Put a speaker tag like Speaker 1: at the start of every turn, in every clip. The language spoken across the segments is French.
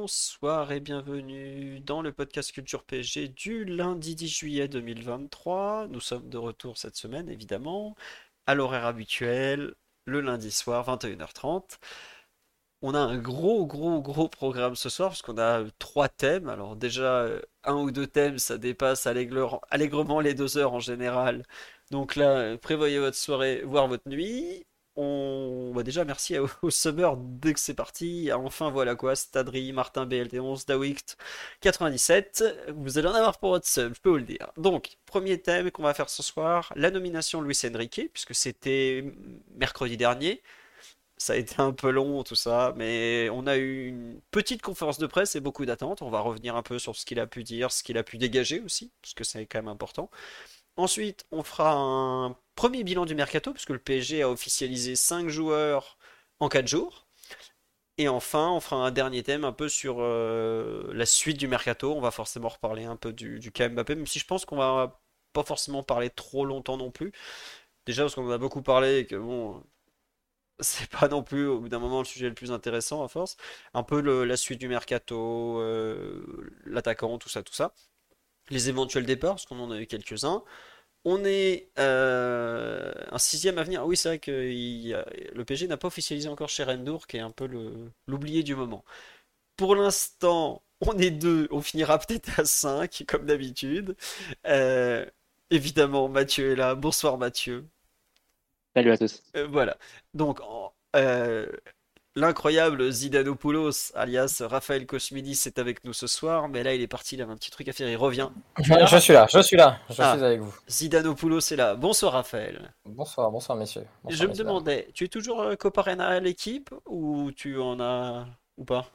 Speaker 1: Bonsoir et bienvenue dans le podcast Culture PSG du lundi 10 juillet 2023. Nous sommes de retour cette semaine, évidemment, à l'horaire habituel, le lundi soir, 21h30. On a un gros, gros, gros programme ce soir, parce qu'on a trois thèmes. Alors déjà, euh, un ou deux thèmes, ça dépasse allègrement les deux heures en général. Donc là, prévoyez votre soirée, voire votre nuit. Va déjà merci au, Summer dès que c'est parti. Enfin voilà quoi, Stadri, Martin BLT11, Dawicht 97. Vous allez en avoir pour votre sub, je peux vous le dire. Donc, premier thème qu'on va faire ce soir, la nomination Luis Enrique, puisque c'était mercredi dernier. Ça a été un peu long tout ça, mais on a eu une petite conférence de presse et beaucoup d'attentes. On va revenir un peu sur ce qu'il a pu dire, ce qu'il a pu dégager aussi, parce que c'est quand même important. Ensuite, on fera un premier bilan du mercato, puisque le PSG a officialisé 5 joueurs en 4 jours. Et enfin, on fera un dernier thème un peu sur euh, la suite du mercato. On va forcément reparler un peu du, du Mbappé, même si je pense qu'on va pas forcément parler trop longtemps non plus. Déjà parce qu'on en a beaucoup parlé et que bon, c'est pas non plus au bout d'un moment le sujet le plus intéressant à force. Un peu la suite du mercato, euh, l'attaquant, tout ça, tout ça. Les éventuels départs, parce qu'on en a eu quelques-uns. On est euh, un sixième à venir. Ah oui, c'est vrai que le PG n'a pas officialisé encore Sherendour, qui est un peu l'oublié du moment. Pour l'instant, on est deux. On finira peut-être à 5, comme d'habitude. Euh, évidemment, Mathieu est là. Bonsoir Mathieu.
Speaker 2: Salut à tous.
Speaker 1: Euh, voilà. Donc, l'incroyable Zidanopoulos, alias Raphaël Cosmidis, est avec nous ce soir, mais là, il est parti, il avait un petit truc à faire, il revient.
Speaker 2: Je, suis là, je suis là, je ah, suis avec vous.
Speaker 1: Zidanopoulos est là. Bonsoir Raphaël.
Speaker 2: Bonsoir, bonsoir messieurs.
Speaker 1: je me demandais, tu es toujours euh, coparena à l'équipe ou tu en as ou pas?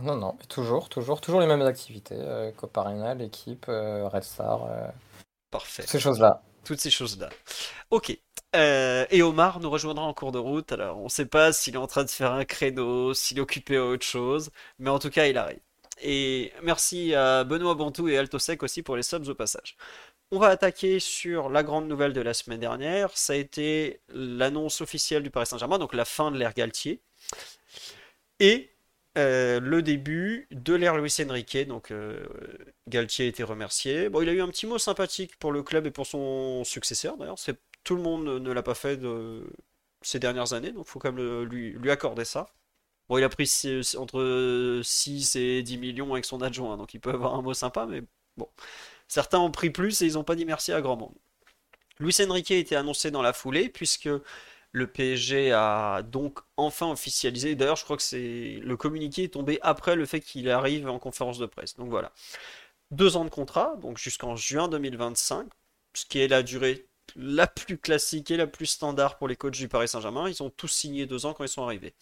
Speaker 2: Non, non, toujours, toujours, toujours les mêmes activités. Euh, Coparena, l'équipe, Red Star.
Speaker 1: Parfait.
Speaker 2: Ces choses-là.
Speaker 1: Toutes ces choses-là. Ok. Euh, et Omar nous rejoindra en cours de route. Alors, on ne sait pas s'il est en train de faire un créneau, s'il est occupé à autre chose, mais en tout cas, il arrive. Et merci à Benoît Bantou et Altosec aussi pour les subs au passage. On va attaquer sur la grande nouvelle de la semaine dernière. Ça a été l'annonce officielle du Paris Saint-Germain, donc la fin de l'ère Galtier. Et euh, le début de l'ère Luis Enrique. Donc euh, Galtier a été remercié. Bon, il a eu un petit mot sympathique pour le club et pour son successeur d'ailleurs. C'est tout le monde ne l'a pas fait ces dernières années, donc faut quand même lui, lui, accorder ça. Bon, il a pris entre 6 et 10 millions avec son adjoint, donc il peut avoir un mot sympa, mais bon. Certains ont pris plus et ils n'ont pas dit merci à grand monde. Luis Enrique a été annoncé dans la foulée, puisque le PSG a donc enfin officialisé. D'ailleurs, je crois que c'est le communiqué est tombé après le fait qu'il arrive en conférence de presse. Donc voilà. Deux ans de contrat, donc jusqu'en juin 2025, ce qui est la durée la plus classique et la plus standard pour les coachs du Paris Saint-Germain. Ils ont tous signé deux ans quand ils sont arrivés.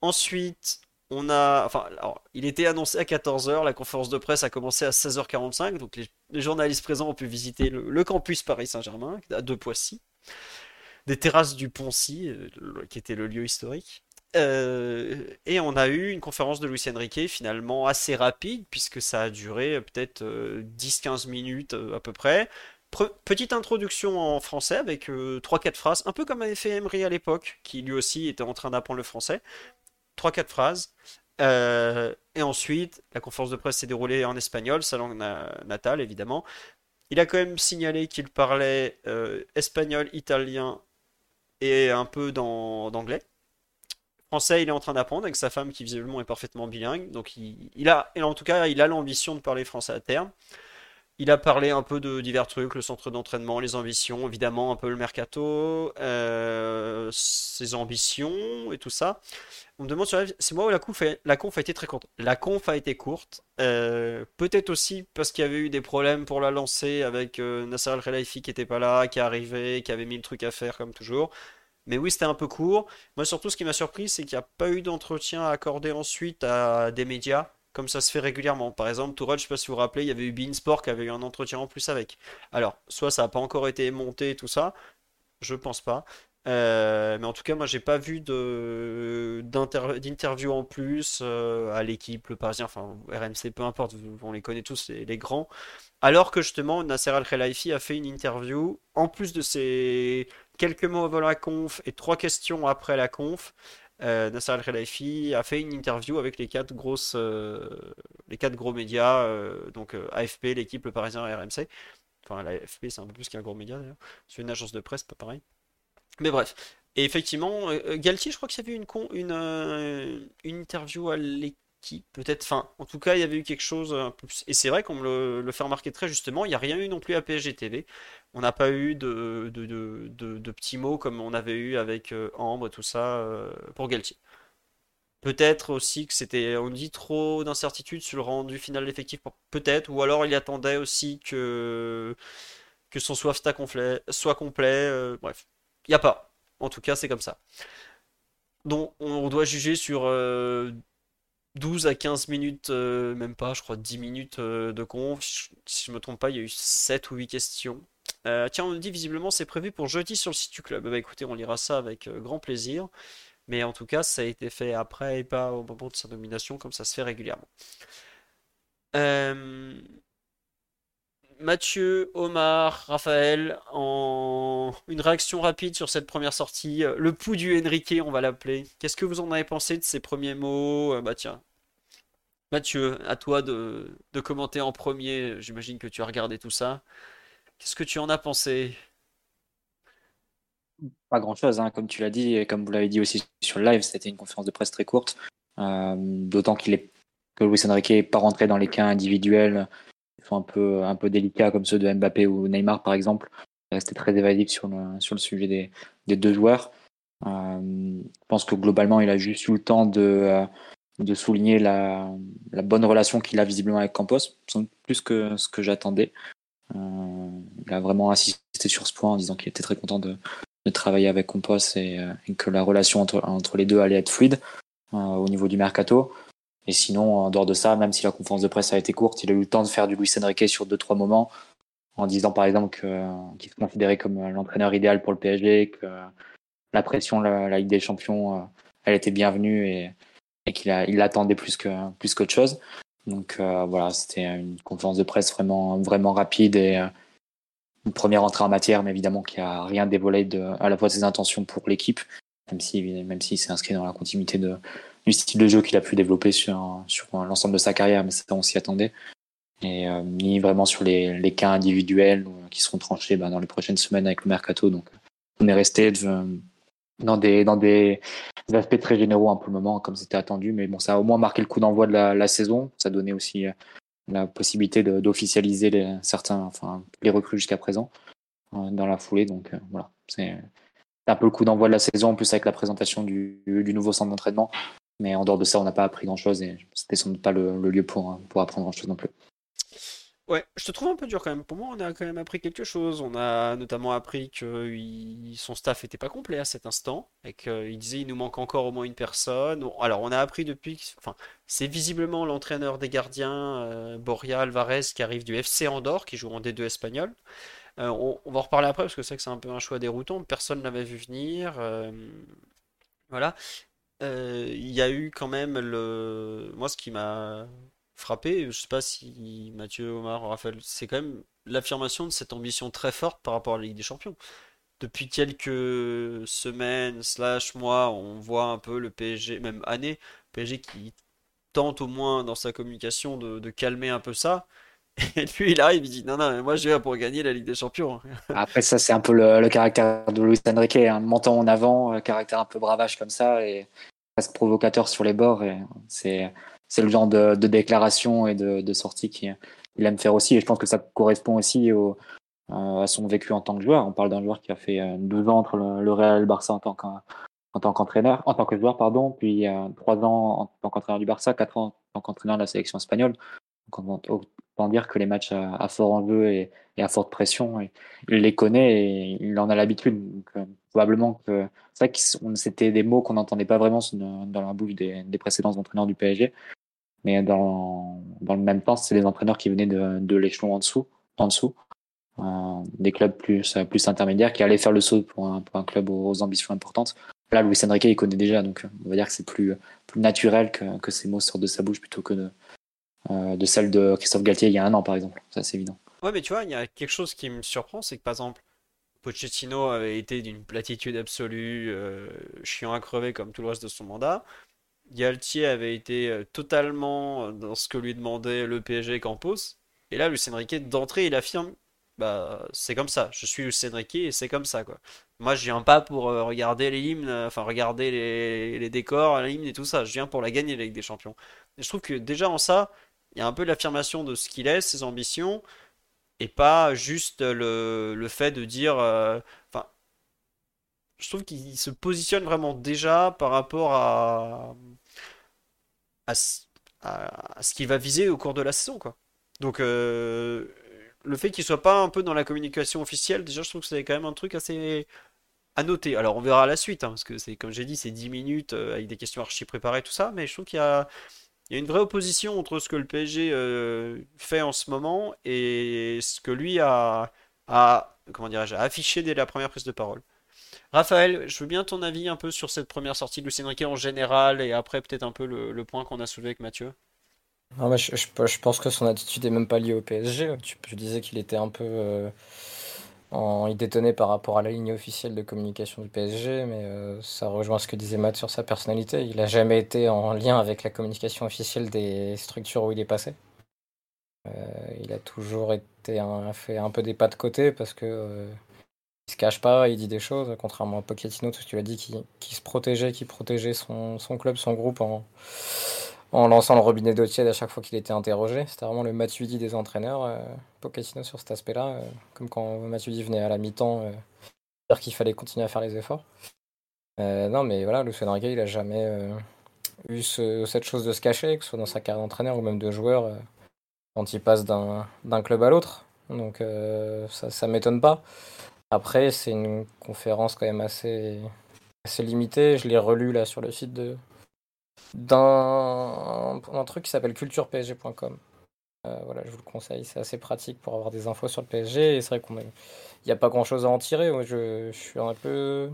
Speaker 1: Ensuite, on a. Enfin, alors, il était annoncé à 14h, la conférence de presse a commencé à 16h45, donc les, journalistes présents ont pu visiter le, campus Paris Saint-Germain, à deux Poissy, des terrasses du Poncy, euh, qui était le lieu historique. Euh, et on a eu une conférence de Luis Enrique finalement assez rapide, puisque ça a duré peut-être 10-15 euh, minutes à peu près petite introduction en français avec 3-4 euh, phrases, un peu comme avait fait Emery à l'époque, qui lui aussi était en train d'apprendre le français. 3-4 phrases. Euh, et ensuite, la conférence de presse s'est déroulée en espagnol, sa langue natale évidemment. Il a quand même signalé qu'il parlait euh, espagnol, italien et un peu d'anglais. Français, il est en train d'apprendre avec sa femme qui visiblement est parfaitement bilingue. Donc il, a, et en tout cas, il a l'ambition de parler français à terme. Il a parlé un peu de divers trucs, le centre d'entraînement, les ambitions, évidemment un peu le mercato, euh, ses ambitions et tout ça. On me demande sur c'est moi où la conf, a, été très courte? La conf a été courte, euh, peut-être aussi parce qu'il y avait eu des problèmes pour la lancer avec euh, Nasser Al-Khelaifi qui était pas là, qui est arrivé, qui avait mis le truc à faire comme toujours. Mais oui, c'était un peu court. Moi, surtout, ce qui m'a surpris, c'est qu'il n'y a pas eu d'entretien accordé ensuite à des médias, comme ça se fait régulièrement. Par exemple, Tourelle, je sais pas si vous vous rappelez, il y avait eu Beansport qui avait eu un entretien en plus avec. Alors, soit ça n'a pas encore été monté, tout ça, je pense pas. Euh, mais en tout cas, moi, j'ai pas vu d'interview en plus euh, à l'équipe, le Parisien, enfin RMC, peu importe, on les connaît tous, les, grands. Alors que justement, Nasser Al-Khelaifi a fait une interview, en plus de ses quelques mots avant la conf et trois questions après la conf. Euh, Nasser Al-Khelaifi a fait une interview avec les quatre grosses, euh, les quatre gros médias, euh, donc AFP, l'équipe, le Parisien RMC. Enfin, l'AFP, c'est un peu plus qu'un gros média d'ailleurs. C'est une agence de presse, pas pareil. Mais bref. Et effectivement, Galtier, je crois qu'il y avait une, une, une interview à l'équipe qui peut-être, enfin, en tout cas, il y avait eu quelque chose un peu plus... Et c'est vrai qu'on me le, fait remarquer très justement, il n'y a rien eu non plus à PSG TV. On n'a pas eu de, petits mots comme on avait eu avec euh, Ambre et tout ça euh, pour Galtier. Peut-être aussi que c'était, on dit trop d'incertitudes sur le rendu final de peut-être, ou alors il attendait aussi que, que son complet, soit complet, euh, bref. Il n'y a pas. En tout cas, c'est comme ça. Donc, on doit juger sur 12 à 15 minutes, euh, même pas, je crois 10 minutes euh, de conf. Si je me trompe pas, il y a eu 7 ou 8 questions. Euh, tiens, on nous dit visiblement c'est prévu pour jeudi sur le site du club. Bah écoutez, on lira ça avec grand plaisir. Mais en tout cas, ça a été fait après et pas au moment de sa nomination, comme ça se fait régulièrement. Mathieu, Omar, Raphaël, en une réaction rapide sur cette première sortie. Le pouls du Enrique, on va l'appeler. Qu'est-ce que vous en avez pensé de ces premiers mots? Bah tiens, Mathieu, à toi de, commenter en premier. J'imagine que tu as regardé tout ça. Qu'est-ce que tu en as pensé?
Speaker 3: Pas grand-chose, hein. comme tu l'as dit et comme vous l'avez dit aussi sur le live, c'était une conférence de presse très courte. Euh, d'autant qu'il est que Luis Enrique n'est pas rentré dans les cas individuels qui sont un peu, un peu délicats comme ceux de Mbappé ou Neymar par exemple. Restait très évasif sur le, sur le sujet des, deux joueurs. Euh, je pense que globalement, il a juste eu le temps de, euh, de souligner la, bonne relation qu'il a visiblement avec Campos, plus que ce que j'attendais. Euh, il a vraiment insisté sur ce point en disant qu'il était très content de, travailler avec Campos euh, et, que la relation entre, entre les deux allait être fluide euh, au niveau du mercato. Et sinon, en dehors de ça, même si la conférence de presse a été courte, il a eu le temps de faire du Luis Enrique sur deux trois moments, en disant par exemple qu'il se considérait comme l'entraîneur idéal pour le PSG, que la pression, la, la Ligue des Champions, elle était bienvenue et, et qu'il il l'attendait plus que plus qu'autre chose. Donc euh, voilà, c'était une conférence de presse vraiment vraiment rapide et euh, une première entrée en matière, mais évidemment qui a rien dévoilé à la fois de ses intentions pour l'équipe, même si même si c'est inscrit dans la continuité du style de jeu qu'il a pu développer sur sur l'ensemble de sa carrière, mais ça on s'y attendait. Et euh, ni vraiment sur les, les cas individuels qui seront tranchés bah, dans les prochaines semaines avec le mercato. Donc on est resté dans des dans des, aspects très généraux un peu le moment comme c'était attendu. Mais bon ça a au moins marqué le coup d'envoi de la, saison. Ça donnait aussi euh, la possibilité d'officialiser certains enfin les recrues jusqu'à présent euh, dans la foulée. Donc euh, voilà. C'est un peu le coup d'envoi de la saison en plus avec la présentation du, nouveau centre d'entraînement. Mais en dehors de ça on n'a pas appris grand chose et c'était sans doute pas le, lieu pour pour apprendre grand chose non plus
Speaker 1: Ouais, je te trouve un peu dur quand même. Pour moi, on a quand même appris quelque chose. On a notamment appris que son staff était pas complet à cet instant et qu'il disait il nous manque encore au moins une personne. Alors, on a appris depuis, enfin, c'est visiblement l'entraîneur des gardiens, euh, Boria Alvarez, qui arrive du FC Andorre, qui joue en D2 espagnol. Euh, on, va en reparler après parce que c'est que c'est un peu un choix déroutant. Personne ne l'avait vu venir. Euh, voilà. Il y a eu quand même le. Moi, ce qui m'a frappé. Je sais pas si Mathieu, Omar, Raphaël, c'est quand même l'affirmation de cette ambition très forte par rapport à la Ligue des Champions. Depuis quelques semaines, slash mois, on voit un peu le PSG, même année, PSG qui tente au moins dans sa communication de, calmer un peu ça. Et lui, il arrive, il dit non, non, moi je viens pour gagner la Ligue des Champions.
Speaker 3: Après, ça, c'est un peu le, caractère de Luis Enrique, un hein. en avant, un caractère un peu bravage comme ça, et presque provocateur sur les bords. C'est c'est le genre de, déclaration et de, sortie qu'il aime faire aussi. Et je pense que ça correspond aussi au, euh, à son vécu en tant que joueur. On parle d'un joueur qui a fait 12 euh, ans entre le, Real et le Barça en tant qu'entraîneur, en tant que joueur, pardon, puis euh, 3 ans en tant qu'entraîneur du Barça, 4 ans en tant qu'entraîneur de la sélection espagnole. Donc, autant dire que les matchs à, fort enjeu et, et, à forte pression, il les connaît et il en a l'habitude. Euh, probablement que c'est c'était des mots qu'on n'entendait pas vraiment dans la bouche des précédents entraîneurs du PSG. Mais dans, dans le même temps, c'est des entraîneurs qui venaient de, de l'échelon en dessous, en dessous euh, des clubs plus, plus intermédiaires qui allaient faire le saut pour un, pour un club aux ambitions importantes. Là, Luis Enrique, il connaît déjà, donc on va dire que c'est plus, plus naturel que, que ces mots sortent de sa bouche plutôt que de, euh, de celle de Christophe Galtier il y a un an, par exemple. Ça, c'est évident.
Speaker 1: Ouais, mais tu vois, il y a quelque chose qui me surprend, c'est que par exemple, Pochettino avait été d'une platitude absolue, euh, chiant à crever comme tout le reste de son mandat. Galtier avait été euh, totalement dans ce que lui demandait le PSG Campos. Et là, Lucien Riquet, d'entrée, il affirme bah, c'est comme ça, je suis Lucien Riquet et c'est comme ça, quoi. Moi, je viens pas pour regarder les hymnes, enfin, regarder les, les décors, l'hymne et tout ça. Je viens pour la gagner, la des Champions. Et je trouve que déjà en ça, il y a un peu l'affirmation de ce qu'il est, ses ambitions, et pas juste le, le fait de dire. Euh, enfin, je trouve qu'il se positionne vraiment déjà par rapport à, à, ce qu'il va viser au cours de la saison, quoi. Donc, euh, le fait qu'il soit pas un peu dans la communication officielle, déjà, je trouve que c'est quand même un truc assez à noter. Alors, on verra la suite, hein, parce que c'est, comme j'ai dit, c'est 10 minutes euh, avec des questions archi préparées, tout ça, mais je trouve qu'il y a a une vraie opposition entre ce que le PSG euh, fait en ce moment et ce que lui a, comment affiché dès la première prise de parole. Raphaël, je veux bien ton avis un peu sur cette première sortie de Lucien Riquet en général et après peut-être un peu le, point qu'on a soulevé avec Mathieu.
Speaker 2: Non, je, pense que son attitude est même pas liée au PSG. Tu, disais qu'il était un peu euh, il détonnait par rapport à la ligne officielle de communication du PSG, mais euh, ça rejoint ce que disait Matt sur sa personnalité. Il n'a jamais été en lien avec la communication officielle des structures où il est passé. Euh, il a toujours été fait un peu des pas de côté parce que euh, il se cache pas, il dit des choses, contrairement à Pochettino, tout ce que tu l'as dit, qui, qui, se protégeait, qui protégeait son, son club, son groupe en, en lançant le robinet d'eau tiède à chaque fois qu'il était interrogé. C'était vraiment le Matuidi des entraîneurs, euh, Pochettino sur cet aspect-là. Euh, comme quand Matuidi venait à la mi-temps euh, dire qu'il fallait continuer à faire les efforts. Euh, non, mais voilà, Lucien Enrique, il a jamais eu cette chose de se cacher, que ce soit dans sa carrière d'entraîneur ou même de joueur, quand il passe d'un club à l'autre. Donc ça, ça m'étonne pas. Après, c'est une conférence quand même assez, assez limitée. Je l'ai relu là sur le site de, d'un un truc qui s'appelle culturepsg.com. Euh, voilà, je vous le conseille, c'est assez pratique pour avoir des infos sur le PSG. Et c'est vrai qu'il n'y a pas grand chose à en tirer. Je, suis un peu.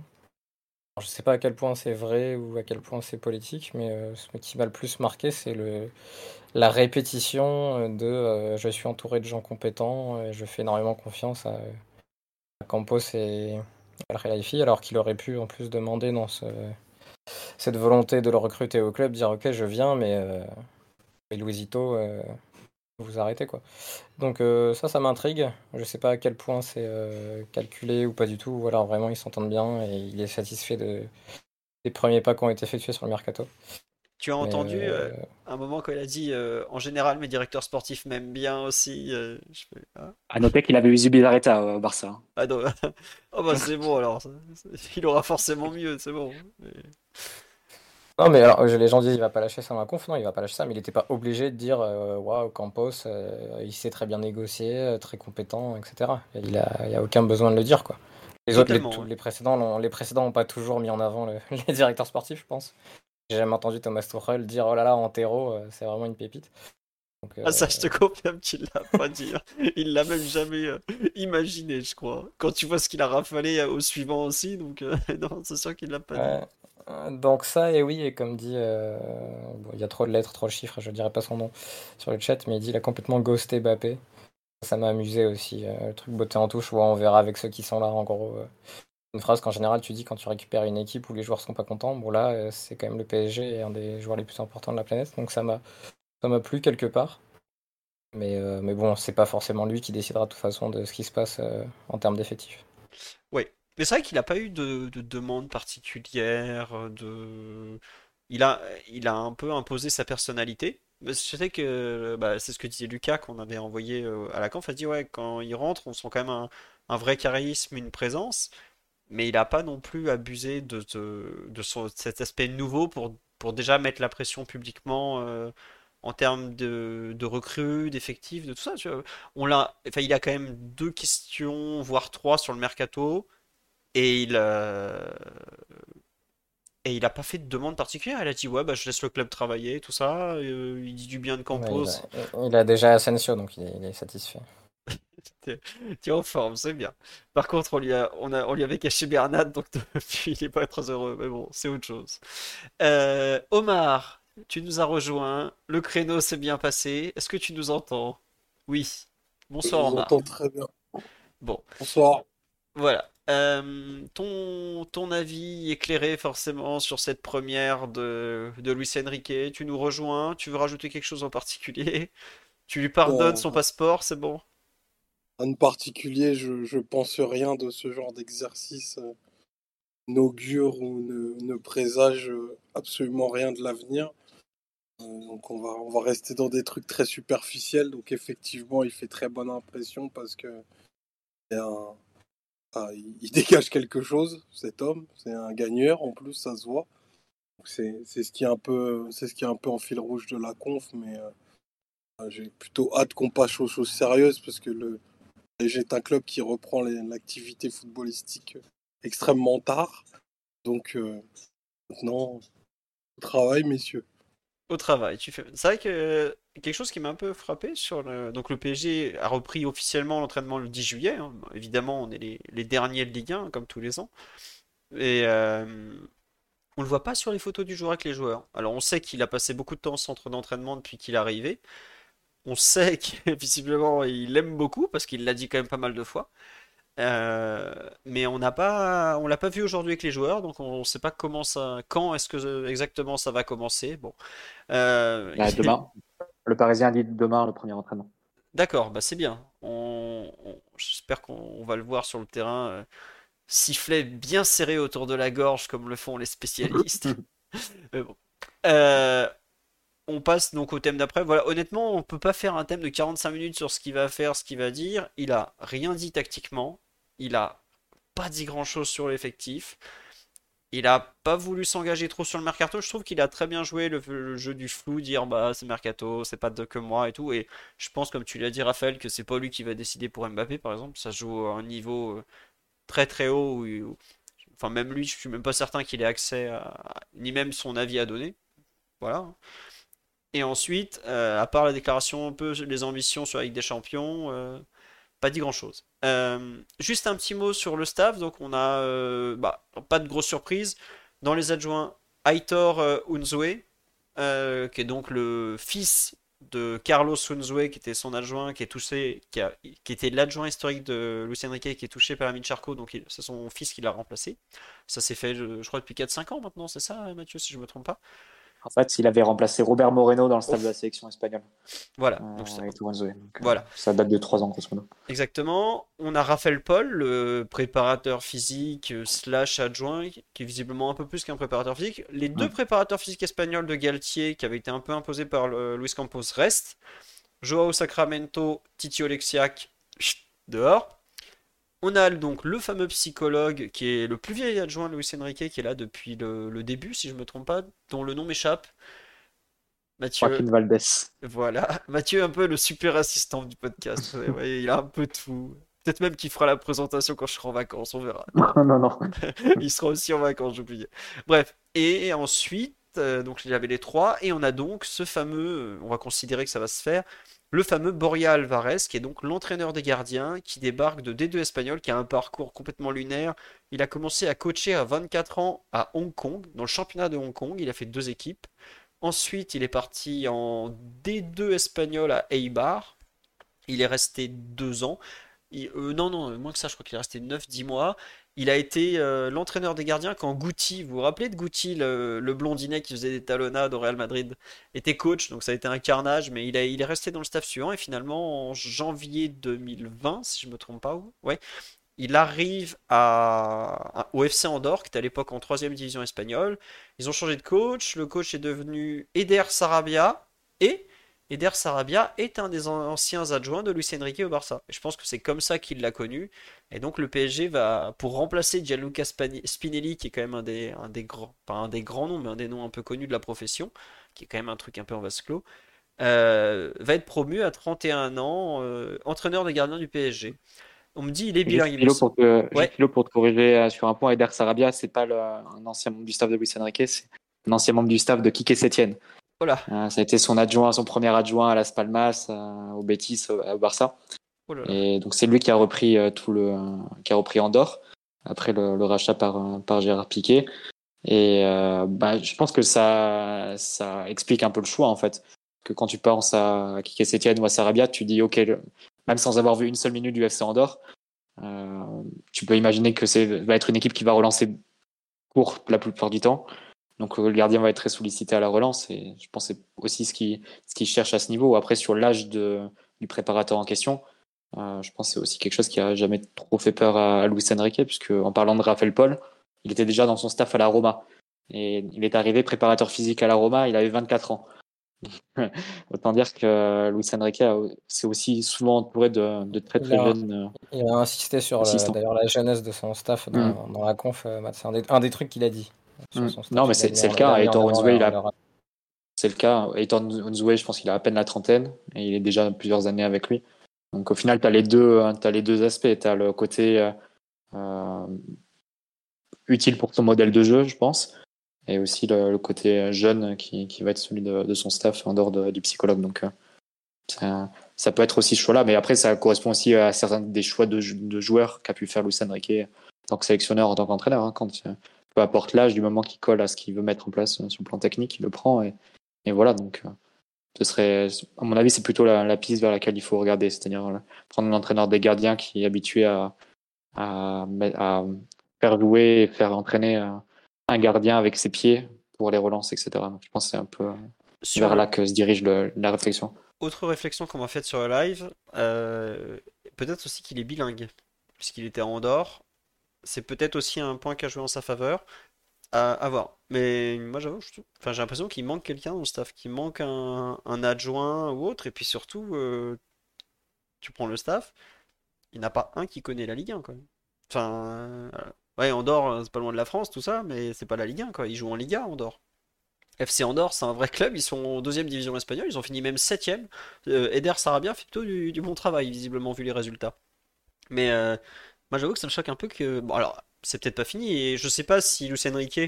Speaker 2: je sais pas à quel point c'est vrai ou à quel point c'est politique, mais euh, ce qui m'a le plus marqué, c'est le, la répétition de euh, je suis entouré de gens compétents, et je fais énormément confiance à, Campos et Al Khelaifi, alors qu'il aurait pu en plus demander dans ce cette volonté de le recruter au club, dire ok je viens, mais euh, Luisito, euh, vous arrêtez quoi. Donc euh, ça, ça m'intrigue. Je sais pas à quel point c'est euh, calculé ou pas du tout. Ou alors vraiment ils s'entendent bien et il est satisfait de, des premiers pas qui ont été effectués sur le mercato.
Speaker 1: Tu as entendu un moment quand il a dit en général mes directeurs sportifs m'aiment bien aussi. Je
Speaker 3: hein. À noter qu'il avait eu Bizarreta au Barça.
Speaker 1: Ah non, oh bah c'est bon alors. Il aura forcément mieux, c'est bon.
Speaker 2: Non, mais alors, les gens disent il va pas lâcher ça dans la conf. Non, il va pas lâcher ça, mais il n'était pas obligé de dire euh, waouh, Campos, euh, il sait très bien négocier, euh, très compétent, etc. Il a, il a aucun besoin de le dire, quoi. Les autres, les, précédents, les précédents n'ont pas toujours mis en avant les directeurs sportifs, je pense. J'ai jamais entendu Thomas Tuchel dire oh là là, Antero, c'est vraiment une pépite.
Speaker 1: ah, ça, je te confirme qu'il l'a pas dit. Hein. Il l'a même jamais imaginé, je crois. Quand tu vois ce qu'il a rafalé au suivant aussi, donc non, c'est sûr qu'il l'a pas dit.
Speaker 2: Donc ça, et oui, et comme dit, euh, il y a trop de lettres, trop de chiffres, je dirais pas son nom sur le chat, mais il dit il a complètement ghosté Bappé. Ça m'a amusé aussi, euh, le truc beauté en touche, on verra avec ceux qui sont là, en gros. Euh, une phrase qu'en général tu dis quand tu récupères une équipe où les joueurs sont pas contents. Bon là, c'est quand même le PSG un des joueurs les plus importants de la planète, donc ça m'a ça m'a plu quelque part. Mais, mais bon, c'est pas forcément lui qui décidera de toute façon de ce qui se passe en termes d'effectifs.
Speaker 1: Oui, mais c'est vrai qu'il n'a pas eu de, demande particulière, de... Il a, il a un peu imposé sa personnalité. Je sais que bah, c'est ce que disait Lucas qu'on avait envoyé euh, à la conf. Il a dit ouais, quand il rentre, on sent quand même un, vrai charisme, une présence, mais il n'a pas non plus abusé de, de, cet aspect nouveau pour, pour déjà mettre la pression publiquement euh, en termes de, de recrues, d'effectifs, de tout ça. Tu vois. On l'a, enfin, il a quand même deux questions, voire trois sur le mercato, et il, euh, et il a pas fait de demande particulière. Il a dit ouais, bah, je laisse le club travailler, tout ça. euh, il dit du bien de
Speaker 2: Ouais,
Speaker 1: Campos.
Speaker 2: il a, il a déjà Asensio, donc il est, il est satisfait.
Speaker 1: T'es t'es en forme, c'est bien. Par contre, on lui a, on a, on lui avait caché Bernat, donc depuis, il est pas très heureux. Mais bon, c'est autre chose. Euh, Omar, tu nous as rejoint. Le créneau s'est bien passé. Est-ce que tu nous entends? Oui.
Speaker 4: Je
Speaker 1: Bonsoir,
Speaker 4: vous
Speaker 1: Omar.
Speaker 4: entends très bien.
Speaker 1: Bon,
Speaker 4: Bonsoir.
Speaker 1: voilà. Euh, ton, ton avis éclairé forcément sur cette première de, de Luis Enrique. Tu nous rejoins? Tu veux rajouter quelque chose en particulier? Tu lui pardonnes son passeport, c'est bon?
Speaker 4: En particulier, je, je pense rien de ce genre d'exercice euh, n'augure ou ne, ne présage euh, absolument rien de l'avenir. Euh, donc on va, on va rester dans des trucs très superficiels. Donc effectivement, il fait très bonne impression parce que ah, il, dégage quelque chose, cet homme. C'est un gagneur en plus, ça se voit. C'est, ce qui est un peu, ce qui est un peu en fil rouge de la conf, mais j'ai plutôt hâte qu'on passe aux choses sérieuses parce que le PSG est un club qui reprend l'activité footballistique extrêmement tard. Donc euh, maintenant, au travail, messieurs.
Speaker 1: Au travail. C'est vrai que quelque chose qui m'a un peu frappé sur le. Donc le PSG a repris officiellement l'entraînement le 10 juillet. hein. Évidemment, on est les, derniers de Ligue 1, comme tous les ans. Et euh, on le voit pas sur les photos du joueur avec les joueurs. Alors on sait qu'il a passé beaucoup de temps au centre d'entraînement depuis qu'il est arrivé. On sait que visiblement il aime beaucoup parce qu'il l'a dit quand même pas mal de fois. Euh, mais on n'a pas, on l'a pas vu aujourd'hui avec les joueurs, donc on ne sait pas comment ça, quand est-ce que exactement ça va commencer. Bon. Euh,
Speaker 3: Là, demain, le Parisien dit demain le premier entraînement.
Speaker 1: D'accord, bah c'est bien. On, on- j'espère qu'on on va le voir sur le terrain, euh, sifflet bien serré autour de la gorge comme le font les spécialistes. Mais bon. On passe donc au thème d'après. Voilà, honnêtement, on peut pas faire un thème de 45 minutes sur ce qu'il va faire, ce qu'il va dire. Il a rien dit tactiquement. Il a pas dit grand-chose sur l'effectif. Il a pas voulu s'engager trop sur le mercato. Je trouve qu'il a très bien joué le, jeu du flou, dire bah c'est mercato, c'est pas de que moi et tout. Et je pense, comme tu l'as dit, Raphaël, que c'est pas lui qui va décider pour Mbappé, par exemple. Ça joue à un niveau euh, très très haut. enfin, même lui, je suis même pas certain qu'il ait accès à, ni même son avis à donner. Voilà. Et ensuite, euh, à part la déclaration un peu les ambitions sur la Ligue des Champions, euh, pas dit grand-chose. Euh, juste un petit mot sur le staff. Donc on a bah, pas de grosse surprise. Dans les adjoints, Aitor Unzue, qui est donc le fils de Carlos Unzue, qui était son adjoint, qui est touché, qui, a- qui était l'adjoint historique de Luis Enrique, qui est touché par Amin Charco, donc c'est son fils qui l'a remplacé. Ça s'est fait, je, je crois, depuis 4-5 ans maintenant, c'est ça, Mathieu, si je me trompe pas?
Speaker 3: En fait, il avait remplacé Robert Moreno dans le stade de la sélection espagnole.
Speaker 1: Voilà,
Speaker 3: euh,
Speaker 1: donc ça-
Speaker 3: avec Touranzoé. Donc, euh,
Speaker 1: Voilà.
Speaker 3: Ça date de trois ans, grosso modo.
Speaker 1: Exactement. On a Raphaël Paul, le préparateur physique euh, slash adjoint, qui est visiblement un peu plus qu'un préparateur physique. Les deux
Speaker 3: Ouais.
Speaker 1: préparateurs physiques espagnols de Galtier, qui avaient été un peu imposés par le- Luis Campos, restent. Joao Sacramento, Titi Oleksiak, chut, dehors. On a donc le fameux psychologue, qui est le plus vieil adjoint de Luis Enrique, qui est là depuis le, le début, si je me trompe pas, dont le nom m'échappe. Mathieu.
Speaker 3: Joaquin Valdés.
Speaker 1: Voilà, Mathieu, un peu le super assistant du podcast. Il a un peu de tout. Peut-être même qu'il fera la présentation quand je serai en vacances, on verra.
Speaker 3: non, non, non.
Speaker 1: Il sera aussi en vacances, j'oubliais. Bref, et ensuite, euh, donc il y avait les trois, et on a donc ce fameux, on va considérer que ça va se faire, le fameux Borja Alvarez, qui est donc l'entraîneur des gardiens, qui débarque de D2 espagnol, qui a un parcours complètement lunaire. Il a commencé à coacher à 24 ans à Hong Kong, dans le championnat de Hong Kong. Il a fait deux équipes. Ensuite, il est parti en D2 espagnol à Eibar. Il est resté deux ans. Euh, non, non, moins que ça, je crois qu'il est resté 9-10 mois. Il a été euh, l'entraîneur des gardiens quand Guti, vous vous rappelez de Guti, le, blondinet qui faisait des talonnades au Real Madrid, était coach, donc ça a été un carnage, mais il est resté dans le staff suivant et finalement en janvier 2020, si je me trompe pas, ouais, il arrive au FC Andorre, qui était à l'époque en troisième division espagnole. Ils ont changé de coach, le coach est devenu Eder Sarabia et Eder Sarabia est un des an- anciens adjoints de Luis Enrique au Barça. Et je pense que c'est comme ça qu'il l'a connu. Et donc le PSG va, pour remplacer Gianluca Spinelli, qui est quand même un des, un des grands, pas un des grands noms, mais un des noms un peu connus de la profession, qui est quand même un truc un peu en vase clos, euh, va être promu à 31 ans, euh, entraîneur des gardiens du PSG. On me dit il est bilingue.
Speaker 3: pour te,
Speaker 1: Ouais.
Speaker 3: juste Philo, pour te corriger euh, sur un point, Eder Sarabia, c'est pas le- un ancien membre du staff de Luis Enrique, c'est un ancien membre du staff de Quique Sétienne.
Speaker 1: Voilà.
Speaker 3: Euh, ça a été son adjoint, son premier adjoint à Las Palmas, euh, au Betis, au, au Barça.
Speaker 1: Oh là là.
Speaker 3: Et donc c'est lui qui a repris euh, tout le, qui a repris Andorre après le, le rachat par par Gérard Piquet. Et bah, je pense que ça ça explique un peu le choix en fait. Que quand tu penses à Kike Setien ou à Sarabia, tu dis ok, le- même sans avoir vu une seule minute du FC Andorre, tu peux imaginer que c'est va être une équipe qui va relancer court la plupart du temps. Donc euh, le gardien va être très sollicité à la relance et je pense que c'est aussi ce qui ce qu'il cherche à ce niveau. Après sur l'âge du préparateur en question, euh, je pense que c'est aussi quelque chose qui a jamais trop fait peur à, à Luis Enrique, puisque en parlant de Raphaël Paul, il était déjà dans son staff à la Roma. Et il est arrivé préparateur physique à la Roma, il avait 24 ans. Autant dire que Luis Enrique s'est aussi souvent entouré de, de très très
Speaker 2: Il a-
Speaker 3: jeunes. euh,
Speaker 2: Il a insisté sur la-
Speaker 3: Assistant.
Speaker 2: d'ailleurs la jeunesse de son staff dans, dans la conf. euh. C'est un des trucs qu'il a dit.
Speaker 3: Mm. Non, mais c'est- le cas. Aitor il a-
Speaker 2: leur-
Speaker 3: C'est le cas. Eitan Nzoué, je pense qu'il a à peine la trentaine et il est déjà plusieurs années avec lui. Donc au final, tu as les deux, as les deux aspects. Tu as le côté euh, euh, utile pour ton modèle de jeu, je pense, et aussi le, le côté jeune qui, qui va être celui de, de son staff en dehors de- du psychologue. Donc euh, ça, ça peut être aussi ce choix-là, mais après ça correspond aussi à certains des choix de, jou- de joueurs qu'a pu faire Luis Enrique en tant que sélectionneur, en tant qu'entraîneur. hein, quand peu importe l'âge, du moment qu'il colle à ce qu'il veut mettre en place euh, sur le plan technique, il le prend et, et voilà. Donc euh, ce serait, à mon avis, c'est plutôt la, la piste vers laquelle il faut regarder, c'est-à-dire euh, prendre un entraîneur des gardiens qui est habitué à, à, mettre- à faire jouer et faire entraîner un gardien avec ses pieds pour les relances, etc. Donc, je pense que c'est un peu
Speaker 1: Sur
Speaker 3: vers là que se dirige le- la réflexion.
Speaker 1: autre réflexion qu'on m'a faite sur le live, euh, peut-être aussi qu'il est bilingue, puisqu'il était à Andorre. C'est peut-être aussi un point qui a joué en sa faveur. À, voir. Mais moi, j'avoue, enfin, j'ai l'impression qu'il manque quelqu'un dans le staff, qu'il manque un, un adjoint ou autre. Et puis surtout, euh, tu prends le staff, il n'y en a pas un qui connaît la Ligue 1, quoi. Enfin, euh, ouais, Andorre, c'est pas loin de la France, tout ça, mais c'est pas la Ligue 1, quoi. Ils jouent en Liga, Andorre. FC Andorre, c'est un vrai club, ils sont en deuxième division espagnole, ils ont fini même septième. Euh, Eder Sarabia fait plutôt du, du bon travail, visiblement, vu les résultats. Mais euh, moi, j'avoue que ça me choque un peu que. Bon, alors, c'est peut-être pas fini, et je sais pas si Luis Enrique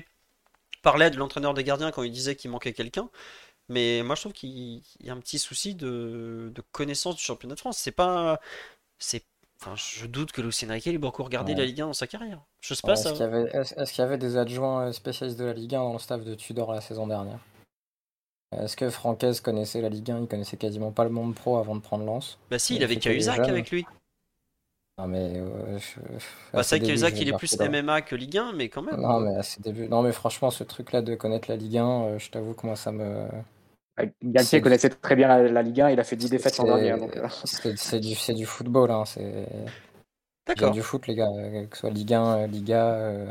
Speaker 1: parlait de l'entraîneur des gardiens quand il disait qu'il manquait quelqu'un, mais moi, je trouve qu'il y a un petit souci de, de connaissance du championnat de France. C'est pas. C'est. Enfin, je doute que Luis Enrique ait beaucoup regardé
Speaker 2: Ouais.
Speaker 1: la Ligue 1 dans sa carrière. Je sais
Speaker 2: Ouais,
Speaker 1: pas
Speaker 2: Est-ce
Speaker 1: ça.
Speaker 2: qu'il y avait, y des adjoints euh, spécialistes de la Ligue 1 dans le staff de Tudor la saison dernière? Est-ce que Francaise connaissait la Ligue 1 Il connaissait quasiment pas le monde pro avant de prendre Lens?
Speaker 1: Bah si,
Speaker 2: Il
Speaker 1: il avait Cahuzac avec lui.
Speaker 2: Non, mais. euh, je-
Speaker 1: Bah c'est vrai que
Speaker 2: débuts,
Speaker 1: Cahuzac,
Speaker 2: je
Speaker 1: il est plus. MMA que Ligue 1, mais quand même.
Speaker 2: Non, mais à ses débuts. Non, mais franchement, ce truc-là de connaître la Ligue 1, euh, je t'avoue que moi, ça me.
Speaker 3: Galtier
Speaker 2: C'est-
Speaker 3: connaissait très bien la, la Ligue 1, il a fait 10 défaites l'an dernier. euh,
Speaker 2: C'est du, football, hein. C'est du foot, les gars. Que ce soit Ligue 1, euh, Liga, euh,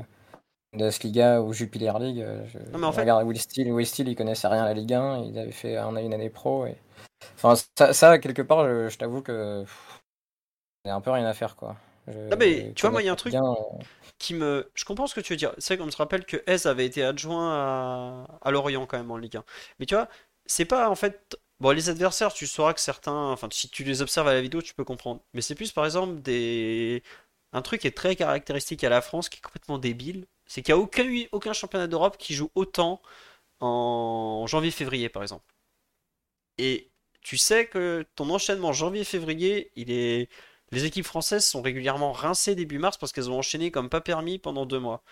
Speaker 2: Bundesliga ou Jupiler League. je-
Speaker 1: Non, mais en fait-
Speaker 2: Regarde Will Steele. Will Steele, il connaissait rien à la Ligue 1. Il avait fait un, une année pro. Et... Enfin, ça, ça, quelque part, je, je t'avoue que. pff, A un peu rien à faire, quoi. Je-
Speaker 1: Non, mais tu vois, moi, il y a un truc-
Speaker 2: la Ligue 1, euh,
Speaker 1: qui me. Je comprends ce que tu veux dire. C'est qu'on se rappelle que Hez avait été adjoint à... à Lorient quand même en Ligue 1. Mais tu vois, c'est pas en fait. Bon, les adversaires, tu sauras que certains. Enfin, si tu les observes à la vidéo, tu peux comprendre. Mais c'est plus par exemple des. Un truc qui est très caractéristique à la France, qui est complètement débile, c'est qu'il n'y a aucun, aucun championnat d'Europe qui joue autant en janvier-février, par exemple. Et tu sais que ton enchaînement janvier-février, il est. Les équipes françaises sont régulièrement rincées début mars parce qu'elles ont enchaîné comme pas permis pendant deux mois.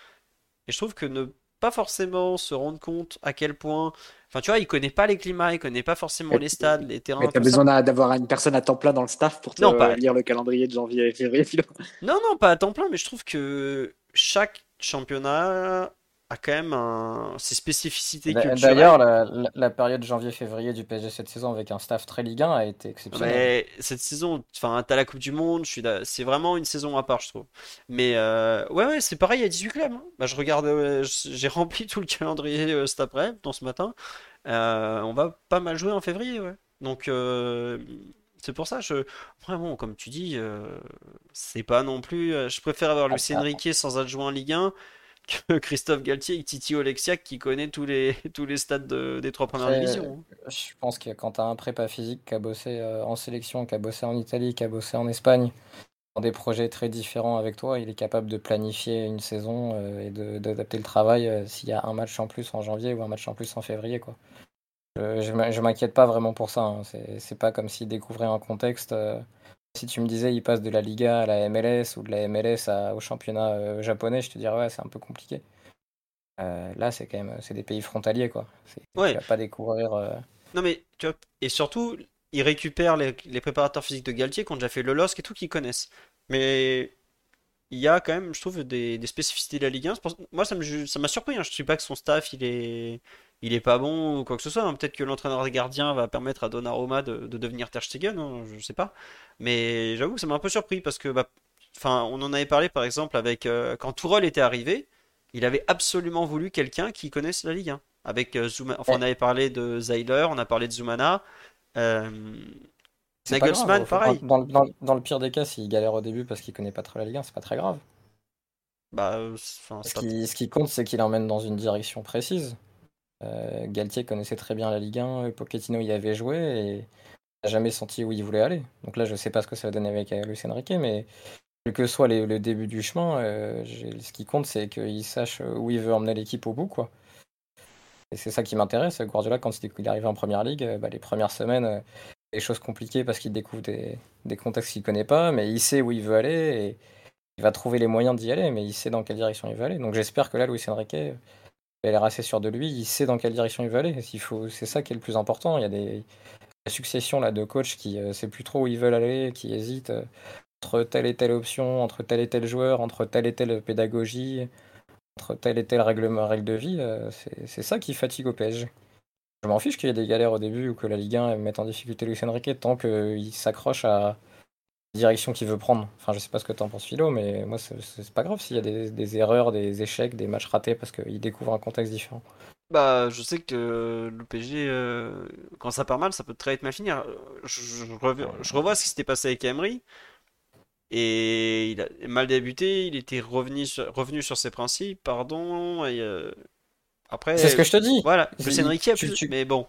Speaker 1: Et je trouve que ne pas forcément se rendre compte à quel point. Enfin, tu vois, il connaît pas les climats, il connaît pas forcément les stades, les terrains.
Speaker 3: Mais t'as besoin d'a- d'avoir une personne à temps plein dans le staff pour te
Speaker 1: Non, pas-
Speaker 3: lire le calendrier de janvier et février, Philo.
Speaker 1: Non, non, pas à temps plein, mais je trouve que chaque championnat a quand même un... ses spécificités culturelles.
Speaker 2: D'ailleurs, la, la- la période janvier-février du PSG cette saison avec un staff très Ligue 1 a été exceptionnelle.
Speaker 1: Mais cette saison, enfin, t'as la Coupe du Monde, c'est vraiment une saison à part, je trouve. Mais euh, ouais, ouais, c'est pareil, il y a 18 clubs. hein. Bah, je regarde, euh, j'ai rempli tout le calendrier euh, cet après, dans ce matin. On va pas mal jouer en février, ouais. Donc, c'est pour ça, je... Vraiment, comme tu dis, euh, c'est pas non plus... je préfère avoir Luis
Speaker 2: Ah, ah.
Speaker 1: Enrique sans adjoint Ligue 1 que Christophe Galtier et Titi Oleksiak qui connaît tous les, tous les stades de- des trois premières divisions. hein.
Speaker 2: je pense que quand tu as un prépa physique qui a bossé euh, en sélection, qui a bossé en Italie, qui a bossé en Espagne, dans des projets très différents avec toi, il est capable de planifier une saison euh, et d'adapter le travail euh, s'il y a un match en plus en janvier ou un match en plus en février, quoi. Je, je m'inquiète pas vraiment pour ça. hein. C'est c'est pas comme s'il découvrait un contexte. euh, si tu me disais il passe de la Liga à la MLS ou de la MLS à- au championnat euh, japonais, je te dirais ouais, c'est un peu compliqué. Euh, là, c'est quand même c'est des pays frontaliers, quoi.
Speaker 1: Ouais.
Speaker 2: Tu vas pas découvrir. euh,
Speaker 1: Non mais tu vois, et surtout, ils récupèrent les, les préparateurs physiques de Galtier qui ont déjà fait le LOSC et tout, qu'ils connaissent. Mais il y a quand même, je trouve, des, des spécificités de la Ligue 1. C'est pour- Moi, ça m'a surpris. Hein. Je ne suis pas que son staff, il est, il est pas bon ou quoi que ce soit. hein. Peut-être que l'entraîneur des gardiens va permettre à Donnarumma de, de devenir Ter Stegen, hein, je sais pas. Mais j'avoue que ça m'a un peu surpris parce que, bah, on en avait parlé par exemple avec euh, quand Tourelle était arrivé, il avait absolument voulu quelqu'un qui connaisse la Ligue 1. Avec euh, Zouma- enfin, on avait parlé de Zeiler, on a parlé de Zoumana. Euh, Nagelsmann, pareil.
Speaker 2: Dans, le- dans dans le pire des cas, s'il galère au début parce qu'il connaît pas trop la Ligue 1, c'est pas très grave.
Speaker 1: Bah, euh, enfin,
Speaker 2: Ce qui, ce qui compte, c'est qu'il emmène dans une direction précise. Euh, Galtier connaissait très bien la Ligue 1, Pochettino y avait joué et n'a jamais senti où il voulait aller. Donc là, je sais pas ce que ça va donner avec euh, Luis Enrique, mais quel que soit les- le début du chemin, euh, ce qui compte, c'est qu'il sache où il veut emmener l'équipe au bout, quoi. Et c'est ça qui m'intéresse. Guardiola, quand il est arrivé en première ligue, euh, bah, les premières semaines, euh, des choses compliquées parce qu'il découvre des, contextes qu'il connaît pas, mais il sait où il veut aller et il va trouver les moyens d'y aller, mais il sait dans quelle direction il veut aller. Donc j'espère que là, Luis Enrique, euh, il a l'air assez sûr de lui, il sait dans quelle direction il veut aller. S'il faut, c'est ça qui est le plus important. Il y a des la succession là de coachs qui ne sait plus trop où ils veulent aller, qui hésitent euh, entre telle et telle option, entre tel et tel joueur, entre telle et telle pédagogie, entre tel et tel règlement, règle de vie. euh, c'est ça qui fatigue au PSG. Je m'en fiche qu'il y ait des galères au début ou que la Ligue 1 mette en difficulté Luis Enrique tant qu'il s'accroche à la direction qu'il veut prendre. Enfin, je sais pas ce que t'en penses, Philo, mais moi, c'est pas grave s'il y a des, erreurs, des échecs, des matchs ratés parce qu'il découvre un contexte différent.
Speaker 1: Bah, je sais que le PSG, euh, quand ça part mal, ça peut très vite mal finir. Je, revois ce qui s'était passé avec Emery. Et il a mal débuté, il était revenu sur, ses principes, pardon. Euh, après,
Speaker 2: C'est ce que je te dis.
Speaker 1: voilà,
Speaker 2: Il-
Speaker 1: Luis Enrique a plus-
Speaker 2: tu-
Speaker 1: mais bon,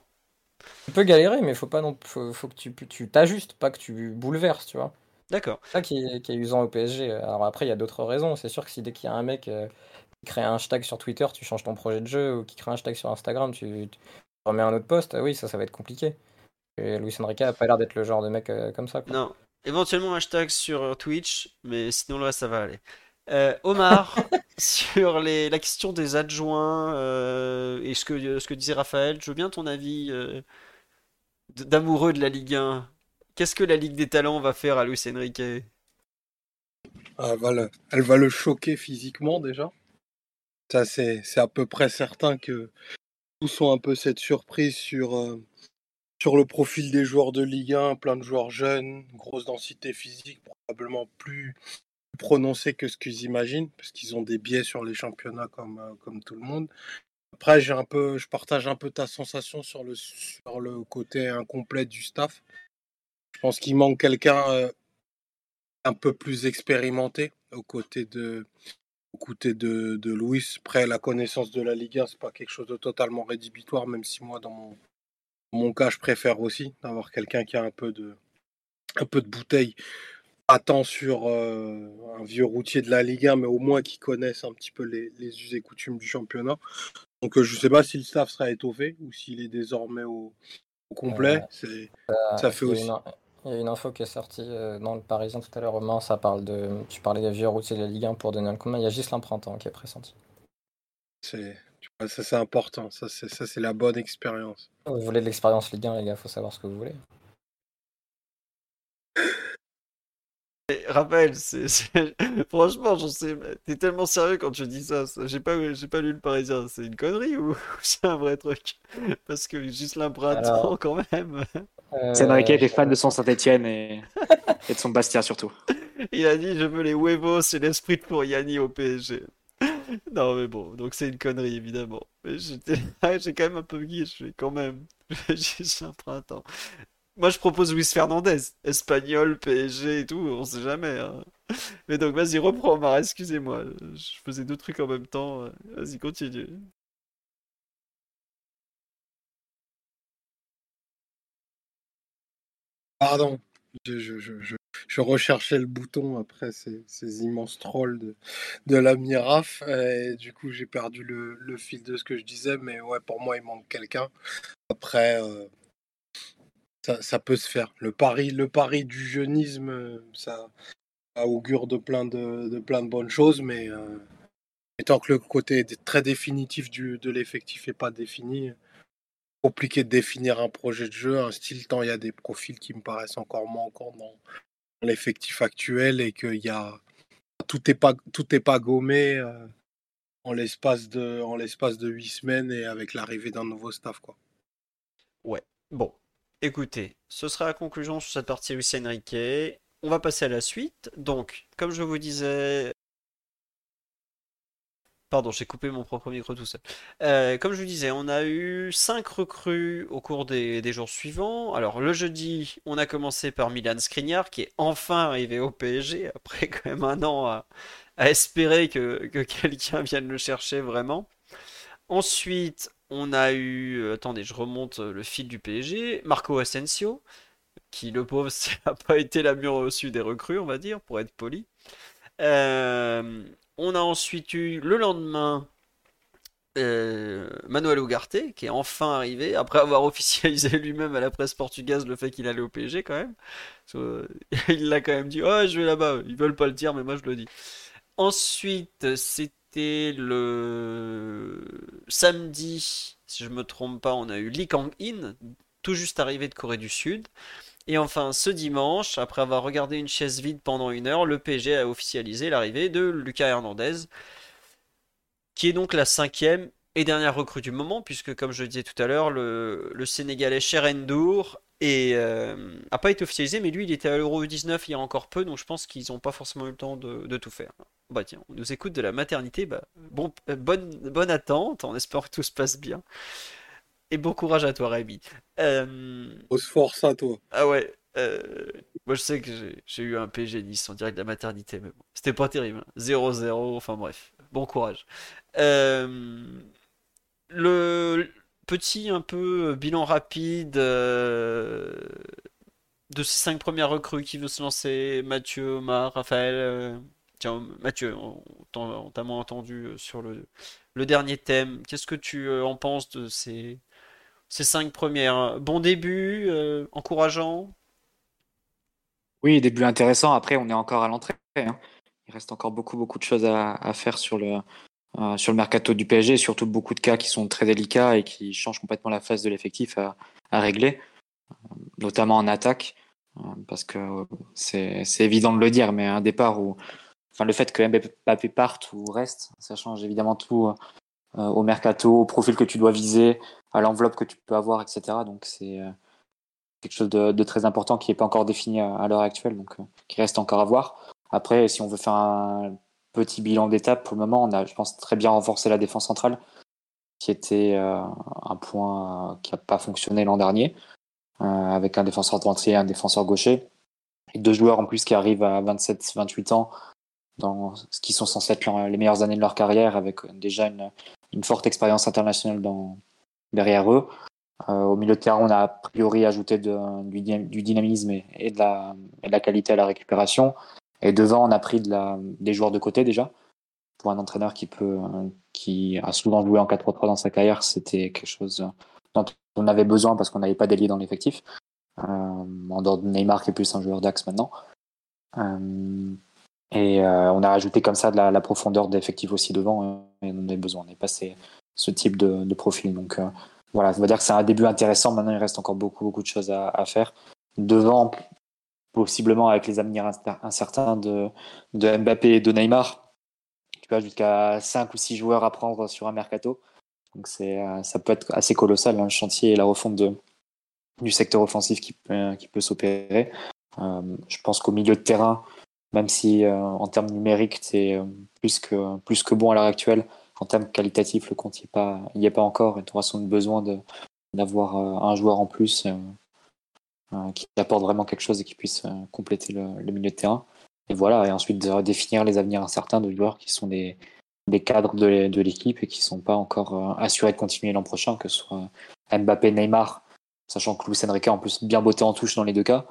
Speaker 2: Tu peux galérer, mais faut pas non, faut, faut que tu tu t'ajustes, pas que tu bouleverses, tu vois.
Speaker 1: d'accord.
Speaker 2: C'est ça qui est, qui est usant au PSG. Alors après, il y a d'autres raisons. C'est sûr que si dès qu'il y a un mec euh, qui crée un hashtag sur Twitter, tu changes ton projet de jeu, ou qui crée un hashtag sur Instagram, tu, tu remets un autre post, ah oui, ça, ça va être compliqué. Et Luis Enrique a pas l'air d'être le genre de mec euh, comme ça, quoi.
Speaker 1: Non, éventuellement un hashtag sur euh, Twitch, mais sinon reste ça va aller. Euh, Omar, sur la question des adjoints euh, et ce que, ce que disait Raphaël, je veux bien ton avis euh, d'amoureux de la Ligue 1. Qu'est-ce que la Ligue des Talents va faire à Luis Enrique?
Speaker 4: Ah, elle va le, choquer physiquement déjà. Ça, c'est, c'est à peu près certain que tous ont un peu cette surprise sur, euh, sur le profil des joueurs de Ligue 1, plein de joueurs jeunes, grosse densité physique, probablement plus prononcée que ce qu'ils imaginent, parce qu'ils ont des biais sur les championnats comme, euh, comme tout le monde. Après, j'ai un peu, je partage un peu ta sensation sur le, sur le côté incomplet du staff. Je pense qu'il manque quelqu'un euh, un peu plus expérimenté aux côtés de, aux côtés de, de Louis. Après, la connaissance de la Ligue 1, c'est pas quelque chose de totalement rédhibitoire, même si moi, dans mon, mon cas, je préfère aussi d'avoir quelqu'un qui a un peu de, un peu de bouteille. Pas tant sur euh, un vieux routier de la Ligue 1, mais au moins qui connaisse un petit peu les, les us et coutumes du championnat. Donc, euh, je sais pas si le staff sera étoffé ou s'il est désormais au, au complet.
Speaker 2: Euh,
Speaker 4: ça fait
Speaker 2: il y a
Speaker 4: aussi.
Speaker 2: une, il y a une info qui est sortie euh, dans le Parisien tout à l'heure, Romain, ça parle de... Tu parlais des vieux routiers de la Ligue 1 pour donner un main. Il y a Gislain Printemps qui est pressenti.
Speaker 4: C'est, tu vois, ça, c'est important. Ça, c'est, ça, c'est la bonne expérience.
Speaker 2: Vous voulez de l'expérience Ligue 1, les gars, faut savoir ce que vous voulez.
Speaker 1: Et Raphaël, c'est, c'est- franchement, j'en sais, t'es tellement sérieux quand tu dis ça. ça- J'ai pas, j'ai pas lu le Parisien, c'est une connerie ou c'est un vrai truc? Parce que Printemps,
Speaker 2: Alors-
Speaker 1: quand même,
Speaker 3: C'est Enrique
Speaker 2: Euh,
Speaker 3: était fan de son Saint-Etienne et... et de son Bastia surtout.
Speaker 1: il a dit je veux les huevos et l'esprit de Floriani au PSG. Non, mais bon, donc c'est une connerie, évidemment. Mais j'étais j'ai quand même un peu gué, je fais quand même. Gislain Printemps. Moi, je propose Luis Fernandez, espagnol, PSG et tout, on sait jamais. hein. Mais donc, vas-y, reprends, Omar, excusez-moi. Je faisais deux trucs en même temps. Vas-y, continue.
Speaker 4: Pardon, je, recherchais le bouton après ces, immenses trolls de, la Miraf. Et du coup, j'ai perdu le, le, fil de ce que je disais. Mais ouais, pour moi, il manque quelqu'un. Après, euh, ça, peut se faire. Le pari, le pari du jeunisme, ça, ça augure de plein de, plein de bonnes choses. Mais euh, tant que le côté très définitif du, de l'effectif n'est pas défini, compliqué de définir un projet de jeu, un style, tant il y a des profils qui me paraissent encore manquants dans l'effectif actuel et qu'il y a tout n'est pas tout est pas gommé euh, en l'espace de en l'espace de huit semaines et avec l'arrivée d'un nouveau staff quoi.
Speaker 1: Ouais. Bon, écoutez, ce sera la conclusion sur cette partie Luis Enrique. On va passer à la suite. Donc, comme je vous disais, Pardon, j'ai coupé mon propre micro tout seul. Euh, comme je vous disais, on a eu 5 recrues au cours des, jours suivants. Alors le jeudi, on a commencé par Milan Skriniar, qui est enfin arrivé au PSG, après quand même un an à, espérer que, quelqu'un vienne le chercher vraiment. Ensuite, on a eu... Euh, attendez, je remonte le fil du PSG. Marco Asensio, qui le pauvre, n'a pas été la mieux reçue des recrues, on va dire, pour être poli. Euh, on a ensuite eu le lendemain euh, Manuel Ugarte qui est enfin arrivé après avoir officialisé lui-même à la presse portugaise le fait qu'il allait au PSG quand même. Il l'a quand même dit oh je vais là-bas. Ils veulent pas le dire mais moi je le dis. Ensuite c'était le samedi si je me trompe pas on a eu Lee Kang-in tout juste arrivé de Corée du Sud. Et enfin, ce dimanche, après avoir regardé une chaise vide pendant une heure, le PSG a officialisé l'arrivée de Lucas Hernandez, qui est donc la cinquième et dernière recrue du moment, puisque comme je le disais tout à l'heure, le, Sénégalais Cherendour et euh, a pas été officialisé, mais lui il était à l'Euro 19 il y a encore peu, donc je pense qu'ils n'ont pas forcément eu le temps de, tout faire. Bah tiens, on nous écoute de la maternité, bah, bon, euh, bonne, bonne attente, on espère que tout se passe bien. Et bon courage à toi, Rémi.
Speaker 4: Euh... se force à toi.
Speaker 1: Ah ouais. Euh... Moi, je sais que j'ai eu un PG Nice en direct de la maternité, mais bon, c'était pas terrible. 0-0, hein. enfin bref. Bon courage. Le petit un peu bilan rapide euh... de ces cinq premières recrues qui veut se lancer Mathieu, Omar, Raphaël. Euh, tiens, Mathieu, on t'a moins entendu sur le, dernier thème. Qu'est-ce que tu euh, en penses de ces cinq premières? Bon début, euh, encourageant?
Speaker 3: Oui, début intéressant. Après, on est encore à l'entrée. Hein. Il reste encore beaucoup, beaucoup de choses à, faire sur le, euh, sur le mercato du PSG, surtout beaucoup de cas qui sont très délicats et qui changent complètement la phase de l'effectif à, régler, euh, notamment en attaque, parce que c'est évident de le dire, mais un départ où, enfin, le fait que Mbappé parte ou reste, ça change évidemment tout au mercato, au profil que tu dois viser, à l'enveloppe que tu peux avoir, etc. Donc c'est euh, quelque chose de, très important qui n'est pas encore défini à, l'heure actuelle, donc euh, qui reste encore à voir. Après, si on veut faire un petit bilan d'étape, pour le moment, on a, je pense, très bien renforcé la défense centrale, qui était euh, un point qui n'a pas fonctionné l'an dernier, avec un défenseur droitier et un défenseur gaucher, et deux joueurs en plus qui arrivent à 27-28 ans, dans ce qui sont censés être les meilleures années de leur carrière, avec déjà une, forte expérience internationale derrière eux. Euh, au milieu de terrain, on a a priori ajouté du, dynamisme et, de la, qualité à la récupération. Et devant, on a pris des joueurs de côté déjà. Pour un entraîneur qui, peut, qui a souvent joué en 4-3-3 dans sa carrière, c'était quelque chose dont on avait besoin parce qu'on n'avait pas d'ailier dans l'effectif. Euh, en dehors de Neymar qui est plus un joueur d'axe maintenant. Euh, et on a ajouté comme ça de la, profondeur d'effectif aussi devant et on en avait besoin. On est passé ce type de, profil. Donc euh, voilà, ça veut dire que c'est un début intéressant. Maintenant, il reste encore beaucoup, beaucoup de choses à, faire. Devant, possiblement avec les avenirs incertains de, de Mbappé et de Neymar, tu peux jusqu'à 5 ou 6 joueurs à prendre sur un mercato. Donc c'est, euh, ça peut être assez colossal, hein, le chantier et la refonte du secteur offensif qui, peut, s'opérer. Euh, je pense qu'au milieu de terrain, même si en termes numériques, c'est plus que, bon à l'heure actuelle, en termes qualitatifs, le compte n'y est, pas, encore et tu auras sans besoin d'avoir euh, un joueur en plus euh, euh, qui apporte vraiment quelque chose et qui puisse compléter le, milieu de terrain. et voilà, et ensuite définir les avenirs incertains de joueurs qui sont des, cadres de, l'équipe et qui sont pas encore assurés de continuer l'an prochain, que ce soit Mbappé, Neymar, sachant que Luis Enrique a en plus bien botté en touche dans les deux cas.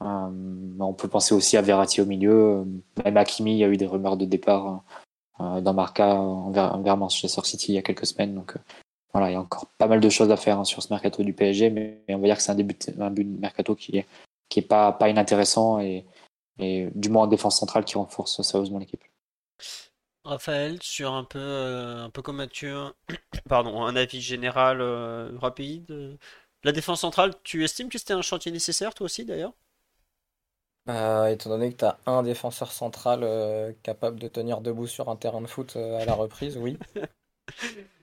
Speaker 3: on peut penser aussi à Verratti au milieu, même Hakimi, il y a eu des rumeurs de départ dans Marca envers, Manchester City il y a quelques semaines, donc voilà, il y a encore pas mal de choses à faire hein, sur ce mercato du PSG, mais on va dire que c'est un début de, un but de mercato qui est, qui est pas, pas inintéressant et, et du moins en défense centrale qui renforce sérieusement l'équipe.
Speaker 1: Raphaël, sur un peu, euh, un peu comme Mathieu, pardon, un avis général euh, rapide. La défense centrale, tu estimes que c'était un chantier nécessaire, toi aussi d'ailleurs?
Speaker 2: Bah, Étant donné que tu as un défenseur central euh, capable de tenir debout sur un terrain de foot à la reprise, oui.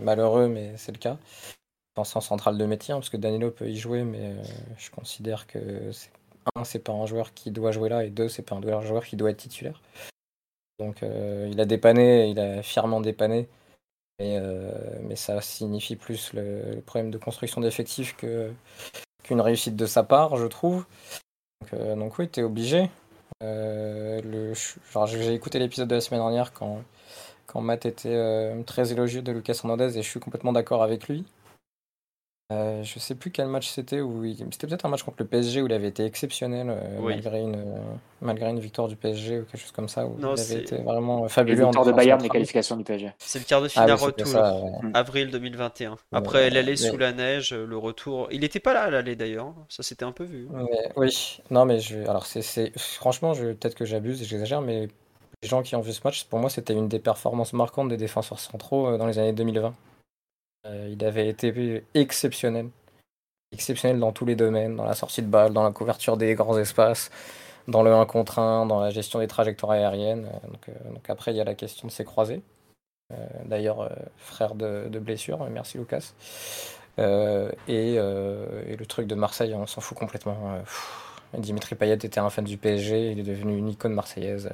Speaker 2: Malheureux, mais c'est le cas. Défenseur central de métier, hein, parce que Danilo peut y jouer, mais je considère que c'est un, c'est pas un joueur qui doit jouer là, et deux, c'est pas un joueur qui doit être titulaire. Donc euh, il a dépanné, il a fièrement dépanné, mais, euh, mais ça signifie plus le, problème de construction d'effectifs qu'une réussite de sa part, je trouve. Donc, euh, donc oui, tu es obligé. j'ai écouté l'épisode de la semaine dernière quand, quand Matt était très élogieux de Lucas Hernandez et je suis complètement d'accord avec lui. Euh, je sais plus quel match c'était, où c'était peut-être un match contre le PSG où il avait été exceptionnel euh, malgré, une, euh, malgré une victoire du PSG ou quelque chose comme ça, où il avait été vraiment fabuleux.
Speaker 3: La victoire de Bayern des qualifications du PSG.
Speaker 1: C'est le quart de finale ah retour, avril 2021. Après l'aller sous la neige, le retour. Il n'était pas là à l'aller d'ailleurs, ça s'était un peu vu.
Speaker 2: oui, non mais je... alors c'est franchement, je... peut-être que j'abuse et j'exagère, mais les gens qui ont vu ce match, pour moi c'était une des performances marquantes des défenseurs centraux dans les années 2020. Euh, il avait été exceptionnel. Exceptionnel dans tous les domaines, dans la sortie de balle, dans la couverture des grands espaces, dans le 1 contre 1, dans la gestion des trajectoires aériennes. Euh, euh, donc, après, il y a la question de ses croisés. D'ailleurs, frère de, blessure, merci Lucas. et, le truc de Marseille, on s'en fout complètement. Dimitri Payet était un fan du PSG, il est devenu une icône marseillaise.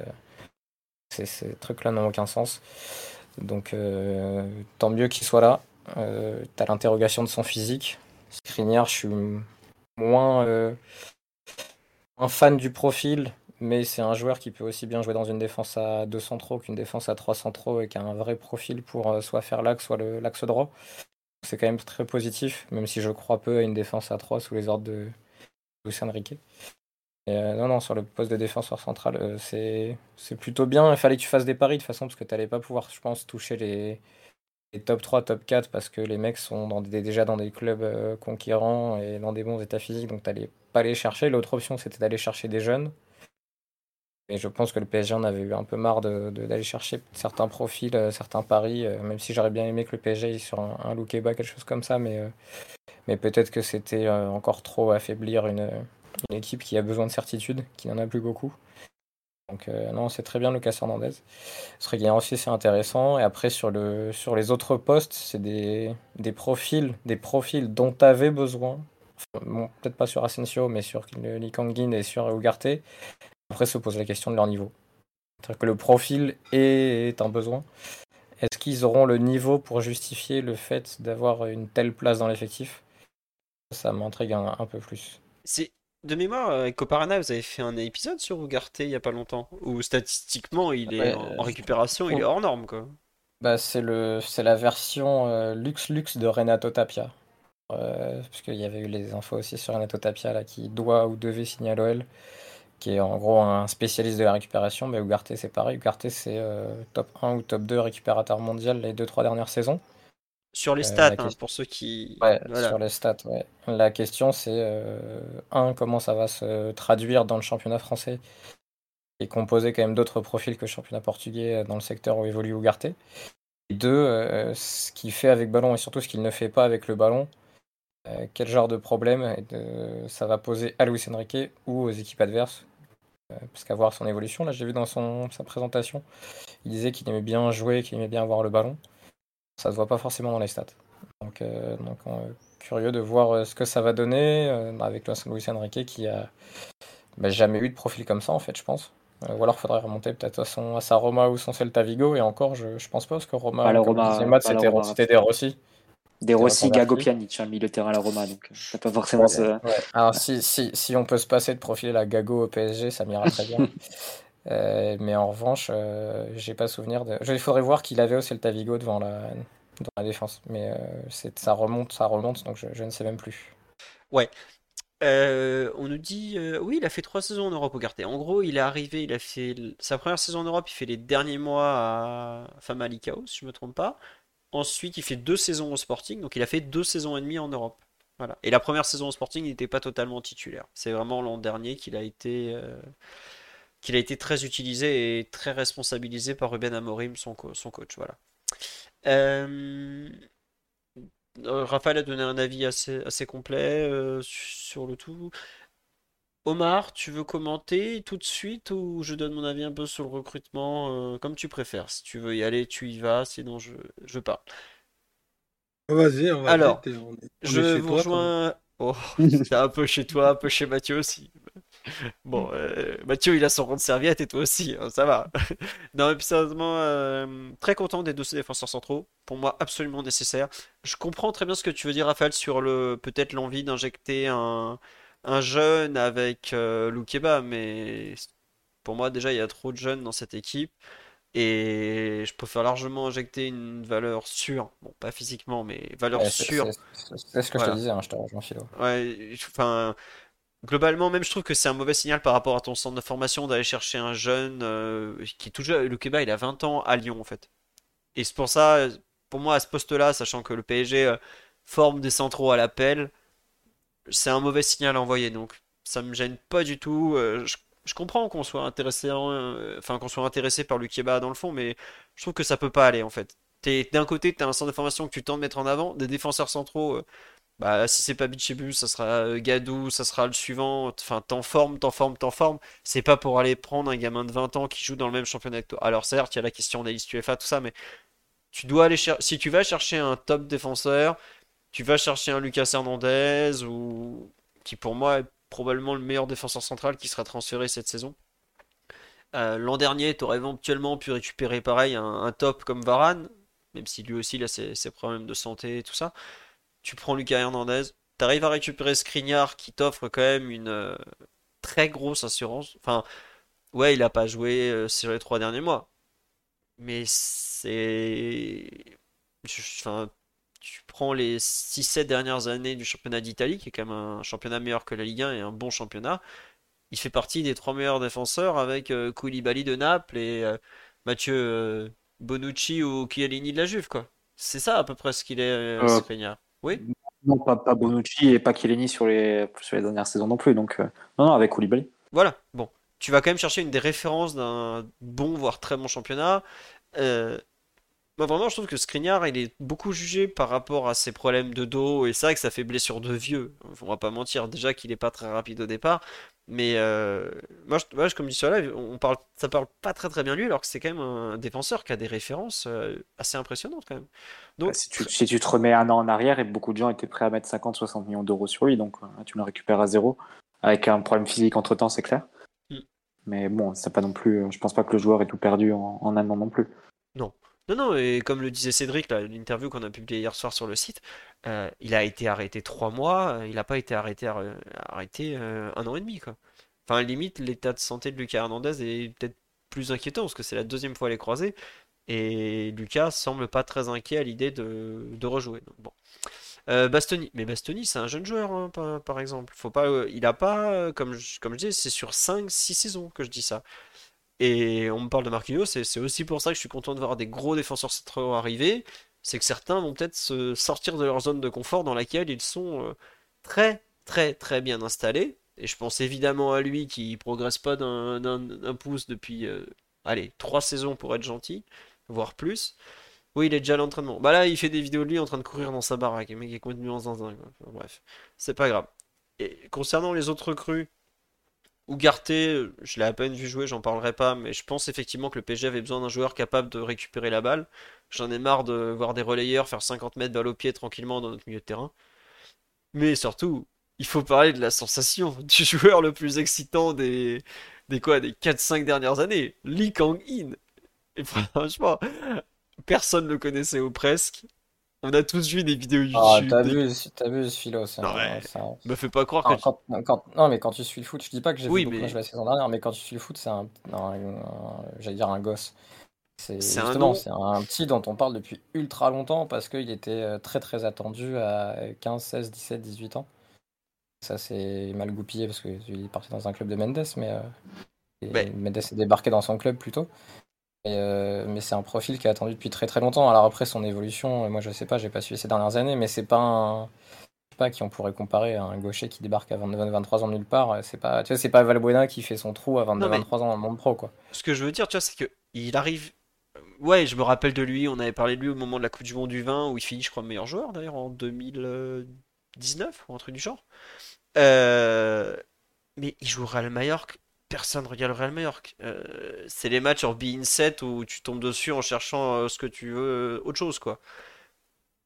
Speaker 2: Ces trucs-là n'ont aucun sens. Donc tant mieux qu'il soit là. Euh, t'as l'interrogation de son physique. Skriniar, je suis moins euh, un fan du profil, mais c'est un joueur qui peut aussi bien jouer dans une défense à 2 centraux qu'une défense à 3 centraux et qui a un vrai profil pour euh, soit faire l'axe, soit l'axe droit. C'est quand même très positif, même si je crois peu à une défense à 3 sous les ordres de Riquet. non, non, sur le poste de défenseur central, c'est plutôt bien. Il fallait que tu fasses des paris de toute façon, parce que tu n'allais pas pouvoir, je pense, toucher les, top 3, top 4 parce que les mecs sont déjà dans des clubs euh, conquérants et dans des bons états physiques, donc t'allais pas les chercher. L'autre option, c'était d'aller chercher des jeunes. Et je pense que le PSG en avait eu un peu marre d'aller de, chercher certains profils, euh, certains paris, euh, même si j'aurais bien aimé que le PSG sur un, un Loukeba, quelque chose comme ça, mais, mais peut-être que c'était encore trop affaiblir une, une équipe qui a besoin de certitude, qui n'en a plus beaucoup. Donc euh, non, c'est très bien Lucas Hernandez. Ce aussi c'est intéressant. Et après sur, le, sur les autres postes, c'est des, des, profils, des profils dont tu avais besoin. peut-être pas sur Asensio, mais sur Lee Kangin et sur Ugarte. Après se pose la question de leur niveau. C'est-à-dire que le profil est un besoin. Est-ce qu'ils auront le niveau pour justifier le fait d'avoir une telle place dans l'effectif? Ça m'intrigue un, un peu plus.
Speaker 1: De mémoire, avec Coparana, vous avez fait un épisode sur Ugarte il y a pas longtemps, où statistiquement il est en, récupération, il est hors norme quoi.
Speaker 2: Bah c'est le c'est la version euh, luxe luxe de Renato Tapia. Euh, parce qu'il y avait eu les infos aussi sur Renato Tapia là, qui doit ou devait signer à l'OL, qui est en gros un spécialiste de la récupération. Mais Ugarte c'est pareil, Ugarte c'est euh, top 1 ou top 2 récupérateur mondial les 2-3 dernières saisons.
Speaker 1: Sur les euh, stats, hein, pour ceux qui.
Speaker 2: Ouais, sur les stats, ouais. La question, c'est euh, un, comment ça va se traduire dans le championnat français et composer quand même d'autres profils que le championnat portugais euh, dans le secteur où évolue Ugarte. Et deux, ce qu'il fait avec ballon et surtout ce qu'il ne fait pas avec le ballon. quel genre de problème ça va poser à Luis Enrique ou aux équipes adverses parce qu'à voir son évolution, là j'ai vu dans son, sa présentation, il disait qu'il aimait bien jouer, qu'il aimait bien avoir le ballon ça se voit pas forcément dans les stats. Donc, euh, donc curieux de voir euh, ce que ça va donner euh, avec Luis Enrique qui a bah, jamais eu de profil comme ça en fait, je pense. ou alors faudrait remonter peut-être à, son, à sa Roma ou son Celta Vigo et encore je, je pense pas parce que Roma,
Speaker 3: comme Roma,
Speaker 2: c'était des Rossi.
Speaker 3: Des Rossi. Gago, Pjanic, un milieu de terrain à la Roma, donc euh, t'as pas forcément.
Speaker 2: Ouais. Alors si, si, si on peut se passer de profiler la Gago au PSG, ça m'ira très bien. Euh, mais en revanche, euh, j'ai pas souvenir de. Il faudrait voir qu'il avait au Celta Vigo devant la, défense. Mais euh, ça remonte, ça remonte, donc je, ne sais même plus.
Speaker 1: Euh, on nous dit, oui, il a fait trois saisons en Europe au Garté. En gros, il est arrivé, il a fait sa première saison en Europe, il fait les derniers mois à Famalicão, si je me trompe pas. Ensuite, il fait deux saisons au Sporting, donc il a fait deux saisons et demie en Europe. Voilà. Et la première saison au Sporting, il n'était pas totalement titulaire. C'est vraiment l'an dernier qu'il a été, qu'il a été très utilisé et très responsabilisé par Ruben Amorim, son, co- son coach. Voilà. Euh, euh, Raphaël a donné un avis assez, assez complet euh, sur le tout. Omar, tu veux commenter tout de suite ou je donne mon avis un peu sur le recrutement, euh, comme tu préfères? Si tu veux y aller, tu y vas, sinon je, je parle.
Speaker 4: Vas-y, on va
Speaker 1: Alors,
Speaker 4: on est- on
Speaker 1: Je vous
Speaker 4: toi,
Speaker 1: rejoins. Oh, c'est un peu chez toi, un peu chez Mathieu aussi. Bon, euh, Mathieu, il a son rond de serviette et toi aussi, hein, ça va. Non, mais sérieusement, euh, très content des deux défenseurs centraux. Pour moi, absolument nécessaire. Je comprends très bien ce que tu veux dire, Raphaël, sur le peut-être l'envie d'injecter un, un jeune avec euh, Loukeba, mais pour moi, déjà, il y a trop de jeunes dans cette équipe. Et je préfère largement injecter une valeur sûre, bon, pas physiquement, mais valeur
Speaker 2: Ouais,
Speaker 1: sûre
Speaker 2: c'est- ce que je te disais, hein, je te rejoins, Philo.
Speaker 1: Ouais, enfin, globalement, même je trouve que c'est un mauvais signal par rapport à ton centre de formation d'aller chercher un jeune euh, qui est tout jeune. Le il a 20 ans à Lyon, en fait. Et c'est pour ça, pour moi, à ce poste-là, sachant que le PSG euh, forme des centraux à l'appel, c'est un mauvais signal à envoyer. Donc, ça me gêne pas du tout. Euh, je, comprends qu'on soit intéressé, enfin, qu'on soit intéressé par Lukeba dans le fond, mais je trouve que ça peut pas aller, en fait. D'un côté, tu as un centre de formation que tu tentes de mettre en avant, des défenseurs centraux. Bah, si c'est pas Bichebus, ça sera euh, Gadou, ça sera le suivant. Enfin, t'en formes, t'en formes, t'en formes. C'est pas pour aller prendre un gamin de 20 ans qui joue dans le même championnat que toi. Alors, certes, il y a la question des listes UEFA, tout ça, mais tu dois aller chercher. Si tu vas chercher un top défenseur, tu vas chercher un Lucas Hernandez, qui pour moi est probablement le meilleur défenseur central qui sera transféré cette saison. Euh, l'an dernier, tu aurais éventuellement pu récupérer pareil un, top comme Varane, même si lui aussi il a ses problèmes de santé et tout ça. Tu prends Lucas Hernandez, tu arrives à récupérer Skriniar qui t'offre quand même une euh, très grosse assurance. Enfin, ouais, il a pas joué euh, sur les trois derniers mois, mais c'est. Enfin, tu prends les six sept dernières années du championnat d'Italie, qui est quand même un championnat meilleur que la Ligue 1 et un bon championnat. Il fait partie des trois meilleurs défenseurs avec euh, Koulibaly de Naples et Mathieu Bonucci ou Chiellini de la Juve, quoi. C'est ça à peu près ce qu'il est, euh. Oui?
Speaker 3: Non, pas, pas Bonucci et pas Chiellini sur les, sur les dernières saisons non plus. Donc, euh, non, non, avec Koulibaly.
Speaker 1: Voilà, bon. Tu vas quand même chercher une des références d'un bon, voire très bon championnat. Euh, moi, vraiment, je trouve que Skriniar, il est beaucoup jugé par rapport à ses problèmes de dos. Et c'est vrai que ça fait blessure de vieux. On va pas mentir. Déjà qu'il est pas très rapide au départ. Mais euh, moi, je, moi, comme je dis sur live, on parle, ça parle pas très très bien lui, alors que c'est quand même un défenseur qui a des références euh, assez impressionnantes quand même. Donc,
Speaker 3: Bah, Si tu, si tu te remets un an en arrière, et beaucoup de gens étaient prêts à mettre 50-60 millions d'euros sur lui, donc euh, tu le récupères à zéro. Avec un problème physique entre temps, c'est clair.
Speaker 1: Mm.
Speaker 3: Mais bon, c'est pas non plus. Je pense pas que le joueur ait tout perdu en, en un an non plus.
Speaker 1: Non, non, et comme le disait Cédric, l'interview qu'on a publiée hier soir sur le site, euh, il a été arrêté trois mois, euh, il n'a pas été arrêté, ar- arrêté euh, un an et demi, quoi. Enfin, limite, l'état de santé de Lucas Hernandez est peut-être plus inquiétant, parce que c'est la deuxième fois à les croiser, et Lucas semble pas très inquiet à l'idée de, de rejouer. Donc, bon. Euh, Bastoni, mais Bastoni, c'est un jeune joueur, hein, par, exemple. Faut pas, euh, il a pas, euh, comme je, comme je dis, c'est sur cinq six saisons que je dis ça. Et on me parle de Marquinhos, c'est c'est aussi pour ça que je suis content de voir des gros défenseurs centraux arriver. C'est que certains vont peut-être se sortir de leur zone de confort dans laquelle ils sont euh, très, très, très bien installés. Et je pense évidemment à lui qui progresse pas d'un pouce depuis, euh, allez, trois saisons pour être gentil, voire plus. Oui, il est déjà à l'entraînement. Bah là, il fait des vidéos de lui en train de courir dans sa baraque. Le mec est complètement zinzin, bref, c'est pas grave. Et concernant les autres recrues, Ugarte, euh, je l'ai à peine vu jouer, j'en parlerai pas, mais je pense effectivement que le PSG avait besoin d'un joueur capable de récupérer la balle. J'en ai marre de voir des relayeurs faire 50 mètres balle au pied tranquillement dans notre milieu de terrain. Mais surtout, il faut parler de la sensation du joueur le plus excitant des, des quoi, des 4-5 dernières années, Lee Kang-in. Et franchement, personne ne le connaissait ou presque. On a tous vu des vidéos
Speaker 2: Ah,
Speaker 1: YouTube.
Speaker 2: t'as
Speaker 1: des-
Speaker 2: vu, t'as vu, Philo, c'est
Speaker 1: Non,
Speaker 2: un-
Speaker 1: Me fais pas croire que
Speaker 2: Ah, quand- quand- non, mais quand tu suis le foot, je dis pas que j'ai
Speaker 1: Oui,
Speaker 2: vu
Speaker 1: mais-
Speaker 2: la saison dernière, mais quand tu suis le foot, c'est un, un- j'allais dire un gosse. C'est
Speaker 1: un
Speaker 2: justement,
Speaker 1: nom.
Speaker 2: c'est un petit dont on parle depuis ultra longtemps parce qu'il était euh, très très attendu à 15, 16, 17, 18 ans. Ça c'est mal goupillé parce qu'il est parti dans un club de Mendes, mais euh, et
Speaker 1: Mais-
Speaker 2: Mendes est débarqué dans son club plutôt. Et, euh, mais c'est un profil qui est attendu depuis très très longtemps. Alors après son évolution, euh, moi je sais pas, j'ai pas suivi ces dernières années, mais c'est pas un, je sais pas qui on pourrait comparer à un gaucher qui débarque à 22, 23 ans de nulle part. euh, C'est pas, tu vois, c'est pas Valbuena qui fait son trou à 22,
Speaker 1: Non, mais-
Speaker 2: 23 ans dans le monde pro quoi.
Speaker 1: Ce que je veux dire, tu vois, c'est que il arrive. Ouais, je me rappelle de lui. On avait parlé de lui au moment de la Coupe du Monde du vin où il finit, je crois, meilleur joueur d'ailleurs en 2019 ou un truc du genre. Euh, Mais il joue au Real Mallorca. Personne regarde le Real Mallorca. Euh, C'est les matchs en be-in set où tu tombes dessus en cherchant euh, ce que tu veux, euh, autre chose quoi.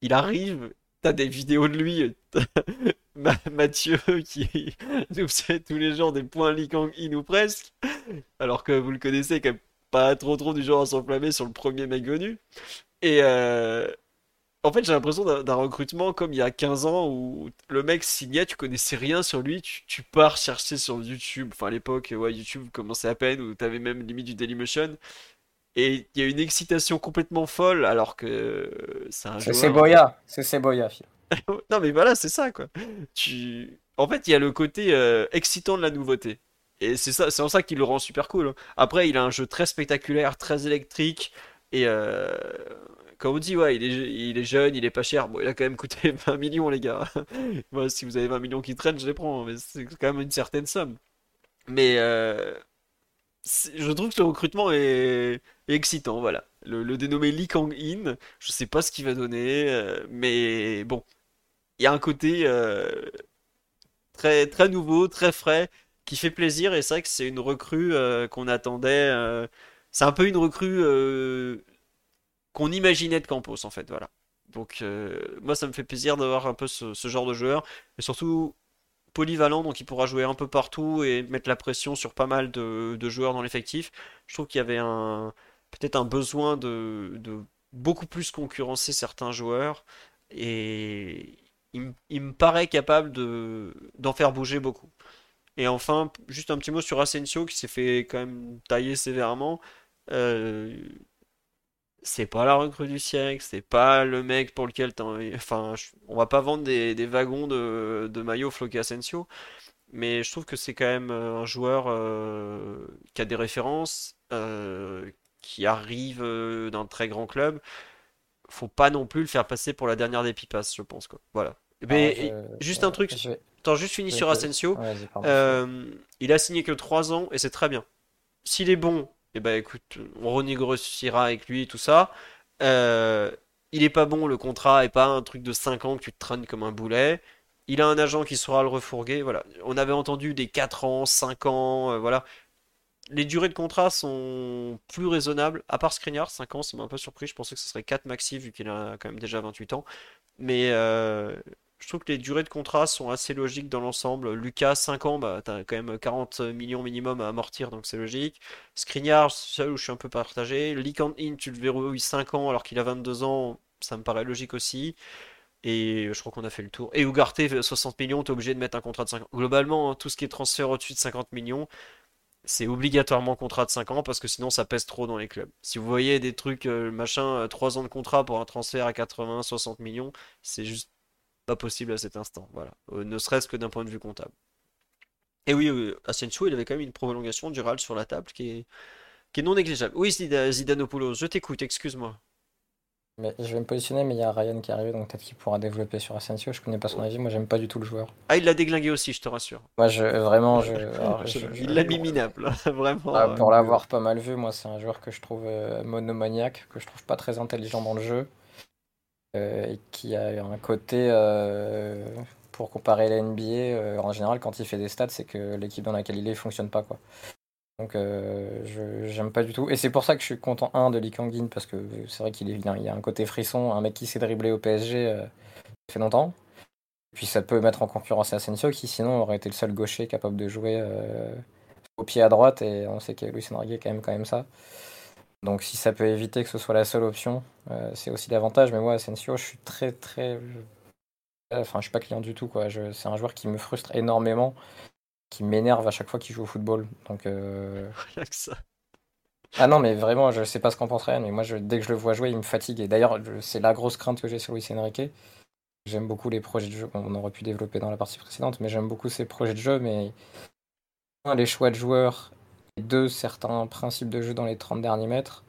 Speaker 1: Il arrive, t'as des vidéos de lui, Ma- Mathieu qui nous fait tous les jours des points Lee Kang-in ou presque, alors que vous le connaissez quand même pas trop trop du genre à s'enflammer sur le premier mec venu. Et en fait, j'ai l'impression d'un recrutement comme il y a 15 ans où le mec signait, tu connaissais rien sur lui, tu, tu pars chercher sur YouTube. Enfin, à l'époque, ouais, YouTube commençait à peine, où t'avais même limite du Dailymotion. Et il y a une excitation complètement folle, alors que c'est un
Speaker 2: C'est
Speaker 1: joueur.
Speaker 2: Boya, c'est Seboya.
Speaker 1: Non, mais voilà, c'est ça, quoi. Tu... En fait, il y a le côté euh, excitant de la nouveauté. Et c'est ça, c'est en ça qu'il le rend super cool. hein. Après, il a un jeu très spectaculaire, très électrique. Et euh, comme on dit, ouais, il est, il est jeune, il est pas cher. Bon, il a quand même coûté 20 millions, les gars. Moi, si vous avez 20 millions qui traînent, je les prends. Mais c'est quand même une certaine somme. Mais euh, je trouve que le recrutement est, excitant, voilà. Le, dénommé Lee Kang-in, je sais pas ce qu'il va donner, euh, mais bon, il y a un côté euh, très, très nouveau, très frais, qui fait plaisir, et c'est vrai que c'est une recrue qu'on attendait. c'est un peu une recrue qu'on imaginait de Campos, en fait, voilà. Donc, euh, moi, ça me fait plaisir d'avoir un peu ce, genre de joueur, et surtout polyvalent, donc il pourra jouer un peu partout et mettre la pression sur pas mal de, joueurs dans l'effectif. Je trouve qu'il y avait un peut-être un besoin de, beaucoup plus concurrencer certains joueurs et il, me- il me paraît capable de d'en faire bouger beaucoup. Et enfin, juste un petit mot sur Asensio qui s'est fait quand même tailler sévèrement. Euh, c'est pas la recrue du siècle, c'est pas le mec pour lequel t'as envie- Enfin, on va pas vendre des, des wagons de, de maillots floqués Asensio, mais je trouve que c'est quand même euh, un joueur euh, qui a des références, euh, qui arrive d'un très grand club. Faut pas non plus le faire passer pour la dernière des pipas, je pense, quoi. Voilà. Mais
Speaker 2: Alors, je-
Speaker 1: juste un truc,
Speaker 2: je
Speaker 1: attends, juste fini
Speaker 2: je
Speaker 1: sur Asensio.
Speaker 2: Ouais.
Speaker 1: Euh, il a signé que 3 ans et c'est très bien. S'il est bon, eh ben écoute, on renégociera avec lui et tout ça. Euh, il est pas bon, le contrat est pas un truc de 5 ans que tu te traînes comme un boulet. Il a un agent qui saura le refourguer. Voilà. On avait entendu des 4 ans, 5 ans, euh, voilà. Les durées de contrat sont plus raisonnables, à part Skriniar, 5 ans, ça m'a un peu surpris. Je pensais que ce serait 4 maxi vu qu'il a quand même déjà 28 ans. Mais euh, je trouve que les durées de contrat sont assez logiques dans l'ensemble. Lucas, 5 ans, bah, t'as quand même 40 millions minimum à amortir, donc c'est logique. Skriniar, seul où je suis un peu partagé. Lee Kang-in, tu le verrouilles 5 ans alors qu'il a 22 ans, ça me paraît logique aussi. Et je crois qu'on a fait le tour. Et Ugarte, 60 millions, t'es obligé de mettre un contrat de 5 ans. Globalement, hein, tout ce qui est transfert au-dessus de 50 millions, c'est obligatoirement contrat de 5 ans parce que sinon ça pèse trop dans les clubs. Si vous voyez des trucs, euh, machin, euh, 3 ans de contrat pour un transfert à 80, 60 millions, c'est juste pas possible à cet instant. Voilà. Euh, ne serait-ce que d'un point de vue comptable. Et oui, euh, Asensio, il avait quand même une prolongation du RAL sur la table qui est, qui est non négligeable. Oui, Zida- Zidanopoulos, je t'écoute, excuse-moi.
Speaker 2: Mais je vais me positionner, mais il y a Ryan qui arrive, donc peut-être qu'il pourra développer sur Asensio. Je connais pas son avis, moi j'aime pas du tout le joueur.
Speaker 1: Ah, il l'a déglingué aussi, je te rassure.
Speaker 2: Moi, je, vraiment, je, alors, je-
Speaker 1: Il l'a mis minable, vraiment.
Speaker 2: Ah,
Speaker 1: euh.
Speaker 2: pour l'avoir pas mal vu, moi, c'est un joueur que je trouve monomaniaque, que je trouve pas très intelligent dans le jeu, et qui a un côté, euh, pour comparer la NBA, euh, en général, quand il fait des stats, c'est que l'équipe dans laquelle il est fonctionne pas, quoi. Donc, euh, j'aime pas du tout. Et c'est pour ça que je suis content, un, de Lee Kang-in, parce que c'est vrai qu'il il a- il a un côté frisson, un mec qui sait dribbler au PSG, euh, ça fait longtemps. Puis ça peut mettre en concurrence Asensio, qui sinon aurait été le seul gaucher capable de jouer euh, au pied à droite, et on sait que Luis Enrique est quand même, quand même ça. Donc si ça peut éviter que ce soit la seule option, euh, c'est aussi davantage. Mais moi, Asensio, je suis très très. Enfin, je suis pas client du tout. quoi. C'est un joueur qui me frustre énormément, qui m'énerve à chaque fois qu'il joue au football. Donc. Euh,
Speaker 1: Rien que ça.
Speaker 2: Ah non, mais vraiment, je sais pas ce qu'en pense mais moi, je, dès que je le vois jouer, il me fatigue. Et d'ailleurs, c'est la grosse crainte que j'ai sur Luis Enrique. J'aime beaucoup les projets de jeu, on aurait pu développer dans la partie précédente, mais j'aime beaucoup ces projets de jeu, mais les choix de joueurs deux, certains principes de jeu dans les 30 derniers mètres.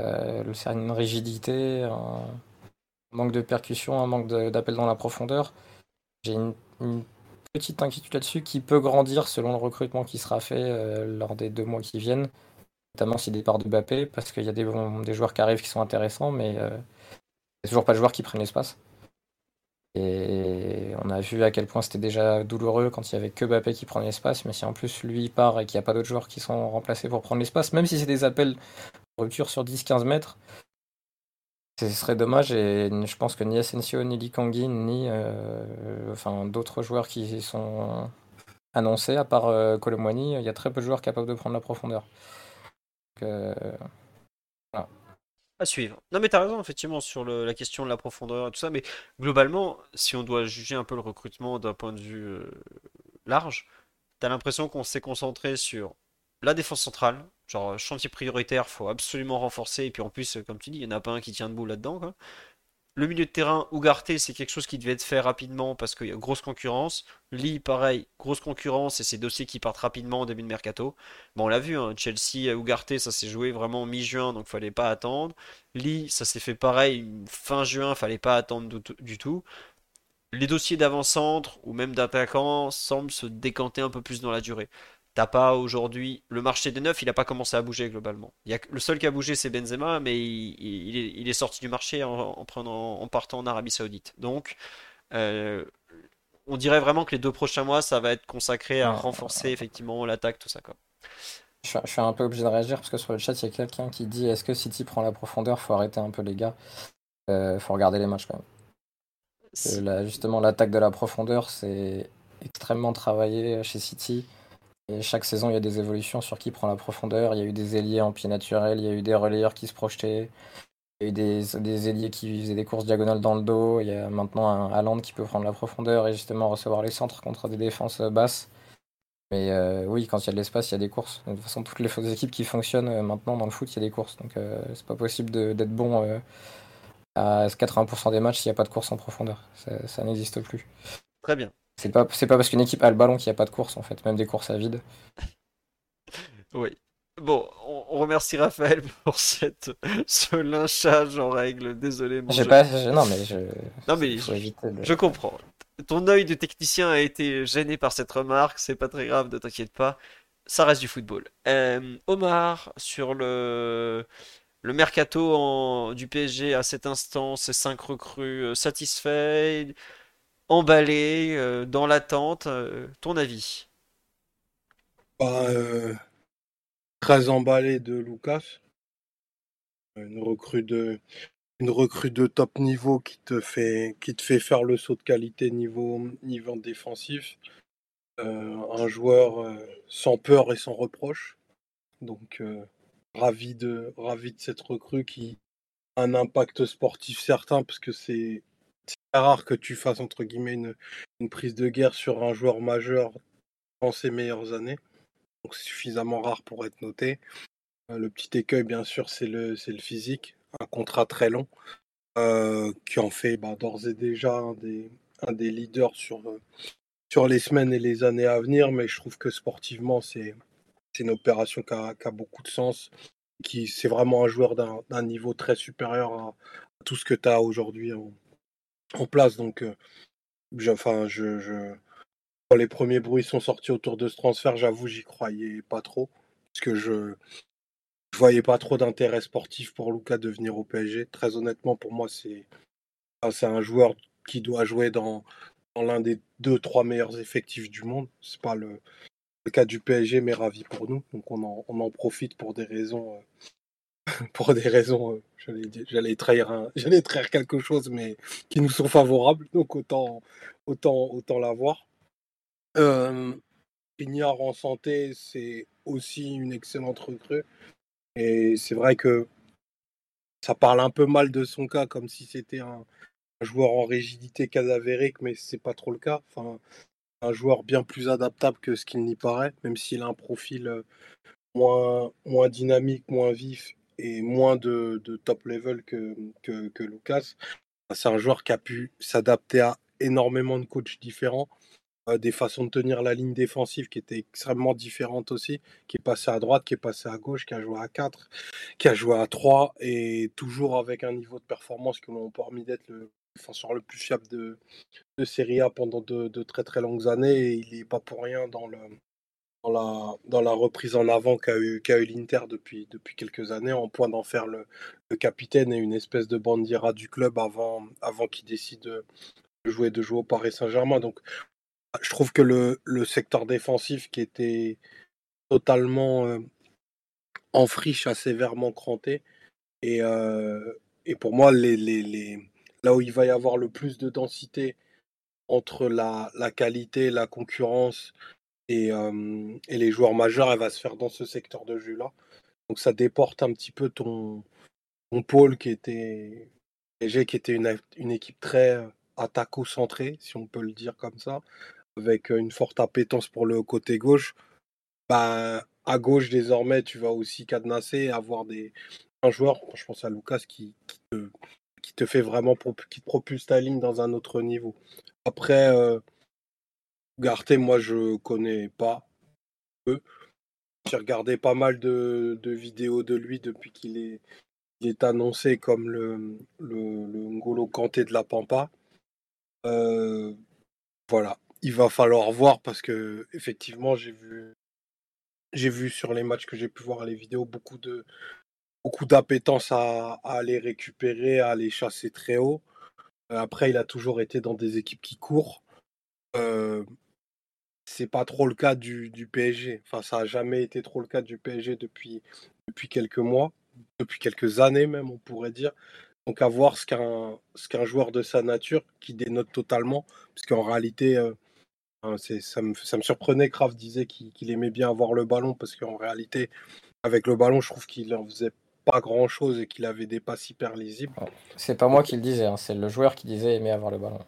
Speaker 2: Euh, une rigidité, un manque de percussion, un manque d'appel dans la profondeur. J'ai une, petite inquiétude là-dessus qui peut grandir selon le recrutement qui sera fait euh, lors des deux mois qui viennent, notamment si départ de Mbappé, parce qu'il y a des, des, joueurs qui arrivent qui sont intéressants, mais euh, il n'y a toujours pas de joueurs qui prennent l'espace. Et on a vu à quel point c'était déjà douloureux quand il y avait que Mbappé qui prenait l'espace, mais si en plus lui part et qu'il n'y a pas d'autres joueurs qui sont remplacés pour prendre l'espace, même si c'est des appels rupture sur 10-15 mètres, ce serait dommage et je pense que ni Asensio, ni Likangi, ni euh, enfin, d'autres joueurs qui sont annoncés, à part euh, il y a très peu de joueurs capables de prendre la profondeur. Euh,
Speaker 1: à suivre. Non, mais t'as raison, effectivement, sur la question de la profondeur et tout ça, mais globalement, si on doit juger un peu le recrutement d'un point de vue euh, large, t'as l'impression qu'on s'est concentré sur la défense centrale, genre chantier prioritaire, faut absolument renforcer, et puis en plus, comme tu dis, il n'y en a pas un qui tient debout là-dedans. Le milieu de terrain, Ougarté, c'est quelque chose qui devait être fait rapidement parce qu'il y a grosse concurrence. Lee, pareil, grosse concurrence et c'est dossiers qui partent rapidement au début de mercato. Bon, on l'a vu, hein, Chelsea, Ougarté, ça s'est joué vraiment mi-juin, donc fallait pas attendre. Lee, ça s'est fait pareil, fin juin, fallait pas attendre du, tout. Les dossiers d'avant-centre ou même d'attaquants semblent se décanter un peu plus dans la durée. T'as pas aujourd'hui. Le marché des neufs, il n'a pas commencé à bouger globalement. Il y a... Le seul qui a bougé, c'est Benzema, mais il, est... sorti du marché en, prenant... en partant en Arabie Saoudite. Donc, euh, on dirait vraiment que les deux prochains mois, ça va être consacré à renforcer effectivement l'attaque, tout ça. Quoi.
Speaker 2: Je, suis un peu obligé de réagir parce que sur le chat, il y a quelqu'un qui dit Est-ce que City prend la profondeur? Faut arrêter un peu, les gars. Euh, faut regarder les matchs quand même. justement, l'attaque de la profondeur, c'est extrêmement travaillé chez City chaque saison, il y a des évolutions sur qui prend la profondeur. Il y a eu des ailiers en pied naturel, il y a eu des relayeurs qui se projetaient, il y a eu des, ailiers qui faisaient des courses diagonales dans le dos. Il y a maintenant un Haaland qui peut prendre la profondeur et justement recevoir les centres contre des défenses basses. Mais euh, oui, quand il y a de l'espace, il y a des courses. De toute façon, toutes les équipes qui fonctionnent euh, maintenant dans le foot, il y a des courses. Donc euh, c'est pas possible d'être bon à 80% des matchs s'il n'y a pas de course en profondeur. ça n'existe plus.
Speaker 1: Très bien.
Speaker 2: C'est pas, pas parce qu'une équipe a le ballon qu'il n'y a pas de course, en fait, même des courses à vide.
Speaker 1: oui. Bon, on, remercie Raphaël pour cette, ce lynchage en règle. Désolé.
Speaker 2: Mon pas, non, mais je.
Speaker 1: Non, mais je, comprends. Ton œil de technicien a été gêné par cette remarque. C'est pas très grave, ne t'inquiète pas. Ça reste du football. Euh, Omar, sur le, le mercato du PSG à cet instant, ces 5 recrues euh, satisfaits emballé, euh, dans l'attente. Euh, ton avis?
Speaker 4: Bah, euh, Très emballé de Lucas. Une recrue de, une recrue de top niveau qui te fait, qui te fait faire le saut de qualité niveau, niveau défensif. un joueur sans peur et sans reproche. Donc, ravi, de, ravi de cette recrue qui a un impact sportif certain parce que c'est c'est rare que tu fasses entre guillemets une, prise de guerre sur un joueur majeur dans ses meilleures années. Donc c'est suffisamment rare pour être noté. Euh, le petit écueil, bien sûr, c'est le, c'est le physique. Un contrat très long euh, qui en fait bah, d'ores et déjà un des, leaders sur, euh, sur les semaines et les années à venir. Mais je trouve que sportivement, c'est, c'est une opération qui a, beaucoup de sens. Qui, c'est vraiment un joueur d'un, d'un niveau très supérieur à, tout ce que tu as aujourd'hui en place. Donc, je, quand les premiers bruits sont sortis autour de ce transfert, j'avoue, j'y croyais pas trop. Parce que je je voyais pas trop d'intérêt sportif pour Lucas de venir au PSG. Très honnêtement, pour moi, c'est un joueur qui doit jouer dans, l'un des deux, trois meilleurs effectifs du monde. C'est pas le, cas du PSG, mais ravi pour nous. Donc on en, on en profite pour des raisons pour des raisons, euh, j'allais trahir, j'allais trahir quelque chose, mais qui nous sont favorables, donc autant, autant, autant l'avoir. Euh, Pignard en santé, c'est aussi une excellente recrue. Et c'est vrai que ça parle un peu mal de son cas, comme si c'était un, joueur en rigidité cadavérique, mais c'est pas trop le cas. Enfin, un joueur bien plus adaptable que ce qu'il n'y paraît, même s'il a un profil euh, moins, moins dynamique, moins vif et moins de, top level que, Lucas. C'est un joueur qui a pu s'adapter à énormément de coachs différents euh, des façons de tenir la ligne défensive qui étaient extrêmement différentes aussi, qui est passé à droite, qui est passé à gauche, qui a joué à 4, qui a joué à 3, et toujours avec un niveau de performance que l'on permis d'être le défenseur le plus fiable de, de Serie A pendant de, très très longues années, et il n'est pas pour rien dans, le, dans, la, dans la reprise en avant qu'a eu, eu l'Inter depuis, depuis quelques années, en point d'en faire le, le, capitaine et une espèce de bandiera du club avant, avant qu'il décide de jouer, de jouer au Paris Saint-Germain. Donc je trouve que le, le, secteur défensif qui était totalement euh, en friche a sévèrement cranté. Et, euh, et pour moi, les, les, les, là où il va y avoir le plus de densité entre la, la qualité, la concurrence et, euh, et, les joueurs majeurs, elle va se faire dans ce secteur de jeu-là. Donc ça déporte un petit peu ton, ton pôle qui était, qui était une, équipe très attaco-centrée, si on peut le dire comme ça, avec une forte appétence pour le côté gauche, bah, à gauche désormais, tu vas aussi cadenasser, avoir des, un joueur, je pense à Lucas, qui, qui, te, fait vraiment, qui te propulse ta ligne dans un autre niveau. Après, euh, Garté, moi, je connais pas. J'ai regardé pas mal de, vidéos de lui depuis qu'il est, annoncé comme le, le, le Ngolo Kanté de la Pampa. Euh, voilà il va falloir voir parce que effectivement j'ai vu sur les matchs que j'ai pu voir les vidéos beaucoup d'appétence à, aller récupérer, à aller chasser très haut. Euh, après, il a toujours été dans des équipes qui courent. Euh, c'est pas trop le cas du, du, PSG. Enfin, ça a jamais été trop le cas du PSG depuis, depuis quelques mois, depuis quelques années même, on pourrait dire. Donc à voir ce qu'un joueur de sa nature qui dénote totalement, parce qu'en réalité, euh, ça, me, ça me surprenait, Kraft disait qu'il aimait bien avoir le ballon parce qu'en réalité, avec le ballon, je trouve qu'il en faisait pas grand chose et qu'il avait des passes hyper lisibles.
Speaker 2: C'est pas moi qui le disais, hein, c'est le joueur qui disait aimer avoir le ballon.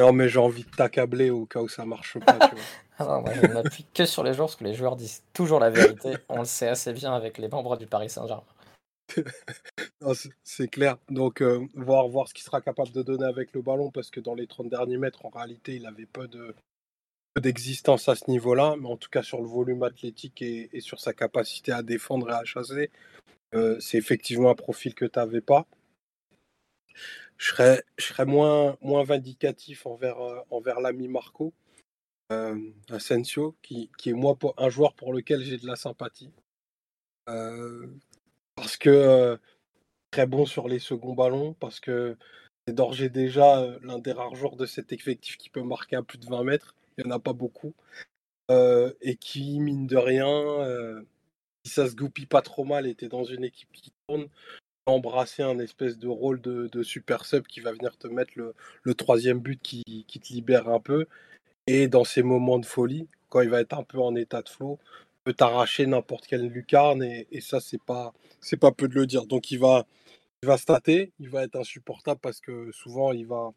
Speaker 4: Non, mais j'ai envie de t'accabler au cas où ça marche pas. tu vois.
Speaker 2: ah moi je que sur les joueurs parce que les joueurs disent toujours la vérité. On le sait assez bien avec les membres du Paris Saint-Germain.
Speaker 4: c'est clair. Donc, euh, voir, ce qu'il sera capable de donner avec le ballon parce que dans les 30 derniers mètres, en réalité, il avait peu de, d'existence à ce niveau-là, mais en tout cas sur le volume athlétique et, sur sa capacité à défendre et à chasser, euh, c'est effectivement un profil que tu n'avais pas. Je serais, moins, vindicatif envers, euh, envers l'ami Marco Asensio, qui, est moi un joueur pour lequel j'ai de la sympathie. parce que très bon sur les seconds ballons, parce que c'est d'ores déjà l'un des rares joueurs de cet effectif qui peut marquer à plus de 20 mètres. Il n'y en a pas beaucoup, euh, et qui, mine de rien, euh, si ça se goupille pas trop mal, était dans une équipe qui tourne, embrasser un espèce de rôle de, super sub qui va venir te mettre le, troisième but qui, te libère un peu, et dans ces moments de folie, quand il va être un peu en état de flow, peut t'arracher n'importe quelle lucarne, et, ça, c'est pas, c'est pas peu de le dire. Donc il va, il va stater, il va être insupportable parce que souvent il va,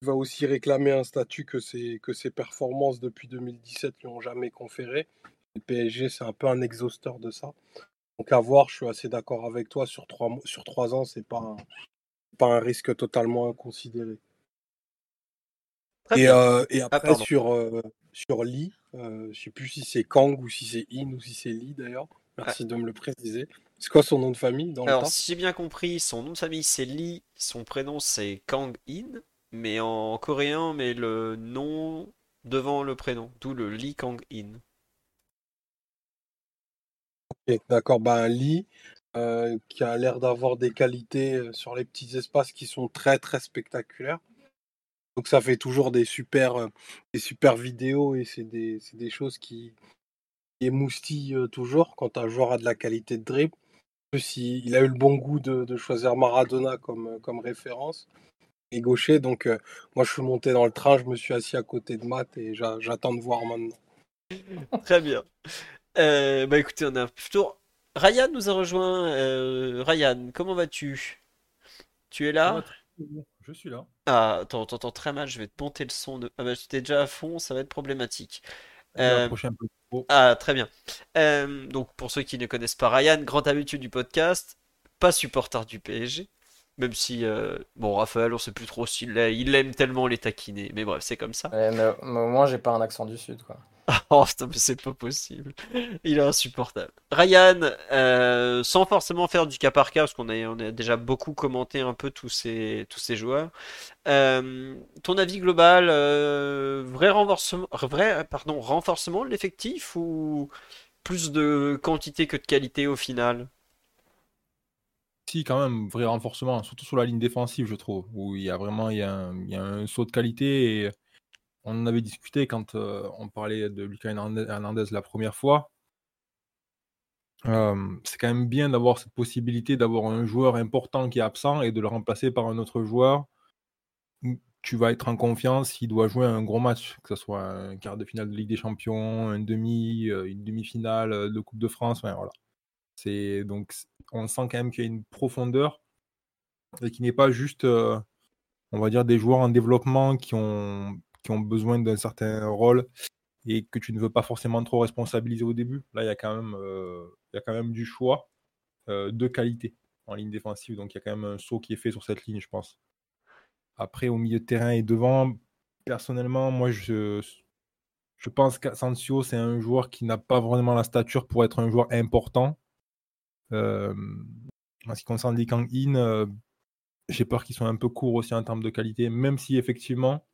Speaker 4: va aussi réclamer un statut que ses, que ses performances depuis 2017 lui ont jamais conféré. Le PSG, c'est un peu un exhausteur de ça. Donc à voir, je suis assez d'accord avec toi, sur trois, sur trois ans, c'est pas pas un risque totalement inconsidéré. Et, euh, et, ah, après, sur, euh, sur Lee, euh, je sais plus si c'est Kang ou si c'est In ou si c'est Lee d'ailleurs. Merci de me le préciser. C'est quoi son nom de famille dans
Speaker 1: Alors, si j'ai bien compris, son nom de famille c'est Lee, son prénom c'est Kang In mais en coréen, on met le nom devant le prénom, d'où le Lee Kang-in.
Speaker 4: Ok, d'accord, ben Lee, euh, qui a l'air d'avoir des qualités euh, sur les petits espaces qui sont très très spectaculaires. Donc ça fait toujours des super, des super vidéos et c'est des, des, choses qui, émoustillent toujours quand un joueur a de la qualité de dribble. Il, il a eu le bon goût de, de choisir Maradona comme, comme référence gaucher. Donc, euh, moi, je suis monté dans le train, je me suis assis à côté de Matt et j'attends de voir maintenant.
Speaker 1: Très bien. Euh, bah écoutez, on a plutôt Ryan nous a rejoint. Euh, Ryan, comment vas-tu? Tu es là?
Speaker 5: Je suis là.
Speaker 1: Ah, attends, t'entends très mal, je vais te monter le son de... Ah bah, tu t'es déjà à fond, ça va être problématique. Euh,
Speaker 5: approcher un peu.
Speaker 1: Ah, très bien. Euh, donc, pour ceux qui ne connaissent pas Ryan, grande habitude du podcast, pas supporter du PSG, même si, euh, bon, Raphaël, on sait plus trop s'il il aime tellement les taquiner, mais bref, c'est comme ça.
Speaker 2: Ouais, mais, mais au moins, j'ai pas un accent du Sud, quoi.
Speaker 1: Oh, c'est pas possible. Il est insupportable. Ryan, euh, sans forcément faire du cas par cas, parce qu'on a, on a déjà beaucoup commenté un peu tous ces, tous ces joueurs, euh, ton avis global, euh, vrai renforcement, vrai, pardon, renforcement de l'effectif ou plus de quantité que de qualité au final?
Speaker 5: Si, quand même, vrai renforcement, surtout sur la ligne défensive, je trouve, où il y a vraiment y a un, saut de qualité. On en avait discuté quand euh, on parlait de Lucas Hernandez la première fois. Euh, c'est quand même bien d'avoir cette possibilité d'avoir un joueur important qui est absent et de le remplacer par un autre joueur tu vas être en confiance s'il doit jouer un gros match, que ce soit un quart de finale de Ligue des Champions, un demi, euh, une demi-finale de Coupe de France. C'est donc on sent quand même qu'il y a une profondeur et qui n'est pas juste, on va dire, des joueurs en développement qui ont, qui ont besoin d'un certain rôle et que tu ne veux pas forcément trop responsabiliser au début. Là, il y a quand même, euh, y a quand même du choix euh, de qualité en ligne défensive. Donc, il y a quand même un saut qui est fait sur cette ligne, je pense. Après, au milieu de terrain et devant, personnellement, moi, je, je pense qu'Asensio, c'est un joueur qui n'a pas vraiment la stature pour être un joueur important. Euh, en ce qui concerne les Kang-in, euh, j'ai peur qu'ils soient un peu courts aussi en termes de qualité, même si effectivement,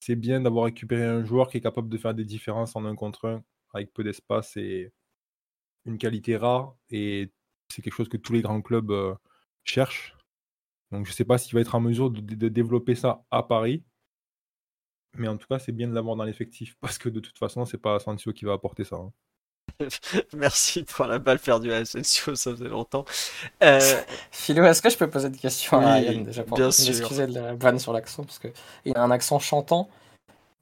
Speaker 5: c'est bien d'avoir récupéré un joueur qui est capable de faire des différences en un contre un avec peu d'espace et une qualité rare. Et c'est quelque chose que tous les grands clubs euh, cherchent. Donc je ne sais pas s'il va être en mesure de, développer ça à Paris. Mais en tout cas, c'est bien de l'avoir dans l'effectif parce que de toute façon, c'est pas Asensio qui va apporter ça. hein.
Speaker 1: Merci pour la balle perdue à Asensio, ça faisait longtemps. Euh,
Speaker 2: Philo, est-ce que je peux poser une question à
Speaker 1: Oui,
Speaker 2: Ryan déjà pour
Speaker 1: bien sûr.
Speaker 2: m'excuser de la vanne sur l'accent parce que il a un accent chantant,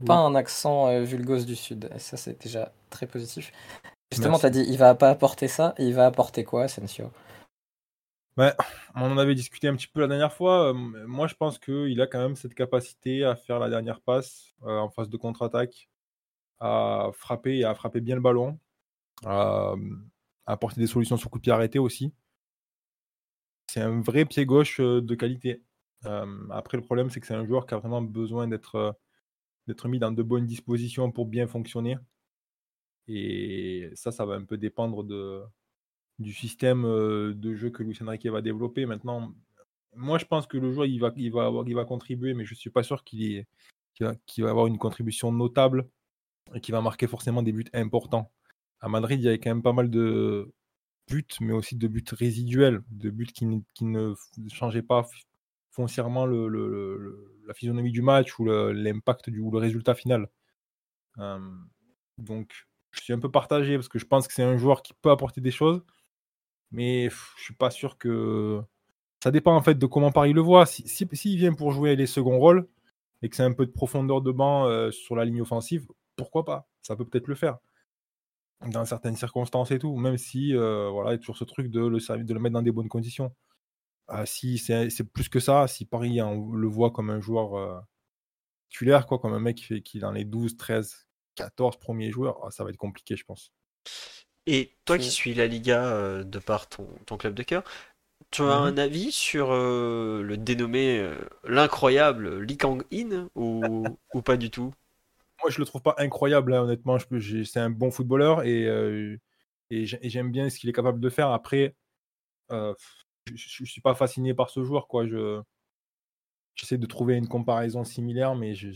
Speaker 2: pas un accent euh, vulgose du Sud. Et ça, c'est déjà très positif. Justement, tu as dit il va pas apporter ça, il va apporter quoi, Asensio?
Speaker 5: Ouais, on en avait discuté un petit peu la dernière fois. Euh, moi, je pense qu'il a quand même cette capacité à faire la dernière passe euh, en phase de contre-attaque, à frapper et à frapper bien le ballon, à, apporter des solutions sur coup de arrêté aussi. C'est un vrai pied gauche euh, de qualité. Euh, après, le problème, c'est que c'est un joueur qui a vraiment besoin d'être euh, d'être mis dans de bonnes dispositions pour bien fonctionner. Et ça, ça va un peu dépendre du système de jeu que Luis Enrique va développer. Maintenant, moi, je pense que le joueur, il va, contribuer, mais je ne suis pas sûr qu'il va, va avoir une contribution notable et qu'il va marquer forcément des buts importants. À Madrid, il y avait quand même pas mal de buts, mais aussi de buts résiduels, de buts qui, ne- changeaient pas foncièrement la physionomie du match ou l'impact ou le résultat final. Donc, je suis un peu partagé parce que je pense que c'est un joueur qui peut apporter des choses, mais je suis pas sûr que. Ça dépend en fait de comment Paris le voit. Si, si, s'il vient pour jouer les seconds rôles et que c'est un peu de profondeur de banc sur la ligne offensive, pourquoi pas? Ça peut peut-être le faire dans certaines circonstances et tout, même si euh, voilà, il y a toujours ce truc de le, de le mettre dans des bonnes conditions. Ah, si c'est, c'est plus que ça, si Paris on le voit comme un joueur euh, titulaire, quoi, comme un mec qui, fait, qui est dans les 12, 13, 14 premiers joueurs, ah, ça va être compliqué, je pense.
Speaker 1: Et toi qui suis la Liga euh, de par ton, ton club de cœur, tu as
Speaker 5: Mhm.
Speaker 1: un avis sur euh, le dénommé euh, l'incroyable Lee Kang-in ou, ou pas du tout?
Speaker 5: Moi, je le trouve pas incroyable, hein, honnêtement. C'est un bon footballeur et, et j'ai- et j'aime bien ce qu'il est capable de faire. Après, je ne suis pas fasciné par ce joueur. quoi. Je, j'essaie de trouver une comparaison similaire, mais je,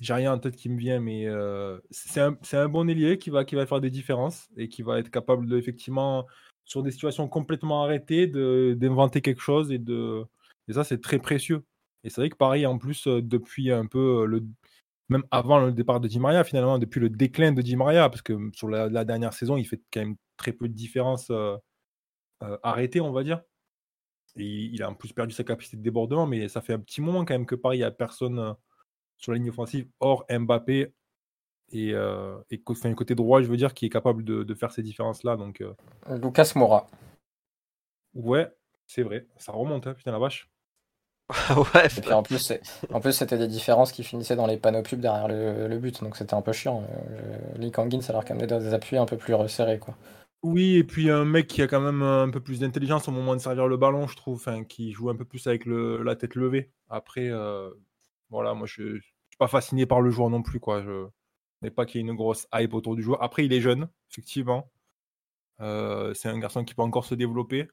Speaker 5: j'ai rien en tête qui me vient. Mais c'est un, bon ailier qui va, qui va faire des différences et qui va être capable de, effectivement, sur des situations complètement arrêtées, d'inventer quelque chose. Et, de, et ça, c'est très précieux. Et c'est vrai que Paris, en plus, euh, depuis un peu euh, le, même avant le départ de Di Maria, finalement, depuis le déclin de Di Maria, parce que mm, sur la, la dernière saison, il fait quand même très peu de différences euh, euh, arrêtées, on va dire. Et il, a en plus perdu sa capacité de débordement, mais ça fait un petit moment quand même que Paris, il n'y a personne sur la ligne offensive, hors Mbappé Et, euh, et côté droit, je veux dire, qui est capable de, faire ces différences-là. Donc, euh.
Speaker 2: Lucas Moura.
Speaker 5: Ouais, c'est vrai. Ça remonte, hein, putain la vache.
Speaker 1: Ouais,
Speaker 2: et puis en plus, en plus c'était des différences qui finissaient dans les panneaux pubs derrière le, but, donc c'était un peu chiant. Euh, Lee Kangin, ça leur amené des appuis un peu plus resserrés. Quoi.
Speaker 5: Oui, et puis un mec qui a quand même un peu plus d'intelligence au moment de servir le ballon, je trouve, enfin, qui joue un peu plus avec le, la tête levée. Après, euh, voilà, moi je, ne suis pas fasciné par le joueur non plus, quoi. Je n'ai pas qu'il y ait une grosse hype autour du joueur. Après, il est jeune, effectivement. Euh, c'est un garçon qui peut encore se développer.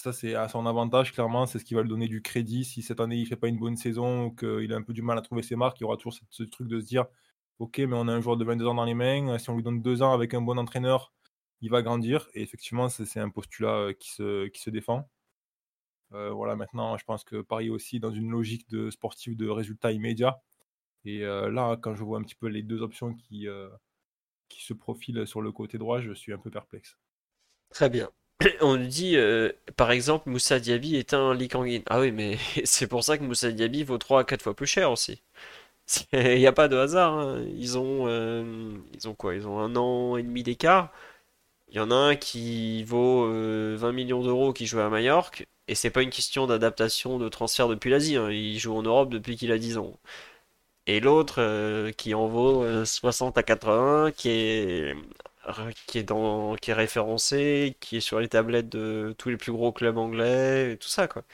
Speaker 5: Ça, c'est à son avantage, clairement. C'est ce qui va lui donner du crédit. Si cette année, il fait pas une bonne saison ou qu'il a un peu du mal à trouver ses marques, il y aura toujours ce truc de se dire Ok, mais on a un joueur de 22 ans dans les mains. Si on lui donne deux ans avec un bon entraîneur, il va grandir. Et effectivement, c'est un postulat euh, qui se, défend. Euh, voilà, maintenant, je pense que Paris aussi dans une logique de sportif de résultats immédiats. Et euh, là, quand je vois un petit peu les deux options qui se profilent sur le côté droit, je suis un peu perplexe.
Speaker 1: Très bien. On nous dit, par exemple, Moussa Diaby est un Likangin. Ah oui, mais c'est pour ça que Moussa Diaby vaut 3 à 4 fois plus cher aussi. Il n'y a pas de hasard. Hein. Ils, ont, ils ont quoi? Ils ont un an et demi d'écart. Il y en a un qui vaut 20 euh, millions d'euros qui joue à Majorque, et c'est pas une question d'adaptation de transfert depuis l'Asie, hein. il joue en Europe depuis qu'il a 10 ans. Et l'autre euh, qui en vaut 60 euh, à 80, qui est, qui est, dans, qui est référencé, qui est sur les tablettes de tous les plus gros clubs anglais, et tout ça quoi.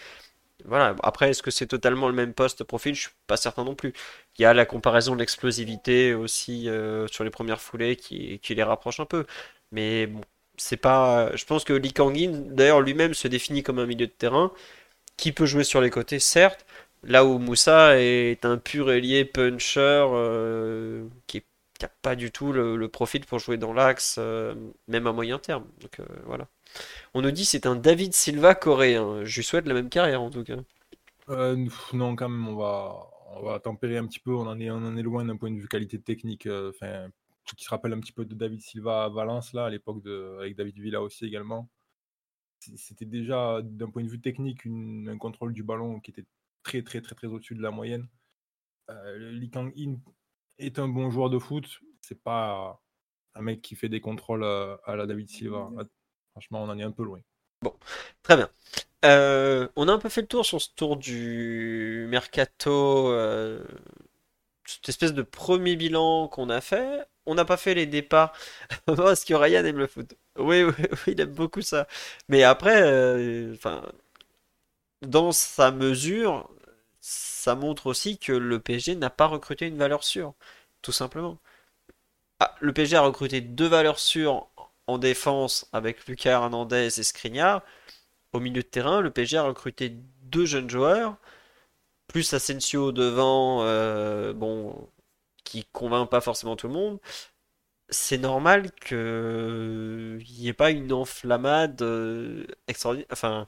Speaker 1: Voilà. Après, est-ce que c'est totalement le même poste profil? Je suis pas certain non plus. Il y a la comparaison de l'explosivité aussi sur les premières foulées qui, les rapproche un peu. Mais bon, c'est pas. Je pense que Lee Kangin, d'ailleurs, lui-même se définit comme un milieu de terrain qui peut jouer sur les côtés, certes. Là où Moussa est un pur ailier puncher euh, qui n'a pas du tout le, profil pour jouer dans l'axe, euh, même à moyen terme. Donc euh, voilà. On nous dit c'est un David Silva coréen. Je lui souhaite la même carrière en tout cas.
Speaker 5: non, quand même, on va, on va tempérer un petit peu. On en est, on en est loin d'un point de vue qualité technique. Enfin, qui se rappelle un petit peu de David Silva à Valence, là, à l'époque, de, avec David Villa aussi également. C'était déjà, d'un point de vue technique, un contrôle du ballon qui était très, très, très, très au-dessus de la moyenne. Euh, Lee Kang-in est un bon joueur de foot. C'est pas un mec qui fait des contrôles à, la David Silva. Mmh. Franchement, on en est un peu loin.
Speaker 1: Bon, très bien. Euh, on a un peu fait le tour sur ce tour du mercato, euh, cette espèce de premier bilan qu'on a fait on n'a pas fait les départs. Parce que Ryan aime le foot. Oui, oui, oui, il aime beaucoup ça. Mais après, euh, enfin, dans sa mesure, ça montre aussi que le PSG n'a pas recruté une valeur sûre, tout simplement. Ah, le PSG a recruté deux valeurs sûres en défense avec Lucas Hernandez et Skriniar. Au milieu de terrain, le PSG a recruté deux jeunes joueurs, plus Asensio devant, euh, bon, qui convainc pas forcément tout le monde, c'est normal qu'il n'y ait pas une enflammade euh, extraordinaire.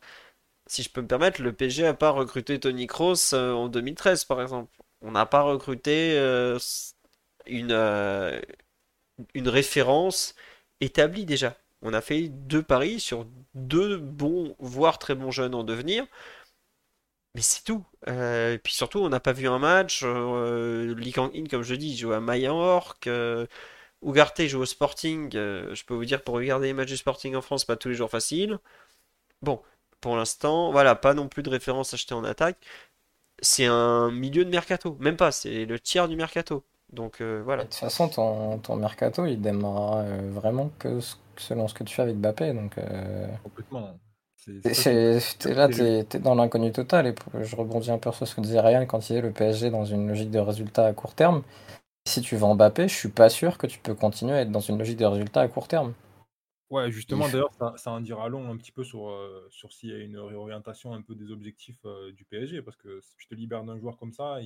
Speaker 1: Si je peux me permettre, le PG n'a pas recruté Tony Kroos euh, en 2013, par exemple. On n'a pas recruté euh, une, une référence établie déjà. On a fait deux paris sur deux bons, voire très bons jeunes en devenir. Mais c'est tout. Euh, et puis surtout, on n'a pas vu un match. Euh, Lee Kang-in, comme je dis, joue à Mallorca. Euh, Ugarte joue au Sporting. Euh, je peux vous dire, pour regarder les matchs du Sporting en France, pas tous les jours facile. Bon, pour l'instant, voilà, pas non plus de référence achetée en attaque. C'est un milieu de mercato. Même pas, c'est le tiers du mercato. Donc voilà. De
Speaker 2: toute façon, ton, ton mercato, il démarrera vraiment que selon ce que tu fais avec Bappé. Donc,
Speaker 5: Complètement.
Speaker 2: C'est là, tu es, dans l'inconnu total. Et je rebondis un peu sur ce que disait Ryan quand il est le PSG dans une logique de résultat à court terme. Si tu vas Mbappé, je suis pas sûr que tu peux continuer à être dans une logique de résultat à court terme.
Speaker 5: Ouais, justement, d'ailleurs, ça, ça, en dira long un petit peu sur, euh, sur s'il y a une réorientation un peu des objectifs euh, du PSG. Parce que si tu te libères d'un joueur comme ça,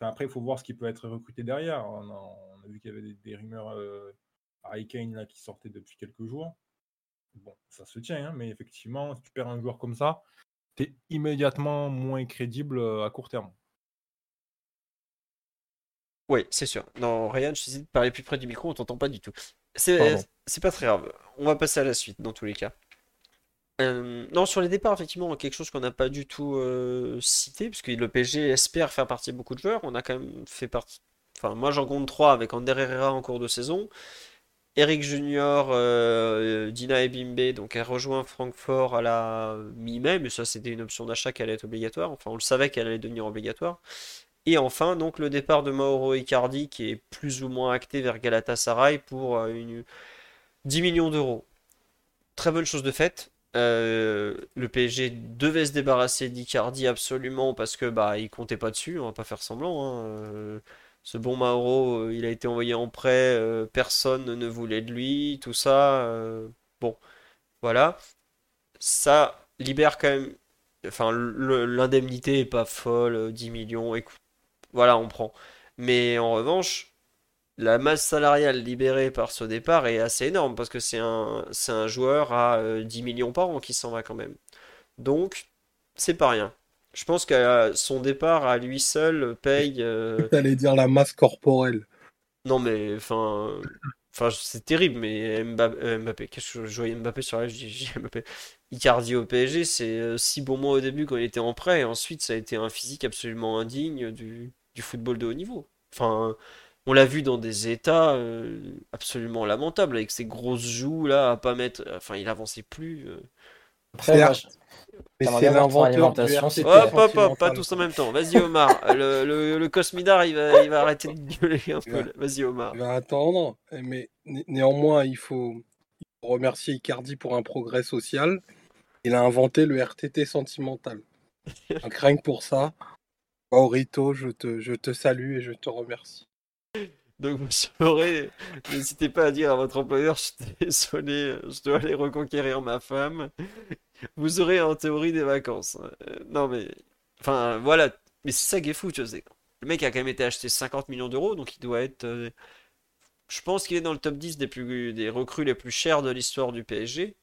Speaker 5: après, il faut voir ce qui peut être recruté derrière. On a, vu qu'il y avait des, rumeurs euh, à Kane qui sortaient depuis quelques jours. Bon, ça se tient, hein, mais effectivement, si tu perds un joueur comme ça, tu es immédiatement moins crédible euh, à court terme.
Speaker 1: Oui, c'est sûr. Non, Ryan, je de parler plus près du micro, on t'entend pas du tout. C'est pas très grave. On va passer à la suite, dans tous les cas. Euh, non, sur les départs, effectivement, quelque chose qu'on n'a pas du tout euh, cité, puisque le PSG espère faire partie de beaucoup de joueurs. On a quand même fait partie, Enfin, moi j'en compte trois avec Ander Herrera en cours de saison. Eric Junior, euh, Dina Ebimbe, donc elle rejoint Francfort à la mi-mai, mais ça c'était une option d'achat qui allait être obligatoire. Enfin, on le savait qu'elle allait devenir obligatoire. Et enfin, donc le départ de Mauro Icardi qui est plus ou moins acté vers Galatasaray pour euh, une... 10 millions d'euros. Très bonne chose de faite. Euh, le PSG devait se débarrasser d'Icardi absolument parce que bah il comptait pas dessus, on va pas faire semblant. Hein. Euh, ce bon Mauro, euh, il a été envoyé en prêt, personne ne voulait de lui, tout ça. bon, voilà. Ça libère quand même. Enfin, l'indemnité est pas folle, 10 millions, écoute, voilà, on prend. Mais en revanche, la masse salariale libérée par ce départ est assez énorme parce que c'est un, c'est un joueur à 10 euh, millions par an qui s'en va quand même. Donc, c'est pas rien. Je pense que son départ à lui seul paye. Euh...
Speaker 4: T'allais dire la masse corporelle.
Speaker 1: Non, mais enfin. Enfin, c'est terrible, mais Mbappé, Mbappé qu'est-ce que je voyais Mbappé sur la je Mbappé. Icardi au PSG, c'est 6 euh, bons mois au début quand il était en prêt, et ensuite ça a été un physique absolument indigne du, du football de haut niveau. Enfin, on l'a vu dans des états euh, absolument lamentables, avec ses grosses joues là, à pas mettre. Enfin, il avançait plus. Euh.
Speaker 4: mais c'est l'inventeur
Speaker 1: Hop, hop, hop, pas tous en même temps. Vas-y, Omar. le, le, Cosmidar, il va, il va arrêter de gueuler un peu. Vas-y, Omar.
Speaker 4: Il va attendre. Mais néanmoins, il faut, remercier Icardi pour un progrès social. Il a inventé le RTT sentimental. Donc, rien que pour ça, Maurito, je te, je te salue et je te remercie.
Speaker 1: Donc vous saurez, n'hésitez pas à dire à votre employeur, je suis désolé, je dois aller reconquérir ma femme. Vous aurez en théorie des vacances. Euh, non mais, enfin voilà, mais c'est ça qui est fou, tu sais. Le mec a quand même été acheté 50 millions d'euros, donc il doit être... Euh, je pense qu'il est dans le top 10 des, plus, des recrues les plus chères de l'histoire du PSG.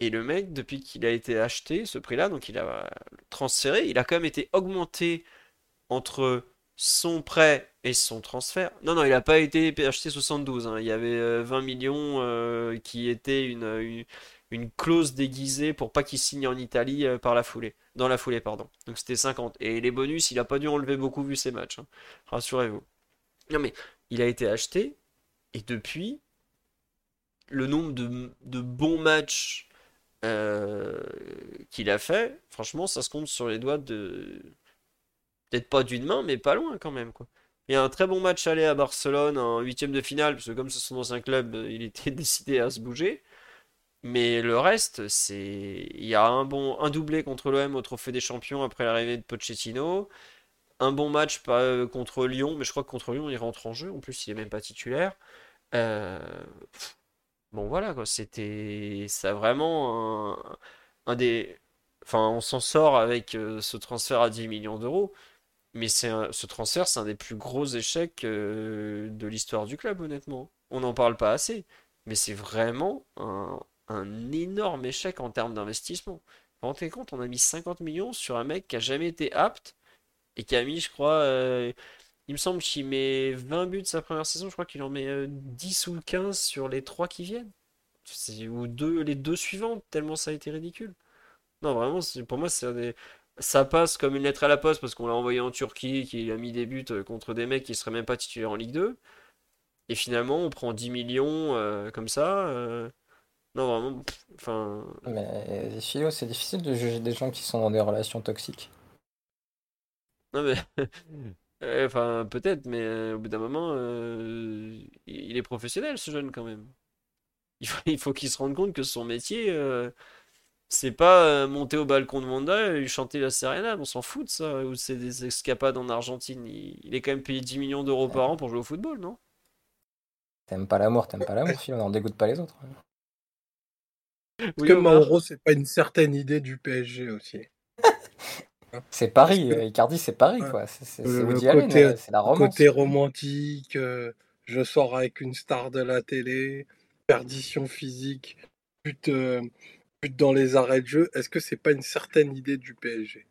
Speaker 1: Et le mec, depuis qu'il a été acheté, ce prix-là, donc il a transféré, il a quand même été augmenté entre son prêt et son transfert. Non, non, il n'a pas été acheté 72. Hein. Il y avait 20 euh, millions euh, qui étaient une, clause déguisée pour pas qu'il signe en Italie euh, par la foulée. Dans la foulée, pardon. Donc c'était 50. Et les bonus, il n'a pas dû enlever beaucoup vu ses matchs. Hein. Rassurez-vous. Non, mais il a été acheté. Et depuis, le nombre de, de bons matchs qu'il a fait, franchement, ça se compte sur les doigts de Peut-être pas d'une main, mais pas loin quand même. Quoi. Il y a un très bon match aller à Barcelone en huitième de finale, parce que comme ce sont dans un club, il était décidé à se bouger. Mais le reste, c'est. Il y a un bon un doublé contre l'OM au Trophée des Champions après l'arrivée de Pochettino. Un bon match euh, contre Lyon, mais je crois que contre Lyon, il rentre en jeu. En plus, il est même pas titulaire. Euh, bon, voilà, quoi. C'était. Ça vraiment un, des. Enfin, on s'en sort avec euh, ce transfert à 10 millions d'euros. Mais ce transfert, c'est un des plus gros échecs euh, de l'histoire du club, honnêtement. On n'en parle pas assez. Mais c'est vraiment un, énorme échec en termes d'investissement. Vous compte, on a mis 50 millions sur un mec qui a jamais été apte et qui a mis, je crois, euh, il me semble qu'il met 20 buts sa première saison, je crois qu'il en met 10 euh, ou 15 sur les 3 qui viennent. Ou les deux suivantes, tellement ça a été ridicule. Non, vraiment, pour moi, c'est un des ça passe comme une lettre à la poste parce qu'on l'a envoyé en Turquie, qu'il a mis des buts euh, contre des mecs qui seraient même pas titulaires en Ligue 2. Et finalement, on prend 10 millions euh, comme ça. Euh. Non, vraiment. Enfin.
Speaker 2: Mais Philo, c'est difficile de juger des gens qui sont dans des relations toxiques.
Speaker 1: Non, mais. enfin, peut-être, mais au bout d'un moment, il est professionnel, ce jeune, quand même. Il faut, il faut qu'il se rende compte que son métier c'est pas euh, monter au balcon de Wanda et chanter la Serena, on s'en fout de ça. Ou c'est des escapades en Argentine. Il, est quand même payé 10 millions d'euros par an pour jouer au football, non?
Speaker 2: T'aimes pas l'amour, t'aimes pas l'amour, on n'en dégoûte pas les autres.
Speaker 4: Parce que Mauro, c'est pas une certaine idée du PSG aussi.
Speaker 2: c'est Paris, euh, Icardi, c'est Paris, quoi. C'est côté,
Speaker 4: la romance. Côté romantique, euh, je sors avec une star de la télé, perdition physique, dans les arrêts de jeu, est-ce que c'est pas une certaine idée du PSG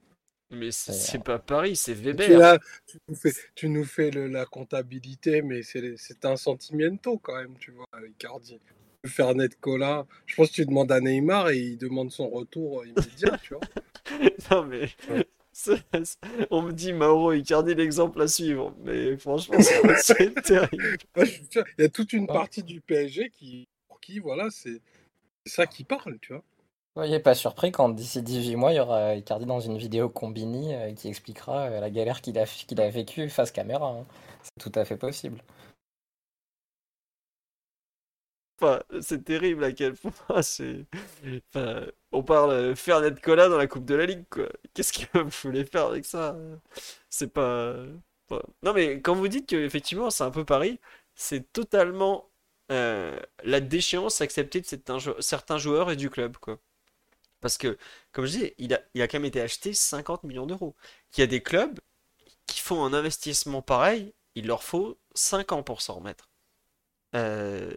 Speaker 1: Mais c'est pas Paris, c'est Weber.
Speaker 4: tu nous fais, tu nous fais la comptabilité, mais c'est un sentimento quand même, tu vois, Icardi. Fernet Cola, je pense que tu demandes à Neymar et il demande son retour immédiat, tu vois.
Speaker 1: non mais On me dit Mauro Icardi l'exemple à suivre, mais franchement c'est terrible.
Speaker 4: Il y a toute une partie du PSG qui, pour qui voilà, c'est ça qui parle, tu vois.
Speaker 2: Soyez pas surpris quand d'ici 18 mois, il y aura Icardi dans une vidéo Combini euh, qui expliquera euh, la galère qu'il a, a vécue face caméra. hein. C'est tout à fait possible.
Speaker 1: Enfin, c'est terrible à quel point. Enfin, on parle euh, Fernet Cola dans la Coupe de la Ligue, quoi. Qu'est-ce que vous voulez faire avec ça? C'est pas... Non, mais quand vous dites que effectivement c'est un peu pareil, c'est totalement euh, la déchéance acceptée de certains certains joueurs et du club, quoi. Parce que, comme je dis, il a, il a quand même été acheté 50 millions d'euros. Qu'il y a des clubs qui font un investissement pareil, il leur faut 5 ans pour s'en remettre. Euh,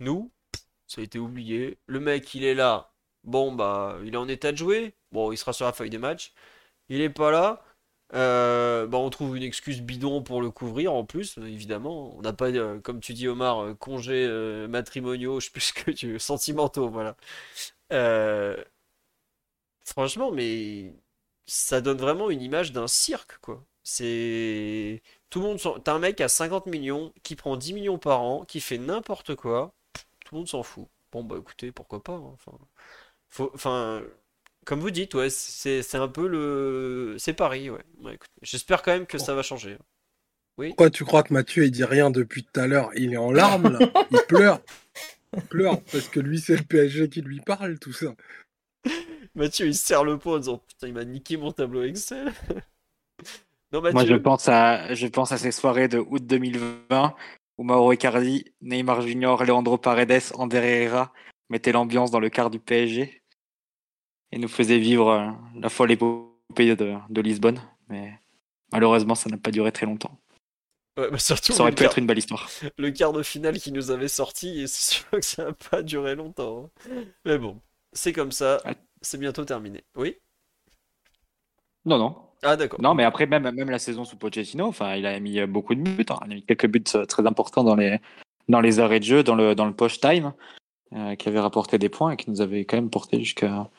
Speaker 1: nous, ça a été oublié. Le mec, il est là. Bon, bah, il est en état de jouer. Bon, il sera sur la feuille des matchs. Il est pas là. Euh, bah, on trouve une excuse bidon pour le couvrir en plus, évidemment. On n'a pas, euh, comme tu dis, Omar, euh, congés euh, matrimoniaux, je sais plus ce que tu sentimentaux, voilà. Franchement, mais ça donne vraiment une image d'un cirque, quoi. C'est. Tout le monde. T'as un mec à 50 millions qui prend 10 millions par an, qui fait n'importe quoi. Tout le monde s'en fout. Bon, bah écoutez, pourquoi pas. hein, Enfin, comme vous dites, ouais, c'est un peu le. C'est Paris, ouais. J'espère quand même que ça va changer. hein. Oui.
Speaker 4: Pourquoi tu crois que Mathieu il dit rien depuis tout à l'heure? Il est en larmes il pleure. Il pleure parce que lui c'est le PSG qui lui parle, tout ça.
Speaker 1: Mathieu, il se serre le pot en disant Putain, il m'a niqué mon tableau Excel. Non,
Speaker 3: Moi, je
Speaker 1: Mathieu.
Speaker 3: pense à, je pense à ces soirées de août 2020 où Mauro Icardi, Neymar Junior, Leandro Paredes, Ander Herrera mettaient l'ambiance dans le quart du PSG et nous faisaient vivre euh, la folle épopée de, de Lisbonne. Mais malheureusement, ça n'a pas duré très longtemps.
Speaker 1: Ouais, bah, surtout
Speaker 3: Ça aurait pu
Speaker 1: quart,
Speaker 3: être une belle histoire.
Speaker 1: le quart de finale qui nous avait sorti, et c'est sûr que ça n'a pas duré longtemps. hein. Mais bon, c'est comme ça. C'est bientôt terminé. Oui?
Speaker 3: Non, non.
Speaker 1: Ah, d'accord.
Speaker 3: Non, mais après, même, même la saison sous Pochettino, enfin, il a mis euh, beaucoup de buts. hein. Il a mis quelques buts euh, très importants dans les, dans les arrêts de jeu, dans le, dans le post time, euh, qui avait rapporté des points et qui nous avait quand même porté jusqu'à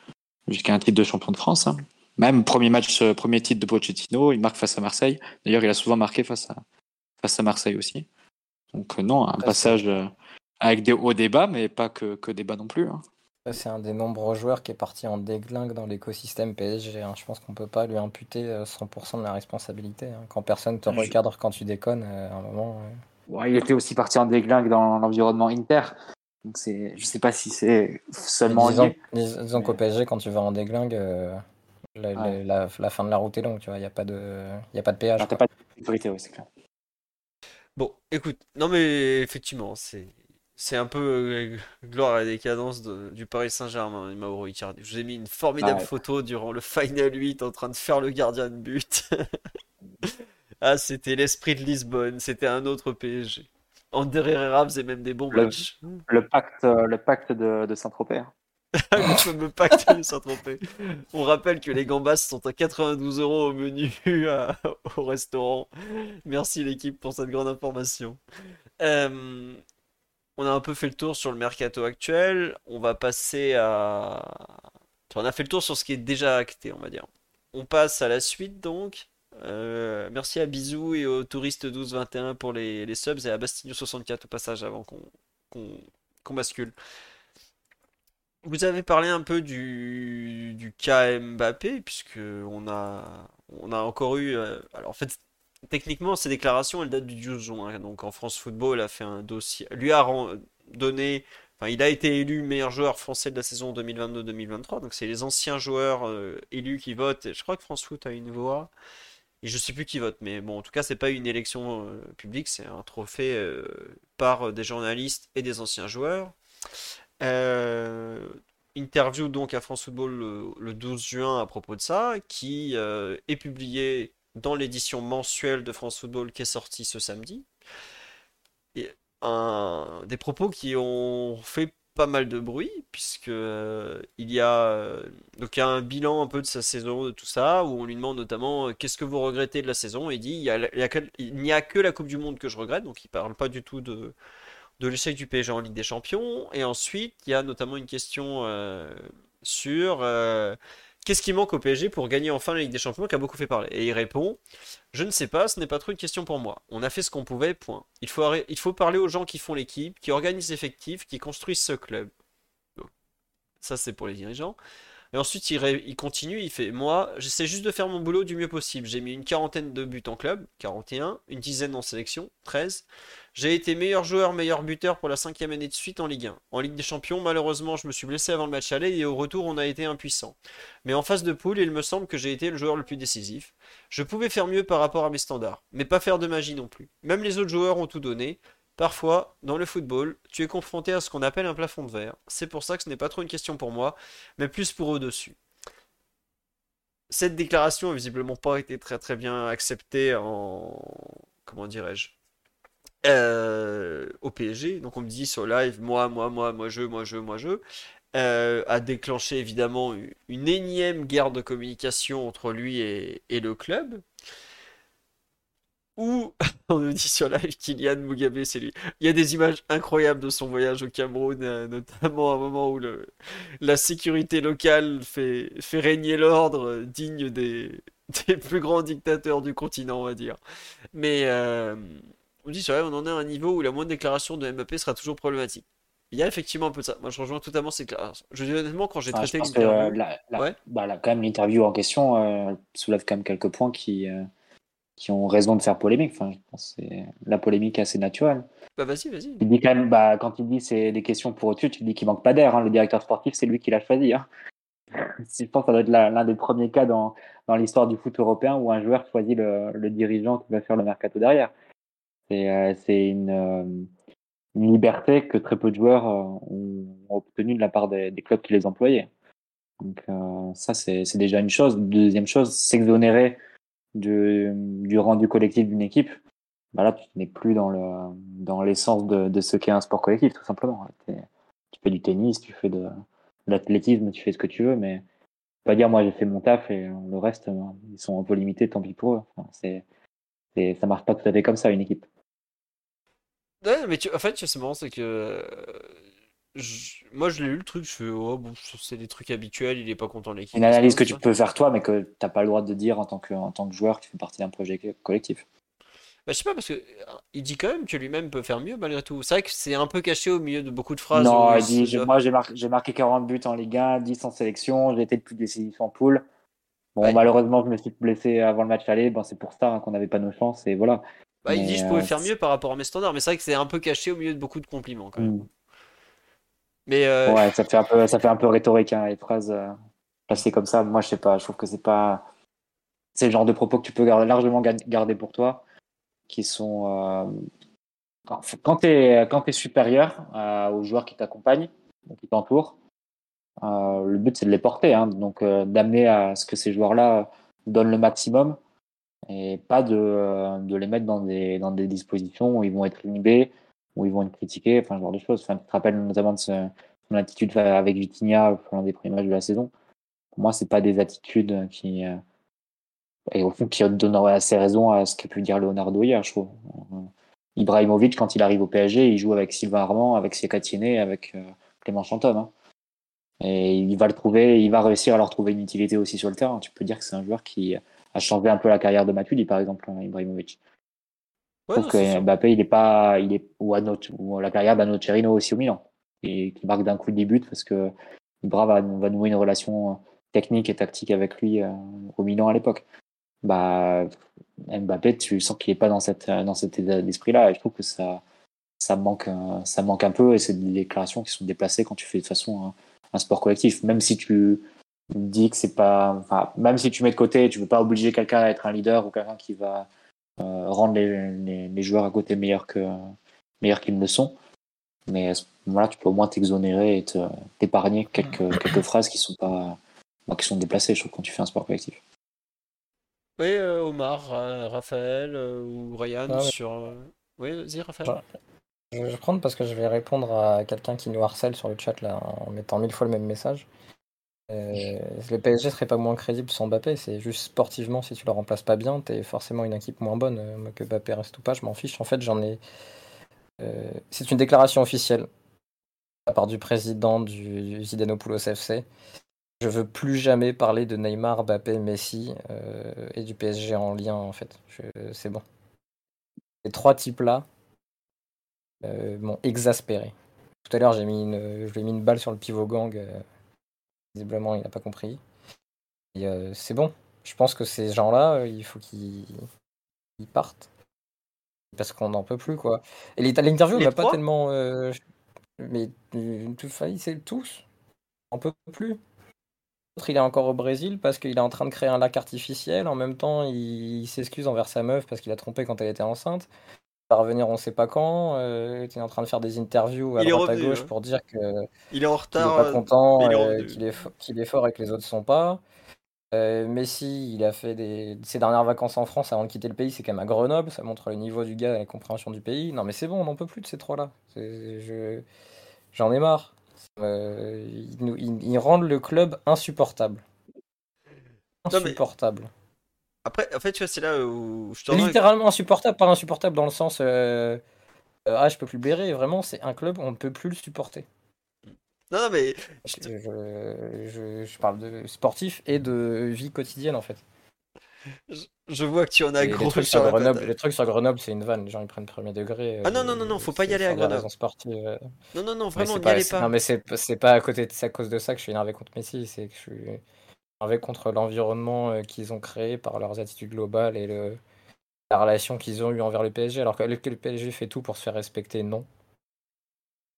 Speaker 3: jusqu'à un titre de champion de France. hein. Même premier match, premier titre de Pochettino, il marque face à Marseille. D'ailleurs, il a souvent marqué face à, face à Marseille aussi. Donc, non, un passage avec des hauts débats, mais pas que, que des bas non plus. hein.
Speaker 2: C'est un des nombreux joueurs qui est parti en déglingue dans l'écosystème PSG. hein. Je pense qu'on peut pas lui imputer euh, 100% de la responsabilité. hein. Quand personne te recadre quand tu déconnes, euh, à un moment. euh,
Speaker 3: Ouais, il était aussi parti en déglingue dans l'environnement Inter. Donc, c'est, je sais pas si c'est seulement
Speaker 2: disons
Speaker 3: lié.
Speaker 2: dis- disons qu'au PSG, quand tu vas en déglingue, euh, la, la-
Speaker 3: Ouais.
Speaker 2: la- la fin de la route est longue. Tu vois, il n'y a pas de, y a pas de péage.
Speaker 3: Pas de sécurité, ouais, c'est clair.
Speaker 1: Bon, écoute, non mais effectivement, c'est c'est un peu euh, gloire et décadence de- du Paris Saint-Germain, Mauro Icardi. Je vous ai mis une formidable
Speaker 3: Ouais.
Speaker 1: photo durant le Final 8 en train de faire le gardien de but. Ah, c'était l'esprit de Lisbonne, c'était un autre PSG. Ander Herrera faisait même des bons
Speaker 3: Le-
Speaker 1: matchs.
Speaker 3: Le pacte, euh, le pacte de, de Saint-Tropez.
Speaker 1: Le fameux pacte de Saint-Tropez. On rappelle que les gambas sont à 92 euros au menu à- au restaurant. Merci l'équipe pour cette grande information. Euh, on a un peu fait le tour sur le mercato actuel. On va passer à... On a fait le tour sur ce qui est déjà acté, on va dire. On passe à la suite donc. Euh, merci à Bisou et au Touriste 1221 pour les, subs et à Bastigno64 au passage avant qu'on bascule. Vous avez parlé un peu du, du cas Mbappé, puisque on a, on a encore eu. euh, alors en fait, techniquement, ces déclarations, elles datent du 12 juin. hein. Donc en France Football a fait un dossier. Lui a donné. Enfin, il a été élu meilleur joueur français de la saison 2022-2023. Donc c'est les anciens joueurs euh, élus qui votent. Je crois que France Foot a une voix. Et je sais plus qui vote. Mais bon, en tout cas, c'est pas une élection euh, publique, c'est un trophée euh, par des journalistes et des anciens joueurs. Interview donc à France Football le, le 12 juin à propos de ça, qui est publié dans l'édition mensuelle de France Football qui est sortie ce samedi. Des propos qui ont fait pas mal de bruit, puisque euh, il y a euh, donc il y a un bilan un peu de sa saison, de tout ça, où on lui demande notamment euh, qu'est-ce que vous regrettez de la saison, et il dit il n'y a que la Coupe du Monde que je regrette, donc il parle pas du tout de de l'échec du PSG en Ligue des Champions. Et ensuite, il y a notamment une question sur Qu'est-ce qui manque au PSG pour gagner enfin la Ligue des Champions qui a beaucoup fait parler? Et il répond Je ne sais pas, ce n'est pas trop une question pour moi. On a fait ce qu'on pouvait, point. Il faut, il faut parler aux gens qui font l'équipe, qui organisent l'effectif, qui construisent ce club. ça, c'est pour les dirigeants. Et ensuite, il, continue, il fait Moi, j'essaie juste de faire mon boulot du mieux possible. J'ai mis une quarantaine de buts en club, 41, une dizaine en sélection, 13. J'ai été meilleur joueur, meilleur buteur pour la cinquième année de suite en Ligue 1. En Ligue des Champions, malheureusement, je me suis blessé avant le match aller et au retour, on a été impuissant. Mais en phase de poule, il me semble que j'ai été le joueur le plus décisif. Je pouvais faire mieux par rapport à mes standards, mais pas faire de magie non plus. Même les autres joueurs ont tout donné. Parfois, dans le football, tu es confronté à ce qu'on appelle un plafond de verre. C'est pour ça que ce n'est pas trop une question pour moi, mais plus pour au-dessus. Cette déclaration a visiblement pas été très très bien acceptée en. Comment dirais-je euh, Au PSG. Donc on me dit sur live, moi, moi, moi, moi je, moi je, moi je. Euh, a déclenché évidemment une énième guerre de communication entre lui et le club. Ou on nous dit sur live Kylian Mugabe, c'est lui. Il y a des images incroyables de son voyage au Cameroun, euh, notamment à un moment où le, la sécurité locale fait, fait régner l'ordre euh, digne des, des plus grands dictateurs du continent, on va dire. Mais euh, on dit sur live, on en est à un niveau où la moindre déclaration de Mbappé sera toujours problématique. Il y a effectivement un peu de ça. Moi, je rejoins totalement ces déclarations. Je dis honnêtement, quand j'ai traité l'interview.
Speaker 3: Bah, quand même, l'interview en question soulève quand même quelques points qui, qui ont raison de faire polémique. Enfin, je pense que c'est la polémique assez naturelle.
Speaker 1: Bah vas-y, vas-y.
Speaker 3: Il dit quand même, bah, quand il dit c'est des questions pour au-dessus, tu dis qu'il manque pas d'air. Hein. Le directeur sportif, c'est lui qui l'a choisi. Hein. Je pense que ça doit être l'un des premiers cas dans, dans l'histoire du foot européen où un joueur choisit le, le, dirigeant qui va faire le mercato derrière. C'est euh, une, euh, une, liberté que très peu de joueurs euh, ont obtenue de la part des, clubs qui les employaient. Donc ça, c'est déjà une chose. Deuxième chose, s'exonérer du, du rendu collectif d'une équipe, bah là, tu n'es plus dans le dans l'essence de, ce qu'est un sport collectif, tout simplement. Tu fais du tennis, tu fais de, l'athlétisme, tu fais ce que tu veux, mais pas dire moi j'ai fait mon taf et le reste, ils sont un peu limités, tant pis pour eux. C'est, ça marche pas tout à fait comme ça, une équipe.
Speaker 1: Ouais, mais tu, en fait, c'est marrant, c'est que moi, je l'ai lu le truc, je fais, oh, bon, c'est des trucs habituels, il est pas content de l'équipe.
Speaker 3: Une analyse que tu peux faire toi, mais que t'as pas le droit de dire en tant que, en tant que joueur qui fait partie d'un projet collectif.
Speaker 1: Bah, je sais pas, parce que euh, il dit quand même que lui-même peut faire mieux malgré tout. C'est vrai que c'est un peu caché au milieu de beaucoup de phrases.
Speaker 3: Non, il dit, moi j'ai marqué, marqué 40 buts en Ligue 1, 10 en sélection, j'ai été le plus décisif en poule. Bon, malheureusement, je me suis blessé avant le match aller, bon, c'est pour ça hein, qu'on n'avait pas nos chances, et voilà.
Speaker 1: Bah, il dit, je pouvais euh, faire mieux par rapport à mes standards, mais c'est vrai que c'est un peu caché au milieu de beaucoup de compliments quand même. Hmm.
Speaker 3: Mais euh, Ouais, ça fait un peu, ça fait un peu rhétorique, hein, les phrases euh, placées comme ça. Moi, je sais pas, je trouve que c'est pas. C'est le genre de propos que tu peux garder, largement garder pour toi, qui sont. Euh, quand tu es, quand es supérieur aux joueurs qui t'accompagnent, qui t'entourent, le but c'est de les porter, hein, donc d'amener à ce que ces joueurs-là donnent le maximum et pas de, de les mettre dans des, dans des dispositions où ils vont être inhibés, où ils vont être critiqués, enfin, ce genre de choses. Enfin, tu te rappelles notamment de son attitude avec Vitinha pendant des premiers matchs de la saison. Pour moi, c'est pas des attitudes qui, euh, et au fond, qui donneraient assez raison à ce qu'a pu dire Leonardo hier, je trouve. Euh, Ibrahimovic, quand il arrive au PSG, il joue avec Sylvain Armand, avec Sekatine, avec euh, Clément Chantôme. Hein. Et il va le trouver, il va réussir à leur trouver une utilité aussi sur le terrain. Tu peux dire que c'est un joueur qui a changé un peu la carrière de Matuidi, par exemple, hein, Ibrahimovic. Ouais, que Mbappé, il est pas, il est, ou, à notre, ou la carrière d'Anocerino aussi au Milan, et qui marque d'un coup de buts parce que Ibra va, va, nouer une relation technique et tactique avec lui euh, au Milan à l'époque. Bah, Mbappé, tu sens qu'il est pas dans cette, dans cet état d'esprit-là, et je trouve que ça, ça manque, euh, ça manque un peu, et c'est des déclarations qui sont déplacées quand tu fais de toute façon un, un sport collectif. Même si tu dis que c'est pas, enfin, même si tu mets de côté, tu veux pas obliger quelqu'un à être un leader ou quelqu'un qui va euh, rendre les, les, joueurs à côté meilleurs que meilleurs qu'ils ne le sont. Mais à ce moment-là, tu peux au moins t'exonérer et t'épargner quelques, quelques phrases qui sont pas qui sont déplacées, je trouve, quand tu fais un sport collectif.
Speaker 1: Oui, euh, Omar, Raphaël euh, ou Ryan ah sur. Oui, vas-y, Raphaël.
Speaker 2: Je vais prendre parce que je vais répondre à quelqu'un qui nous harcèle sur le chat là en mettant mille fois le même message. Euh, le PSG serait pas moins crédible sans Mbappé, c'est juste sportivement, si tu le remplaces pas bien, t'es forcément une équipe moins bonne. Euh, que Mbappé reste ou pas, je m'en fiche. En fait, j'en ai. Euh, c'est une déclaration officielle à part du président du Zidane FC je veux plus jamais parler de Neymar, Mbappé, Messi et du PSG en lien en fait. C'est bon. Ces trois types-là m'ont exaspéré. Tout à l'heure, j'ai mis une, je lui ai mis une balle sur le pivot gang. Visiblement, il n'a pas compris. Et, euh, c'est bon. Je pense que ces gens-là, euh, il faut qu'ils ils partent. Parce qu'on n'en peut plus, quoi. Et l'int- l'interview
Speaker 1: Les
Speaker 2: m'a pas tellement. euh, mais tout c'est tous. On peut plus. L'autre, il est encore au Brésil parce qu'il est en train de créer un lac artificiel. En même temps, il, il s'excuse envers sa meuf parce qu'il a trompé quand elle était enceinte. Va revenir on sait pas quand. euh, il est en train de faire des interviews à
Speaker 1: Il
Speaker 2: droite à gauche
Speaker 1: hein.
Speaker 2: pour dire que
Speaker 1: Il est en
Speaker 2: est
Speaker 1: retard.
Speaker 2: pas content,
Speaker 1: est
Speaker 2: qu'il est, fort et que les autres sont pas. Euh, Messi, il a fait des... ses dernières vacances en France avant de quitter le pays, c'est quand même à Grenoble. Ça montre le niveau du gars et la compréhension du pays. Non, mais c'est bon, on n'en peut plus de ces trois-là. J'en ai marre. Euh, ils, nous- ils- ils rendent le club insupportable. Insupportable.
Speaker 1: Après, en fait, tu vois, c'est là où je.
Speaker 2: Littéralement insupportable, pas insupportable dans le sens euh, euh, ah je peux plus blairer. Vraiment, c'est un club on ne peut plus le supporter.
Speaker 1: Non, non, mais
Speaker 2: Je, je- je- je parle de sportif et de vie quotidienne en fait.
Speaker 1: je, vois que tu en as
Speaker 2: Et les,
Speaker 1: gros
Speaker 2: trucs
Speaker 1: sur
Speaker 2: sur
Speaker 1: la
Speaker 2: Grenoble,
Speaker 1: patate.
Speaker 2: les trucs sur Grenoble, c'est une vanne. Les gens ils prennent premier degré.
Speaker 1: Ah non,
Speaker 2: euh,
Speaker 1: non, non, non, faut pas y aller à Grenoble.
Speaker 2: euh.
Speaker 1: Non, non, non, vraiment, n'y
Speaker 2: pas,
Speaker 1: allez pas.
Speaker 2: non, mais c'est pas à côté, de- c'est à cause de ça que je suis énervé contre Messi. C'est que je suis énervé contre l'environnement euh, qu'ils ont créé par leurs attitudes globales et la relation qu'ils ont eue envers le PSG. Alors que le, PSG fait tout pour se faire respecter, non.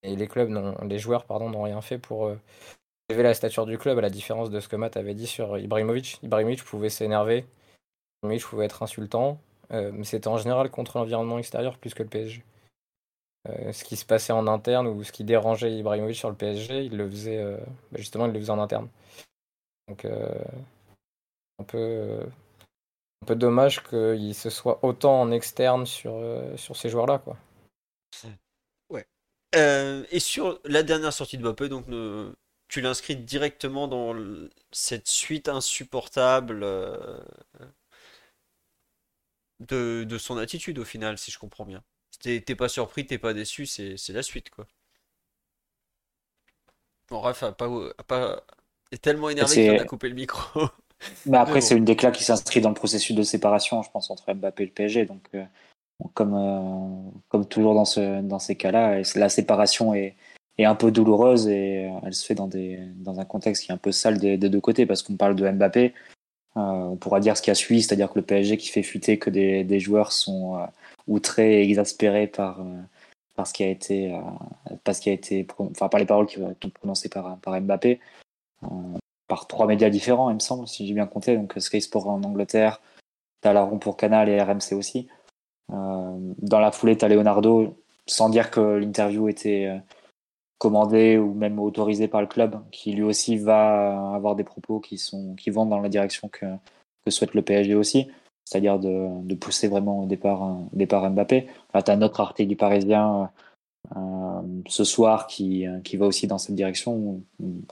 Speaker 2: Et les clubs, les joueurs, pardon, n'ont rien fait pour euh, élever la stature du club, à la différence de ce que Matt avait dit sur Ibrahimovic. Ibrahimovic pouvait s'énerver, Ibrahimovic pouvait être insultant, euh, mais c'était en général contre l'environnement extérieur plus que le PSG. Euh, ce qui se passait en interne ou ce qui dérangeait Ibrahimovic sur le PSG, il le faisait bah, justement, il le faisait en interne. Donc euh, un peu un peu dommage qu'il se soit autant en externe sur euh, ces joueurs-là quoi.
Speaker 1: Euh, et sur la dernière sortie de Mbappé, donc ne- tu l'inscris directement dans cette suite insupportable de, son attitude au final, si je comprends bien. T'es t'es pas surpris, t'es pas déçu, c'est la suite quoi. Bon, pas... est tellement énervé qu'il a coupé le micro.
Speaker 3: Mais après,
Speaker 1: Mais bon.
Speaker 3: c'est une déclat qui s'inscrit dans le processus de séparation, je pense, entre Mbappé et le PSG. Donc, euh, comme, euh, comme toujours dans, ce, dans ces cas-là, la séparation est, est un peu douloureuse et euh, elle se fait dans, des, dans un contexte qui est un peu sale des, des deux côtés, parce qu'on parle de Mbappé. euh, on pourra dire ce qui a suivi, c'est-à-dire que le PSG qui fait fuiter que des, des joueurs sont outrés et exaspérés par, par ce qui a été, euh, par ce qui a été, enfin, par les paroles qui ont été prononcées par, par Mbappé. Euh, par trois médias différents, il me semble, si j'ai bien compté. Donc Sky Sport en Angleterre, t'as pour Canal et RMC aussi. Euh, dans la foulée, t'as Leonardo, sans dire que l'interview était euh, commandée ou même autorisée par le club, qui lui aussi va avoir des propos qui sont qui vont dans la direction que, souhaite le PSG aussi, c'est-à-dire de, pousser vraiment au départ, euh, départ Mbappé. Là, t'as notre article du Parisien euh, ce soir qui, euh, qui va aussi dans cette direction.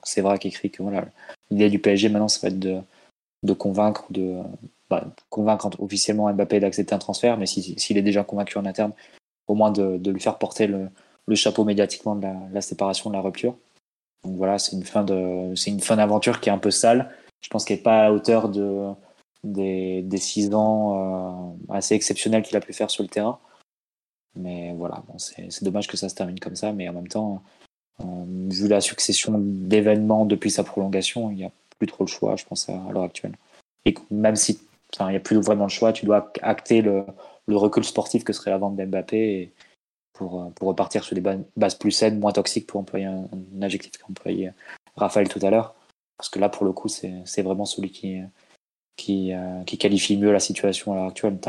Speaker 3: C'est vrai qu'il écrit que voilà, l'idée du PSG maintenant, ça va être de, de convaincre, de bah, convaincre officiellement Mbappé d'accepter un transfert, mais si- s'il est déjà convaincu en interne, au moins de, de lui faire porter le, le chapeau médiatiquement de la, séparation, de la rupture. Donc voilà, c'est une fin c'est une fin d'aventure qui est un peu sale. Je pense qu'elle n'est pas à la hauteur de, des, des six ans euh, assez exceptionnels qu'il a pu faire sur le terrain. Mais voilà, bon, c'est dommage que ça se termine comme ça, mais en même temps, euh, vu la succession d'événements depuis sa prolongation, il n'y a plus trop le choix, je pense, à, l'heure actuelle. Et même si il n'y a plus vraiment le choix, tu dois acter le, recul sportif que serait la vente d'Mbappé euh, pour repartir sur des ba- bases plus saines, moins toxiques, pour employer un, adjectif qu'a employé Raphaël tout à l'heure. Parce que là, pour le coup, c'est vraiment celui qui, euh, qui qualifie mieux la situation à l'heure actuelle. Tu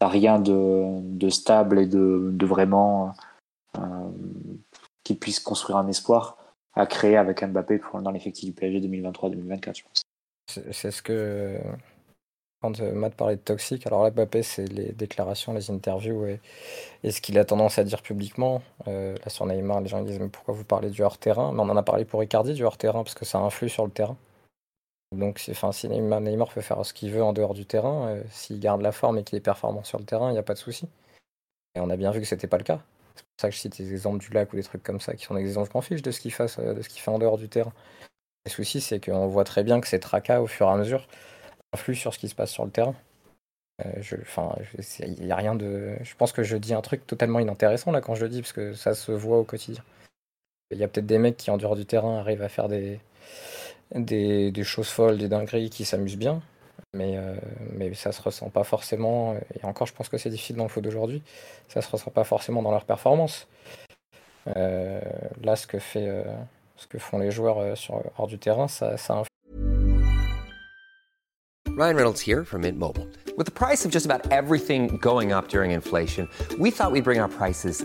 Speaker 3: n'as rien de, stable et de, vraiment euh, qui puisse construire un espoir à créer avec Mbappé pour, dans l'effectif du PSG 2023-2024, je pense.
Speaker 2: C'est ce que quand euh, Matt parlait de toxique, alors là Mbappé c'est les déclarations, les interviews et, ce qu'il a tendance à dire publiquement. Euh, là sur Neymar, les gens disent mais pourquoi vous parlez du hors terrain Mais on en a parlé pour Icardi du hors terrain parce que ça influe sur le terrain. Donc enfin si Neymar, peut faire ce qu'il veut en dehors du terrain, euh, s'il garde la forme et qu'il est performant sur le terrain, il n'y a pas de souci. Et on a bien vu que c'était pas le cas. C'est pour ça que je cite des exemples du lac ou des trucs comme ça qui sont des exemples, je m'en fiche de ce qu'il fasse, euh, de ce qu'il fait en dehors du terrain. Le souci, c'est qu'on voit très bien que ces tracas, au fur et à mesure, influent sur ce qui se passe sur le terrain. Euh, il a rien de. Je pense que je dis un truc totalement inintéressant là quand je le dis, parce que ça se voit au quotidien. Il y a peut-être des mecs qui, en dehors du terrain, arrivent à faire des, des, des choses folles, des dingueries, qui s'amusent bien, mais, euh, mais ça se ressent pas forcément. Et encore, je pense que c'est difficile dans le foot d'aujourd'hui. Ça se ressent pas forcément dans leur performance. Euh, là, ce que fait, euh, ce que font les joueurs euh, sur hors du terrain, ça, ça.
Speaker 6: Ryan Reynolds here from Mint Mobile. With the price of just about everything going up during inflation, we thought we'd bring our prices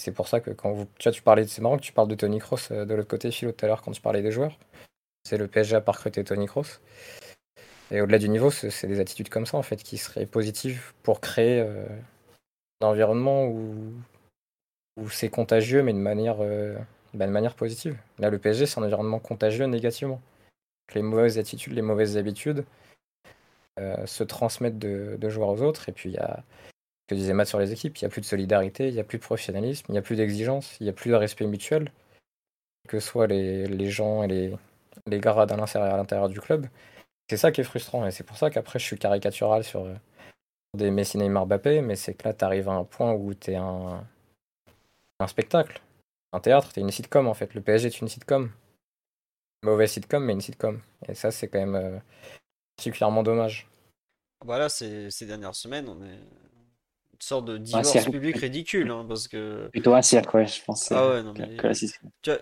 Speaker 2: C'est pour ça que quand vous. Tu vois, tu parlais. C'est marrant que tu parles de Tony Kroos euh, de l'autre côté, Philo, tout à l'heure, quand tu parlais des joueurs. C'est le PSG à pas Tony Kroos. Et au-delà du niveau, c'est des attitudes comme ça, en fait, qui seraient positives pour créer euh, un environnement où, c'est contagieux, mais de manière, euh, bah, positive. Là, le PSG, c'est un environnement contagieux négativement. Les mauvaises attitudes, les mauvaises habitudes se transmettent de, de joueurs aux autres. Et puis, il y a, que disait Matt sur les équipes, il n'y a plus de solidarité, il n'y a plus de professionnalisme, il n'y a plus d'exigence, il n'y a plus de respect mutuel, que soit les, les gens et les, les grades à l'intérieur du club. C'est ça qui est frustrant, et c'est pour ça qu'après je suis caricatural sur des Messi, Neymar, Mbappé, mais c'est que là tu arrives à un point où tu es un, un spectacle, un théâtre, tu es une sitcom en fait. Le PSG est une sitcom. Mauvaise sitcom, mais une sitcom. Et ça, c'est quand même euh, particulièrement dommage.
Speaker 1: Voilà, ces, ces dernières semaines, on est sorte de divorce
Speaker 3: c'est-
Speaker 1: public ridicule, hein, parce que
Speaker 3: Plutôt un cirque, ouais, je pense.
Speaker 1: Ah
Speaker 3: euh,
Speaker 1: ouais, non,
Speaker 3: que-
Speaker 1: mais-
Speaker 3: que
Speaker 1: vois,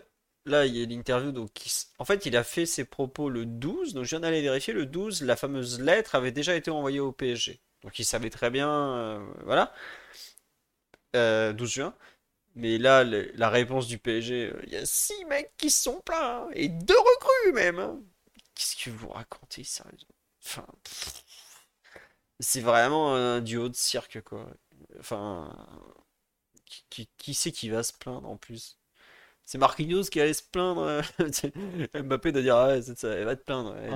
Speaker 1: là, il y a l'interview, donc en fait, il a fait ses propos le 12, donc je viens d'aller vérifier, le 12, la fameuse lettre avait déjà été envoyée au PSG. Donc il savait très bien, euh, voilà, Euh, 12 juin. Mais là, le- la réponse du PSG, euh, il y a six mecs qui se sont hein, et deux recrues même. hein. Qu'est-ce que vous racontez, sérieusement? Enfin, c'est vraiment un duo de cirque, quoi. Enfin, qui, qui, qui c'est qui va se plaindre en plus? C'est Marquinhos qui allait se plaindre. euh, Mbappé doit dire, ah ouais, c'est ça, elle va te plaindre. ouais.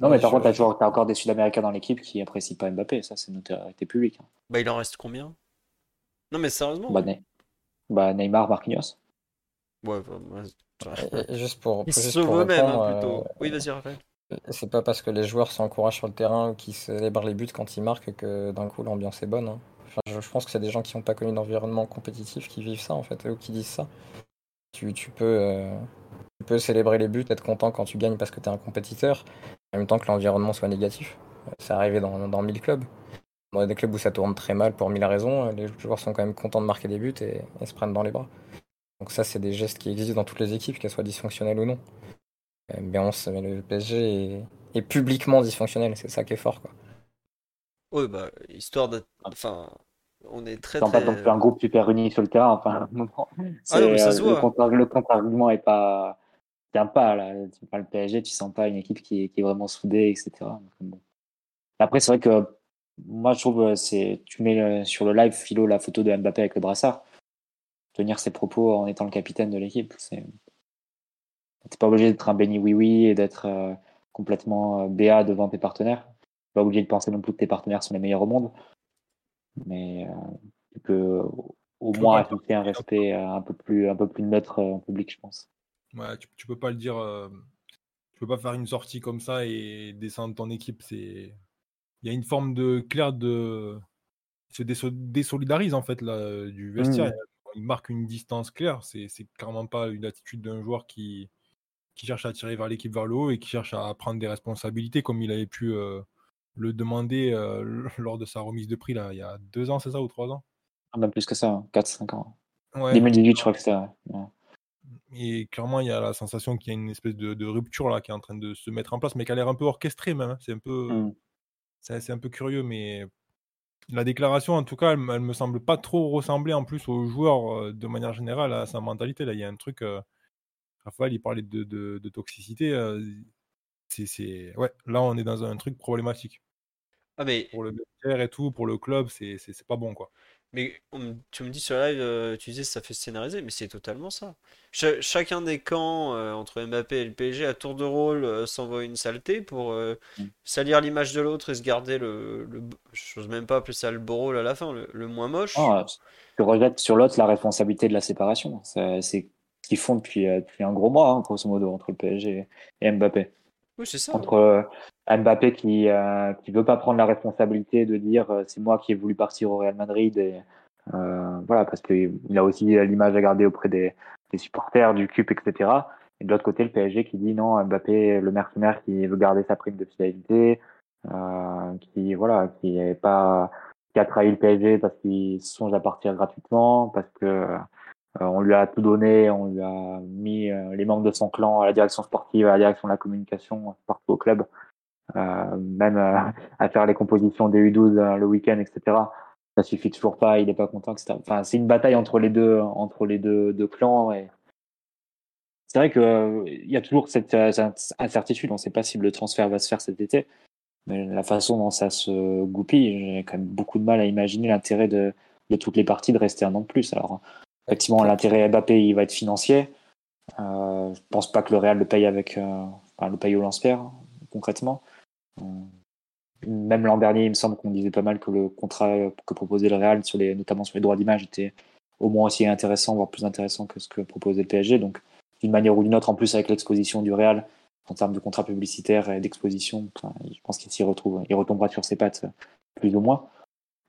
Speaker 3: Non, mais par contre, t'as toujours- t'as encore des Sud-Américains dans l'équipe qui apprécient pas Mbappé, ça c'est notoriété publique. hein.
Speaker 1: Bah, il en reste combien? Non, mais sérieusement?
Speaker 3: Bah, Ne- bah, Neymar, Marquinhos.
Speaker 1: Ouais, bah, moi,
Speaker 2: Et- et juste pour,
Speaker 1: Ils se
Speaker 2: juste
Speaker 1: sauvent eux-mêmes, hein, plutôt.
Speaker 2: euh,
Speaker 1: Oui, vas-y, Raphaël.
Speaker 2: C'est pas parce que les joueurs s'encouragent sur le terrain ou qu'ils célèbrent les buts quand ils marquent que d'un coup l'ambiance est bonne. hein. Je, je pense que c'est des gens qui n'ont pas connu d'environnement compétitif qui vivent ça en fait, ou qui disent ça. Tu, euh, peux célébrer les buts, être content quand tu gagnes parce que tu es un compétiteur, en même temps que l'environnement soit négatif. C'est arrivé dans, dans 1000 clubs. Dans des clubs où ça tourne très mal pour mille raisons, les joueurs sont quand même contents de marquer des buts et, se prennent dans les bras. Donc ça, c'est des gestes qui existent dans toutes les équipes, qu'elles soient dysfonctionnelles ou non. Euh, Mais, le PSG est, est publiquement dysfonctionnel, c'est ça qui est fort.
Speaker 1: Ouais, bah, histoire d'être. Enfin, on est très
Speaker 3: pas
Speaker 1: très.
Speaker 3: plus un groupe super uni sur le terrain. Enfin,
Speaker 1: Ah non, mais ça
Speaker 3: euh,
Speaker 1: se
Speaker 3: le
Speaker 1: voit.
Speaker 3: contre- le contre-argument est pas. tient pas là. Tu parles PSG, tu sens pas une équipe qui est, qui est vraiment soudée, etc. Donc, bon. Après, c'est vrai que moi, je trouve, euh, c'est tu mets euh, sur le live philo la photo de Mbappé avec le brassard. Tenir ses propos en étant le capitaine de l'équipe, c'est. T'es pas obligé d'être un béni oui-oui et d'être euh, complètement euh, béat devant tes partenaires. Pas obligé de penser non plus que tes partenaires sont les meilleurs au monde. Mais tu peux au moins afficher un respect euh, un peu plus, un peu plus neutre euh, en public, je pense.
Speaker 5: Ouais, tu, tu peux pas le dire. euh, tu peux pas faire une sortie comme ça et descendre ton équipe. C'est. Il y a une forme de clair de. Se déso- désolidarise en fait là, du vestiaire.
Speaker 3: Mhm.
Speaker 5: Il marque une distance claire. C'est c'est clairement pas une attitude d'un joueur qui, qui cherche à tirer vers l'équipe vers le haut et qui cherche à prendre des responsabilités comme il avait pu euh, le demander euh, lors de sa remise de prix là, il y a deux ans, c'est ça, ou trois ans?
Speaker 3: Ah, Même plus que ça, 4-5 ans.
Speaker 5: Ouais.
Speaker 3: 2018, je crois que ouais. Ouais.
Speaker 5: Et clairement, il y a la sensation qu'il y a une espèce de, de rupture là qui est en train de se mettre en place, mais qui a l'air un peu orchestrée même. hein. C'est un peu,
Speaker 3: Mm.
Speaker 5: c'est c'est un peu curieux, mais la déclaration, en tout cas, elle, me- elle me semble pas trop ressembler en plus aux joueurs euh, de manière générale à sa mentalité. Là, il y a un truc. euh, Raphaël, il parlait de, de- de toxicité. euh, c'est, c'est... Ouais, là, on est dans un truc problématique.
Speaker 1: Ah, mais,
Speaker 5: Pour le vestiaire et tout, pour le club, c'est, c'est, c'est pas bon, quoi.
Speaker 1: mais on tu me dis sur live, euh, tu disais ça fait scénariser, mais c'est totalement ça. Cha- chacun des camps euh, entre Mbappé et le PSG à tour de rôle euh, s'envoie une saleté pour euh,
Speaker 3: Mm.
Speaker 1: salir l'image de l'autre et se garder le, le j'ose même pas appeler ça le beau rôle à la fin, le, le moins moche.
Speaker 3: Non, tu rejettes sur l'autre la responsabilité de la séparation. C'est ce qu'ils font depuis, depuis un gros mois, hein, grosso modo, entre le PSG et Mbappé.
Speaker 1: Oui, c'est ça.
Speaker 3: Entre euh, Mbappé qui euh, qui veut pas prendre la responsabilité de dire euh, c'est moi qui ai voulu partir au Real Madrid et voilà parce qu'il a aussi l'image à garder auprès des, des supporters du CUP etc. Et de l'autre côté le PSG qui dit non Mbappé le mercenaire qui veut garder sa prime de fidélité euh, qui voilà qui est pas qui a trahi le PSG parce qu'il songe à partir gratuitement parce que euh, on lui a tout donné, on lui a mis euh, les membres de son clan à la direction sportive, à la direction de la communication partout au club, euh, même euh, à faire les compositions des U12 euh, le week-end, etc. Ça suffit toujours pas, il est pas content, etc. Enfin, c'est une bataille entre les deux, entre les deux, deux clans et c'est vrai que euh, y a toujours cette, cette incertitude. On ne sait pas si le transfert va se faire cet été, mais la façon dont ça se goupille, j'ai quand même beaucoup de mal à imaginer l'intérêt de, de toutes les parties de rester un an de plus. Alors, effectivement, l'intérêt Mbappé, il va être financier. Euh, je pense pas que le Real le paye avec, euh, le paye au lance-pierre, concrètement. Euh, même l'an dernier, il me semble qu'on disait pas mal que le contrat que proposait le Real, sur les, notamment sur les droits d'image, était au moins aussi intéressant, voire plus intéressant que ce que proposait le PSG. Donc, d'une manière ou d'une autre, en plus avec l'exposition du Real, en termes de contrats publicitaires et d'exposition, je pense qu'il s'y retrouve, il retombera sur ses pattes plus ou moins.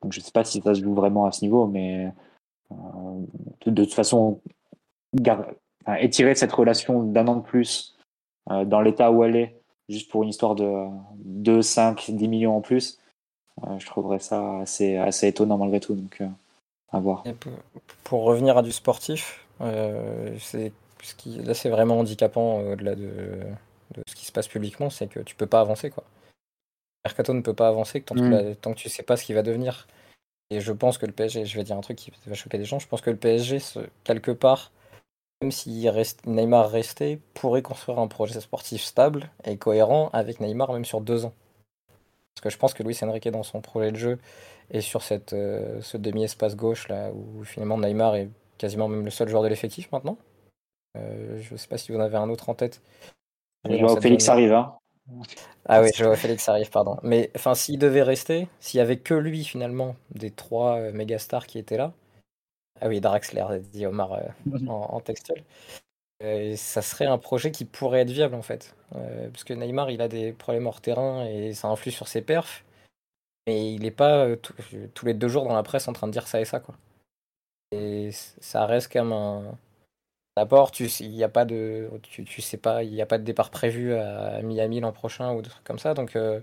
Speaker 3: Donc, je sais pas si ça se joue vraiment à ce niveau, mais euh, de, de toute façon, étirer cette relation d'un an de plus euh, dans l'état où elle est, juste pour une histoire de 2, 5, 10 millions en plus, euh, je trouverais ça assez, assez étonnant malgré tout. Donc, euh, à voir.
Speaker 2: Et pour, pour revenir à du sportif, euh, c'est ce qui, là c'est vraiment handicapant euh, au-delà de, de ce qui se passe publiquement, c'est que tu peux pas avancer quoi. Mercato ne peut pas avancer tant, que
Speaker 3: Mm.
Speaker 2: tant que tu sais pas ce qui va devenir. Et je pense que le PSG, je vais dire un truc qui va choquer des gens, je pense que le PSG, quelque part, même si reste, Neymar restait, pourrait construire un projet sportif stable et cohérent avec Neymar même sur deux ans. Parce que je pense que Luis Enrique dans son projet de jeu et sur cette, euh, ce demi-espace gauche là où finalement Neymar est quasiment même le seul joueur de l'effectif maintenant. Euh, je sais pas si vous en avez un autre en tête.
Speaker 3: Félix arrive, hein.
Speaker 2: Ah oui, Joao Félix arrive, pardon. Mais enfin, s'il devait rester, s'il y avait que lui finalement des trois euh, méga stars qui étaient là. Ah oui, Draxler, dit Omar euh, en, en textuel. Euh, ça serait un projet qui pourrait être viable en fait. Euh, parce que Neymar, il a des problèmes hors terrain et ça influe sur ses perfs. Mais il n'est pas tous les deux jours dans la presse en train de dire ça et ça quoi. Et ça reste quand même un. D'abord, tu il y a pas de, tu, tu sais pas, il n'y a pas de départ prévu à Miami l'an prochain ou des trucs comme ça, donc euh,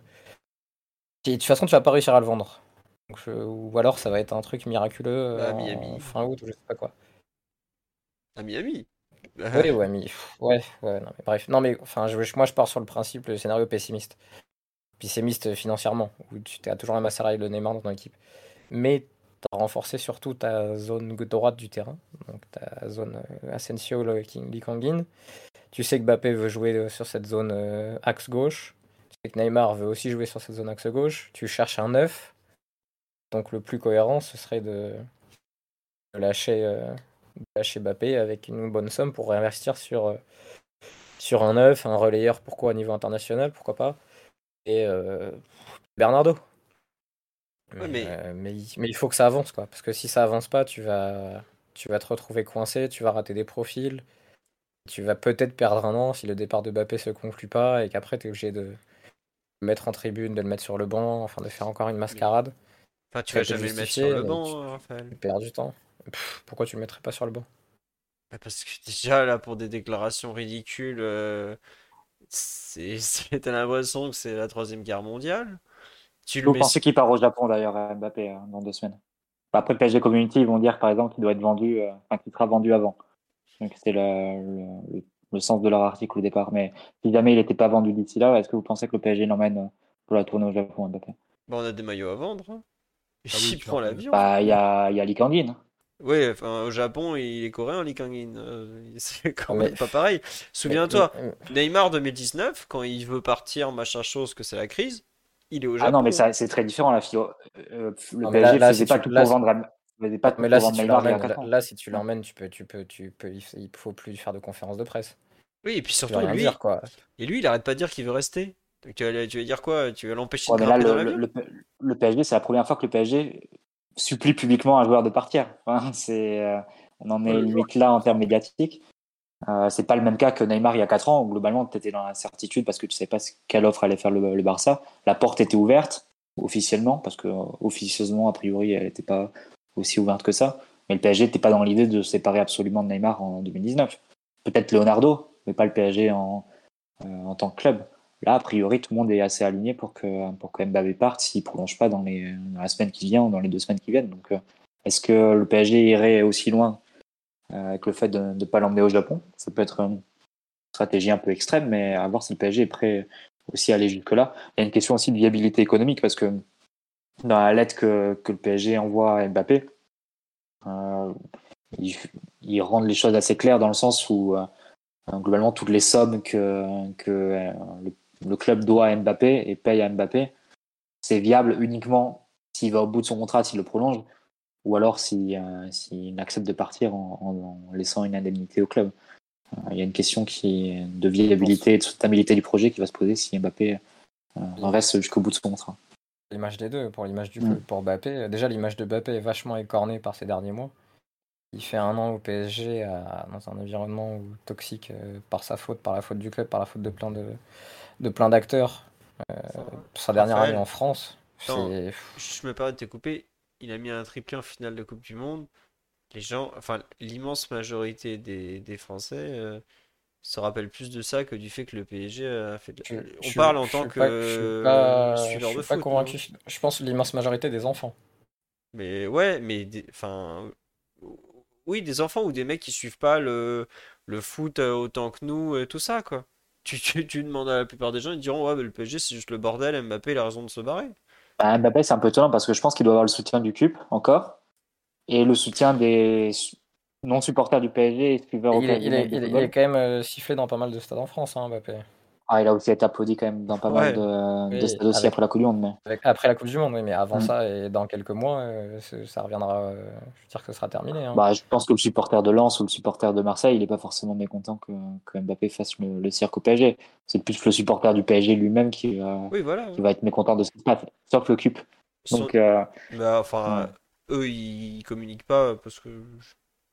Speaker 2: et de toute façon, tu vas pas réussir à le vendre. Donc, je- ou alors, ça va être un truc miraculeux euh,
Speaker 1: à
Speaker 2: en
Speaker 1: Miami.
Speaker 2: fin août ou je sais pas quoi.
Speaker 1: À Miami?
Speaker 2: Oui, ouais, mais ouais, ouais, non, mais bref, non, mais enfin, je, moi, je pars sur le principe, le scénario pessimiste, pessimiste financièrement, où tu as toujours un et le Neymar dans ton équipe, mais tu as renforcé surtout ta zone droite du terrain, donc ta zone euh, Asensio, le King, Lee Kangin. Tu sais que Mbappé veut jouer euh, sur cette zone euh, axe gauche. Tu sais que Neymar veut aussi jouer sur cette zone axe gauche. Tu cherches un neuf. Donc le plus cohérent, ce serait de, lâcher, euh, Mbappé avec une bonne somme pour réinvestir sur, sur un neuf, un relayeur, pourquoi au niveau international, pourquoi pas. Et Bernardo.
Speaker 1: Ouais,
Speaker 2: mais,
Speaker 1: mais-
Speaker 2: euh, mais, il- mais il faut que ça avance, quoi. Parce que si ça avance pas, tu vas, tu vas te retrouver coincé, tu vas rater des profils. Tu vas peut-être perdre un an si le départ de Mbappé se conclut pas et qu'après tu es obligé de le mettre en tribune, de le mettre sur le banc, enfin de faire encore une mascarade.
Speaker 1: Enfin, tu vas jamais le mettre sur le banc,
Speaker 2: tu-
Speaker 1: Raphaël.
Speaker 2: Tu perds du temps. Pff, pourquoi tu le mettrais pas sur le banc?
Speaker 1: Bah, Parce que déjà, là, pour des déclarations ridicules, euh, c'est, c'est- t'as l'impression que c'est la troisième guerre mondiale. Tu le
Speaker 3: Vous pensez qu'il part au Japon d'ailleurs, à Mbappé, euh, dans deux semaines Après le PSG Community, ils vont dire par exemple qu'il doit être vendu, euh, enfin qu'il sera vendu avant. Donc c'était le, le, le- le sens de leur article au départ. Mais si jamais il n'était pas vendu d'ici là, est-ce que vous pensez que le PSG l'emmène euh, pour la tournée au Japon, Mbappé?
Speaker 1: Bah, on a des maillots à vendre. hein.
Speaker 5: Ah oui,
Speaker 1: Il prend l'avion.
Speaker 3: Bah, il y a, il y a Lee Kangin.
Speaker 1: Ouais, enfin, au Japon, il est coréen, Lee Kang-in. Euh, c'est quand
Speaker 2: Mais-
Speaker 1: même pas pareil. Souviens-toi,
Speaker 2: mais-
Speaker 1: Neymar 2019, quand il veut partir, machin chose, que c'est la crise, il est au
Speaker 3: Ah
Speaker 1: Japon.
Speaker 3: non, mais ça, c'est très différent. La FIO. Euh, le
Speaker 2: Non,
Speaker 3: PSG
Speaker 2: là- là,
Speaker 3: faisait pas tout
Speaker 2: là,
Speaker 3: pour vendre, à- pas
Speaker 2: Mais là, si tu l'emmènes, là, là, si tu l'emmènes, tu peux, tu peux, tu peux, il il faut plus faire de conférence de presse.
Speaker 1: Oui, et puis surtout, lui,
Speaker 2: dire, quoi.
Speaker 1: et lui, il arrête pas de dire qu'il veut rester. Donc tu vas, tu vas dire quoi? Tu vas l'empêcher
Speaker 3: Ouais,
Speaker 1: de
Speaker 3: là, le, le, PSG, c'est la première fois que le PSG supplie publiquement un joueur de partir. Enfin, c'est, euh, on en est limite là en termes médiatiques. Euh, c'est pas le même cas que Neymar il y a 4 ans, où globalement tu étais dans l'incertitude parce que tu savais pas quelle offre allait faire le, Barça. La porte était ouverte officiellement, parce que officieusement, a priori, elle n'était pas aussi ouverte que ça. Mais le PSG n'était pas dans l'idée de se séparer absolument de Neymar en 2019. Peut-être Leonardo, mais pas le PSG en, euh, en tant que club. Là, a priori, tout le monde est assez aligné pour que, pour que Mbappé parte s'il ne prolonge pas dans, les, dans la semaine qui vient ou dans les deux semaines qui viennent. Donc, euh, est-ce que le PSG irait aussi loin avec le fait de ne pas l'emmener au Japon Ça peut être une stratégie un peu extrême, mais à voir si le PSG est prêt aussi à aller jusque-là. Il y a une question aussi de viabilité économique parce que dans la lettre que, que le PSG envoie à Mbappé, euh, ils, rendent les choses assez claires dans le sens où euh, globalement toutes les sommes que, que euh, le club doit à Mbappé et paye à Mbappé, c'est viable uniquement s'il va au bout de son contrat, s'il le prolonge, ou alors s'il euh, s'il accepte de partir en, en- en laissant une indemnité au club. Euh, Il y a une question qui est de viabilité et de soutenabilité du projet qui va se poser si Mbappé euh, reste jusqu'au bout de son contrat.
Speaker 2: L'image des deux, pour l'image du
Speaker 3: Mm.
Speaker 2: club, pour Mbappé. Déjà, l'image de Mbappé est vachement écornée par ces derniers mois. Il fait un an au PSG à- dans un environnement où- toxique euh, par sa faute, par la faute du club, par la faute de plein de, de plein d'acteurs. Euh, sa dernière
Speaker 1: Raphaël,
Speaker 2: année en France,
Speaker 1: attends. Je me permets de te couper. Il a mis un triplé en finale de Coupe du Monde. Les gens, enfin, l'immense majorité des, des Français euh, se rappellent plus de ça que du fait que le PSG a fait de...
Speaker 2: Je-
Speaker 1: On
Speaker 2: je-
Speaker 1: parle en
Speaker 2: je
Speaker 1: tant que
Speaker 2: pas- je suis pas, je
Speaker 1: suiveur
Speaker 2: suis
Speaker 1: de
Speaker 2: pas
Speaker 1: foot,
Speaker 2: convaincu.
Speaker 1: non
Speaker 2: Je pense que l'immense majorité des enfants.
Speaker 1: Mais ouais, mais des- enfin, oui, des enfants ou des mecs qui suivent pas le, le foot euh, autant que nous et tout ça, quoi. Tu, tu, tu demandes à la plupart des gens, ils diront, ouais, mais le PSG, c'est juste le bordel, Mbappé, il a raison de se barrer.
Speaker 3: Bah, Mbappé, c'est un peu étonnant parce que je pense qu'il doit avoir le soutien du CUP encore et le soutien des su- non-supporters du PSG et suiveurs
Speaker 2: il, est, il,
Speaker 3: occasionnels
Speaker 2: est,
Speaker 3: de
Speaker 2: il est- il
Speaker 3: football.
Speaker 2: est quand même euh, sifflé dans pas mal de stades en France, hein, Mbappé.
Speaker 3: Ah, il a aussi été applaudi quand même dans pas
Speaker 1: Ouais.
Speaker 3: mal de, de stades aussi
Speaker 2: avec-
Speaker 3: après la Coupe du Monde. Mais...
Speaker 2: Avec- Après la Coupe du Monde, oui, mais avant
Speaker 3: Mm.
Speaker 2: ça et dans quelques mois, euh, ça reviendra. euh, je veux dire que ce sera terminé. hein.
Speaker 3: Bah, je pense que le supporter de Lens ou le supporter de Marseille, il n'est pas forcément mécontent que, que Mbappé fasse le, le cirque au PSG. C'est plus le supporter du PSG lui-même qui, va-
Speaker 1: Oui, voilà.
Speaker 3: qui va être mécontent de ce qui se passe, sauf le CUP. Donc, euh,
Speaker 1: Bah, enfin, eux, ils communiquent pas parce que.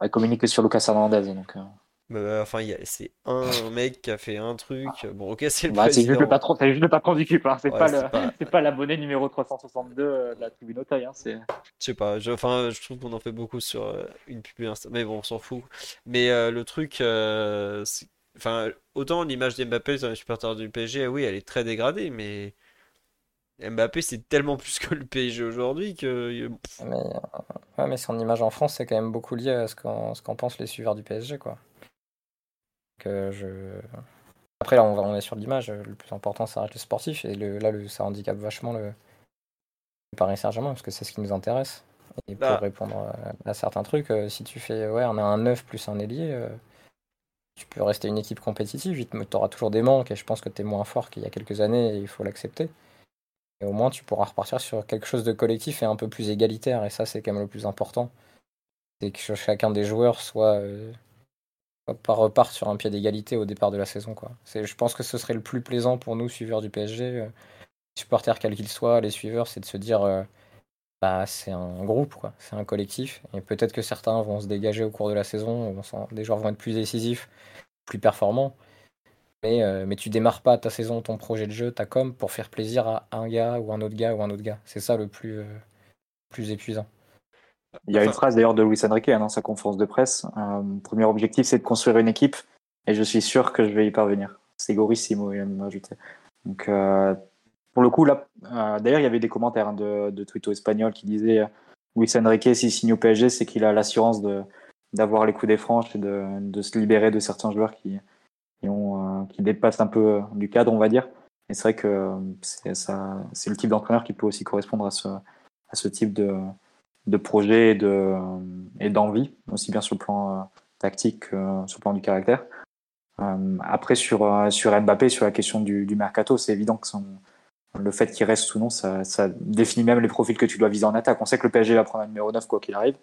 Speaker 3: il communique que sur Lucas Hernandez. Donc, euh,
Speaker 1: bah, enfin, y a- c'est un mec qui a fait un truc. Bon, ok, c'est le
Speaker 3: bah, c'est juste
Speaker 1: président.
Speaker 3: le patron, c'est juste le patron du CUP. Hein. C'est
Speaker 1: Ouais,
Speaker 3: pas
Speaker 1: c'est
Speaker 3: le-
Speaker 1: pas-
Speaker 3: c'est pas l'abonné numéro 362 euh, de la tribune Auteuil. Hein. C'est
Speaker 1: Je sais pas, je, enfin, je trouve qu'on en fait beaucoup sur euh, une pub Insta, mais bon, on s'en fout. Mais euh, le truc, euh, c'est- enfin, autant l'image d'Mbappé dans les supporters du PSG, oui, elle est très dégradée, mais Mbappé, c'est tellement plus que le PSG aujourd'hui que.
Speaker 2: Mais, euh, ouais, mais son image en France, c'est quand même beaucoup lié à ce qu'en ce qu'en pensent les suiveurs du PSG, quoi. Je... Après, là, on, va- on est sur l'image. Le plus important, ça reste le sportif. Et le, là, le, ça handicape vachement le, le Paris Saint-Germain, parce que c'est ce qui nous intéresse. Et pour
Speaker 1: Bah.
Speaker 2: répondre à, à certains trucs, euh, si tu fais, ouais, on a un 9 plus un ailier, euh, tu peux rester une équipe compétitive. Tu auras toujours des manques, et je pense que tu es moins fort qu'il y a quelques années, et il faut l'accepter. Et au moins, tu pourras repartir sur quelque chose de collectif et un peu plus égalitaire. Et ça, c'est quand même le plus important. C'est que chacun des joueurs soit, euh, soit pas reparte sur un pied d'égalité au départ de la saison. Je pense que ce serait le plus plaisant pour nous, suiveurs du PSG, euh, supporters quels qu'ils soient, les suiveurs, c'est de se dire euh, bah, c'est un groupe, c'est un collectif. Et peut-être que certains vont se dégager au cours de la saison, des joueurs vont être plus décisifs, plus performants. Mais, euh, mais tu démarres pas ta saison, ton projet de jeu, ta com, pour faire plaisir à un gars ou un autre gars ou un autre gars. C'est ça le plus épuisant.
Speaker 3: Il y a une phrase d'ailleurs de Luis Enrique hein, dans sa conférence de presse. Euh, premier objectif, c'est de construire une équipe et je suis sûr que je vais y parvenir. C'est gorissimo, il m'a ajouté. Donc, euh, pour le coup, là, euh, d'ailleurs, il y avait des commentaires hein, de, de Twito espagnol qui disaient euh, Luis Enrique, s'il signe au PSG, c'est qu'il a l'assurance de, d'avoir les coups des franches et de, de se libérer de certains joueurs qui, qui, ont, qui dépassent un peu du cadre, on va dire. Et c'est vrai que c'est, ça, c'est le type d'entraîneur qui peut aussi correspondre à ce, à ce type de, de projet et de et d'envie, aussi bien sur le plan euh, tactique que sur le plan du caractère. Euh, après, sur, euh, sur Mbappé, sur la question du, du mercato, c'est évident que son, le fait qu'il reste ou non, ça, ça définit même les profils que tu dois viser en attaque. On sait que le PSG va prendre un numéro 9 quoi qu'il arrive.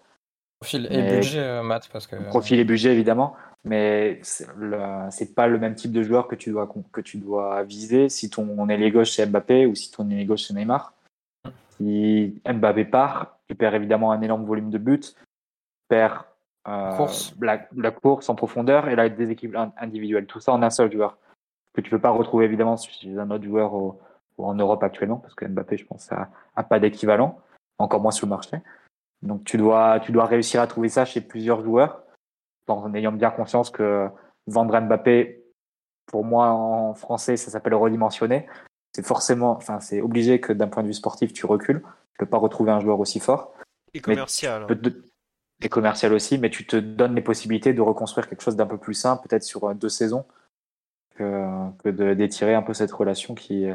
Speaker 2: Profil et
Speaker 3: Mais-
Speaker 2: budget, Matt, parce que.
Speaker 3: Profil et budget évidemment, mais c'est le- c'est pas le même type de joueur que tu dois que tu dois viser si ton ailier gauche c'est Mbappé ou si ton ailier gauche c'est Neymar. Si Mbappé part, tu perds évidemment un énorme volume de buts, tu perds euh,
Speaker 2: Course.
Speaker 3: La, la course en profondeur et la déséquilibre individuel. Tout ça en un seul joueur que tu peux pas retrouver évidemment chez un autre joueur au- ou en Europe actuellement parce que Mbappé, je pense, a, a pas d'équivalent, encore moins sur le marché. Donc tu dois, tu dois réussir à trouver ça chez plusieurs joueurs en ayant bien conscience que vendre Mbappé, pour moi en français, ça s'appelle redimensionner. C'est forcément, enfin, c'est obligé que d'un point de vue sportif, tu recules. Tu peux pas retrouver un joueur aussi fort.
Speaker 1: Et commercial.
Speaker 3: Te- Et commercial aussi, mais tu te donnes les possibilités de reconstruire quelque chose d'un peu plus simple, peut-être sur euh, deux saisons, que, que de- d'étirer un peu cette relation qui,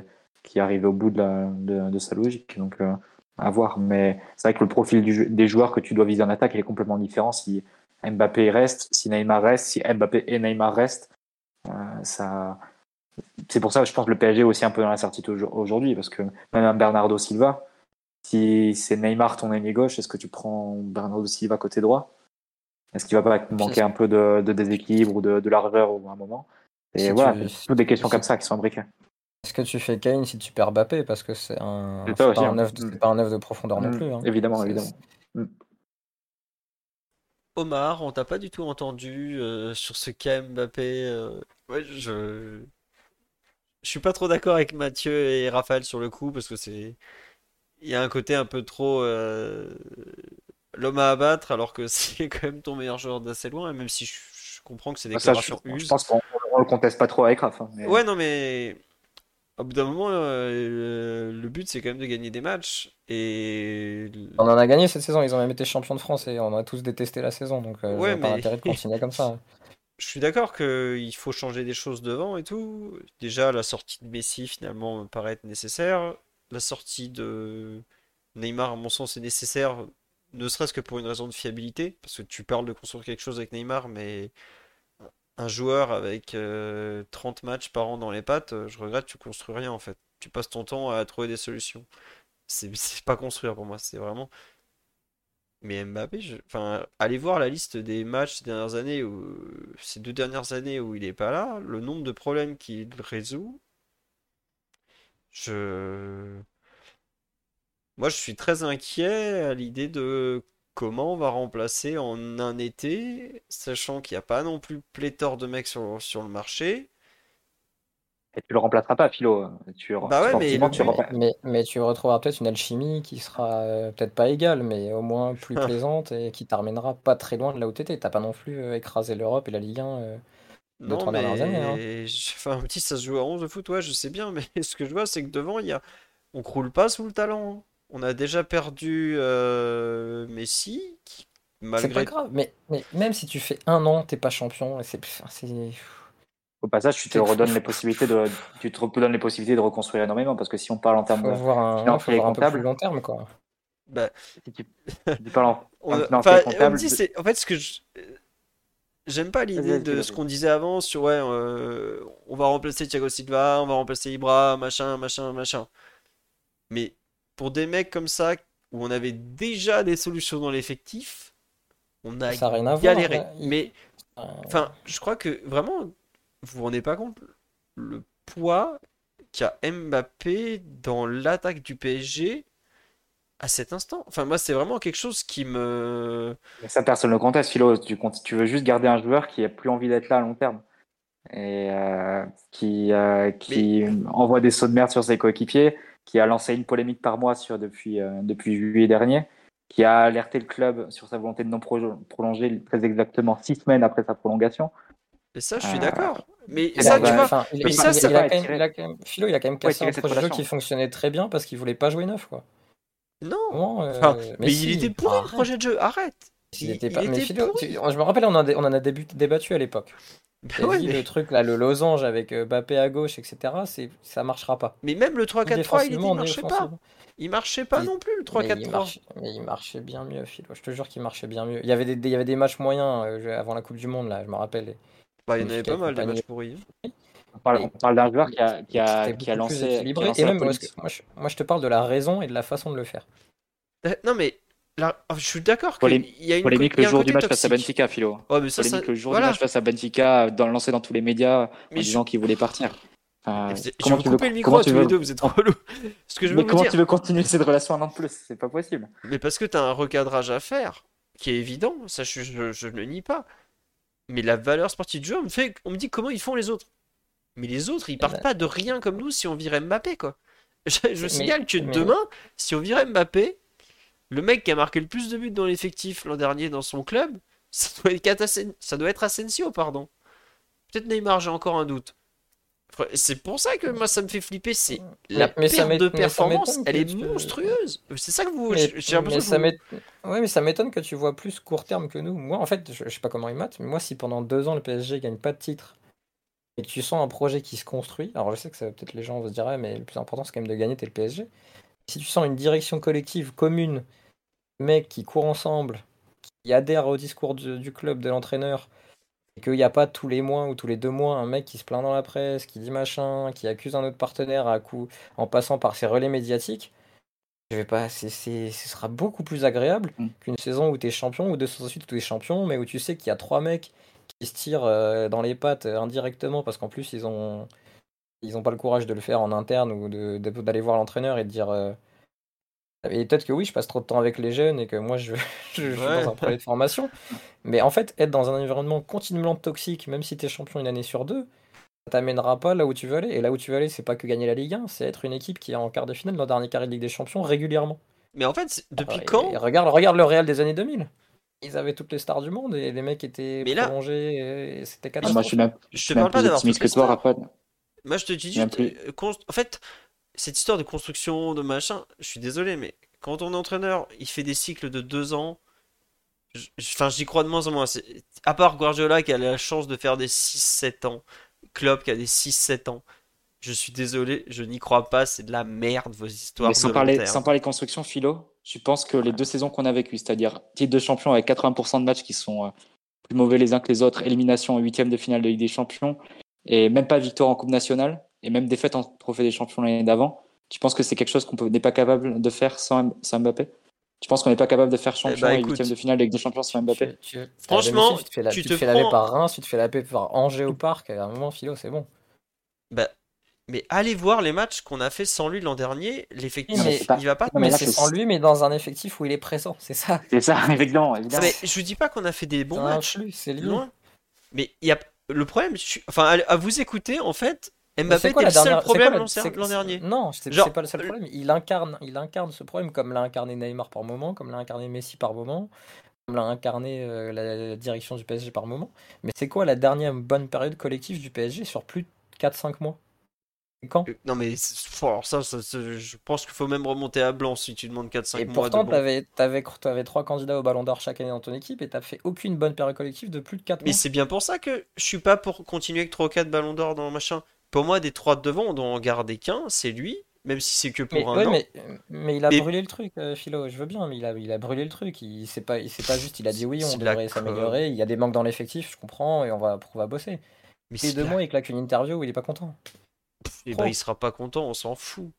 Speaker 3: qui arrive au bout de, la- de, de sa logique. Donc, euh, à voir. Mais c'est vrai que le profil du des joueurs que tu dois viser en attaque il est complètement différent. Si Mbappé reste, si Neymar reste, si Mbappé et Neymar restent, euh, ça. C'est pour ça que je pense que le PSG est aussi un peu dans l'incertitude aujourd- aujourd'hui, parce que même un Bernardo Silva, si c'est Neymar ton ailier gauche, est-ce que tu prends Bernardo Silva côté droit? Est-ce qu'il va pas manquer un peu de, de déséquilibre ou de, de largeur au un moment? Et
Speaker 2: Si
Speaker 3: voilà,
Speaker 2: tu-
Speaker 3: c'est toutes des questions
Speaker 2: si-
Speaker 3: comme ça qui sont imbriquées.
Speaker 2: Est-ce que tu fais Kane si tu perds Mbappé? Parce que c'est un. Pas,
Speaker 3: aussi,
Speaker 2: un
Speaker 3: hein.
Speaker 2: œuf de-
Speaker 3: Mm.
Speaker 2: c'est pas un œuf de profondeur non
Speaker 3: Mm,
Speaker 2: plus. hein.
Speaker 3: Évidemment, évidemment.
Speaker 1: Omar, on t'a pas du tout entendu euh, sur ce cas Mbappé. euh, Ouais, je... je suis pas trop d'accord avec Mathieu et Raphaël sur le coup parce que c'est il y a un côté un peu trop euh, l'homme à abattre alors que c'est quand même ton meilleur joueur d'assez loin et même si je, je comprends que c'est des
Speaker 3: Ça, je, je pense qu'on on le conteste pas trop avec Raph. hein, mais-
Speaker 1: Ouais, non, mais au bout d'un moment, euh, le, le but c'est quand même de gagner des matchs et
Speaker 2: On en a gagné cette saison, ils ont même été champions de France et on a tous détesté la saison, donc euh,
Speaker 1: Ouais,
Speaker 2: vois pas
Speaker 1: mais-
Speaker 2: l'intérêt de continuer comme ça.
Speaker 1: Je suis d'accord qu'il faut changer des choses devant et tout. Déjà, la sortie de Messi finalement me paraît être nécessaire. La sortie de Neymar, à mon sens, est nécessaire, ne serait-ce que pour une raison de fiabilité, parce que tu parles de construire quelque chose avec Neymar, mais un joueur avec euh, 30 matchs par an dans les pattes, euh, je regrette, tu construis rien en fait. Tu passes ton temps à trouver des solutions. C'est pas construire pour moi, c'est vraiment. Mais Mbappé, enfin, allez voir la liste des matchs ces dernières années où, ces deux dernières années où il est pas là, le nombre de problèmes qu'il résout. Je, moi, je suis très inquiet à l'idée de comment on va remplacer en un été, sachant qu'il n'y a pas non plus pléthore de mecs sur, sur le marché.
Speaker 3: Et tu le remplaceras pas, Philo. Tu,
Speaker 1: Bah ouais, mais
Speaker 3: tu
Speaker 2: Mais, mais tu retrouveras peut-être une alchimie qui sera euh, peut-être pas égale, mais au moins plus plaisante et qui t'amènera pas très loin de là où t'étais. T'as pas non plus euh, écrasé l'Europe et la Ligue 1 euh, deux,
Speaker 1: Non,
Speaker 2: trois dernières années. hein.
Speaker 1: mais enfin, petit, ça se joue à 11 de foot, ouais, je sais bien, mais ce que je vois, c'est que devant, il y a... on croule pas sous le talent. hein. On a déjà perdu euh, Messi, qui,
Speaker 2: C'est
Speaker 1: malgré
Speaker 2: pas grave, mais, mais même si tu fais un an, t'es pas champion, et c'est. c'est-
Speaker 3: Au passage, tu te
Speaker 2: C'est-
Speaker 3: redonnes les possibilités de, tu te redonnes les possibilités de reconstruire énormément parce que si on parle en termes
Speaker 2: Faut
Speaker 3: de
Speaker 2: voir un,
Speaker 3: financier
Speaker 2: faut
Speaker 3: et
Speaker 2: voir un peu
Speaker 3: comptable,
Speaker 2: plus long terme, quoi.
Speaker 1: bah,
Speaker 3: si tu, si tu parles en financiers comptables,
Speaker 1: dit, c'est, en fait, ce que je, j'aime pas l'idée de ce qu'on disait avant sur, ouais, euh, on va remplacer Thiago Silva, on va remplacer Ibra, machin, machin, machin. Mais pour des mecs comme ça, où on avait déjà des solutions dans l'effectif, on a
Speaker 2: Ça a rien à voir,
Speaker 1: galéré.
Speaker 2: Il-
Speaker 1: Mais Enfin, je crois que vraiment, vous vous rendez pas compte le poids qu'a Mbappé dans l'attaque du PSG à cet instant. Enfin, moi, c'est vraiment quelque chose qui me.
Speaker 3: Mais ça, personne ne le conteste, Philo. Tu, comptes- tu veux juste garder un joueur qui a plus envie d'être là à long terme. Et euh, qui, euh, qui envoie des sauts de merde sur ses coéquipiers, qui a lancé une polémique par mois sur, depuis, euh, depuis juillet dernier, qui a alerté le club sur sa volonté de non pro- prolonger très exactement six semaines après sa prolongation.
Speaker 1: Et ça, je suis
Speaker 3: Euh,
Speaker 1: d'accord. Mais ça,
Speaker 3: bah,
Speaker 1: tu vois.
Speaker 2: Philo, il a quand même cassé
Speaker 3: tirer
Speaker 2: un projet de jeu
Speaker 3: relation.
Speaker 2: qui fonctionnait très bien parce qu'il voulait pas jouer neuf, quoi.
Speaker 1: Non.
Speaker 2: Euh,
Speaker 1: Enfin, mais,
Speaker 2: si,
Speaker 1: il était pour
Speaker 2: arrête.
Speaker 1: le projet de jeu. Arrête.
Speaker 2: Il
Speaker 1: Il-
Speaker 2: était
Speaker 1: il
Speaker 2: pas- mais
Speaker 1: était
Speaker 2: Philo,
Speaker 1: pourri.
Speaker 2: tu- je me rappelle, on, en a, on en a début- débattu à l'époque.
Speaker 1: Bah
Speaker 2: T'as
Speaker 1: ouais,
Speaker 2: dit,
Speaker 1: mais,
Speaker 2: le truc là, le losange avec euh, Mbappé à gauche, etc. C'est, ça marchera pas.
Speaker 1: mais même le 3-4-3, il, il marchait pas. Il marchait pas
Speaker 2: Il-
Speaker 1: non plus, le
Speaker 2: Mais il,
Speaker 1: 3-4-3.
Speaker 2: marchait, mais il marchait bien mieux, Philo. Je te jure qu'il marchait bien mieux. Il y avait des, des- il y avait des matchs moyens euh, avant la Coupe du Monde, là, je me rappelle.
Speaker 1: Bah, il y en avait pas mal, des matchs pourris.
Speaker 3: On parle, on parle d'un joueur qui a, qui a, qui a lancé. qui a lancé
Speaker 2: Et même, moi, je, moi, je te parle de la raison et de la façon de le faire.
Speaker 1: Euh, Non, mais là, je suis d'accord qu'il y a une
Speaker 3: Polémique le jour du match face à. Benfica, Philo.
Speaker 1: Ouais, mais ça, ça-
Speaker 3: Polémique le jour
Speaker 1: voilà.
Speaker 3: du match face à Benfica, dans, lancé dans tous les médias en
Speaker 1: Mais je-
Speaker 3: disant qu'il voulait partir. Enfin,
Speaker 1: Je vais
Speaker 3: comment
Speaker 1: vous
Speaker 3: tu veux,
Speaker 1: couper le micro à tous
Speaker 3: veux-
Speaker 1: les deux, vous êtes trop relous. Ce que je veux
Speaker 3: mais
Speaker 1: vous
Speaker 3: comment
Speaker 1: dire,
Speaker 3: tu veux continuer cette relation un an de plus? C'est pas possible.
Speaker 1: mais parce que t'as un recadrage à faire, qui est évident, ça je, je, je ne le nie pas. Mais la valeur sportive du jeu, on me, fait, on me dit comment ils font les autres. Mais les autres, ils partent
Speaker 2: ben-
Speaker 1: pas de rien comme nous si on virait Mbappé, quoi. Je, je
Speaker 2: Mais-
Speaker 1: signale que
Speaker 2: mais-
Speaker 1: demain, si on virait Mbappé, le mec qui a marqué le plus de buts dans l'effectif l'an dernier dans son club, ça doit être, ça doit être Asensio, pardon. Peut-être Neymar, j'ai encore un doute. C'est pour ça que moi ça me fait flipper, c'est la
Speaker 2: Mais
Speaker 1: perte de performance, elle est monstrueuse. C'est ça que vous.
Speaker 2: Mais,
Speaker 1: j'ai- J'ai
Speaker 2: mais
Speaker 1: l'impression que
Speaker 2: ça
Speaker 1: vous-
Speaker 2: m'ét- ouais, mais ça m'étonne que tu vois plus court terme que nous. Moi, en fait, je, je sais pas comment ils matent, mais moi, si pendant deux ans le PSG gagne pas de titre et tu sens un projet qui se construit, alors je sais que ça peut-être les gens vont se dire, ouais, mais le plus important c'est quand même de gagner, t'es le PSG. Si tu sens une direction collective commune, mecs qui courent ensemble, qui adhèrent au discours du, du club, de l'entraîneur, et qu'il n'y a pas tous les mois ou tous les deux mois un mec qui se plaint dans la presse, qui dit machin, qui accuse un autre partenaire à coup en passant par ses relais médiatiques. Je vais pas, c'est, c'est- ce sera beaucoup plus agréable
Speaker 3: Mm.
Speaker 2: qu'une saison où tu es champion ou deux saisons où tu es champion, mais où tu sais qu'il y a trois mecs qui se tirent euh, dans les pattes euh, indirectement parce qu'en plus ils ont ils ont pas le courage de le faire en interne ou de, de- d'aller voir l'entraîneur et de dire euh, et peut-être que oui, je passe trop de temps avec les jeunes et que moi je, je, je suis dans un projet de formation. Mais en fait, être dans un environnement continuellement toxique, même si tu es champion une année sur deux, ça t'amènera pas là où tu veux aller. Et là où tu veux aller, c'est pas que gagner la Ligue 1, c'est être une équipe qui est en quart de finale dans le dernier carré de Ligue des Champions régulièrement.
Speaker 1: Mais en fait, c'est- depuis quand
Speaker 2: et regarde, regarde le Real des années 2000. Ils avaient toutes les stars du monde et les mecs étaient
Speaker 1: Mais là-
Speaker 2: prolongés et c'était
Speaker 3: Ah, moi, je suis
Speaker 2: catastrophique.
Speaker 3: même,
Speaker 1: Je te
Speaker 3: suis
Speaker 1: parle
Speaker 3: même
Speaker 1: pas d'avoir toutes
Speaker 3: que toi, Raphaël.
Speaker 1: Moi, je te dis juste, euh, const- en fait, cette histoire de construction, de machin, je suis désolé, mais quand ton entraîneur, il fait des cycles de deux ans, enfin, j'y crois de moins en moins. À part Guardiola qui a la chance de faire des 6-7 ans, Klopp qui a des 6-7 ans, je suis désolé, je n'y crois pas, c'est de la merde, vos histoires
Speaker 3: Mais sans parler, sans parler construction, Philo, je pense que les deux saisons qu'on a vécues, c'est-à-dire titre de champion avec 80% de matchs qui sont euh, plus mauvais les uns que les autres, élimination en huitième de finale de Ligue des Champions, et même pas victoire en Coupe nationale, et même défaite en Trophée des Champions l'année d'avant, tu penses que c'est quelque chose qu'on n'est pas capable de faire sans, sans Mbappé? Tu penses qu'on n'est pas capable de faire champion
Speaker 1: bah,
Speaker 3: et
Speaker 1: écoute,
Speaker 3: huitième de finale de Ligue des Champions sans Mbappé?
Speaker 2: Tu- tu-
Speaker 1: Franchement,
Speaker 2: tu te fais, la-
Speaker 1: tu
Speaker 2: tu
Speaker 1: te
Speaker 2: te fais laver
Speaker 1: prends-
Speaker 2: par Reims, tu te fais laver par Angers au parc, à un moment, Philo, c'est bon.
Speaker 1: Bah, mais allez voir les matchs qu'on a fait sans lui l'an dernier, l'effectif,
Speaker 3: pas-
Speaker 1: il va pas
Speaker 3: Non, mais
Speaker 2: c'est sans lui, mais dans un effectif où il est présent, c'est ça.
Speaker 3: C'est ça, évidemment, évidemment.
Speaker 1: Mais je vous dis pas qu'on a fait des bons matchs.
Speaker 2: c'est.
Speaker 1: Loin. Mais il y a le problème, je suis- enfin à, à vous écouter, en fait, Mbappé
Speaker 2: c'est quoi
Speaker 1: était le seul
Speaker 2: dernière-
Speaker 1: problème l'an dernier?
Speaker 2: Non, c'est
Speaker 1: Genre,
Speaker 2: pas le seul problème. Il incarne, il incarne ce problème comme l'a incarné Neymar par moment, comme l'a incarné Messi par moment, comme l'a incarné euh, la, la direction du PSG par moment. Mais c'est quoi la dernière bonne période collective du PSG sur plus de 4-5 mois? Quand
Speaker 1: Euh, Non mais alors ça, ça- ça- je pense qu'il faut même remonter à blanc si tu demandes 4-5
Speaker 2: Et
Speaker 1: mois
Speaker 2: pourtant,
Speaker 1: de bon.
Speaker 2: t'avais avais, candidats au Ballon d'Or chaque année dans ton équipe et t'as fait aucune bonne période collective de plus de 4
Speaker 1: Mais
Speaker 2: mois.
Speaker 1: c'est bien pour ça que je suis pas pour continuer avec 3 ou 4 ballons d'or dans machin. Pour moi, des 3 de devant, on doit en garder qu'un, c'est lui, même si c'est que pour
Speaker 2: Mais,
Speaker 1: un
Speaker 2: ouais,
Speaker 1: an.
Speaker 2: mais, mais il a
Speaker 1: Mais-
Speaker 2: brûlé le truc, euh, Philo, je veux bien, mais il a, il a brûlé le truc. Il c'est pas, il c'est pas juste, il a dit oui, on devrait s'améliorer. Il y a des manques dans l'effectif, je comprends, et on va, on va bosser.
Speaker 1: Mais c'est
Speaker 2: deux mois, il claque une interview où il est pas content.
Speaker 1: Eh
Speaker 2: trop.
Speaker 1: ben, il sera pas content, on s'en fout.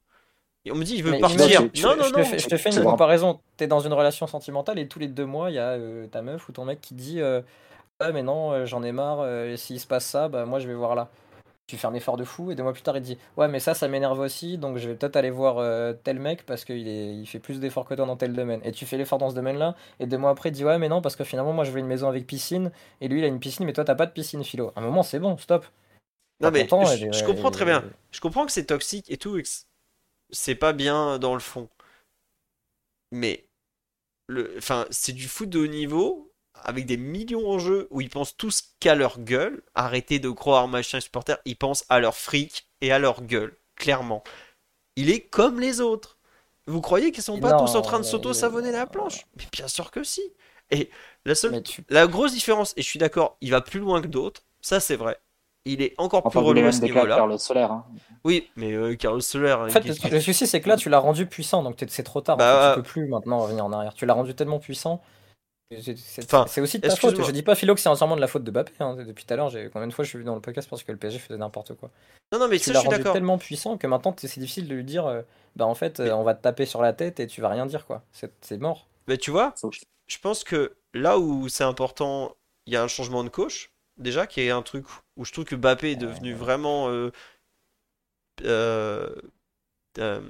Speaker 1: Et on me dit, il veut
Speaker 2: Mais
Speaker 1: partir.
Speaker 3: tu-
Speaker 2: je,
Speaker 1: Non,
Speaker 2: je
Speaker 1: non,
Speaker 2: te
Speaker 1: non.
Speaker 2: fais, je te fais une comparaison. T'es dans une relation sentimentale et tous les deux mois, il y a euh, ta meuf ou ton mec qui dit euh, Ouais, mais non, euh, j'en ai marre, euh, s'il se passe ça, bah moi je vais voir là. Tu fais un effort de fou et deux mois plus tard, il te dit Ouais, mais ça, ça m'énerve aussi, donc je vais peut-être aller voir euh, tel mec parce qu'il est, il fait plus d'efforts que toi dans tel domaine. Et tu fais l'effort dans ce domaine-là, et deux mois après, il dit Ouais, mais non, parce que finalement, moi je veux une maison avec piscine, et lui il a une piscine, mais toi t'as pas de piscine, philo. À un moment, c'est bon, stop.
Speaker 1: Non,
Speaker 2: Pas
Speaker 1: mais
Speaker 2: content,
Speaker 1: je,
Speaker 2: et-
Speaker 1: je comprends très bien. Je comprends que c'est toxique et tout, et c'est pas bien dans le fond. Mais le, enfin, c'est du foot de haut niveau avec des millions en jeu où ils pensent tous qu'à leur gueule. Arrêtez de croire machin supporter, ils pensent à leur fric et à leur gueule, clairement. Il est comme les autres. Vous croyez qu'ils sont pas
Speaker 2: Non,
Speaker 1: tous en train de s'auto-savonner la planche? Mais bien sûr que si. Et la seule
Speaker 2: tu
Speaker 1: la grosse différence, et je suis d'accord, il va plus loin que d'autres, Ça, c'est vrai. Il est encore
Speaker 3: On
Speaker 1: plus relou à ce niveau-là.
Speaker 3: Carlos Solaire. hein.
Speaker 1: Oui, mais euh, Carlos Soler.
Speaker 2: En fait, le, le souci, c'est que là, tu l'as rendu puissant, donc c'est trop tard. en
Speaker 1: Bah,
Speaker 2: fait, tu peux plus maintenant revenir en arrière. Tu l'as rendu tellement puissant. C'est c'est-
Speaker 1: Enfin,
Speaker 2: c'est aussi de ta faute. Je dis pas, Philo, que c'est entièrement de la faute de Bappé. hein. Depuis tout à l'heure, combien de fois je suis vu dans le podcast parce que le PSG faisait n'importe quoi.
Speaker 1: Non, non, mais
Speaker 2: Tu
Speaker 1: ça, je
Speaker 2: l'as
Speaker 1: suis
Speaker 2: rendu
Speaker 1: d'accord.
Speaker 2: tellement puissant que maintenant, c'est difficile de lui dire, euh, bah en fait, euh,
Speaker 1: Mais-
Speaker 2: on va te taper sur la tête et tu vas rien dire, quoi. C'est mort.
Speaker 1: Mais tu vois,
Speaker 3: je
Speaker 1: pense que là où c'est important, il y a un changement de coach, déjà, qui est un truc où je trouve que Mbappé est devenu vraiment euh, euh, euh,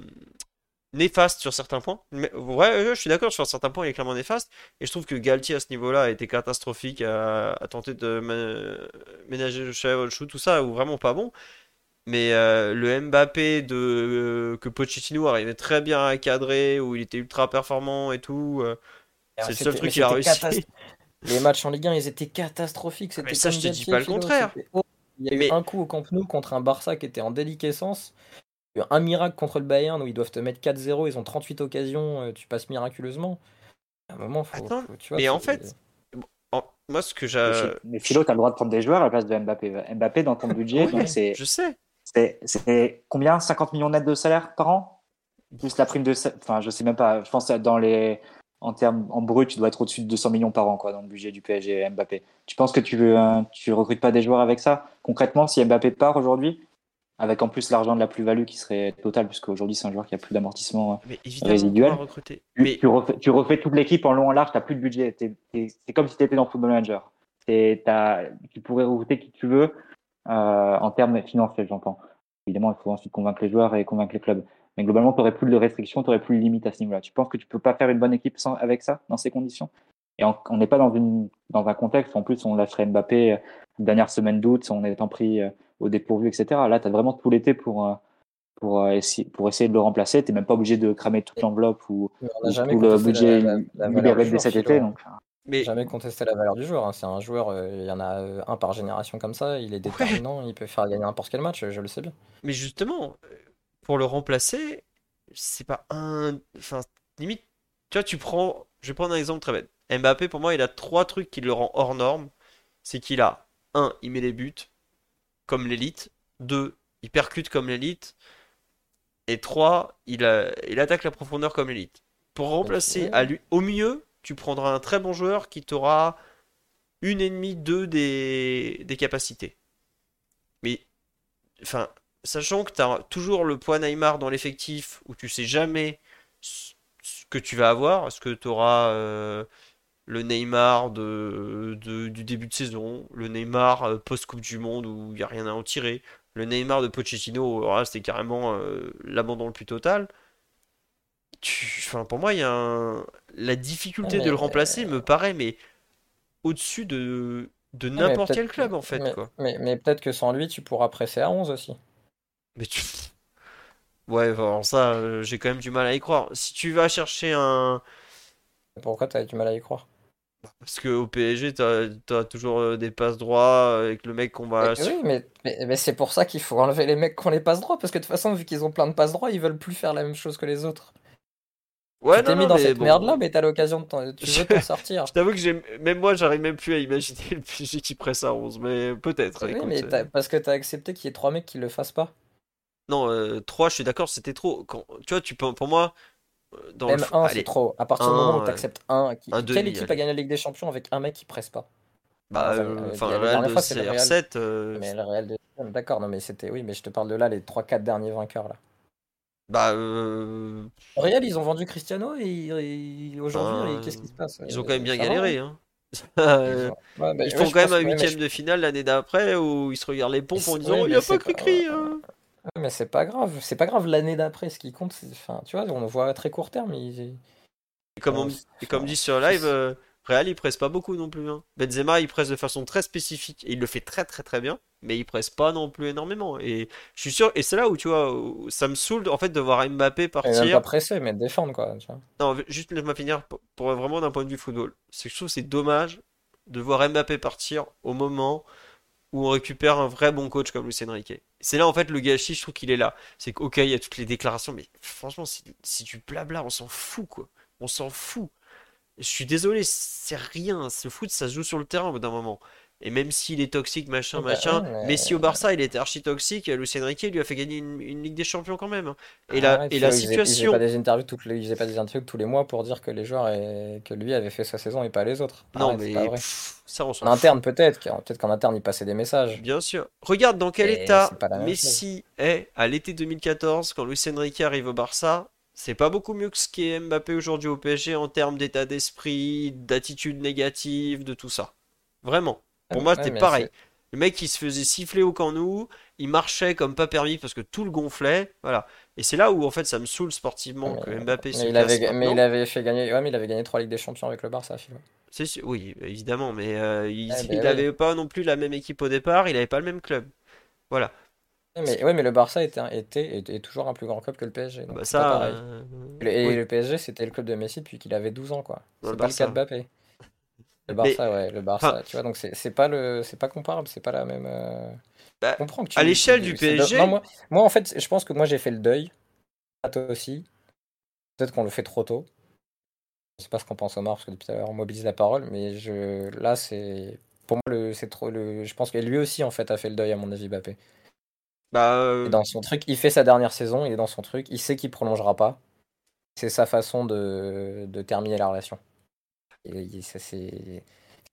Speaker 1: néfaste sur certains points. Mais, ouais, je suis d'accord, sur certains points, il est clairement néfaste. Et je trouve que Galtier, à ce niveau-là, a été catastrophique, à, à tenter de mé- ménager le chat, le chou, tout ça, ou vraiment pas bon. Mais euh, le Mbappé de, euh, que Pochettino arrivait très bien à cadrer, où il était ultra performant et tout. euh, c'est le seul truc qu'il a réussi.
Speaker 2: Les matchs en Ligue 1, ils étaient catastrophiques. C'était
Speaker 1: mais ça, je te dis pas le contraire.
Speaker 2: Il y a eu
Speaker 1: Mais-
Speaker 2: un coup au Camp Nou contre un Barça qui était en déliquescence. Il y a eu un miracle contre le Bayern où ils doivent te mettre 4-0. Ils ont 38 occasions. euh, Tu passes miraculeusement. À un moment, faut,
Speaker 1: Attends,
Speaker 2: faut- tu vois,
Speaker 1: mais en fait, En- moi, ce que j'ai.
Speaker 3: Mais Philo, tu as le droit de prendre des joueurs à la place de Mbappé. Mbappé, dans ton budget,
Speaker 1: Oui,
Speaker 3: donc c'est
Speaker 1: je sais.
Speaker 3: c'est- c'est combien? 50 millions net de salaire par an? Plus la prime de. Enfin, je sais même pas. Je pense que dans les. En termes en brut, tu dois être au-dessus de 200 millions par an quoi, dans le budget du PSG Mbappé. Tu penses que tu euh, tu recrutes pas des joueurs avec ça? Concrètement, si Mbappé part aujourd'hui, avec en plus l'argent de la plus-value qui serait totale, puisque aujourd'hui c'est un joueur qui a plus d'amortissement euh, Résiduel. tu,
Speaker 1: Mais
Speaker 3: tu refais, tu refais toute l'équipe en long en large, tu plus de budget. C'est comme si tu étais dans Football Manager. Tu pourrais recruter qui tu veux euh, en termes financiers, j'entends. Évidemment, il faut ensuite convaincre les joueurs et convaincre les clubs. Mais globalement, tu n'aurais plus de restrictions, tu n'aurais plus de limites à ce niveau-là. Tu penses que tu peux pas faire une bonne équipe sans, avec ça, dans ces conditions? Et on on n'est pas dans, une, dans un contexte où en plus on lâcherait Mbappé euh, dernière semaine d'août, en étant pris euh, au dépourvu, etc. Là, tu as vraiment tout l'été pour, euh, pour, euh, essayer, pour essayer de le remplacer. Tu n'es même pas obligé de cramer toute l'enveloppe ou,
Speaker 2: on
Speaker 3: tout le budget libéré dès cet été. Donc,
Speaker 1: mais
Speaker 2: Jamais contester la valeur du joueur. hein. C'est un joueur, euh, il y en a un par génération comme ça. Il est déterminant. Il peut faire gagner n'importe quel match. Je le sais bien.
Speaker 1: Mais justement, pour le remplacer, c'est pas un. Enfin, limite, tu vois, tu prends. Je vais prendre un exemple très bête. Mbappé, pour moi, il a trois trucs qui le rend hors norme. C'est qu'il a, un, il met les buts, comme l'élite. Deux, il percute comme l'élite. Et trois, il, a- il attaque la profondeur comme l'élite. Pour remplacer à lui, au mieux, tu prendras un très bon joueur qui t'aura une et demie, deux des, des capacités. Mais, enfin, sachant que tu as toujours le poids Neymar dans l'effectif où tu sais jamais ce que tu vas avoir, est-ce que tu auras euh, le Neymar de, de- du début de saison, le Neymar euh, post-Coupe du Monde où il n'y a rien à en tirer, le Neymar de Pochettino, là, c'était carrément euh, l'abandon le plus total. Tu- Enfin, pour moi, il y a un- la difficulté de le remplacer me paraît mais au-dessus de, de n'importe quel club en fait
Speaker 2: Mais,
Speaker 1: quoi.
Speaker 2: mais, mais peut-être que sans lui, tu pourras presser à 11 aussi.
Speaker 1: Mais tu... Ouais, alors ça, euh, j'ai quand même du mal à y croire. Si tu vas chercher un...
Speaker 2: Pourquoi tu as du mal à y croire?
Speaker 1: Parce qu'au PSG, t'as, t'as toujours euh, des passes droits avec le mec qu'on va...
Speaker 2: Mais Oui, mais, mais, mais c'est pour ça qu'il faut enlever les mecs qui ont les passes droits. Parce que de toute façon, vu qu'ils ont plein de passes droits, ils veulent plus faire la même chose que les autres.
Speaker 1: Ouais,
Speaker 2: tu t'es mis dans cette
Speaker 1: bon.
Speaker 2: merde-là, mais t'as l'occasion de t'en... Tu veux t'en sortir.
Speaker 1: Je t'avoue que j'ai... Même moi, j'arrive même plus à imaginer le PSG qui presse à 11, mais peut-être,
Speaker 2: Oui, mais
Speaker 1: euh.
Speaker 2: t'as- parce que t'as accepté qu'il y ait trois mecs qui le fassent pas.
Speaker 1: Non, euh, 3, je suis d'accord, c'était trop. Quand... Tu vois, tu peux... pour moi, euh, dans le...
Speaker 2: Même
Speaker 1: fo-
Speaker 2: un,
Speaker 1: Allez,
Speaker 2: c'est trop. À partir du moment où
Speaker 1: ouais.
Speaker 2: t'acceptes un, qui...
Speaker 1: Un
Speaker 2: quelle
Speaker 1: demi,
Speaker 2: équipe
Speaker 1: allez.
Speaker 2: a gagné la Ligue des Champions avec un mec qui presse pas?
Speaker 1: Bah,
Speaker 2: Enfin,
Speaker 1: euh,
Speaker 2: euh,
Speaker 1: le Real
Speaker 2: dernière
Speaker 1: de
Speaker 2: fois, c'est le Real.
Speaker 1: CR7... euh,
Speaker 2: Mais le Real de... D'accord, non mais c'était... Oui, mais je te parle de là, les 3-4 derniers vainqueurs là.
Speaker 1: Bah, euh,
Speaker 2: Real, ils ont vendu Cristiano et, et aujourd'hui, qu'est-ce qui se passe?
Speaker 1: ils ont
Speaker 2: Euh,
Speaker 1: quand même bien
Speaker 2: va,
Speaker 1: galéré,
Speaker 2: hein
Speaker 1: hein.
Speaker 2: Ils ouais, bah,
Speaker 1: Ils font quand même un huitième
Speaker 2: je-
Speaker 1: de finale l'année d'après où ils se regardent les pompes en disant
Speaker 2: ouais,
Speaker 1: il n'y a pas
Speaker 2: pas-
Speaker 1: cri hein.
Speaker 2: Ouais, mais c'est pas grave, c'est pas grave l'année d'après. Ce qui compte, c'est, enfin, tu vois, on voit à très court terme. ils-
Speaker 1: Et comme, on- et comme dit sur live, euh, Real il presse pas beaucoup non plus. hein. Benzema il presse de façon très spécifique et il le fait très très très bien, mais il presse pas non plus énormément. Et je suis sûr, et c'est là où tu vois, où ça me saoule en fait de voir Mbappé
Speaker 2: Et même pas
Speaker 1: partir.
Speaker 2: pressé, mais défendre quoi. Tu vois.
Speaker 1: Non, juste laisse-moi finir pour, pour vraiment d'un point de vue football. C'est que je trouve que c'est dommage de voir Mbappé partir au moment où on récupère un vrai bon coach comme Luis Enrique. C'est là en fait le gâchis, je trouve qu'il est là. C'est qu'ok, il y a toutes les déclarations, mais franchement, si tu blabla, on s'en fout quoi. On s'en fout. Je suis désolé, c'est rien. Le foot, ça se joue sur le terrain au bout d'un moment. Et même s'il est toxique, machin,
Speaker 2: Bah
Speaker 1: machin,
Speaker 2: ouais, mais-
Speaker 1: Messi au Barça, il était archi toxique. Lucien Riquet lui a fait gagner une, une Ligue des Champions quand même. Et la,
Speaker 2: Ah
Speaker 1: et
Speaker 2: faisaient- Ils
Speaker 1: situation.
Speaker 2: faisaient pas des interviews toutes les, ils faisaient pas des interviews tous les mois pour dire que les joueurs et que lui avait fait sa saison et pas les autres.
Speaker 1: Non,
Speaker 2: Arrête,
Speaker 1: mais
Speaker 2: pas vrai.
Speaker 1: pff, ça, on s'en
Speaker 2: En interne peut-être, peut-être qu'en interne il passait des messages.
Speaker 1: Bien sûr. Regarde dans quel
Speaker 2: Et
Speaker 1: état Messi est à l'été 2014 quand Luis Enrique arrive au Barça. C'est pas beaucoup mieux que ce qu'est Mbappé aujourd'hui au PSG en termes d'état d'esprit, d'attitude négative, de tout ça. Vraiment. Pour moi, c'était pareil. Le mec, il se faisait siffler au camp nous, il marchait comme pas permis parce que tout le gonflait. Voilà. Et c'est là où, en fait, ça me saoule sportivement que
Speaker 2: Mais-
Speaker 1: Mbappé se
Speaker 2: il avait, mais
Speaker 1: maintenant.
Speaker 2: il avait fait gagner, ouais, mais il avait gagné trois Ligues des Champions avec le Barça, Philo.
Speaker 1: C'est sûr, oui, évidemment, mais euh, il,
Speaker 2: Eh ben
Speaker 1: il
Speaker 2: oui.
Speaker 1: avait pas non plus la même équipe au départ, il avait pas le même club. Voilà.
Speaker 2: Mais, ouais, mais le Barça était, était, est toujours un plus grand club que le PSG. donc
Speaker 1: Bah ça, euh,
Speaker 2: Le- Et
Speaker 1: oui.
Speaker 2: le PSG, c'était le club de Messi depuis qu'il avait 12 ans, quoi. C'est
Speaker 1: le
Speaker 2: pas le cas
Speaker 1: Barça.
Speaker 2: de Mbappé. Le
Speaker 1: Mais-
Speaker 2: Barça, ouais, le Barça,
Speaker 1: enfin-
Speaker 2: tu vois, donc c'est pas le, c'est pas comparable, c'est pas la même. euh,
Speaker 1: Bah,
Speaker 2: Je comprends que tu-
Speaker 1: à l'échelle du PSG,
Speaker 2: Non, moi, moi, en fait, je pense que moi j'ai fait le deuil. À toi aussi. Peut-être qu'on le fait trop tôt. Je sais pas ce qu'on pense Omar parce que depuis tout à l'heure on mobilise la parole, mais je là c'est pour moi le c'est trop le. Je pense que lui aussi en fait a fait le deuil à mon avis Mbappé.
Speaker 1: bah,
Speaker 2: Il
Speaker 1: euh,
Speaker 2: dans son truc, il fait sa dernière saison, il est dans son truc, il sait qu'il prolongera pas. C'est sa façon de, de terminer la relation.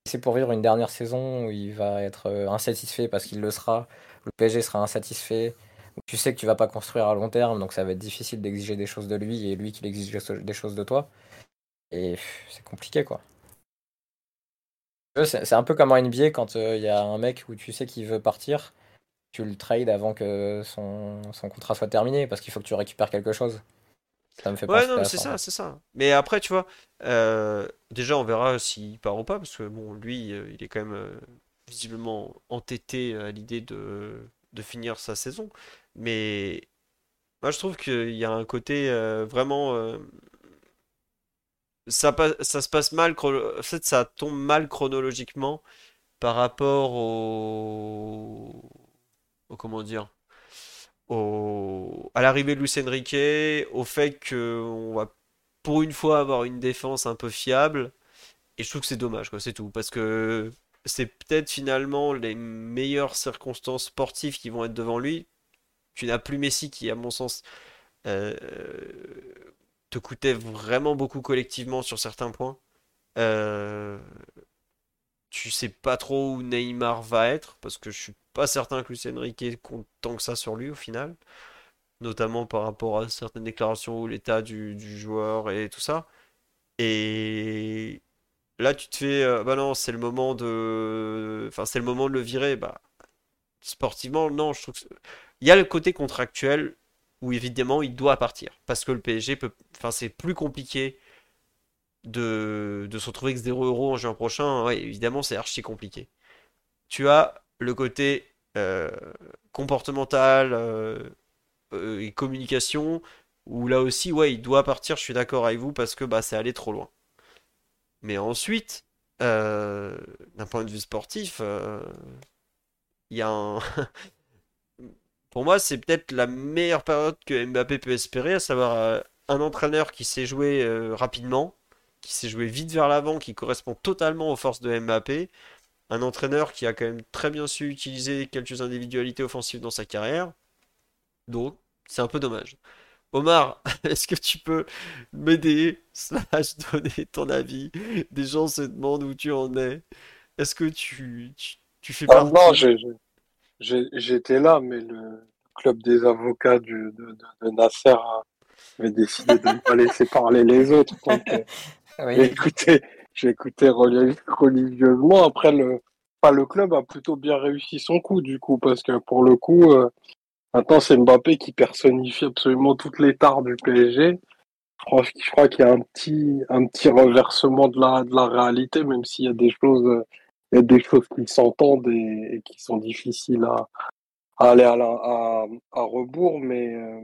Speaker 2: C'est pour vivre une dernière saison où il va être euh, insatisfait parce qu'il le sera, le PSG sera insatisfait, tu sais que tu vas pas construire à long terme, donc ça va être difficile d'exiger des choses de lui et lui qu'il exige des choses de toi. Et c'est compliqué quoi. C'est un peu comme en NBA quand euh, il y a un mec où tu sais qu'il veut partir, tu le trades avant que son contrat soit terminé parce qu'il faut que tu récupères quelque chose. Ça me fait
Speaker 1: ouais, non, c'est ça, c'est ça. Mais après, tu vois, euh, déjà, on verra s'il part ou pas, parce que bon, lui, euh, il est quand même euh, visiblement entêté à l'idée de, de finir sa saison. Mais moi, je trouve qu'il y a un côté vraiment. ça, ça se passe mal, en fait, ça tombe mal chronologiquement par rapport au. au comment dire? À l'arrivée de Luis Enrique, au fait qu'on va pour une fois avoir une défense un peu fiable. Et je trouve que c'est dommage, quoi, c'est tout. Parce que c'est peut-être finalement les meilleures circonstances sportives qui vont être devant lui. Tu n'as plus Messi qui, à mon sens, euh, te coûtait vraiment beaucoup collectivement sur certains points. Euh, tu sais pas trop où Neymar va être, parce que je suis pas certain que Luis Enrique compte tant que ça sur lui au final, notamment par rapport à certaines déclarations ou l'état du, joueur et tout ça. Et là, tu te fais, euh, bah non, c'est le moment de, enfin, c'est le moment de le virer. Bah, sportivement, non, je trouve il y a le côté contractuel où évidemment il doit partir parce que le PSG peut, enfin, c'est plus compliqué de, se retrouver avec 0 euros en juin prochain, ouais, évidemment, c'est archi compliqué. Tu as le côté euh, comportemental euh, euh, et communication, où là aussi, ouais, il doit partir, je suis d'accord avec vous, parce que bah, c'est allé trop loin. Mais ensuite, d'un point de vue sportif, il y a un... Pour moi, c'est peut-être la meilleure période que Mbappé peut espérer, à savoir un entraîneur qui sait jouer rapidement, qui s'est joué vite vers l'avant, qui correspond totalement aux forces de Mbappé. Un entraîneur qui a quand même très bien su utiliser quelques individualités offensives dans sa carrière. Donc, c'est un peu dommage. Omar, est-ce que tu peux m'aider, slash donner ton avis? Des gens se demandent où tu en es. Est-ce que tu, tu, tu fais
Speaker 4: Ah
Speaker 1: partie?
Speaker 4: non, j'ai- j'ai- j'ai- j'étais là, mais le club des avocats du, de, de- de Nasser a- avait décidé de ne pas laisser parler les autres. Donc, j'ai écouté, religieusement. Après, le, pas le club a plutôt bien réussi son coup, du coup, parce que pour le coup, euh, maintenant, c'est Mbappé qui personnifie absolument toutes les tares du PSG. Je crois qu'il y a un petit, un petit reversement de la, de la réalité, même s'il y a des choses, il y a des choses qui s'entendent et, qui sont difficiles à, à aller à, la- à, à rebours, mais euh,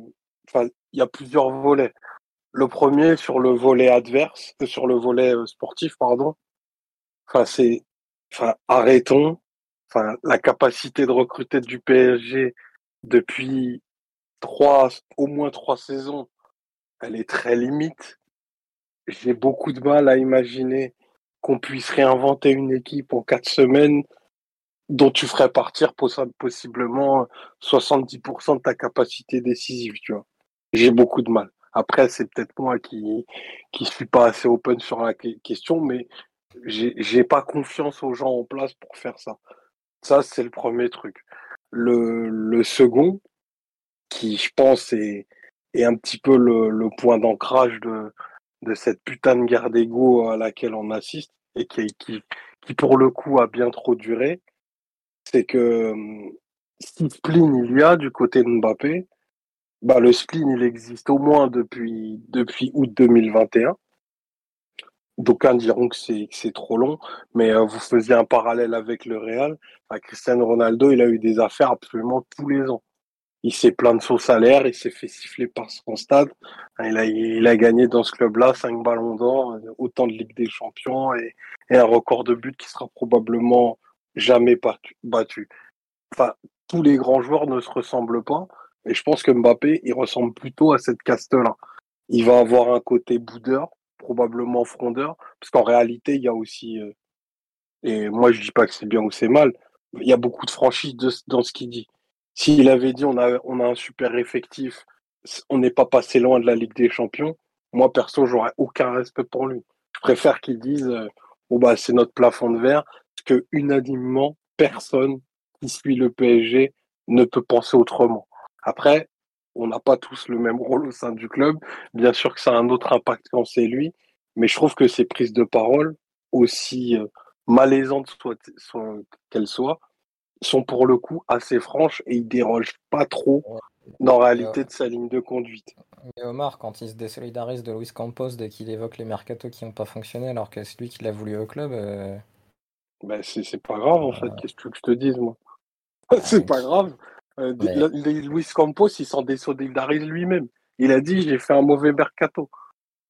Speaker 4: il y a plusieurs volets. Le premier sur le volet adverse, euh, sur le volet euh, sportif, pardon. Enfin, c'est, enfin, arrêtons. Enfin, la capacité de recruter du PSG depuis trois, au moins trois saisons, elle est très limite. J'ai beaucoup de mal à imaginer qu'on puisse réinventer une équipe en quatre semaines dont tu ferais partir possiblement 70% de ta capacité décisive, tu vois. J'ai beaucoup de mal. Après, c'est peut-être moi qui qui suis pas assez open sur la question, mais j'ai pas confiance aux gens en place pour faire ça. Ça, c'est le premier truc. Le, second, qui je pense est, est un petit peu le, point d'ancrage de, de cette putain de guerre d'ego à laquelle on assiste et qui, qui, pour le coup a bien trop duré, c'est que si spleen il y a du côté de Mbappé, bah le spleen il existe au moins depuis, depuis août 2021. D'aucuns diront que c'est c'est trop long, mais euh, vous faisiez un parallèle avec le Real. À Cristiano Ronaldo, il a eu des affaires absolument tous les ans. Il s'est plaint de son salaire, il s'est fait siffler par son stade. Il a, il a gagné dans ce club-là cinq ballons d'or, autant de Ligue des Champions et, et un record de but qui sera probablement jamais battu. Enfin, tous les grands joueurs ne se ressemblent pas. Et je pense que Mbappé, il ressemble plutôt à cette caste-là. Il va avoir un côté boudeur, probablement frondeur, parce qu'en réalité, il y a aussi, euh, et moi je dis pas que c'est bien ou c'est mal, il y a beaucoup de franchise dans ce qu'il dit. S'il avait dit on a, on a un super effectif, on n'est pas passé loin de la Ligue des Champions, moi perso, j'aurais aucun respect pour lui. Je préfère qu'il dise bon bah c'est notre plafond de verre, parce que unanimement, personne qui suit le PSG ne peut penser autrement. Après, on n'a pas tous le même rôle au sein du club. Bien sûr que ça a un autre impact quand c'est lui, mais je trouve que ses prises de parole, aussi euh, malaisantes soit, qu'elles soient, sont pour le coup assez franches et il déroge pas trop dans la réalité de sa ligne de conduite.
Speaker 2: Mais Omar, quand il se désolidarise de Luis Campos dès qu'il évoque les mercatos qui n'ont pas fonctionné alors que c'est lui qui l'a voulu au club. Euh,
Speaker 4: ben c'est pas grave en fait, qu'est-ce que tu veux que je te dise moi? C'est pas grave. Euh, Luis Campos, il s'en désolidarise lui-même. Il a dit j'ai fait un mauvais mercato.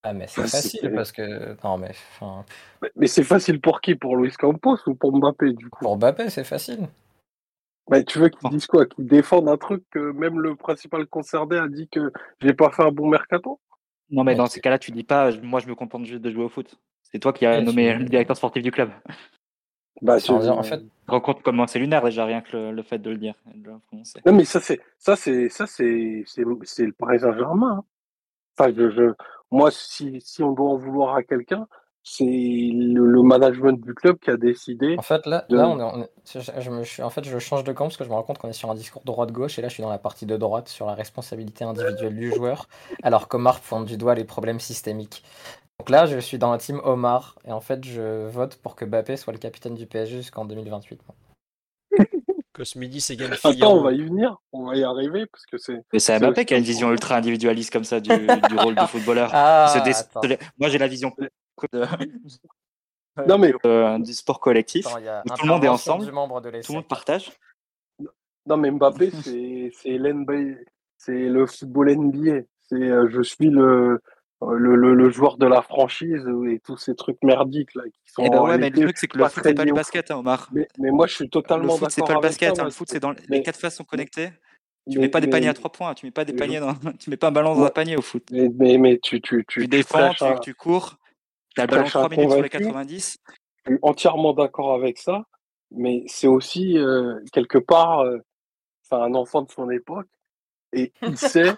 Speaker 2: Ah mais c'est facile parce que non mais
Speaker 4: mais, c'est facile pour qui? Pour Luis Campos ou pour Mbappé du coup?
Speaker 2: Pour Mbappé c'est facile.
Speaker 4: Mais tu veux qu'ils disent quoi? Qu'ils défendent un truc que même le principal concerné a dit que j'ai pas fait un bon mercato?
Speaker 3: Non mais dans ces cas-là tu dis pas moi je me contente juste de jouer au foot. C'est toi qui as nommé le directeur sportif du club.
Speaker 2: Bah, en fait,
Speaker 3: compte comment c'est lunaire déjà rien que le, fait de le dire.
Speaker 4: non mais ça c'est ça c'est ça c'est c'est le Paris Saint-Germain. Hein. Enfin je, moi si si on doit en vouloir à quelqu'un c'est le, management du club qui a décidé.
Speaker 2: En fait là là on, je, me suis en fait je change de camp parce que je me rends compte qu'on est sur un discours droite gauche et là je suis dans la partie de droite sur la responsabilité individuelle du joueur alors qu'Omar pointe du doigt les problèmes systémiques. Donc là, je suis dans la team Omar et en fait, je vote pour que Mbappé soit le capitaine du PSG jusqu'en 2028.
Speaker 1: Que ce midi, c'est game
Speaker 4: Attends, on va y venir, on va y arriver parce que c'est.
Speaker 3: Mais c'est Mbappé qui a une vision ultra individualiste comme ça du, rôle de footballeur. Ah, Moi, j'ai la vision
Speaker 4: non mais
Speaker 3: euh, du sport collectif où tout le monde est ensemble, tout le monde partage.
Speaker 4: Non mais Mbappé, c'est c'est le football NBA. C'est euh, je suis le le, le, joueur de la franchise et tous ces trucs merdiques là qui sont.
Speaker 3: Eh ben ouais, mais le truc c'est que le foot c'est pas du basket, hein, Omar.
Speaker 4: Mais, mais, moi je suis totalement d'accord.
Speaker 3: Le foot c'est pas le basket, hein, le foot c'est dans les quatre façons connectées. Tu mets pas des paniers à trois points, tu mets pas des paniers dans... tu mets pas un ballon dans un panier au foot.
Speaker 4: Mais, mais, tu, tu, tu,
Speaker 3: tu défends, tu, tu, cours, tu as le ballon 3 minutes sur les 90.
Speaker 4: Je suis entièrement d'accord avec ça, mais c'est aussi euh, quelque part euh, un enfant de son époque et il s'est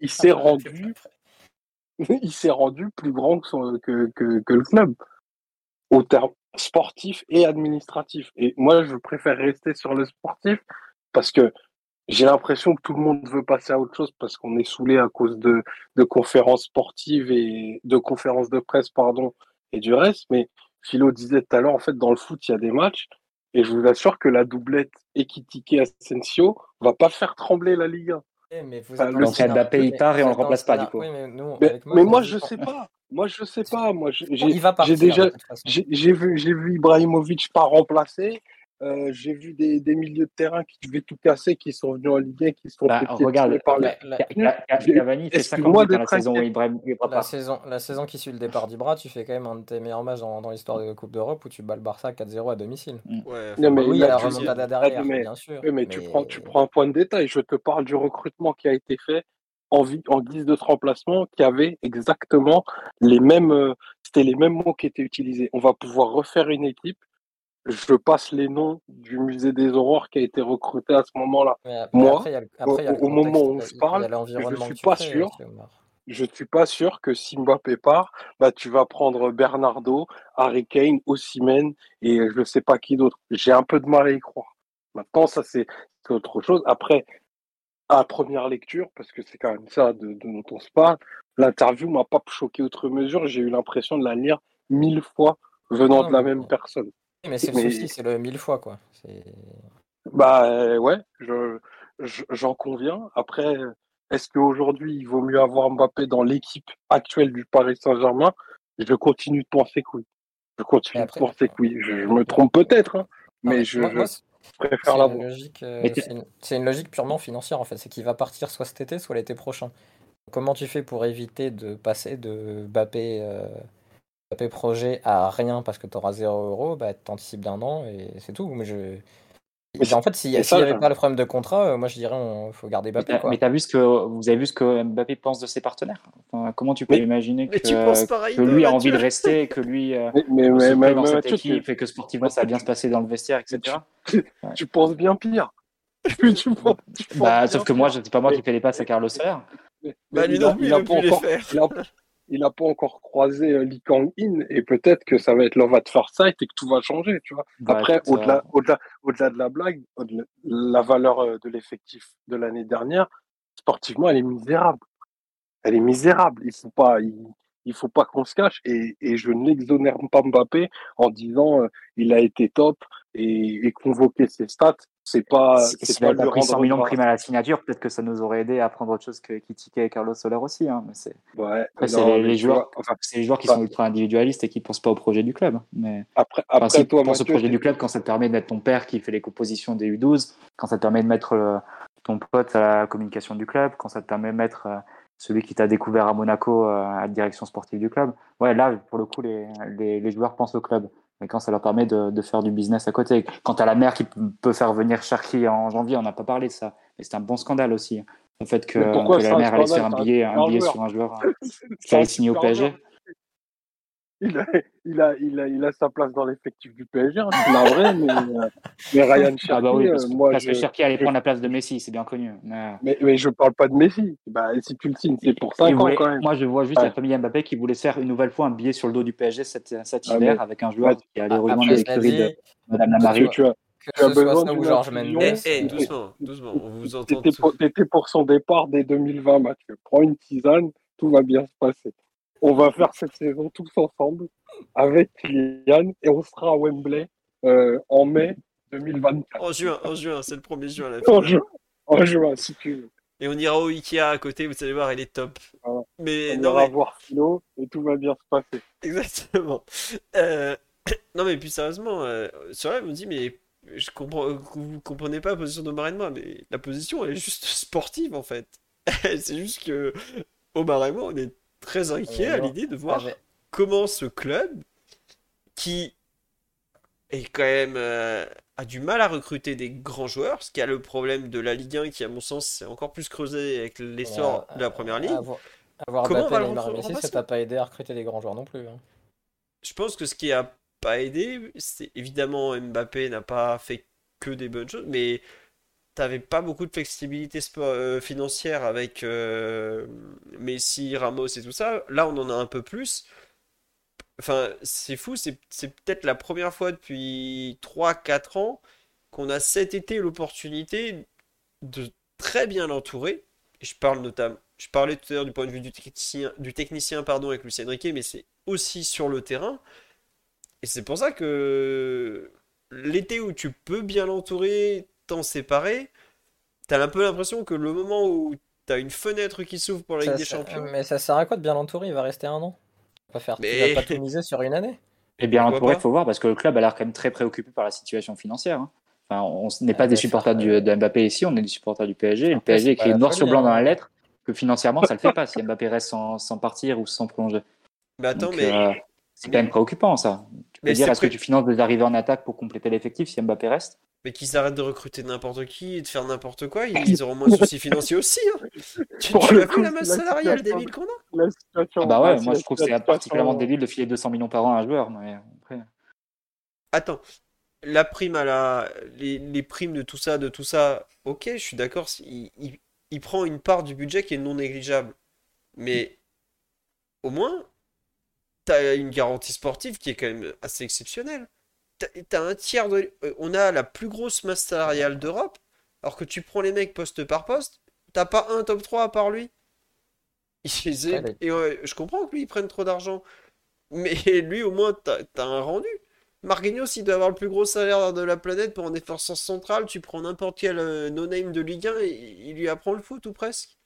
Speaker 4: il s'est rendu il s'est rendu plus grand que, que, le club, au terme sportif et administratif. Et moi, je préfère rester sur le sportif parce que j'ai l'impression que tout le monde veut passer à autre chose parce qu'on est saoulé à cause de, conférences sportives et de conférences de presse, pardon, et du reste. Mais Philo disait tout à l'heure, en fait, dans le foot, il y a des matchs. Et je vous assure que la doublette Ekitike-Asensio va pas faire trembler la Ligue 1.
Speaker 3: Mais vous enfin, donc Mbappé il part et on le remplace pas du coup.
Speaker 4: mais, mais, moi je sais pas. Moi je sais pas. Moi j'ai déjà j'ai vu j'ai vu Ibrahimovic pas remplacé. Euh, j'ai vu des, des, milieux de terrain qui devaient tout casser, qui sont venus en Ligue 1, qui sont
Speaker 3: bah, regarde, par la, Cavani fait 50 buts dans la saison où Ibrahim
Speaker 2: la saison, la saison qui suit le départ d'Ibra, tu fais quand même un de tes meilleurs matchs dans, dans l'histoire de la Coupe d'Europe où tu bats le Barça 4-0 à domicile.
Speaker 1: Mm. Ouais,
Speaker 2: non, mais oui, il y a la remontada derrière, mais, bien sûr.
Speaker 4: mais, Tu, prends, tu prends un point de détail. Je te parle du recrutement qui a été fait en, en guise de remplacement qui avait exactement les mêmes, euh, c'était les mêmes mots qui étaient utilisés. On va pouvoir refaire une équipe je passe les noms du musée des aurores qui a été recruté à ce moment-là. Moi,
Speaker 2: après, a après,
Speaker 4: au- moment où on se parle, je
Speaker 2: que
Speaker 4: suis pas sûr. Je suis pas sûr que si Mbappé part, bah tu vas prendre Bernardo, Harry Kane, Osimhen et je sais pas qui d'autre. J'ai un peu de mal à y croire. Maintenant, ça c'est autre chose. Après, à première lecture, parce que c'est quand même ça de, de dont on se parle, l'interview m'a pas choqué outre mesure. J'ai eu l'impression de la lire mille fois venant
Speaker 2: Non,
Speaker 4: de la même personne.
Speaker 2: Mais c'est le
Speaker 4: Mais-
Speaker 2: souci, c'est le mille fois, quoi.
Speaker 4: Bah euh, ouais, je, je- j'en conviens. Après, est-ce qu'aujourd'hui, il vaut mieux avoir Mbappé dans l'équipe actuelle du Paris Saint-Germain? Je continue de penser que oui. Je continue
Speaker 2: après-
Speaker 4: de penser que oui. Je, je me trompe peut-être, hein, mais je,
Speaker 2: moi- moi,
Speaker 4: préfère l'avoir.
Speaker 2: logique, euh, une, c'est une logique purement financière, en fait. C'est qu'il va partir soit cet été, soit l'été prochain. Comment tu fais pour éviter de passer de Mbappé, euh, Mbappé projet à rien parce que tu auras 0 euro bah, T'anticipes d'un an et c'est tout. Mais je...
Speaker 4: Mais
Speaker 2: en fait, s'il n'y avait pas le problème de contrat, euh, moi je dirais il faut garder Mbappé. Quoi.
Speaker 3: mais t'as vu ce que vous avez vu ce que Mbappé pense de ses partenaires? Enfin, Comment tu peux
Speaker 4: Mais-
Speaker 3: imaginer
Speaker 1: Mais
Speaker 3: que,
Speaker 1: tu
Speaker 3: lui a envie de rester, que lui euh,
Speaker 4: Mais, mais,
Speaker 3: se
Speaker 4: mais,
Speaker 3: dans
Speaker 4: mais
Speaker 3: cette
Speaker 4: tu-
Speaker 3: équipe et que sportivement ça va bien se passer dans le vestiaire, etc.
Speaker 4: tu penses bien pire. Tu, tu penses- tu penses
Speaker 3: Bah,
Speaker 4: bien
Speaker 3: sauf que moi, c'est pas moi
Speaker 4: Mais-
Speaker 3: qui fais les passes à Carlos.
Speaker 4: Mais-
Speaker 1: Bah, lui non plus,
Speaker 4: il
Speaker 1: il
Speaker 4: a
Speaker 1: a
Speaker 4: pas
Speaker 1: pu les
Speaker 4: encore-
Speaker 1: faire.
Speaker 4: il a- il a pas encore croisé euh, Lee Kang-in et peut-être que ça va être Love at First Sight et que tout va changer, tu vois. Après, au-delà, au-delà, au-delà de la blague, la valeur euh, de l'effectif de l'année dernière, sportivement, elle est misérable. Elle est misérable. Il faut pas, il, il faut pas qu'on se cache. Et, et je ne l'exonère pas Mbappé en disant euh, il a été top et, et convoquer ses stats, c'est pas,
Speaker 3: si
Speaker 4: pas lui
Speaker 3: pas pris 100
Speaker 4: rendre
Speaker 3: millions de primes à la signature, peut-être que ça nous aurait aidé à prendre autre chose que Kitike et Carlos Soler aussi. Hein, mais c'est
Speaker 4: Ouais.
Speaker 3: Les- joueurs.
Speaker 4: enfin,
Speaker 3: c'est les joueurs qui sont ultra individualistes et qui pensent pas au projet du club. Mais
Speaker 4: après,
Speaker 3: Enfin,
Speaker 4: après
Speaker 3: si
Speaker 4: toi,
Speaker 3: au projet du club quand ça te permet d'être ton père qui fait les compositions des U12, quand ça te permet de mettre euh, ton pote à la communication du club, quand ça te permet de mettre euh, celui qui t'a découvert à Monaco euh, à la direction sportive du club. Ouais, là, pour le coup, les, les, les joueurs pensent au club. Mais quand ça leur permet de, de faire du business à côté. Quand t'as la mère qui peut faire venir Cherki en janvier, on n'a pas parlé de ça. Mais c'est un bon scandale aussi. Le fait que, la
Speaker 4: un
Speaker 3: mère allait se faire un
Speaker 4: un
Speaker 3: billet, un
Speaker 4: super
Speaker 3: billet sur un joueur qui
Speaker 4: un
Speaker 3: allait signer au PSG.
Speaker 4: Il a, il, a, il, a, il a sa place dans l'effectif du PSG, hein, c'est navré, mais, euh, mais Ryan Cherki,
Speaker 3: Ah bah oui, parce
Speaker 4: euh,
Speaker 3: que,
Speaker 4: moi,
Speaker 3: parce
Speaker 4: je,
Speaker 3: que Cherki allait
Speaker 4: je-
Speaker 3: prendre la place de Messi, c'est bien connu. Mais...
Speaker 4: mais, mais je parle pas de Messi. Bah, si tu le signes, c'est pour 5
Speaker 3: Il
Speaker 4: ans
Speaker 3: voulait-
Speaker 4: quand même.
Speaker 3: Moi, je vois juste
Speaker 4: Ouais.
Speaker 3: la famille Mbappé qui voulait faire une nouvelle fois un billet sur le dos du PSG cet, cet
Speaker 4: Ah,
Speaker 3: hiver
Speaker 4: mais-
Speaker 3: avec un joueur
Speaker 4: Ouais.
Speaker 3: qui allait
Speaker 2: Ah,
Speaker 3: rejoindre l'écurie de Madame Lamary.
Speaker 4: que tu as,
Speaker 2: que
Speaker 4: tu as besoin
Speaker 2: ça ou
Speaker 4: d'une
Speaker 2: Georges. Mendes,
Speaker 1: Eh,
Speaker 2: euh,
Speaker 1: doucement, doucement, on vous entend
Speaker 4: T'étais pour, t'étais pour son départ dès 2020, Mathieu. Prends une tisane, tout va bien se passer. On va faire cette saison tous ensemble avec Kylian et on sera à Wembley euh, en mai 2024.
Speaker 1: En juin, en juin, c'est le 1er juin la
Speaker 4: En juin, en juin, si tu veux.
Speaker 1: Et on ira au Ikea à côté, vous allez voir, il est top.
Speaker 4: Voilà.
Speaker 1: Mais
Speaker 4: On
Speaker 1: non,
Speaker 4: ira
Speaker 1: mais
Speaker 4: voir Philo et tout va bien se passer.
Speaker 1: Exactement. Euh, non, mais puis sérieusement, euh, sur là, on me dit, mais je comprends, vous comprenez pas la position d'Omar et de moi, mais la position, elle est juste sportive en fait. C'est juste que Omar et moi, on est très inquiets
Speaker 2: Euh,
Speaker 1: à l'idée de voir comment ce club, qui est quand même euh, a du mal à recruter des grands joueurs, ce qui a le problème de la Ligue 1 qui, à mon sens, s'est encore plus creusé avec l'essor
Speaker 2: euh,
Speaker 1: de la première ligue.
Speaker 2: Avoir, avoir
Speaker 1: Comment
Speaker 2: Mbappé, Neymar Messi, ça t'a pas aidé à recruter des grands joueurs non plus. hein.
Speaker 1: Je pense que ce qui a pas aidé, c'est évidemment Mbappé n'a pas fait que des bonnes choses, mais t'avais pas beaucoup de flexibilité euh, financière avec euh, Messi, Ramos et tout ça. Là, on en a un peu plus. Enfin, c'est fou, c'est peut-être la première fois depuis 3-4 ans qu'on a cet été l'opportunité de très bien l'entourer. Je parle notamment, je parlais tout à l'heure du point de vue du technicien, du technicien pardon, avec Lucien Riquet, mais c'est aussi sur le terrain. Et c'est pour ça que l'été où tu peux bien l'entourer, t'en séparer, t'as un peu l'impression que le moment où t'as une fenêtre qui s'ouvre pour la Ligue
Speaker 2: Ça
Speaker 1: des Champions,
Speaker 2: Mais ça sert à quoi de bien l'entourer? Il va rester un an. Il va faire, il
Speaker 1: Mais-
Speaker 2: va pas tout miser sur une année.
Speaker 3: Et bien
Speaker 1: Pourquoi
Speaker 3: entouré,
Speaker 1: pas?
Speaker 3: il faut voir, parce que le club a l'air quand même très préoccupé par la situation financière. hein. Enfin, on n'est
Speaker 2: Ah,
Speaker 3: pas des supporters du,
Speaker 2: euh,
Speaker 3: de Mbappé ici, on est des supporters du PSG. Et le PSG écrit noir sur blanc dans
Speaker 2: hein.
Speaker 3: la lettre que financièrement, ça le fait pas si Mbappé reste sans, sans partir ou sans prolonger.
Speaker 1: mais attends,
Speaker 3: Donc,
Speaker 1: mais
Speaker 3: euh, c'est quand même préoccupant ça. Tu peux
Speaker 1: Mais
Speaker 3: dire, est-ce que tu finances des arrivées en attaque pour compléter l'effectif si Mbappé reste?
Speaker 1: Mais qu'ils arrêtent de recruter n'importe qui et de faire n'importe quoi, ils auront moins de soucis financiers aussi. hein. Tu, as vu
Speaker 4: coup,
Speaker 1: la masse
Speaker 4: la
Speaker 1: salariale
Speaker 4: situation-
Speaker 1: débile qu'on a?
Speaker 4: La situation,
Speaker 3: Ah bah ouais,
Speaker 4: la
Speaker 3: moi je trouve que c'est particulièrement débile de filer 200 millions par an à un joueur. Mais après,
Speaker 1: Attends, la prime à la, les, les primes de tout ça, de tout ça, ok, je suis d'accord, il, il- il prend une part du budget qui est non négligeable. Mais au moins, t'as une garantie sportive qui est quand même assez exceptionnelle. T'as, un tiers de, euh, on a la plus grosse masse salariale d'Europe, alors que tu prends les mecs poste par poste, t'as pas un top 3 à part lui. Et ouais, je comprends que lui, il prenne trop d'argent. Mais lui, au moins, t'as, t'as un rendu. Marquinhos, il doit avoir le plus gros salaire de la planète pour un défenseur central. Tu prends n'importe quel euh, no-name de Ligue 1 et il lui apprend le foot ou presque.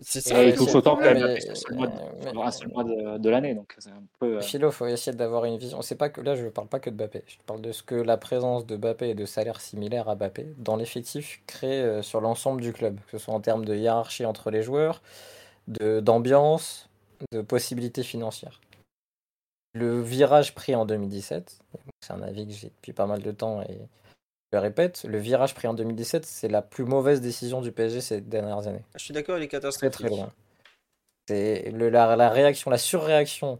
Speaker 1: C'est ça,
Speaker 3: Et
Speaker 2: Ouais,
Speaker 3: il touche autant que
Speaker 2: mais-
Speaker 3: Mbappé sur un seul mois de- mois de, l'année, donc c'est un peu. euh,
Speaker 2: Philo, faut essayer d'avoir une vision. C'est pas que là, je parle pas que de Mbappé. Je parle de ce que la présence de Mbappé et de salaires similaires à Mbappé dans l'effectif crée euh, sur l'ensemble du club, que ce soit en termes de hiérarchie entre les joueurs, de d'ambiance, de possibilités financières. Le virage pris en 2017, c'est un avis que j'ai depuis pas mal de temps et le répète, le virage pris en 2017, c'est la plus mauvaise décision du PSG ces dernières années.
Speaker 1: Je suis d'accord, il est
Speaker 2: Très
Speaker 1: catastrophique.
Speaker 2: très loin. C'est le, la, la réaction, la surréaction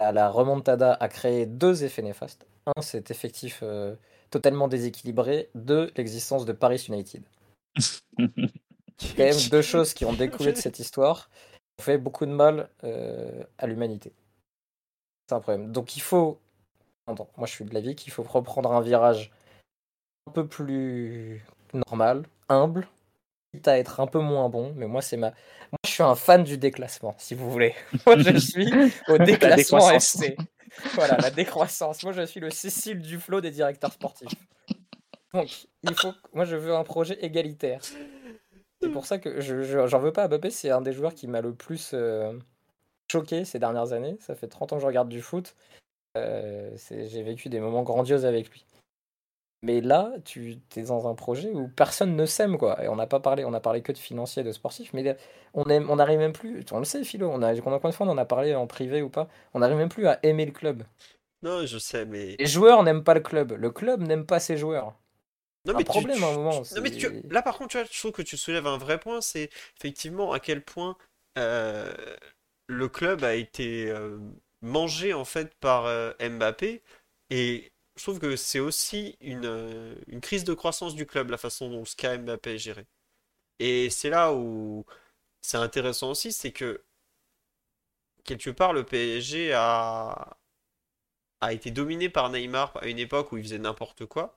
Speaker 2: à la remontada a créé deux effets néfastes. Un, cet effectif euh, totalement déséquilibré. Deux, l'existence de Paris United. Quand même deux choses qui ont découlé de cette histoire ont fait beaucoup de mal euh, à l'humanité. C'est un problème. Donc il faut, Attends, moi je suis de l'avis qu'il faut reprendre un virage un peu plus normal, humble, quitte à être un peu moins bon, mais moi c'est ma, moi je suis un fan du déclassement, si vous voulez. Moi je suis au déclassement. FC. Voilà, la décroissance. Moi je suis le Cécile Duflo des directeurs sportifs. Donc il faut, moi je veux un projet égalitaire. C'est pour ça que je, je- j'en veux pas à Mbappé, c'est un des joueurs qui m'a le plus euh, choqué ces dernières années. Ça fait 30 ans que je regarde du foot. Euh, c'est- j'ai vécu des moments grandioses avec lui. Mais là, tu es dans un projet où personne ne s'aime, quoi. Et on n'a pas parlé, on a parlé que de financier, de sportif, mais on aime, on n'arrive même plus. On le sait, Philo. On a combien de fois on en a parlé en privé ou pas On n'arrive même plus à aimer le club.
Speaker 1: Non, je sais, mais.
Speaker 2: Les joueurs n'aiment pas le club. Le club n'aime pas ses joueurs.
Speaker 1: Non,
Speaker 2: un
Speaker 1: mais tu-
Speaker 2: problème
Speaker 1: tu-
Speaker 2: à un moment.
Speaker 1: Non, mais tu-
Speaker 2: c'est-
Speaker 1: là, par contre, tu vois, je trouve que tu soulèves un vrai point, c'est effectivement à quel point euh, le club a été euh, mangé en fait par euh, Mbappé. Et je trouve que c'est aussi une, euh, une crise de croissance du club, la façon dont ce cas Mbappé est géré. Et c'est là où c'est intéressant aussi, c'est que quelque part, le PSG a, a été dominé par Neymar à une époque où il faisait n'importe quoi.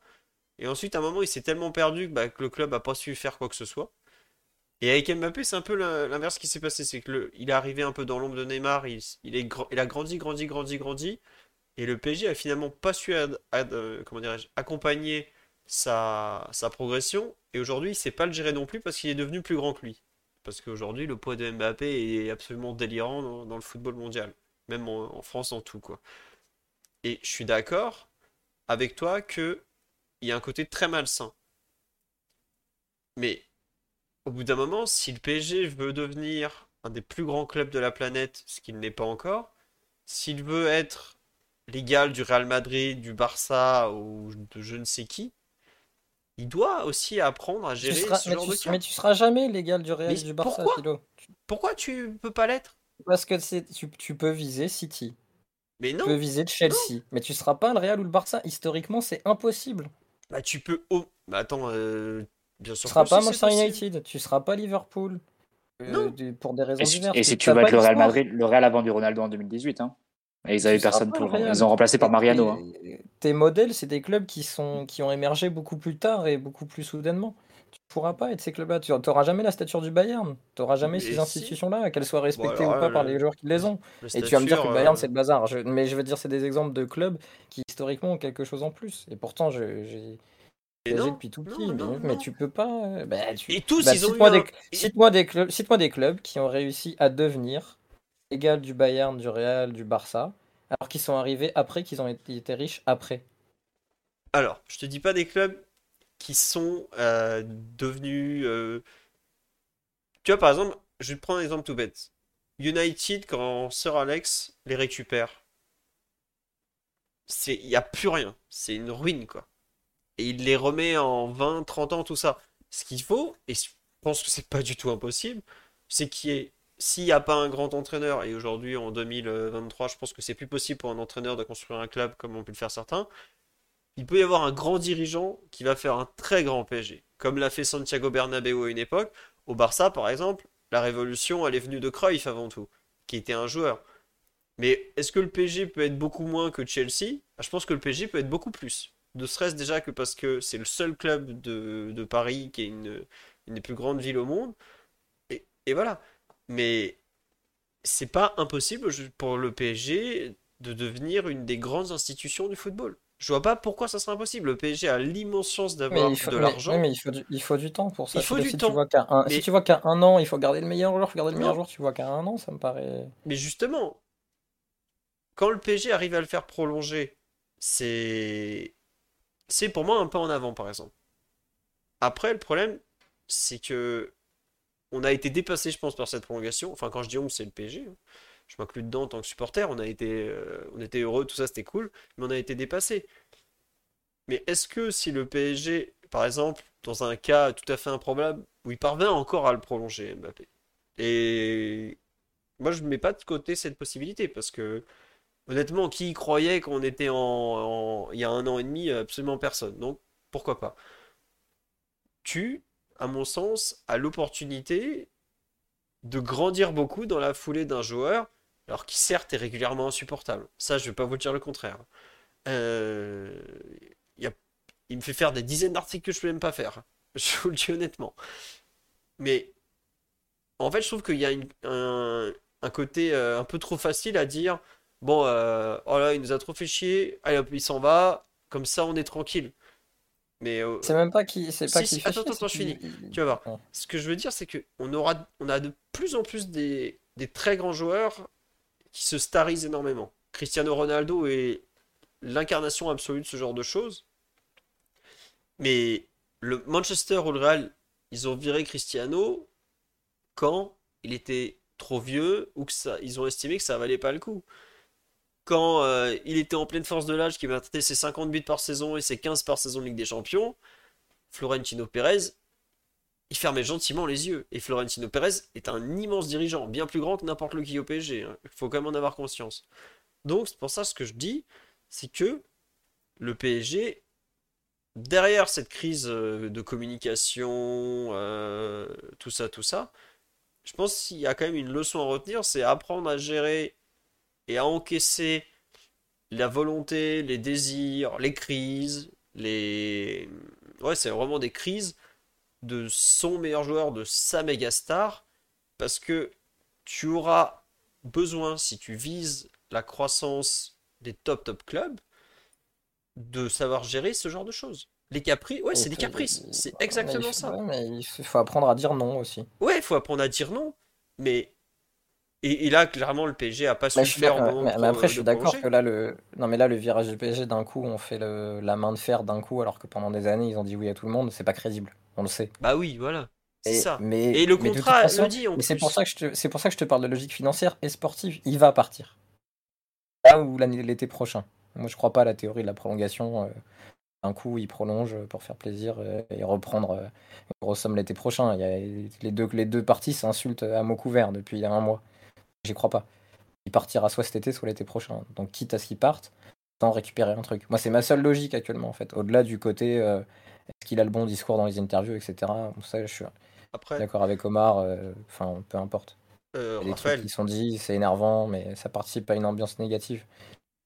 Speaker 1: Et ensuite, à un moment, il s'est tellement perdu que, bah, le club a pas su faire quoi que ce soit. Et avec Mbappé, c'est un peu l'in- l'inverse qui s'est passé. C'est que le, il est arrivé un peu dans l'ombre de Neymar. Il a grandi, grandi, grandi, grandi. Et le PSG a finalement pas su euh, accompagner sa, progression. Et aujourd'hui, il sait pas le gérer non plus parce qu'il est devenu plus grand que lui. Parce qu'aujourd'hui, le poids de Mbappé est absolument délirant dans, dans le football mondial. Même en, en France en tout, quoi. Et je suis d'accord avec toi que il y a un côté très malsain. Mais au bout d'un moment, si le PSG veut devenir un des plus grands clubs de la planète, ce qu'il n'est pas encore, s'il veut être l'égal du Real Madrid, du Barça ou de je ne sais qui, il doit aussi apprendre à
Speaker 2: Tu
Speaker 1: gérer
Speaker 2: seras-
Speaker 1: ce
Speaker 2: mais,
Speaker 1: genre
Speaker 2: tu,
Speaker 1: de cas.
Speaker 2: mais tu seras jamais l'égal du Real
Speaker 1: Mais
Speaker 2: du Barça,
Speaker 1: pourquoi
Speaker 2: Philo.
Speaker 1: Pourquoi tu peux pas l'être?
Speaker 2: Parce que c'est, tu, tu peux viser City,
Speaker 1: Mais
Speaker 2: tu
Speaker 1: non,
Speaker 2: peux viser Chelsea, mais tu seras pas le Real ou le Barça. Historiquement, c'est impossible.
Speaker 1: bah tu peux. Oh, bah attends, euh, bien
Speaker 2: Tu
Speaker 1: sûr
Speaker 2: seras
Speaker 1: que
Speaker 2: pas Manchester. United, tu seras pas Liverpool. euh,
Speaker 1: Non.
Speaker 2: pour des raisons
Speaker 3: Et si,
Speaker 2: diverses.
Speaker 3: et
Speaker 2: Tu-
Speaker 3: si tu vas être le Real. Madrid, le Real a vendu Ronaldo en 2018. Hein. Et ils avaient personne pour.
Speaker 2: Real.
Speaker 3: Ils ont remplacé par Mariano. hein.
Speaker 2: Tes modèles, c'est des clubs qui sont qui ont émergé beaucoup plus tard et beaucoup plus soudainement. Tu pourras pas être ces clubs-là. Tu n'auras jamais la stature du Bayern. Tu n'auras jamais
Speaker 1: Mais
Speaker 2: ces
Speaker 1: si.
Speaker 2: institutions-là, qu'elles soient respectées
Speaker 1: alors
Speaker 2: ou pas
Speaker 1: là,
Speaker 2: par
Speaker 1: le-
Speaker 2: les joueurs qui les ont.
Speaker 1: Le
Speaker 2: Et tu vas me dire que le Bayern,
Speaker 1: euh,
Speaker 2: c'est le bazar. Je- Mais je veux dire, c'est des exemples de clubs qui historiquement ont quelque chose en plus. Et pourtant, j'ai
Speaker 1: non,
Speaker 2: depuis tout
Speaker 1: non,
Speaker 2: petit. mais,
Speaker 1: non,
Speaker 2: mais
Speaker 1: non.
Speaker 2: tu peux pas. euh, bah, tu-
Speaker 1: Et tous,
Speaker 2: bah,
Speaker 1: ils ont eu
Speaker 2: cite-moi
Speaker 1: un-
Speaker 2: des,
Speaker 1: et-
Speaker 2: cite-moi des clubs, cite-moi des clubs qui ont réussi à devenir égal du Bayern, du Real, du Barça, alors qu'ils sont arrivés après, qu'ils ont été, riches après.
Speaker 1: Alors, je te dis pas des clubs qui sont euh, devenus. euh, Tu vois, par exemple, je vais te prendre un exemple tout bête. United, quand Sir Alex les récupère, il n'y a plus rien. C'est une ruine, quoi. Et il les remet en 20, 30 ans, tout ça. Ce qu'il faut, et je pense que c'est pas du tout impossible, c'est qu'il y ait. S'il n'y a pas un grand entraîneur, et aujourd'hui en 2023, je pense que c'est plus possible pour un entraîneur de construire un club comme ont pu le faire certains, il peut y avoir un grand dirigeant qui va faire un très grand PSG, comme l'a fait Santiago Bernabéu à une époque. Au Barça, par exemple, la révolution, elle est venue de Cruyff avant tout, qui était un joueur. Mais est-ce que le PSG peut être beaucoup moins que Chelsea? Ah, Je pense que le PSG peut être beaucoup plus. Ne serait-ce déjà que parce que c'est le seul club de, Paris qui est une, des plus grandes villes au monde. Et voilà. Mais c'est pas impossible pour le PSG de devenir une des grandes institutions du football. Je vois pas pourquoi ça serait impossible. Le PSG a l'immense chance d'avoir de l'argent.
Speaker 2: mais il faut du, il faut du temps pour ça.
Speaker 1: Il faut du
Speaker 2: si
Speaker 1: temps.
Speaker 2: Tu vois un,
Speaker 1: Mais-
Speaker 2: Si tu vois qu'à un an, il faut garder le meilleur joueur, il faut garder le meilleur joueur, tu vois qu'à un an, ça me paraît.
Speaker 1: Mais justement, quand le PSG arrive à le faire prolonger, c'est c'est pour moi un pas en avant, par exemple. Après, le problème, c'est que on a été dépassé, je pense, par cette prolongation. Enfin, quand je dis on, c'est le PSG. hein. Je m'inclus dedans en tant que supporter. On a été, euh, on était heureux, tout ça, c'était cool, mais on a été dépassé. Mais est-ce que si le PSG, par exemple, dans un cas tout à fait improbable, où il parvient encore à le prolonger, Mbappé, et moi je mets pas de côté cette possibilité parce que honnêtement, qui croyait qu'on était en, en- il y a un an et demi, absolument personne. Donc pourquoi pas? Tu, à mon sens, as l'opportunité de grandir beaucoup dans la foulée d'un joueur, alors qui certes est régulièrement insupportable. Ça, je vais pas vous dire le contraire. Euh, il a- me fait faire des dizaines d'articles que je peux même pas faire. Je vous le dis honnêtement. Mais en fait, je trouve qu'il y a un, côté euh, un peu trop facile à dire, bon, euh, oh là, il nous a trop fait chier, il s'en va, comme ça on est tranquille. Mais euh,
Speaker 2: C'est même pas qui, c'est pas
Speaker 1: Si,
Speaker 2: qui
Speaker 1: si,
Speaker 2: fait
Speaker 1: attends,
Speaker 2: chier,
Speaker 1: attends, je finis. tu vas voir.
Speaker 2: Ouais.
Speaker 1: Ce que je veux dire, c'est que on aura, on a de plus en plus des, des très grands joueurs qui se starisent énormément. Cristiano Ronaldo est l'incarnation absolue de ce genre de choses. Mais le Manchester ou le Real, ils ont viré Cristiano quand il était trop vieux ou que ça, ils ont estimé que ça valait pas le coup. Quand euh, il était en pleine force de l'âge, qui battait ses 50 buts par saison et ses 15 par saison Ligue des Champions, Florentino Pérez, il fermait gentiment les yeux. Et Florentino Pérez est un immense dirigeant, bien plus grand que n'importe lequel au PSG. hein. Il faut quand même en avoir conscience. Donc, c'est pour ça ce que je dis, c'est que le PSG, derrière cette crise euh, de communication, euh, tout ça, tout ça, je pense qu'il y a quand même une leçon à retenir, c'est apprendre à gérer et à encaisser la volonté, les désirs, les crises, les... Ouais, c'est vraiment des crises de son meilleur joueur, de sa méga star, parce que tu auras besoin, si tu vises la croissance des top top clubs, de savoir gérer ce genre de choses. Les caprices, ouais, c'est des caprices, c'est
Speaker 2: mais il
Speaker 1: exactement
Speaker 2: faut-
Speaker 1: ça.
Speaker 2: ouais, mais il faut faut apprendre à dire non aussi.
Speaker 1: Ouais, il faut apprendre à dire non, mais... Et, et là, clairement, le PSG a pas su
Speaker 2: je suis
Speaker 1: faire au
Speaker 2: d'accord-
Speaker 1: moment
Speaker 2: mais- après, je suis d'accord
Speaker 1: prolonger.
Speaker 2: que là, le... Non, mais là, le virage du PSG, d'un coup, on fait le... la main de fer d'un coup, alors que pendant des années, ils ont dit oui à tout le monde, c'est pas crédible. On le sait.
Speaker 1: Bah oui, voilà, c'est
Speaker 2: Et,
Speaker 1: ça.
Speaker 2: mais,
Speaker 1: Et le contrat
Speaker 2: façon,
Speaker 1: le dit
Speaker 2: c'est pour ça que je te... c'est pour ça que je te parle de logique financière et sportive. Il va partir. Là ou l'été prochain. Moi, je crois pas à la théorie de la prolongation. euh, D'un coup, il prolonge pour faire plaisir euh, et reprendre euh, une grosse somme l'été prochain. Il y a... les, deux, les deux parties s'insultent à mots couverts depuis un mois. J'y crois pas. Il partira soit cet été, soit l'été prochain. Donc, quitte à ce qu'il parte, sans récupérer un truc. Moi, c'est ma seule logique actuellement, en fait. Au-delà du côté, euh, est-ce qu'il a le bon discours dans les interviews, etc. Bon, Ça, je suis d'accord avec Omar. euh, Enfin, peu importe.
Speaker 1: euh,
Speaker 2: des trucs qui sont dits, c'est énervant, mais ça participe à une ambiance négative.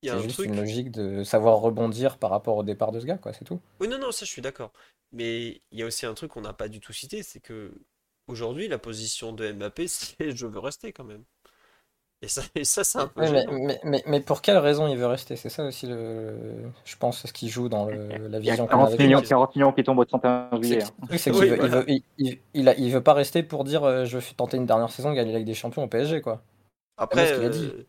Speaker 1: il y a
Speaker 2: C'est
Speaker 1: un
Speaker 2: juste
Speaker 1: truc.
Speaker 2: une logique de savoir rebondir par rapport au départ de ce gars, quoi, c'est tout.
Speaker 1: Oui, non, non, ça je suis d'accord. Mais il y a aussi un truc qu'on n'a pas du tout cité, c'est que aujourd'hui, la position de Mbappé, c'est je veux rester quand même. Et ça, et ça c'est un peu
Speaker 2: mais, mais, mais, mais pour quelle raison il veut rester? C'est ça aussi, le, je pense, ce qui joue dans le- la
Speaker 3: Il y a
Speaker 2: vision qu'on
Speaker 3: 40
Speaker 2: avait.
Speaker 3: millions,
Speaker 1: c'est-
Speaker 3: 40 millions qui tombent au 31
Speaker 2: C'est
Speaker 3: juillet. hein.
Speaker 2: c'est
Speaker 1: Oui,
Speaker 2: qu'il veut, il veut, pas rester pour dire euh, je veux tenter une dernière saison, gagner la Ligue des Champions au PSG, quoi.
Speaker 1: Après,
Speaker 2: ce qu'il a dit.
Speaker 1: euh,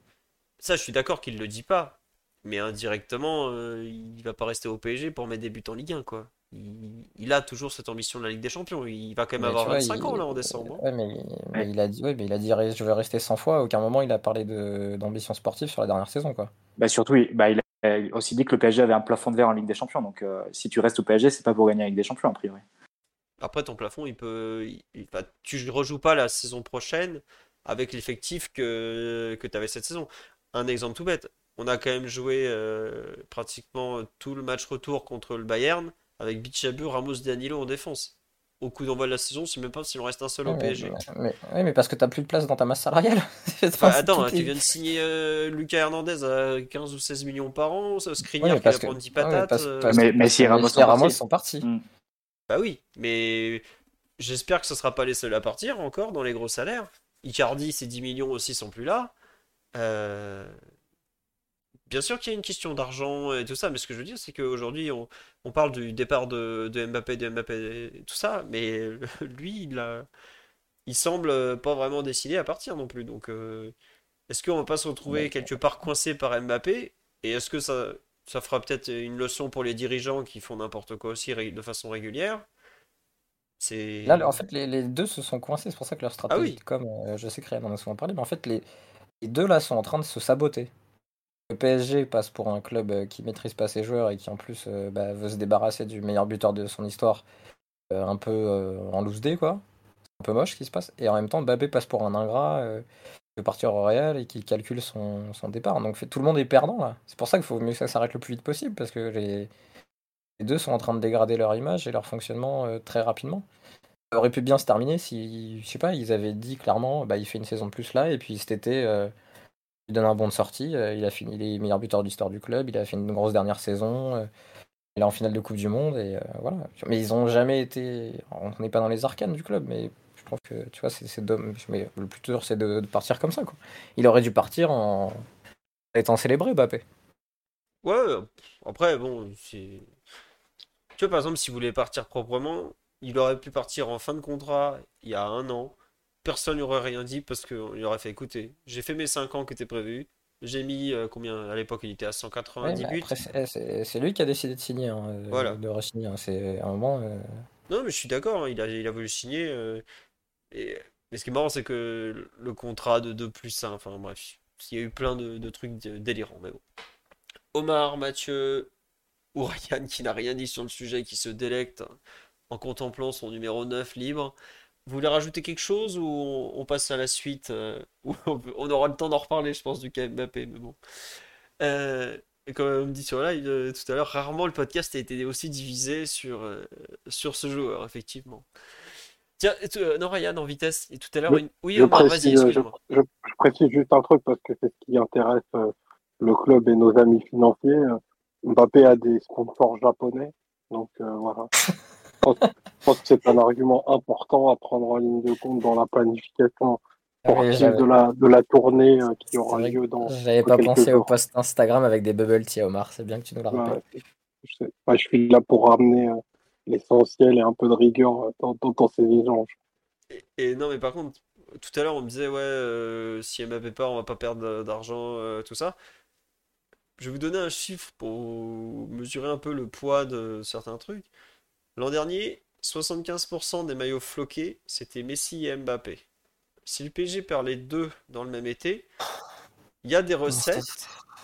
Speaker 1: ça je suis d'accord qu'il le dit pas. Mais indirectement, euh, il va pas rester au PSG pour mettre des buts en Ligue 1, quoi. Il, il a toujours cette ambition de la Ligue des Champions. Il va quand même
Speaker 2: Mais
Speaker 1: avoir
Speaker 2: vois,
Speaker 1: 25
Speaker 2: il-
Speaker 1: ans là en décembre. hein.
Speaker 2: Ouais, mais, mais il a dit, ouais, mais il a dit je veux rester 100 fois. À aucun moment il a parlé de d'ambition sportive sur la dernière saison, quoi.
Speaker 3: Bah, surtout, il, bah, il a aussi dit que le PSG avait un plafond de verre en Ligue des Champions. Donc, euh, si tu restes au PSG, c'est pas pour gagner la Ligue des Champions, a priori.
Speaker 1: Après, ton plafond, il peut. il- bah, tu rejoues pas la saison prochaine avec l'effectif que, que tu avais cette saison. Un exemple tout bête. on a quand même joué euh, pratiquement tout le match retour contre le Bayern avec Bichabu, Ramos, Danilo en défense. Au coup d'envoi de la saison, sais même pas s'il en reste un seul au
Speaker 2: Ouais,
Speaker 1: PSG.
Speaker 2: mais, mais- ouais, mais parce que t'as plus de place dans ta masse salariale.
Speaker 1: Enfin,
Speaker 2: c'est
Speaker 1: attends, hein, tu viens de signer euh, Lucas Hernandez à 15 ou 16 millions par an, ça,
Speaker 2: Ouais,
Speaker 1: Skriniar
Speaker 2: mais
Speaker 1: qui va prendre 10
Speaker 2: ouais, mais
Speaker 1: patates.
Speaker 2: parce-
Speaker 1: euh,
Speaker 2: parce
Speaker 3: Mais- si Ramos
Speaker 2: et Ramos
Speaker 3: partis.
Speaker 2: sont partis.
Speaker 3: Mm.
Speaker 1: Bah oui, mais j'espère que ce sera pas les seuls à partir encore dans les gros salaires. Icardi, ses 10 millions aussi sont plus là. Euh, Bien sûr qu'il y a une question d'argent et tout ça, mais ce que je veux dire, c'est qu'aujourd'hui, on, on parle du départ de, de Mbappé, de Mbappé, et tout ça, mais lui, il a... il semble pas vraiment décidé à partir non plus. Donc, euh, est-ce qu'on va pas se retrouver quelque part coincé par Mbappé? Et est-ce que ça, ça fera peut-être une leçon pour les dirigeants qui font n'importe quoi aussi de façon régulière?
Speaker 2: Là, en fait, les, les deux se sont coincés. C'est pour ça que leur stratégie,
Speaker 1: Ah oui.
Speaker 2: de com, euh, je sais que Ryan en a souvent parlé, mais en fait, les, les deux là sont en train de se saboter. Le PSG passe pour un club euh, qui maîtrise pas ses joueurs et qui en plus euh, bah, veut se débarrasser du meilleur buteur de son histoire, euh, un peu en loose day, quoi. C'est un peu moche ce qui se passe. Et en même temps, Mbappé passe pour un ingrat veut partir au Real et qui calcule son, départ. Donc tout le monde est perdant là. C'est pour ça qu'il faut mieux que ça s'arrête le plus vite possible parce que les, deux sont en train de dégrader leur image et leur fonctionnement très rapidement. Ça aurait pu bien se terminer si, je sais pas, ils avaient dit clairement, bah, il fait une saison de plus là, et puis cet été, il donne un bon de sortie, euh, il a fini, il est meilleur buteur de l'histoire du club, il a fait une grosse dernière saison, euh, il est en finale de Coupe du Monde, et euh, voilà. Mais ils ont jamais été, on n'est pas dans les arcanes du club, mais je trouve que, tu vois, c'est mais le plus dur, c'est de, partir comme ça, quoi. Il aurait dû partir en étant célébré, Mbappé.
Speaker 1: Ouais, après, bon, c'est... Tu vois, par exemple, si vous voulez partir proprement, il aurait pu partir en fin de contrat il y a un an. Personne n'aurait rien dit parce qu'on lui aurait fait écouter. J'ai fait mes 5 ans qui étaient prévus. J'ai mis euh, combien à l'époque il était à
Speaker 2: Ouais,
Speaker 1: 190
Speaker 2: mais
Speaker 1: buts.
Speaker 2: après, c'est- c'est c'est lui qui a décidé de signer, hein, euh,
Speaker 1: Voilà.
Speaker 2: de re-signer, hein. C'est un moment. euh,
Speaker 1: Non, mais je suis d'accord, hein, il a, il a voulu signer. euh, et... Mais ce qui est marrant, c'est que le contrat de 2 plus 1, enfin bref, il y a eu plein de, de trucs dé- délirants, mais bon. Omar, Mathieu ou Ryan qui n'a rien dit sur le sujet, qui se délecte en contemplant son numéro 9 libre. Vous voulez rajouter quelque chose ou on, on passe à la suite euh, ou on, peut- on aura le temps d'en reparler, je pense, du cas Mbappé, mais bon. Euh, comme on me dit sur live euh, tout à l'heure, rarement le podcast a été aussi divisé sur, euh, sur ce joueur, effectivement. Tiens, euh, non, Ryan, en vitesse, et tout à l'heure,
Speaker 4: Je-
Speaker 1: une... oui, vas-y,
Speaker 4: je,
Speaker 1: excuse-moi.
Speaker 4: je- je précise juste un truc parce que c'est ce qui intéresse euh, le club et nos amis financiers. Mbappé a des sponsors japonais, donc euh, voilà. Je pense, je pense que c'est un argument important à prendre en ligne de compte dans la planification
Speaker 2: Ah oui,
Speaker 4: sportive de la, de la tournée euh, qui aura lieu dans
Speaker 2: J'avais pas pensé au post Instagram avec des bubble tea, Omar. C'est bien que tu nous la
Speaker 4: Voilà,
Speaker 2: rappelles.
Speaker 4: c'est- je, sais pas, je suis là pour ramener euh, l'essentiel et un peu de rigueur euh, dans, dans, dans ces échanges.
Speaker 1: Et, et non, mais par contre, tout à l'heure, on me disait, ouais, euh, si Mbappé part, on va pas perdre d'argent, euh, tout ça. Je vais vous donner un chiffre pour mesurer un peu le poids de certains trucs. L'an dernier, 75% des maillots floqués, c'était Messi et Mbappé. Si le PSG perd les deux dans le même été, il y a des recettes.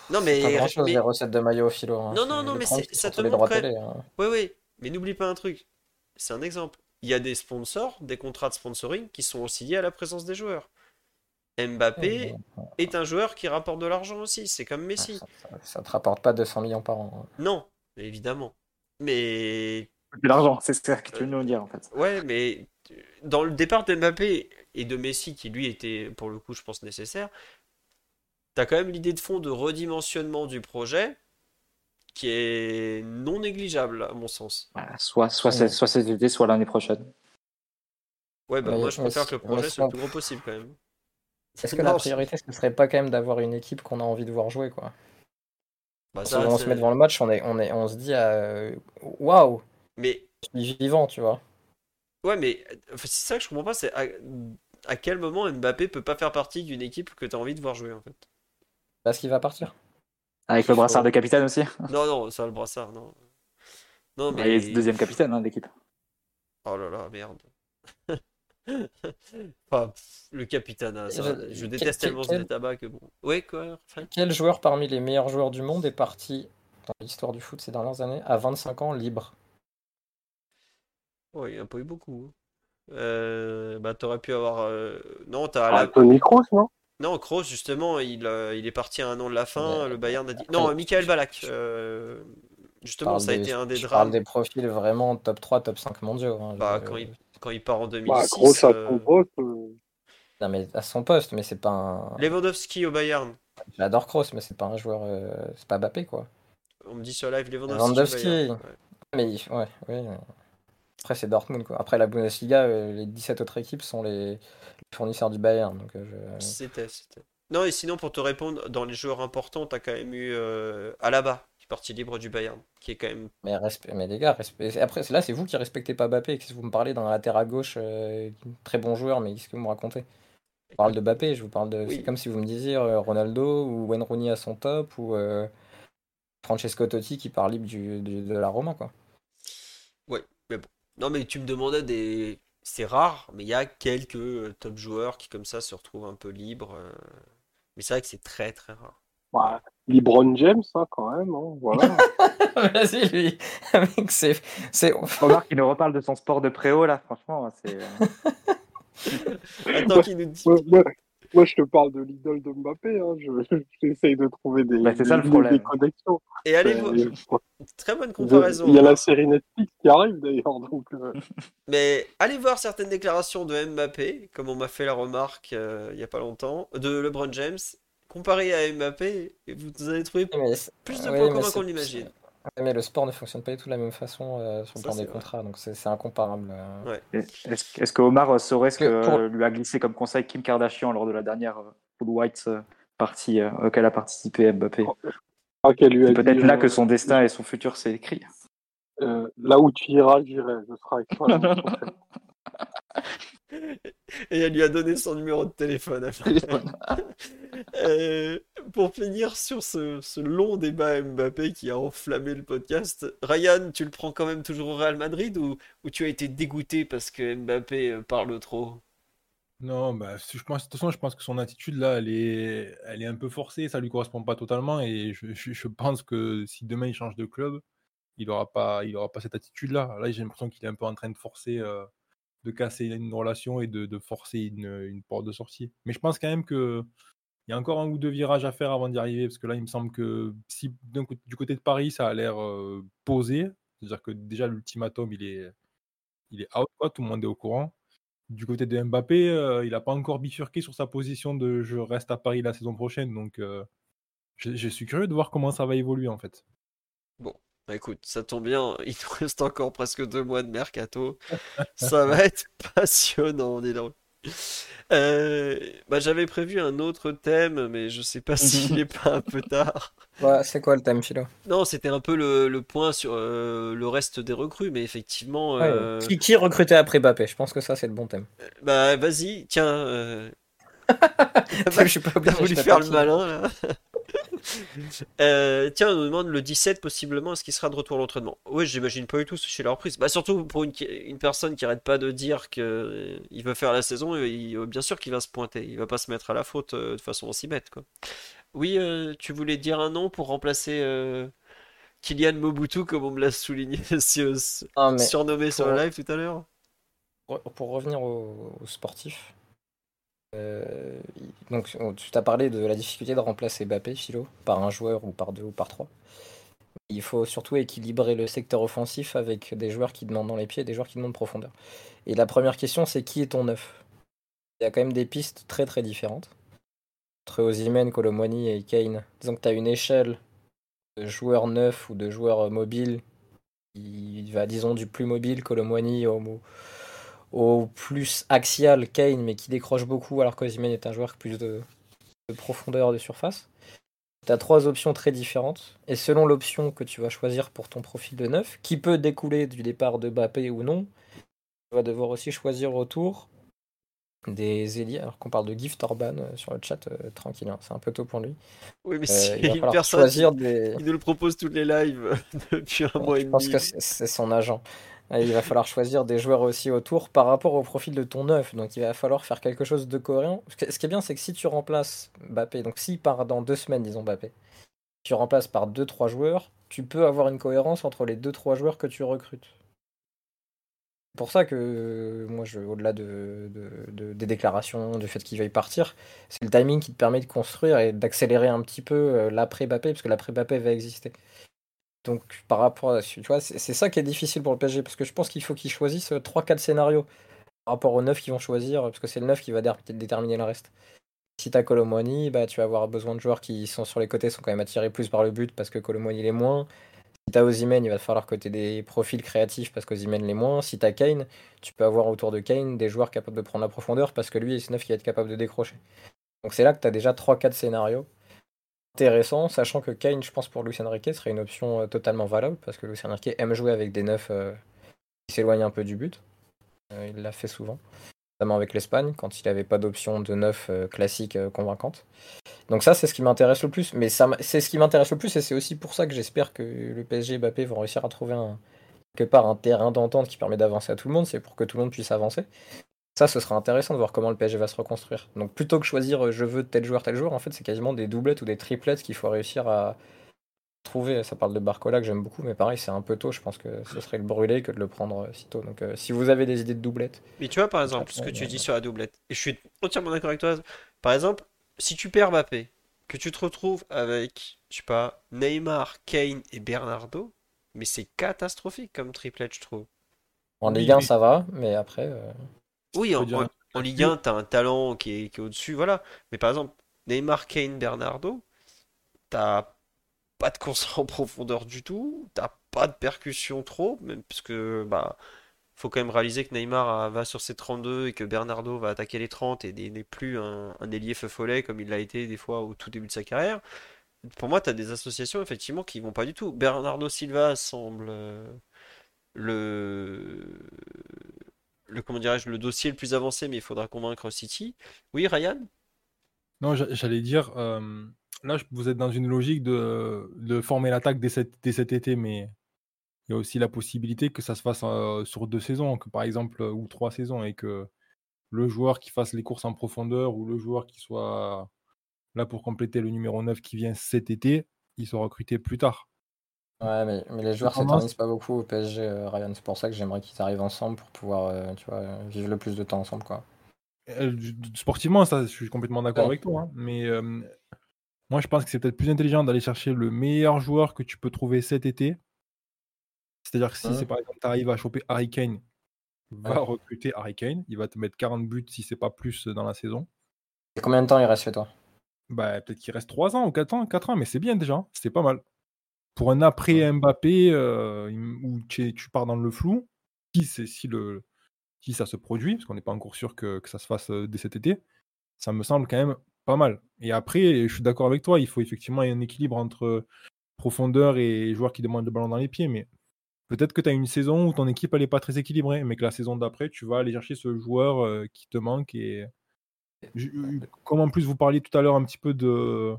Speaker 1: Non, mais,
Speaker 2: Pas grand chose,
Speaker 1: mais-
Speaker 2: les recettes de maillot au philo. hein.
Speaker 1: Non, non, non, mais ça te montre quand
Speaker 2: télé. hein.
Speaker 1: Ouais, ouais, mais n'oublie pas un truc. C'est un exemple. Il y a des sponsors, des contrats de sponsoring qui sont aussi liés à la présence des joueurs. Mbappé est un joueur qui rapporte de l'argent aussi. C'est comme Messi.
Speaker 2: Ça, ça te rapporte pas 200 millions par an. hein.
Speaker 1: Non, évidemment. Mais
Speaker 3: De l'argent, c'est ce que tu veux nous dire en fait.
Speaker 1: ouais, mais dans le départ de Mbappé et de Messi, qui lui était pour le coup, je pense, nécessaire, t'as quand même l'idée de fond de redimensionnement du projet qui est non négligeable à mon sens.
Speaker 3: Voilà, Soit, soit,
Speaker 2: Ouais.
Speaker 3: soit cet été, soit l'année prochaine.
Speaker 1: Ouais, bah
Speaker 2: Mais-
Speaker 1: moi je préfère que le projet soit le plus gros possible quand même.
Speaker 2: Est-ce que la priorité, ce serait pas quand même d'avoir une équipe qu'on a envie de voir jouer, quoi?
Speaker 1: Bah, ça,
Speaker 2: on se met devant le match, on, est, on, est, on se dit, euh, waouh,
Speaker 1: Mais
Speaker 2: je suis vivant, tu vois.
Speaker 1: ouais, mais enfin, c'est ça que je comprends pas, c'est à, à quel moment Mbappé peut pas faire partie d'une équipe que tu as envie de voir jouer en fait?
Speaker 2: Parce qu'il va partir.
Speaker 3: Avec le brassard de capitaine aussi.
Speaker 1: Non, non, ça le brassard, non. Non,
Speaker 3: Il
Speaker 1: mais.
Speaker 3: est deuxième capitaine hein, d'équipe.
Speaker 1: Oh là là, merde. Enfin, le capitana, ça,
Speaker 2: Je-
Speaker 1: déteste
Speaker 2: quel-
Speaker 1: tellement
Speaker 2: quel-
Speaker 1: ce tabac que bon. Ouais, quoi, enfin,
Speaker 2: Quel joueur parmi les meilleurs joueurs du monde est parti dans l'histoire du foot ces dernières années à 25 ans libre?
Speaker 1: Ouais, il n'y en a pas eu beaucoup. hein. Euh, bah, t'aurais pu avoir. euh, Non, t'as
Speaker 4: Ah,
Speaker 1: la...
Speaker 4: Tony Kroos, non?
Speaker 1: Non, Kroos, justement, il, euh, il est parti à un an de la fin. Le Bayern a dit.
Speaker 2: après,
Speaker 1: Non, Michael Balak. euh, Justement,
Speaker 2: parle
Speaker 1: ça a
Speaker 2: des-
Speaker 1: été un des
Speaker 2: je parle
Speaker 1: drames.
Speaker 2: des profils vraiment top 3, top 5 mondiaux. hein.
Speaker 1: Bah,
Speaker 2: Je-
Speaker 1: quand il, quand il part en
Speaker 4: Bah,
Speaker 1: 2006.
Speaker 4: gros, à
Speaker 1: euh,
Speaker 4: son poste. euh,
Speaker 2: Non, mais à son poste, mais c'est pas un.
Speaker 1: Lewandowski au Bayern.
Speaker 2: J'adore Kroos, mais c'est pas un joueur. euh, C'est pas Mbappé, quoi.
Speaker 1: On me dit sur live Lewandowski. au
Speaker 2: Lewandowski.
Speaker 1: Bayern. Ouais.
Speaker 2: Mais il- ouais, ouais. ouais. Après, c'est Dortmund, quoi. Après, la Bundesliga, euh, les 17 autres équipes sont les, les fournisseurs du Bayern. Donc, euh, je-
Speaker 1: C'était, c'était. Non, et sinon, pour te répondre, dans les joueurs importants, t'as quand même eu euh, Alaba, qui est parti libre du Bayern, qui est quand même.
Speaker 2: Mais, respe- mais les gars, respe- après, là, c'est vous qui respectez pas Mbappé. Qu'est-ce que vous me parlez d'un latéral à gauche, euh, très bon joueur, mais qu'est-ce que vous me racontez? Je parle de Mbappé, je vous parle de.
Speaker 1: Oui.
Speaker 2: C'est comme si vous me disiez euh, Ronaldo ou Wayne Rooney à son top ou Francesco Totti qui part libre du, du- de la Roma, quoi.
Speaker 1: Non, mais tu me demandais des. C'est rare, mais il y a quelques euh, top joueurs qui, comme ça, se retrouvent un peu libres. euh. Mais c'est vrai que c'est très, très rare.
Speaker 4: bah, LeBron James, hein, quand même. hein, voilà.
Speaker 2: Vas-y, lui. Mec, c'est. c'est-
Speaker 3: Remarque qu'il nous reparle de son sport de préau, là, franchement, c'est. euh,
Speaker 1: Attends qu'il nous dit.
Speaker 4: Moi, je te parle de l'idole de Mbappé. Hein, je- J'essaye de trouver des,
Speaker 3: Bah, c'est ça, le
Speaker 4: des-
Speaker 3: problème.
Speaker 4: des connexions.
Speaker 1: Et allez,
Speaker 4: Euh,
Speaker 1: voir. Très bonne comparaison.
Speaker 4: Il y a la série Netflix qui arrive d'ailleurs. Donc, euh,
Speaker 1: Mais allez voir certaines déclarations de Mbappé, comme on m'a fait la remarque euh, il n'y a pas longtemps, de LeBron James, comparé à Mbappé, et vous allez trouver
Speaker 2: mais c'est-
Speaker 1: plus de
Speaker 2: ouais,
Speaker 1: points communs qu'on l'imagine.
Speaker 2: Mais le sport ne fonctionne pas du tout de la même façon euh, sur le
Speaker 1: Ça,
Speaker 2: plan des
Speaker 1: vrai.
Speaker 2: contrats, donc c'est incomparable. euh.
Speaker 3: Est-ce que Omar saurait ce
Speaker 2: que
Speaker 3: que
Speaker 2: pour-
Speaker 3: euh, lui a glissé comme conseil Kim Kardashian lors de la dernière euh, Full White euh, partie euh, auquel a participé Mbappé?
Speaker 4: Ah,
Speaker 3: C'est peut-être là
Speaker 4: euh,
Speaker 3: que son destin et son futur s'est écrit.
Speaker 4: euh, là où tu iras, j'irai. Je serai avec toi.
Speaker 1: Et elle lui a donné son numéro de téléphone. Euh, pour finir sur ce, ce long débat Mbappé qui a enflammé le podcast, Ryan, tu le prends quand même toujours au Real Madrid ou, ou tu as été dégoûté parce que Mbappé euh, parle trop?
Speaker 5: Non, bah, je pense, de toute façon, je pense que son attitude là, elle est, elle est un peu forcée, ça lui correspond pas totalement. Et je, je- je pense que si demain il change de club, il aura pas, il aura pas cette attitude là. Là, j'ai l'impression qu'il est un peu en train de forcer, euh, de casser une relation et de, forcer une, porte de sortie. Mais je pense quand même que il y a encore un ou deux virages à faire avant d'y arriver, parce que là, il me semble que si du côté de Paris, ça a l'air posé, c'est-à-dire que déjà l'ultimatum, il est, il est out, tout le monde est au courant. Du côté de Mbappé, il n'a pas encore bifurqué sur sa position de je reste à Paris la saison prochaine. Donc, je suis curieux de voir comment ça va évoluer en fait.
Speaker 1: Bah écoute, ça tombe bien, il nous reste encore presque deux mois de mercato. Ça va être passionnant, dis donc. Euh, bah, j'avais prévu un autre thème, mais je sais pas s'il est pas un peu tard.
Speaker 2: Ouais, c'est quoi le thème philo?
Speaker 1: Non, c'était un peu le, le point sur euh, le reste des recrues, mais effectivement,
Speaker 2: Ouais,
Speaker 1: euh,
Speaker 2: qui, qui recrutait après Mbappé? Je pense que ça, c'est le bon thème.
Speaker 1: bah vas-y, tiens, euh,
Speaker 2: je suis pas obligé,
Speaker 1: voulu
Speaker 2: fais
Speaker 1: faire le malin là. Euh, tiens, on nous demande le 17 possiblement, est-ce qu'il sera de retour à l'entraînement? Oui, j'imagine pas du tout chez la reprise. Bah surtout pour une, personne qui arrête pas de dire que euh, veut faire la saison, euh, il- bien sûr qu'il va se pointer, il va pas se mettre à la faute euh, de façon aussi bête quoi. Oui, euh, tu voulais dire un nom pour remplacer Kylian Mobutu comme on me l'a souligné,
Speaker 2: mais
Speaker 1: surnommé sur le live tout à l'heure?
Speaker 2: pour, revenir au, au sportif, euh, donc on- tu t'as parlé de la difficulté de remplacer Mbappé, Philo, par un joueur ou par deux ou par trois. Il faut surtout équilibrer le secteur offensif avec des joueurs qui demandent dans les pieds et des joueurs qui demandent profondeur. Et la première question, c'est qui est ton neuf? Il y a quand même des pistes très très différentes. Entre Osimhen, Colomwani et Kane. Disons que tu as une échelle de joueurs neufs ou de joueurs mobiles. Il va, disons, du plus mobile, Colomwani, au, au plus axial, Kane, mais qui décroche beaucoup, alors qu'Osimhen est un joueur avec plus de, de profondeur de surface. Tu as trois options très différentes, et selon l'option que tu vas choisir pour ton profil de neuf, qui peut découler du départ de Mbappé ou non, tu vas devoir aussi choisir autour des ailiers, alors qu'on parle de Gift Orban euh, sur le chat, euh, tranquille, hein, c'est un peu tôt pour lui.
Speaker 1: Oui, mais
Speaker 2: Euh,
Speaker 1: si
Speaker 2: il va
Speaker 1: une personne
Speaker 2: choisir des...
Speaker 1: qui nous le propose tous les lives depuis un mois et
Speaker 2: Je pense
Speaker 1: demi.
Speaker 2: que c'est c'est son agent. Et il va falloir choisir des joueurs aussi autour par rapport au profil de ton neuf. Donc il va falloir faire quelque chose de cohérent. Ce qui est bien, c'est que si tu remplaces Mbappé, donc s'il part dans deux semaines, disons Mbappé, tu remplaces par deux trois joueurs, tu peux avoir une cohérence entre les deux trois joueurs que tu recrutes. pour ça que euh, moi, je, au-delà de, de- de- des déclarations, du fait qu'il veuille partir, c'est le timing qui te permet de construire et d'accélérer un petit peu euh, l'après-Bappé, parce que l'après-Bappé va exister. Donc, par rapport à tu vois, c'est ça qui est difficile pour le PSG, parce que je pense qu'il faut qu'ils choisissent 3-4 scénarios par rapport aux 9 qu'ils vont choisir, parce que c'est le 9 qui va dé- déterminer le reste. Si t'as Colomwani, bah, tu vas avoir besoin de joueurs qui sont sur les côtés, sont quand même attirés plus par le but, parce que Colomwani l'est moins. Si t'as Ozymen, il va te falloir côté des profils créatifs parce qu'Ozymen l'est moins. Si t'as Kane, tu peux avoir autour de Kane des joueurs capables de prendre la profondeur parce que lui, c'est 9 qui va être capable de décrocher. Donc c'est là que t'as déjà 3-4 scénarios intéressants, sachant que Kane, je pense, pour Luis Enrique, serait une option euh, totalement valable parce que Luis Enrique aime jouer avec des 9 euh, qui s'éloignent un peu du but. Euh, il l'a fait souvent, notamment avec l'Espagne, quand il n'avait pas d'option de 9 euh, classique convaincante. Donc ça, c'est ce qui m'intéresse le plus. Mais c'est ce qui m'intéresse le plus et c'est aussi pour ça que j'espère que le PSG et Mbappé vont réussir à trouver quelque part un terrain d'entente qui permet d'avancer à tout le monde. C'est pour que tout le monde puisse avancer. Ça, ce sera intéressant de voir comment le PSG va se reconstruire. Donc plutôt que choisir euh, je veux tel joueur, tel joueur, en fait, c'est quasiment des doublettes ou des triplettes qu'il faut réussir à trouver. Ça parle de Barcola que j'aime beaucoup, mais pareil, c'est un peu tôt. Je pense que ce serait le brûler que de le prendre euh, si tôt. Donc euh, si vous avez des idées de doublettes,
Speaker 1: Mais tu vois, par exemple, ce que tu dis sur la doublette, et je suis entièrement d'accord avec toi. Par exemple, si tu perds Mbappé, que tu te retrouves avec, je sais pas, Neymar, Kane et Bernardo, mais c'est catastrophique comme triplette, je trouve.
Speaker 2: en Ligue 1,
Speaker 5: mais-
Speaker 2: ça va, mais après. euh,
Speaker 1: Oui, en, Ligue 1, t'as un talent qui est, qui est au-dessus, voilà. Mais par exemple, Neymar, Kane, Bernardo, t'as pas de course en profondeur du tout, t'as pas de percussion trop, même parce que bah faut quand même réaliser que Neymar euh, va sur ses 32 et que Bernardo va attaquer les 30 et n'est plus un, un ailier feu follet comme il l'a été des fois au tout début de sa carrière. Pour moi, t'as des associations effectivement qui vont pas du tout. Bernardo Silva semble euh, le le comment dirais-je le dossier le plus avancé, mais il faudra convaincre City. Oui, Ryan?
Speaker 5: Non, j'a- j'allais dire, euh, là, vous êtes dans une logique de, former l'attaque dès cet, été, mais il y a aussi la possibilité que ça se fasse euh, sur deux saisons, que par exemple, ou trois saisons, et que le joueur qui fasse les courses en profondeur ou le joueur qui soit là pour compléter le numéro 9 qui vient cet été, il soit recruté plus tard.
Speaker 2: Ouais, mais, mais les joueurs s'éternisent pas beaucoup au PSG, euh, Ryan. C'est pour ça que j'aimerais qu'ils arrivent ensemble pour pouvoir, euh, tu vois, vivre le plus de temps ensemble, quoi.
Speaker 5: Euh, Sportivement, ça, je suis complètement d'accord
Speaker 2: Ouais.
Speaker 5: avec toi. hein, mais euh, moi, je pense que c'est peut-être plus intelligent d'aller chercher le meilleur joueur que tu peux trouver cet été. C'est-à-dire que si
Speaker 2: Mhm.
Speaker 5: c'est par exemple, tu arrives à choper Harry Kane, va
Speaker 2: Ouais.
Speaker 5: recruter Harry Kane. Il va te mettre 40 buts si c'est pas plus dans la saison.
Speaker 2: Et combien de temps il reste chez toi?
Speaker 5: Bah, peut-être qu'il reste 3 ans ou 4 ans, 4 ans, mais c'est bien déjà. hein, C'est pas mal. Pour un après Mbappé euh, où tu, tu pars dans le flou, si, c'est- si, le, si ça se produit, parce qu'on n'est pas encore sûr que, que ça se fasse euh, dès cet été, ça me semble quand même pas mal. Et après, je suis d'accord avec toi, il faut effectivement un équilibre entre profondeur et joueurs qui demandent le ballon dans les pieds, mais peut-être que tu as une saison où ton équipe n'est pas très équilibrée, mais que la saison d'après, tu vas aller chercher ce joueur euh, qui te manque. Et Je- comme en plus vous parliez tout à l'heure un petit peu de,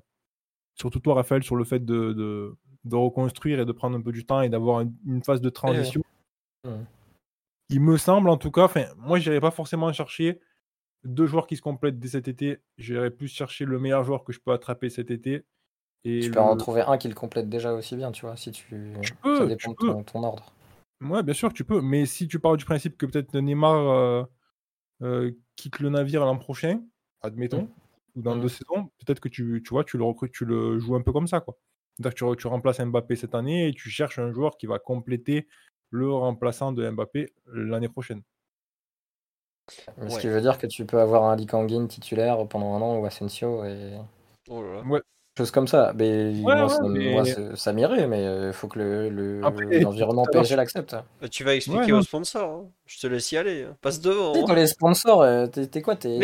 Speaker 5: surtout toi Raphaël, sur le fait de, de, de reconstruire et de prendre un peu du temps et d'avoir une, une phase de transition.
Speaker 2: Mhm.
Speaker 5: Il me semble en tout cas, moi je n'irais pas forcément chercher deux joueurs qui se complètent dès cet été. J'irais plus chercher le meilleur joueur que je peux attraper cet été. Et
Speaker 2: Tu
Speaker 5: le-
Speaker 2: peux en trouver un qui le complète déjà aussi bien, tu vois, si tu.
Speaker 5: peux,
Speaker 2: Ça
Speaker 5: tu
Speaker 2: dépend de ton, ton ordre.
Speaker 5: Ouais, bien sûr, tu peux. Mais si tu pars du principe que peut-être Neymar euh, euh, quitte le navire l'an prochain, admettons, ou dans deux saisons, peut-être que tu, tu vois, tu le recrutes, tu le joues un peu comme ça, quoi. C'est-à-dire que tu, re- tu remplaces Mbappé cette année et tu cherches un joueur qui va compléter le remplaçant de Mbappé l'année prochaine.
Speaker 2: Mais Ce qui veut dire que tu peux avoir un Lee Kangin titulaire pendant un an ou Asensio et
Speaker 1: Oh là là.
Speaker 5: Ouais.
Speaker 2: choses comme ça. Mais
Speaker 5: Ouais,
Speaker 2: moi,
Speaker 5: ouais,
Speaker 2: ça,
Speaker 5: mais-
Speaker 2: moi, c'est- ça m'irait, mais il faut que le- le- l'environnement
Speaker 5: l'heure,
Speaker 2: PSG l'accepte.
Speaker 1: Bah, tu vas expliquer aux sponsors. hein. Je te laisse y aller. hein. Passe devant. Hein.
Speaker 2: les sponsors, euh, t'es quoi t'es-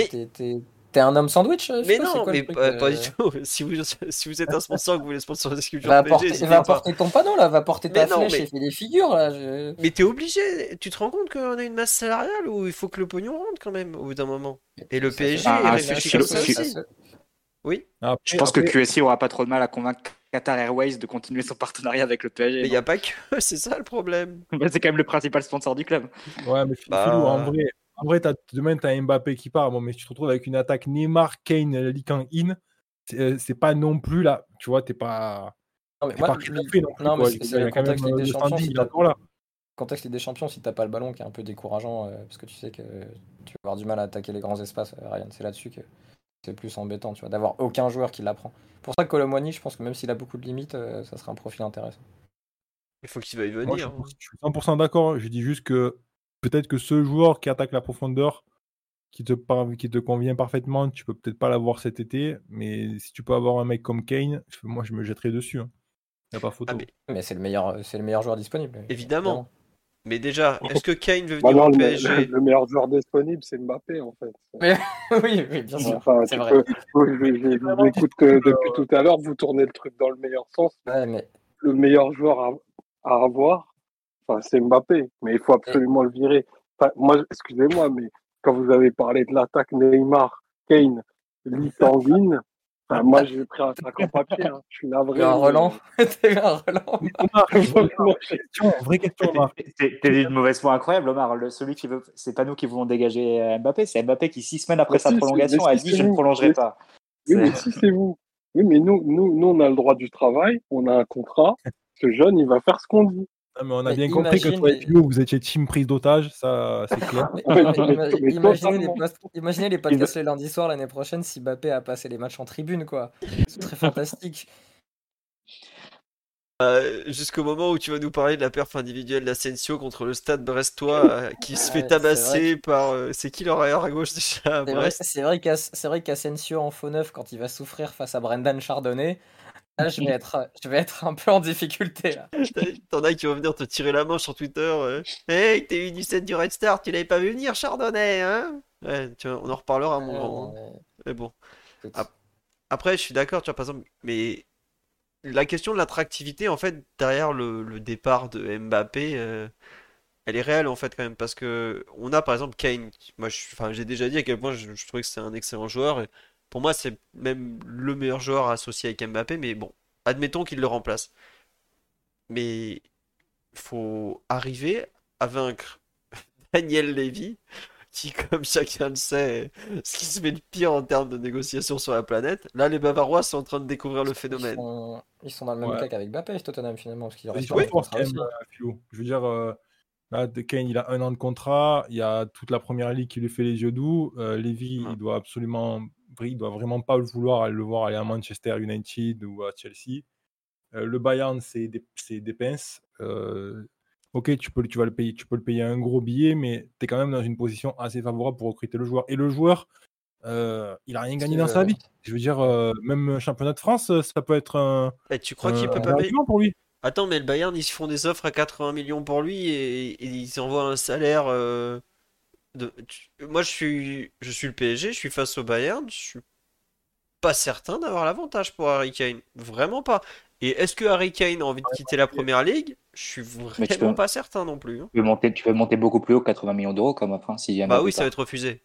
Speaker 2: t'es un homme sandwich euh,
Speaker 1: Mais non,
Speaker 2: quoi le
Speaker 1: mais
Speaker 2: truc,
Speaker 1: pas, pas du
Speaker 2: euh,
Speaker 1: tout. Si vous, si vous êtes un sponsor que vous voulez sponsoriser Sculpture
Speaker 2: Va
Speaker 1: PSG,
Speaker 2: porter, va porter ton panneau là, va porter ta
Speaker 1: Mais non,
Speaker 2: flèche
Speaker 1: mais-
Speaker 2: et fais des figures là. je-
Speaker 1: Mais t'es obligé. Tu te rends compte qu'on a une masse salariale où il faut que le pognon rentre quand même au bout d'un moment? Et le
Speaker 2: Ça
Speaker 1: PSG
Speaker 3: Ah, ah,
Speaker 1: réfléchit comme ça aussi. Oui,
Speaker 5: Après-
Speaker 3: Je pense que QSI aura pas trop de mal à convaincre Qatar Airways de continuer son partenariat avec le PSG.
Speaker 1: mais il n'y a pas que. C'est ça le problème.
Speaker 3: Bah, c'est quand même le principal sponsor du club.
Speaker 5: Ouais, mais
Speaker 1: Bah-
Speaker 5: Philou, en vrai, en vrai t'as- demain, tu as Mbappé qui part, bon, mais tu te retrouves avec une attaque Neymar, Kane, Kang-in. C'est euh, c'est pas non plus là, tu vois, t'es pas.
Speaker 2: Non, mais moi,
Speaker 5: pas
Speaker 2: le-
Speaker 5: kiffé non
Speaker 2: non, mais c'est- le contexte Ligue des Champions,
Speaker 5: là.
Speaker 2: contexte Ligue des Champions, si t'as pas le ballon, qui est un peu décourageant, euh, parce que tu sais que tu vas avoir du mal à attaquer les grands espaces, euh, Ryan, c'est là-dessus que c'est plus embêtant, tu vois, d'avoir aucun joueur qui l'apprend. Pour ça que Colomwani, je pense que même s'il a beaucoup de limites, euh, ça serait un profil intéressant.
Speaker 1: Il faut qu'il va y venir.
Speaker 5: Moi, je,
Speaker 1: hein.
Speaker 5: je suis 100% d'accord. Je dis juste que peut-être que ce joueur qui attaque la profondeur, qui te, par- qui te convient parfaitement, tu peux peut-être pas l'avoir cet été. Mais si tu peux avoir un mec comme Kane, moi je me jetterai dessus. Il n'y a pas photo.
Speaker 1: Ah, mais
Speaker 2: Mais c'est le meilleur, c'est le meilleur joueur disponible.
Speaker 1: évidemment. Mais déjà, est-ce que Kane veut
Speaker 4: Bah
Speaker 1: venir
Speaker 4: non,
Speaker 1: au
Speaker 4: le,
Speaker 1: PSG
Speaker 4: le meilleur joueur disponible, c'est Mbappé, en fait.
Speaker 2: oui, oui, bien sûr.
Speaker 4: Enfin,
Speaker 2: c'est vrai.
Speaker 4: peux- oui, je, je- je vous écoute que depuis tout à l'heure, vous tournez le truc dans le meilleur sens.
Speaker 2: Ouais, mais
Speaker 4: Le meilleur joueur à, à avoir, enfin, c'est Mbappé, mais il faut absolument le virer. Enfin, moi, excusez-moi, mais quand vous avez parlé de l'attaque Neymar, Kane, Tanguy, enfin, moi, j'ai pris un sac en papier. hein. Je suis navré.
Speaker 2: un. T'as eu un
Speaker 5: vraie question, Omar.
Speaker 3: T'es t'es d'une mauvaise foi incroyable, Omar. Le- celui qui veut, c'est pas nous qui voulons dégager euh, Mbappé, c'est Mbappé qui six semaines après
Speaker 4: Mais
Speaker 3: sa prolongation a dit je ne prolongerai
Speaker 4: Mais-
Speaker 3: pas.
Speaker 4: Oui, mais si c'est vous. Oui, mais nous, nous, nous, on a le droit du travail, on a un contrat. Ce jeune, il va faire ce qu'on dit.
Speaker 5: Ah, mais on a
Speaker 2: Mais
Speaker 5: bien compris que
Speaker 2: imagine
Speaker 5: toi et Philo, vous étiez team prise d'otage, ça c'est clair.
Speaker 2: Mais
Speaker 4: mais-
Speaker 2: imaginez, les post- imaginez les podcasts le lundi soir l'année prochaine si Mbappé a passé les matchs en tribune, quoi. Ce serait fantastique.
Speaker 1: Euh, Jusqu'au moment où tu vas nous parler de la perf individuelle d'Asensio contre le stade brestois euh, qui se fait tabasser par. euh, c'est qui leur arrière à gauche déjà à
Speaker 2: C'est vrai, vrai qu'Asensio en faux neuf, quand il va souffrir face à Brendan Chardonnay, là, je vais être, je vais être un peu en difficulté. Là.
Speaker 1: T'en as qui vont venir te tirer la main sur Twitter. euh, Hey, t'es U17 du Red Star, tu l'avais pas vu venir, Chardonnay, hein? Ouais, tu vois, on en reparlera, grand. hein.
Speaker 2: Euh,
Speaker 1: Mais bon.
Speaker 2: écoute.
Speaker 1: Après, je suis d'accord, tu vois, par exemple, mais la question de l'attractivité, en fait, derrière le, le départ de Mbappé, euh, elle est réelle, en fait, quand même, parce que on a, par exemple, Kane. Moi, j'ai déjà dit à quel point je, je trouvais que c'est un excellent joueur, et pour moi, c'est même le meilleur joueur associé avec Mbappé, mais bon, admettons qu'il le remplace. Mais faut arriver à vaincre Daniel Levy, qui, comme chacun le sait, ce qui se fait de pire en termes de négociation sur la planète. Là, les Bavarois sont en train de découvrir le
Speaker 2: ils
Speaker 1: phénomène.
Speaker 2: sont, ils sont dans le même
Speaker 5: Ouais.
Speaker 2: cas qu'avec Mbappé, Tottenham, finalement, parce le
Speaker 5: même,
Speaker 2: aussi.
Speaker 5: euh. Je veux dire, euh, là, de- Kane, il a un an de contrat. Il y a toute la première ligue qui lui fait les yeux doux. Euh, Lévy,
Speaker 1: Ouais.
Speaker 5: il doit absolument, il doit vraiment pas le vouloir aller le voir aller à Manchester United ou à Chelsea. Euh, le Bayern, c'est des, c'est des pinces. Euh, ok, tu peux, le- tu vas le payer, tu peux le payer un gros billet, mais tu es quand même dans une position assez favorable pour recruter le joueur. Et le joueur, euh, il a rien gagné dans sa vie. Je veux dire, même championnat de France, ça peut être un,
Speaker 1: Et tu crois
Speaker 5: un-
Speaker 1: qu'il peut pas payer?
Speaker 5: pour lui?
Speaker 1: Attends, mais le Bayern, ils se font des offres à 80 millions pour lui et, et ils envoient un salaire de... tu- Moi, je suis, je suis le PSG, je suis face au Bayern, je suis pas certain d'avoir l'avantage pour Harry Kane. Vraiment pas. Et est-ce que Harry Kane a envie de quitter la première ligue? Je suis
Speaker 3: tu
Speaker 1: vraiment
Speaker 3: peux-
Speaker 1: pas certain non plus. hein.
Speaker 3: Tu peux monter, tu peux monter beaucoup plus haut, 80 millions d'euros comme offre, hein, si
Speaker 1: Bah
Speaker 3: Mbappé
Speaker 1: oui, ça va être refusé.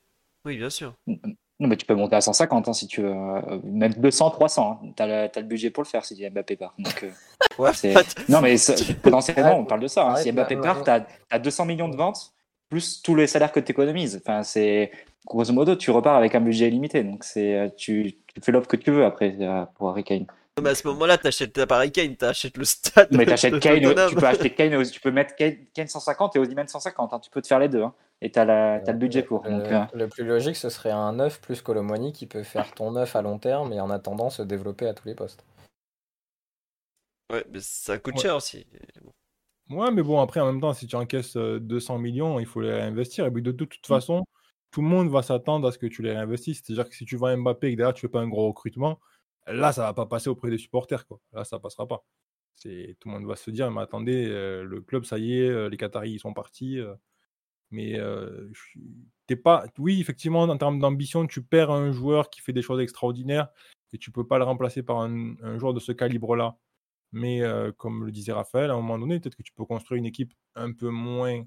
Speaker 1: Oui, bien sûr.
Speaker 3: Non, mais tu peux monter à 150 hein, si tu veux. euh, Même 200, 300. hein. T'as le, t'as le budget pour le faire si Mbappé part. Donc, euh,
Speaker 1: Ouais,
Speaker 3: c'est- non, mais c'est- potentiellement, on parle de ça. hein. Si Mbappé
Speaker 2: bah,
Speaker 3: part,
Speaker 2: ouais.
Speaker 3: t'as as 200 millions de ventes plus tous les salaires que tu économises. Enfin, c'est grosso modo, tu repars avec un budget illimité. Donc, c'est euh, tu, tu fais l'offre que tu veux après euh, pour Harry Kane.
Speaker 1: Non, mais à ce moment-là, t'achètes pas Harry Kane, t'achètes le stade
Speaker 3: Mais
Speaker 1: de
Speaker 3: t'achètes Kane, tu peux acheter Kane, tu peux mettre Kane, Kane 150 et Osimhen 150. hein. Tu peux te faire les deux. hein. Et t'as la- t'as le budget pour.
Speaker 2: Le,
Speaker 3: Donc, euh,
Speaker 2: le plus logique, ce serait un 9 plus Colomwani qui peut faire ton 9 à long terme et en attendant se développer à tous les postes.
Speaker 1: Ouais, mais ça coûte
Speaker 5: Ouais.
Speaker 1: cher aussi.
Speaker 5: Ouais, mais bon, après, en même temps, si tu encaisses euh, 200 millions, il faut les réinvestir. Et puis, de, de toute
Speaker 3: Mm.
Speaker 5: façon, tout le monde va s'attendre à ce que tu les réinvestisses. C'est-à-dire que si tu vends Mbappé et que derrière, tu fais pas un gros recrutement, là, ça va pas passer auprès des supporters. Quoi. Là, ça passera pas. C'est, tout le monde va se dire, mais attendez, euh, le club, ça y est, euh, les Qataris, ils sont partis. euh, mais euh, t'es pas... Oui, effectivement, en termes d'ambition, tu perds un joueur qui fait des choses extraordinaires et tu peux pas le remplacer par un, un joueur de ce calibre-là. Mais comme le disait Raphaël, à un moment donné, peut-être que tu peux construire une équipe un peu moins,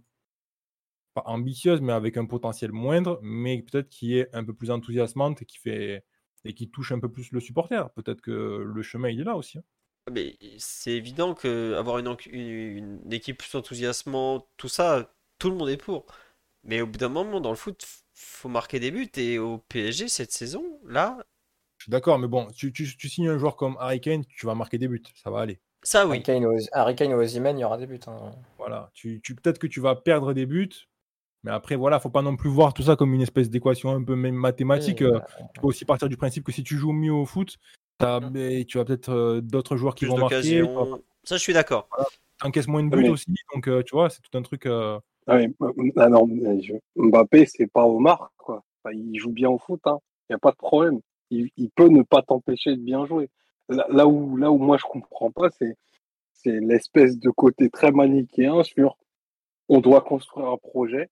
Speaker 5: ambitieuse, mais avec un potentiel moindre, mais peut-être qui est un peu plus enthousiasmante et qui fait et qui touche un peu plus le supporter. Peut-être que le chemin il est là aussi. hein.
Speaker 1: Mais c'est évident que avoir une, équipe plus enthousiasmante, tout ça, tout le monde est pour. Mais au bout d'un moment, dans le foot, faut marquer des buts. Et au PSG, cette saison, là,
Speaker 5: suis d'accord, mais bon, tu, tu- tu signes un joueur comme Harry Kane, tu vas marquer des buts, ça va aller.
Speaker 1: Ça, oui.
Speaker 2: Harry Kane ou Oz- Harry Kane ou Osimhen, il y aura des buts. hein.
Speaker 5: Voilà. Tu, tu, Peut-être que tu vas perdre des buts, mais après, voilà, faut pas non plus voir tout ça comme une espèce d'équation un peu même mathématique.
Speaker 2: Oui,
Speaker 5: euh,
Speaker 2: voilà.
Speaker 5: Tu peux aussi partir du principe que si tu joues mieux au foot,
Speaker 1: Mm.
Speaker 5: mais tu as peut-être euh, d'autres joueurs qui
Speaker 1: Plus
Speaker 5: vont marquer.
Speaker 1: Ça, je suis d'accord.
Speaker 5: T'encaisses moins de buts
Speaker 4: mais-
Speaker 5: aussi, donc euh, tu vois, c'est tout un truc. euh,
Speaker 4: Ouais, ah non, mais je- Mbappé, c'est pas Omar, quoi. Enfin, il joue bien au foot, hein. Il n'y a pas de problème. Il, il peut ne pas t'empêcher de bien jouer. Là, où, là où moi je comprends pas, c'est, l'espèce de côté très manichéen sur on doit construire un projet.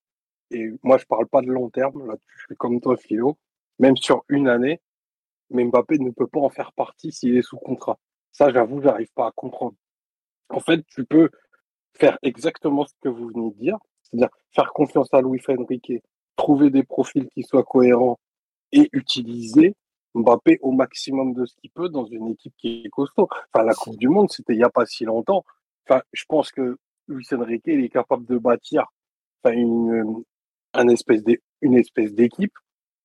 Speaker 4: Et moi, je parle pas de long terme. Là, je suis comme toi, Philo. Même sur une année, mais Mbappé ne peut pas en faire partie s'il est sous contrat. Ça, j'avoue, j'arrive pas à comprendre. En fait, tu peux faire exactement ce que vous venez de dire, c'est-à-dire faire confiance à Luis Enrique, trouver des profils qui soient cohérents et utiliser Mbappé au maximum de ce qu'il peut dans une équipe qui est costaud. Enfin, la Coupe du Monde, c'était il n'y a pas si longtemps. Enfin, je pense que Luis Enrique, il est capable de bâtir enfin, une, une espèce d'équipe,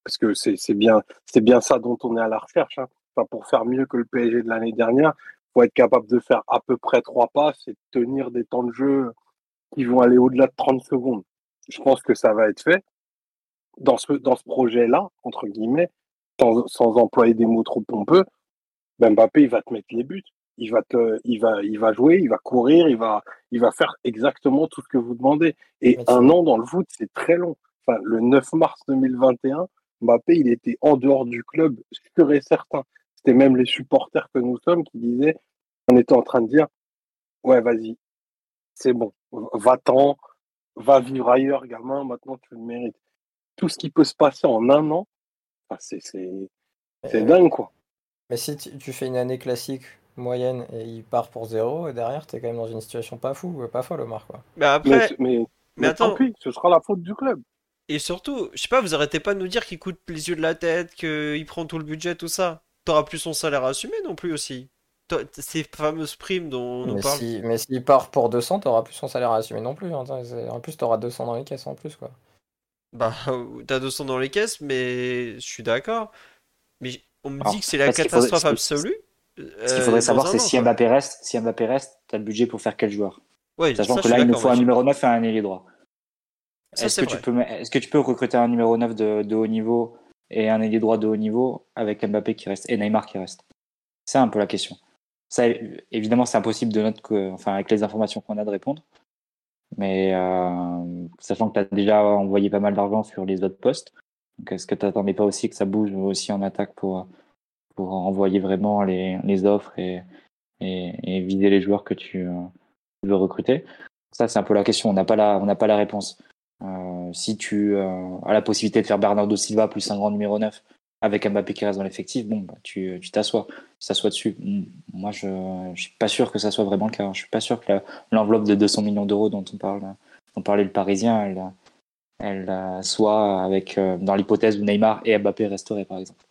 Speaker 4: parce que c'est bien, bien ça dont on est à la recherche. Hein. Enfin, pour faire mieux que le PSG de l'année dernière, faut être capable de faire à peu près trois passes et tenir des temps de jeu qui vont aller au-delà de 30 secondes. Je pense que ça va être fait. Dans ce, dans ce projet-là, entre guillemets, sans, sans employer des mots trop pompeux, ben Mbappé, il va te mettre les buts. Il va, te, il, va, il va jouer, il va courir, il va, il va faire exactement tout ce que vous demandez. Et un an dans le foot, c'est très long. Enfin, le 9 mars 2021, Mbappé, il était en dehors du club, sûr et certain. C'était même les supporters que nous sommes qui disaient, on était en train de dire, ouais, vas-y, c'est bon, va-t'en, va vivre ailleurs, gamin, maintenant tu le mérites. Tout ce qui peut se passer en un an, enfin, c'est
Speaker 2: Euh,
Speaker 4: dingue, quoi.
Speaker 2: Mais si tu, tu fais une année classique moyenne et il part pour zéro, et derrière, t'es quand même dans une situation pas fou, pas folle, Omar, quoi.
Speaker 1: Mais après,
Speaker 4: mais, mais
Speaker 1: attends.
Speaker 4: tant pis, ce sera la faute du club.
Speaker 1: et surtout, je sais pas, vous arrêtez pas de nous dire qu'il coûte les yeux de la tête, qu'il prend tout le budget, tout ça. T'auras plus son salaire à assumer non plus aussi. Ces fameuses primes dont on nous
Speaker 2: Mais
Speaker 1: parle.
Speaker 2: si, mais s'il part pour 200, t'auras plus son salaire à assumer non plus. hein. En plus, t'auras 200 dans les caisses en plus, quoi.
Speaker 1: Bah, t'as 200 dans les caisses, mais je suis d'accord. Mais on me
Speaker 3: Alors,
Speaker 1: dit que c'est la
Speaker 3: faudrait-
Speaker 1: catastrophe absolue.
Speaker 3: Ce qu'il
Speaker 1: euh,
Speaker 3: faudrait
Speaker 1: dans
Speaker 3: savoir, c'est si. Mbappé reste, si Mbappé reste, t'as le budget pour faire quel joueur
Speaker 1: Ouais,
Speaker 3: Sachant
Speaker 1: ça,
Speaker 3: que là, il nous faut un numéro 9 et un ailier droit. Est-ce que, tu peux, est-ce que tu peux recruter un numéro 9 de, de haut niveau et un ailier droit de haut niveau avec Mbappé qui reste et Neymar qui reste? C'est un peu la question. Ça, évidemment, c'est impossible de notre, enfin, avec les informations qu'on a de répondre. Mais euh, sachant que tu as déjà envoyé pas mal d'argent sur les autres postes, est-ce que tu n'attendais pas aussi que ça bouge aussi en attaque pour, pour envoyer vraiment les, les offres et, et, et viser les joueurs que tu euh, veux recruter? Ça, c'est un peu la question. On n'a pas la, on pas la réponse. Euh, si tu euh, as la possibilité de faire Bernardo Silva plus un grand numéro 9 avec Mbappé qui reste dans l'effectif, bon, bah, tu t'assois, tu t'assois dessus. Moi, je ne suis pas sûr que ça soit vraiment le cas. Je suis pas sûr que l'enveloppe de 200 millions d'euros dont on parle, dont parlait le Parisien, elle, elle euh, soit avec euh, dans l'hypothèse où Neymar et Mbappé resteraient, par exemple.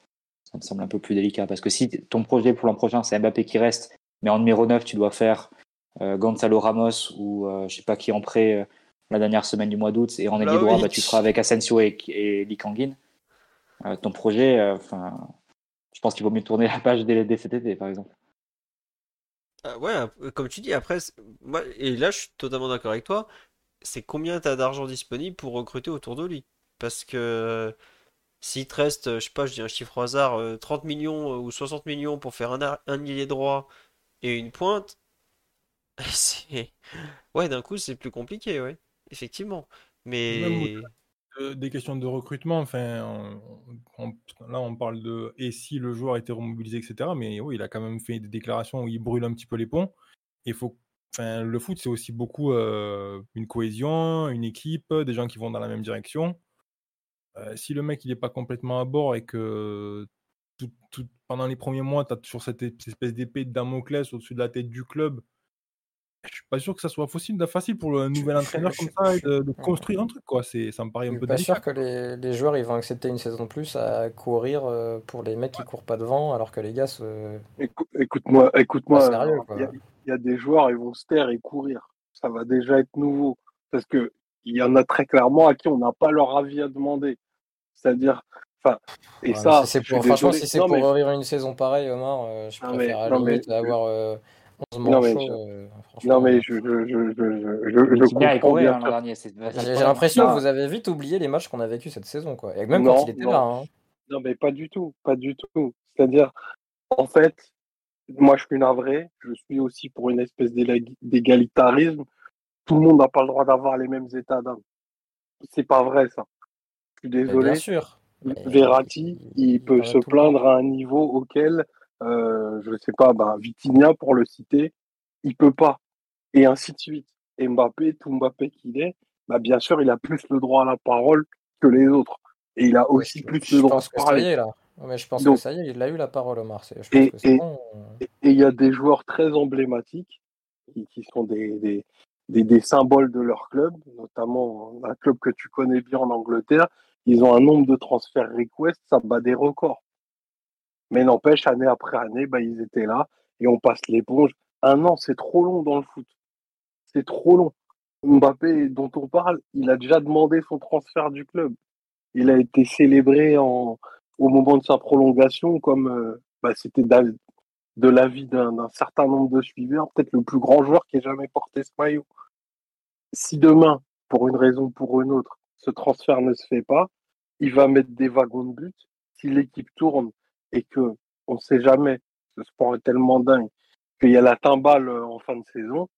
Speaker 3: Ça me semble un peu plus délicat parce que si ton projet pour l'an prochain c'est Mbappé qui reste, mais en numéro 9 tu dois faire euh, Gonzalo Ramos ou euh, je sais pas qui en prêt euh, la dernière semaine du mois d'août et en ailier droit bah, tu feras avec Asensio et, et. Euh, ton projet, euh, enfin, je pense qu'il vaut mieux tourner la page dès, dès cet été, par exemple.
Speaker 1: Ah ouais, comme tu dis, après, moi, et là je suis totalement d'accord avec toi, c'est combien t'as d'argent disponible pour recruter autour de lui? Parce que s'il te reste, euh, je sais pas, je dis un chiffre au hasard, euh, 30 millions euh, ou 60 millions pour faire un, un ailier droit et une pointe, c'est... Ouais, d'un coup c'est plus compliqué, ouais, effectivement. Mais...
Speaker 5: Euh, des questions de recrutement, enfin, on- là on parle de et si le joueur était remobilisé, etc. Mais il a quand même fait des déclarations où il brûle un petit peu les ponts. Enfin, le foot, c'est aussi beaucoup euh, une cohésion, une équipe, des gens qui vont dans la même direction. Euh, si le mec il n'est pas complètement à bord et que pendant les premiers mois, tu as toujours cette espèce d'épée de Damoclès au-dessus de la tête du club, je suis pas sûr que ça soit facile, facile pour le nouvel
Speaker 2: je-
Speaker 5: entraîneur
Speaker 2: je-
Speaker 5: comme ça de, de
Speaker 2: je-
Speaker 5: construire un truc. Quoi. C'est, ça me paraît
Speaker 2: Je
Speaker 5: un
Speaker 2: suis
Speaker 5: peu
Speaker 2: pas
Speaker 5: délicat.
Speaker 2: sûr que les, les joueurs ils vont accepter une saison de plus à courir euh, pour les mecs qui courent pas devant, alors que les gars se.
Speaker 4: Écou- Écoute-moi, écoute-moi.
Speaker 2: Pas.
Speaker 4: Il y, a- il y a des joueurs, ils vont se taire et courir. Ça va déjà être nouveau. Parce que il y en a très clairement à qui on n'a pas leur avis à demander. C'est-à-dire, enfin, et
Speaker 2: Ouais,
Speaker 4: ça,
Speaker 2: si c'est
Speaker 4: je suis
Speaker 2: pour, franchement,
Speaker 4: désolé.
Speaker 2: si c'est
Speaker 4: Non,
Speaker 2: pour
Speaker 4: mais-
Speaker 2: revivre une saison pareille, Omar, euh, je
Speaker 4: Non, mais-
Speaker 2: préfère à la
Speaker 4: non, mais-
Speaker 2: limite avoir euh, 11
Speaker 4: Non, mais
Speaker 2: manchots,
Speaker 4: je-
Speaker 2: euh.
Speaker 4: Non, mais je, je, je, je, je, comprends bien
Speaker 3: hein,
Speaker 2: J'ai l'impression que vous avez vite oublié les matchs qu'on a vécu cette saison, quoi. Et même
Speaker 4: Non,
Speaker 2: quand il était
Speaker 4: non.
Speaker 2: là. hein.
Speaker 4: Non, mais pas du tout, pas du tout. C'est-à-dire, en fait, moi, je suis navré. Je suis aussi pour une espèce d'égalitarisme. Tout le monde n'a pas le droit d'avoir les mêmes états d'âme. C'est pas vrai, ça. Je suis
Speaker 2: Mais
Speaker 4: désolé.
Speaker 2: bien sûr.
Speaker 4: Verratti, il peut se plaindre à un niveau auquel, euh, je sais pas, bah, Vitinha, pour le citer, il peut pas. Et ainsi de suite. Et Mbappé, tout Mbappé qu'il est, bah, bien sûr, il a plus le droit à la parole que les autres. Et il a
Speaker 2: Ouais,
Speaker 4: aussi
Speaker 2: je-
Speaker 4: plus
Speaker 2: je
Speaker 4: le droit
Speaker 2: pense
Speaker 4: de
Speaker 2: que ça y
Speaker 4: parler.
Speaker 2: est là. Mais je pense
Speaker 4: Donc-
Speaker 2: que ça y est, il a eu la parole, Omar. C'est- Je pense
Speaker 4: Et-
Speaker 2: bon.
Speaker 4: Il y a des joueurs très emblématiques qui, qui sont des, des, des, des symboles de leur club, notamment un club que tu connais bien en Angleterre. Ils ont un nombre de transferts requests, ça bat des records. Mais n'empêche, année après année, bah, ils étaient là et on passe l'éponge. Un an, c'est trop long dans le foot. Trop long. Mbappé, dont on parle, il a déjà demandé son transfert du club. Il a été célébré au moment de sa prolongation comme euh, bah, c'était de l'avis d'un d'un certain nombre de suiveurs, peut-être le plus grand joueur qui ait jamais porté ce maillot. Si demain, pour une raison ou pour une autre, ce transfert ne se fait pas, il va mettre des wagons de but. Si l'équipe tourne et que on ne sait jamais, ce sport est tellement dingue, qu'il y a la timbale euh, en fin de saison,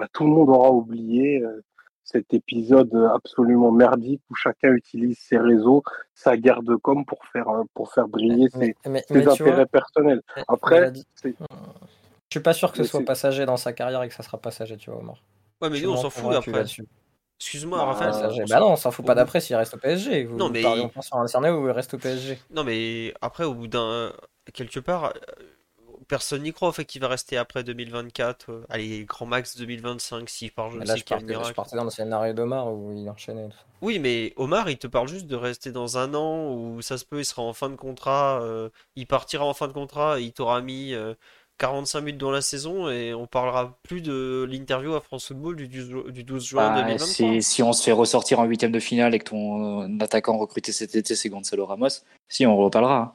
Speaker 4: bah, tout le monde aura oublié euh, cet épisode absolument merdique où chacun utilise ses réseaux, sa guerre de com pour faire, euh, pour faire briller ses,
Speaker 2: Mais,
Speaker 4: ses
Speaker 2: mais
Speaker 4: intérêts
Speaker 2: vois,
Speaker 4: personnels. Après, c'est-
Speaker 2: je suis pas sûr que ce
Speaker 4: mais
Speaker 2: soit passager dans sa carrière et que ça sera passager, tu vois, Omar.
Speaker 1: Ouais, mais
Speaker 2: Je
Speaker 1: nous, on s'en fout après.
Speaker 2: là-dessus.
Speaker 1: Excuse-moi,
Speaker 4: Bah,
Speaker 1: Raphaël.
Speaker 2: Bah
Speaker 1: s'en-
Speaker 2: non, on s'en fout pas d'après s'il reste au PSG. Vous,
Speaker 1: Non,
Speaker 2: vous
Speaker 1: mais-
Speaker 2: on pense il reste au PSG.
Speaker 1: Non, mais après, au bout d'un. Quelque part, euh, personne n'y croit au fait qu'il va rester après 2024. euh, Allez, grand max 2025 s'il part, je
Speaker 2: Mais
Speaker 1: sais
Speaker 2: là, je
Speaker 1: qu'il y a le
Speaker 2: partais, je partais dans le scénario d'Omar où il enchaînait. tout ça.
Speaker 1: Oui, mais Omar, il te parle juste de rester dans un an où ça se peut, il sera en fin de contrat, euh, il partira en fin de contrat, il t'aura mis euh, 45 minutes dans la saison et on parlera plus de l'interview à France Football du 12, ju- du 12 juin
Speaker 3: Bah,
Speaker 1: 2023.
Speaker 3: si, si on se fait ressortir en huitième de finale et que ton euh, attaquant recruté cet été c'est Gonzalo Ramos, si on reparlera.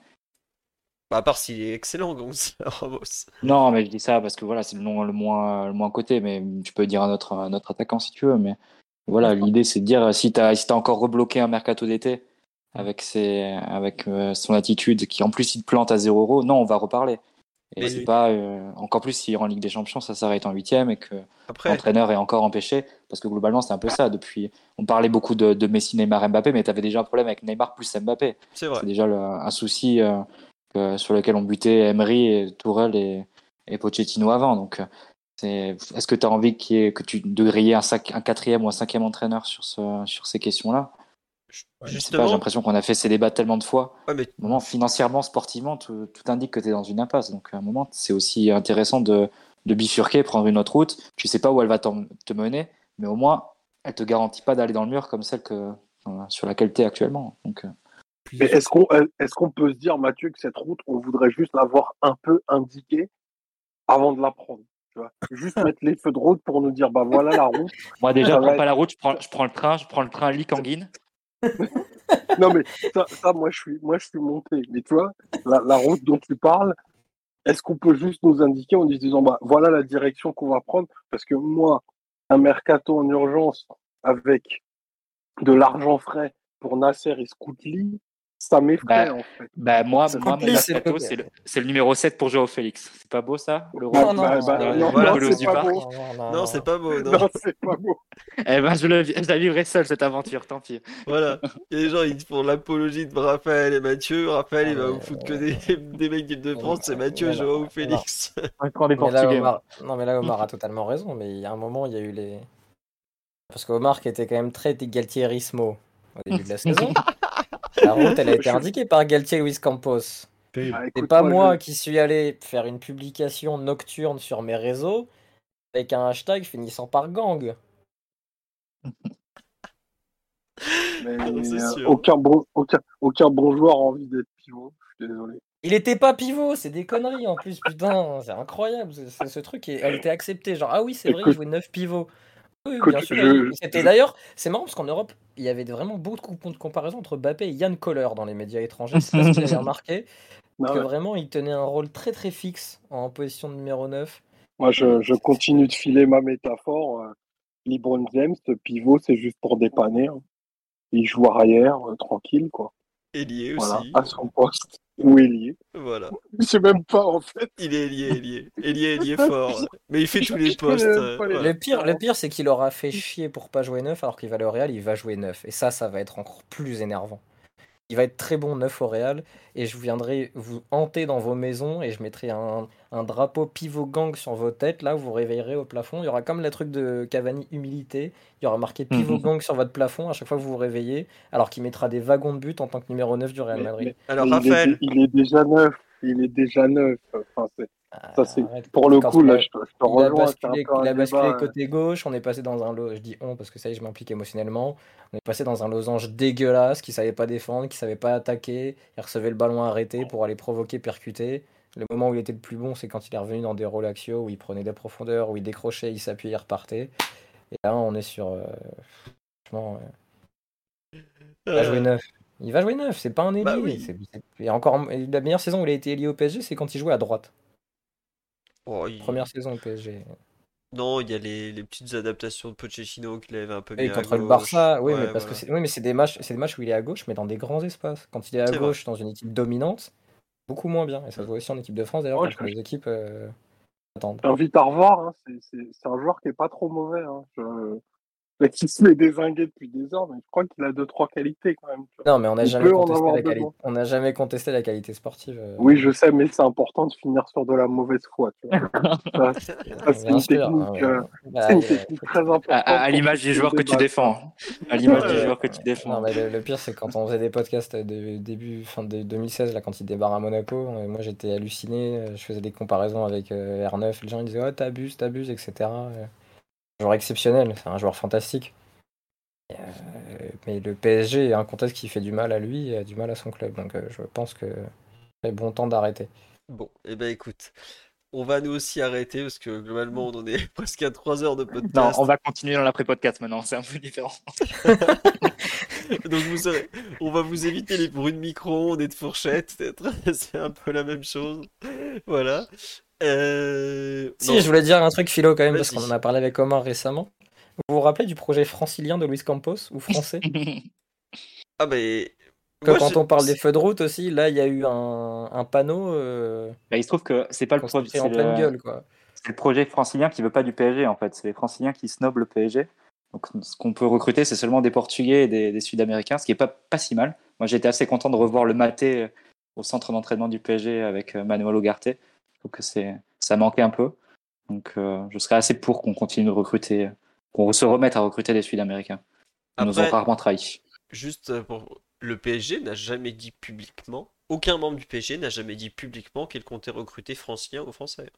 Speaker 1: Bah, à part s'il est excellent, Gonzalo Ramos.
Speaker 3: Non, mais je dis ça parce que voilà, c'est le, nom- le moins le moins coté, mais tu peux dire un autre, un autre attaquant si tu veux. Mais voilà, l'idée c'est de dire si tu as, si t'as encore rebloqué un mercato d'été avec, ses, avec euh, son attitude qui en plus il te plante à 0 euros, non, on va reparler. Et c'est pas euh, encore plus est en Ligue des Champions, ça s'arrête en huitième et que l'entraîneur est encore empêché parce que globalement c'est un peu ça. Depuis, on parlait beaucoup de, de Messi, Neymar, Mbappé, mais tu avais déjà un problème avec Neymar plus Mbappé.
Speaker 1: c'est vrai.
Speaker 3: C'est déjà le- un souci euh, sur lequel on butait Emery, et Tourelle et, et Pochettino avant. Donc, est-ce que tu as envie ait- que tu, de griller un, quatrième ou un cinquième entraîneur sur, ce, sur ces questions-là? Pas, J'ai
Speaker 1: Justement,
Speaker 3: l'impression qu'on a fait ces débats tellement de fois.
Speaker 1: ouais, mais
Speaker 3: moment, financièrement, sportivement, tout, tout indique que tu es dans une impasse. Donc, à un moment, c'est aussi intéressant de, de bifurquer, prendre une autre route. Tu sais pas où elle va te mener, mais au moins, elle te garantit pas d'aller dans le mur comme celle que, euh, sur laquelle tu es actuellement. Donc, euh,
Speaker 4: Mais est-ce qu'on est-ce qu'on peut se dire, Mathieu, que cette route, on voudrait juste l'avoir un peu indiquée avant de la prendre tu vois? Juste mettre les feux de route pour nous dire, bah voilà la route.
Speaker 3: Moi déjà, je prends
Speaker 4: être-
Speaker 3: pas la route, je prends, je prends le train, je prends le train Lee-Kanguin.
Speaker 4: Non mais ça, ça, moi je suis moi je suis monté. Mais tu vois, la, la route dont tu parles, est-ce qu'on peut juste nous indiquer en nous disant bah voilà la direction qu'on va prendre? Parce que moi, un mercato en urgence avec de l'argent frais pour Nasser et Scoutli, ça m'effraie
Speaker 3: Bah,
Speaker 4: en fait.
Speaker 3: Bah, moi, moi mon
Speaker 2: c'est le-
Speaker 3: c'est le, c'est le numéro 7 pour Joao Félix. C'est pas beau ça le
Speaker 2: non,
Speaker 4: bah,
Speaker 2: non,
Speaker 4: bah,
Speaker 3: euh,
Speaker 4: c'est pas beau.
Speaker 1: non, c'est pas beau, non.
Speaker 4: Non, c'est pas beau.
Speaker 3: Eh ben, je, le, je la vivrai seul cette aventure, tant pis.
Speaker 1: Voilà. Il y a des gens, ils font l'apologie de Raphaël et Mathieu. Raphaël, il va vous
Speaker 2: mais,
Speaker 1: foutre
Speaker 2: euh,
Speaker 1: que des, des mecs d'Île-de-France. C'est Mathieu, Joao, Félix.
Speaker 3: Des Portugais.
Speaker 2: Non, mais là, Omar a totalement raison. Mais il y a un moment, il y a eu les. Parce qu'Omar, qui était quand même très Galtierismo au début de la saison, la route, elle a été indiquée par Galtier Luis Campos.
Speaker 4: Ah,
Speaker 2: C'est pas
Speaker 4: moi,
Speaker 2: moi
Speaker 4: je-
Speaker 2: qui suis allé faire une publication nocturne sur mes réseaux avec un hashtag finissant par gang.
Speaker 4: mais,
Speaker 1: Non, c'est
Speaker 4: euh,
Speaker 1: sûr.
Speaker 4: aucun bon aucun aucun joueur a envie d'être pivot. Je suis désolé.
Speaker 2: Il était pas pivot, c'est des conneries en plus, putain, c'est incroyable. c'est- ce truc, est- elle était acceptée. Genre, ah oui, c'est vrai, il jouait 9 pivots. Oui,
Speaker 4: écoute,
Speaker 2: bien sûr.
Speaker 4: je-
Speaker 2: C'était
Speaker 4: je-
Speaker 2: d'ailleurs, c'est marrant parce qu'en Europe, il y avait vraiment beaucoup de comparaisons entre Mbappé et Yann Koller dans les médias étrangers. Pas si vous avez remarqué.
Speaker 4: Non,
Speaker 2: que
Speaker 4: ouais.
Speaker 2: vraiment, il tenait un rôle très très fixe en position de numéro 9.
Speaker 4: Moi, je, je continue de filer ma métaphore. euh, LeBron James, pivot, c'est juste pour dépanner. hein. Il joue arrière, euh, tranquille, quoi.
Speaker 1: Ailier
Speaker 4: Voilà,
Speaker 1: aussi.
Speaker 4: à son poste. Ou ailier.
Speaker 1: Voilà.
Speaker 4: Je sais même pas, en fait.
Speaker 1: Il est ailier, ailier. Ailier, ailier fort. Mais il fait tous les postes. euh, voilà.
Speaker 2: Le pire, le pire c'est qu'il aura fait chier pour pas jouer neuf alors qu'il va aller au Real, il va jouer neuf. Et ça, ça va être encore plus énervant. Il va être très bon neuf au Real et je viendrai vous hanter dans vos maisons et je mettrai un, un drapeau pivot gang sur vos têtes. Là, vous vous réveillerez au plafond. Il y aura comme le truc de Cavani humilité. Il y aura marqué pivot
Speaker 3: Mhm.
Speaker 2: gang sur votre plafond à chaque fois que vous vous réveillez alors qu'il mettra des wagons de but en tant que numéro 9 du Real Madrid.
Speaker 4: mais-
Speaker 1: Alors,
Speaker 4: il est-
Speaker 1: Raphaël.
Speaker 4: Il est, déjà neuf. Il est déjà neuf. Enfin, c'est- ça, c'est-
Speaker 2: Arrête.
Speaker 4: pour le coup,
Speaker 2: il
Speaker 4: là,
Speaker 2: a-
Speaker 4: je te, je te
Speaker 2: Il a basculé,
Speaker 4: peu un
Speaker 2: il a basculé
Speaker 4: débat, euh,
Speaker 2: côté gauche, on est passé dans un lot, je dis on parce que ça y est, je m'implique émotionnellement. On est passé dans un losange dégueulasse qui savait pas défendre, qui savait pas attaquer, il recevait le ballon arrêté pour aller provoquer, percuter. Le moment où il était le plus bon, c'est quand il est revenu dans des rôles axiaux où il prenait des profondeurs, où il décrochait, il s'appuyait, il repartait. Et là, on est sur. euh, franchement, euh, il va jouer
Speaker 1: euh,
Speaker 2: neuf. Il va jouer neuf, c'est pas un ailier.
Speaker 1: Bah oui.
Speaker 2: et encore, la meilleure saison où il a été ailier au PSG, c'est quand il jouait à droite.
Speaker 1: Oh, il-
Speaker 2: Première saison au PSG.
Speaker 1: Non, il y a les, les petites adaptations de Pochettino qui l'avait un peu mis
Speaker 2: Et
Speaker 1: à
Speaker 2: contre le. Barça, oui,
Speaker 1: Ouais,
Speaker 2: mais parce que
Speaker 1: voilà.
Speaker 2: oui, mais c'est des matchs, c'est des matchs où il est à gauche, mais dans des grands espaces. Quand il est à
Speaker 1: C'est vrai.
Speaker 2: gauche dans une équipe dominante, beaucoup moins bien. Et ça se voit aussi en équipe de France d'ailleurs,
Speaker 4: Ouais,
Speaker 2: quand
Speaker 4: je-
Speaker 2: les équipes euh, attendent.
Speaker 4: J'invite à revoir. hein, c'est- C'est c'est un joueur qui est pas trop mauvais. Hein. Je... Mais qui se met désingué depuis des heures, mais je crois qu'il a deux trois qualités quand même.
Speaker 2: Non, mais on n'a jamais n'a jamais contesté la qualité sportive. euh,
Speaker 4: Oui, je sais, mais c'est important de finir sur de la mauvaise foi. Tu vois. ça, ça, c'est une
Speaker 2: sûr,
Speaker 4: technique,
Speaker 2: hein,
Speaker 4: euh,
Speaker 2: bah,
Speaker 4: c'est une
Speaker 2: il est-
Speaker 4: technique très importante.
Speaker 3: À, à- à
Speaker 4: pour
Speaker 3: l'image des joueurs que tu défends. À l'image des joueurs que tu
Speaker 2: Non,
Speaker 3: défends.
Speaker 2: mais le, le pire, c'est quand on faisait des podcasts de début, fin de 2016, là, quand il débarre à Monaco, euh, moi j'étais halluciné, euh, je faisais des comparaisons avec euh, R9, les gens ils disaient oh, t'abuses, t'abuses, etc. Un joueur exceptionnel, c'est un joueur fantastique. Et, euh, mais le PSG est un contexte qui fait du mal à lui et a du mal à son club, donc euh, je pense que c'est bon temps d'arrêter.
Speaker 1: Bon, eh ben écoute, on va nous aussi arrêter parce que globalement on en est presque à 3 heures de podcast.
Speaker 3: Non, on va continuer dans l'après-podcast maintenant, c'est un peu différent.
Speaker 1: Donc vous saurez, on va vous éviter les bruits de micro-ondes et de fourchettes, peut-être. C'est un peu la même chose. Voilà. Euh...
Speaker 2: Si,
Speaker 1: non,
Speaker 2: je voulais dire un truc philo quand même, parce qu'on en a parlé avec Omar récemment. Vous vous rappelez du projet francilien de Luis Campos, ou français?
Speaker 1: Ah mais...
Speaker 2: Que
Speaker 1: moi,
Speaker 2: quand
Speaker 1: je-
Speaker 2: on parle des feux de route aussi, là il y a eu un, un panneau euh,
Speaker 3: Bah, il se trouve que c'est pas le projet, c'est
Speaker 2: pleine
Speaker 3: le,
Speaker 2: gueule quoi.
Speaker 3: c'est le projet francilien qui veut pas du PSG en fait. C'est les franciliens qui snobent le PSG. Donc ce qu'on peut recruter, c'est seulement des Portugais et des, des Sud-Américains, ce qui est pas, pas si mal. Moi j'étais assez content de revoir le Maté euh, au centre d'entraînement du PSG avec Manuel Ugarte. Trouve que c'est, ça manquait un peu. Donc euh, je serais assez pour qu'on continue de recruter, qu'on se remette à recruter des Sud-Américains. Ils nous ont rarement trahis.
Speaker 1: Juste pour... Le PSG n'a jamais dit publiquement, aucun membre du PSG n'a jamais dit publiquement qu'il comptait recruter francien ou français.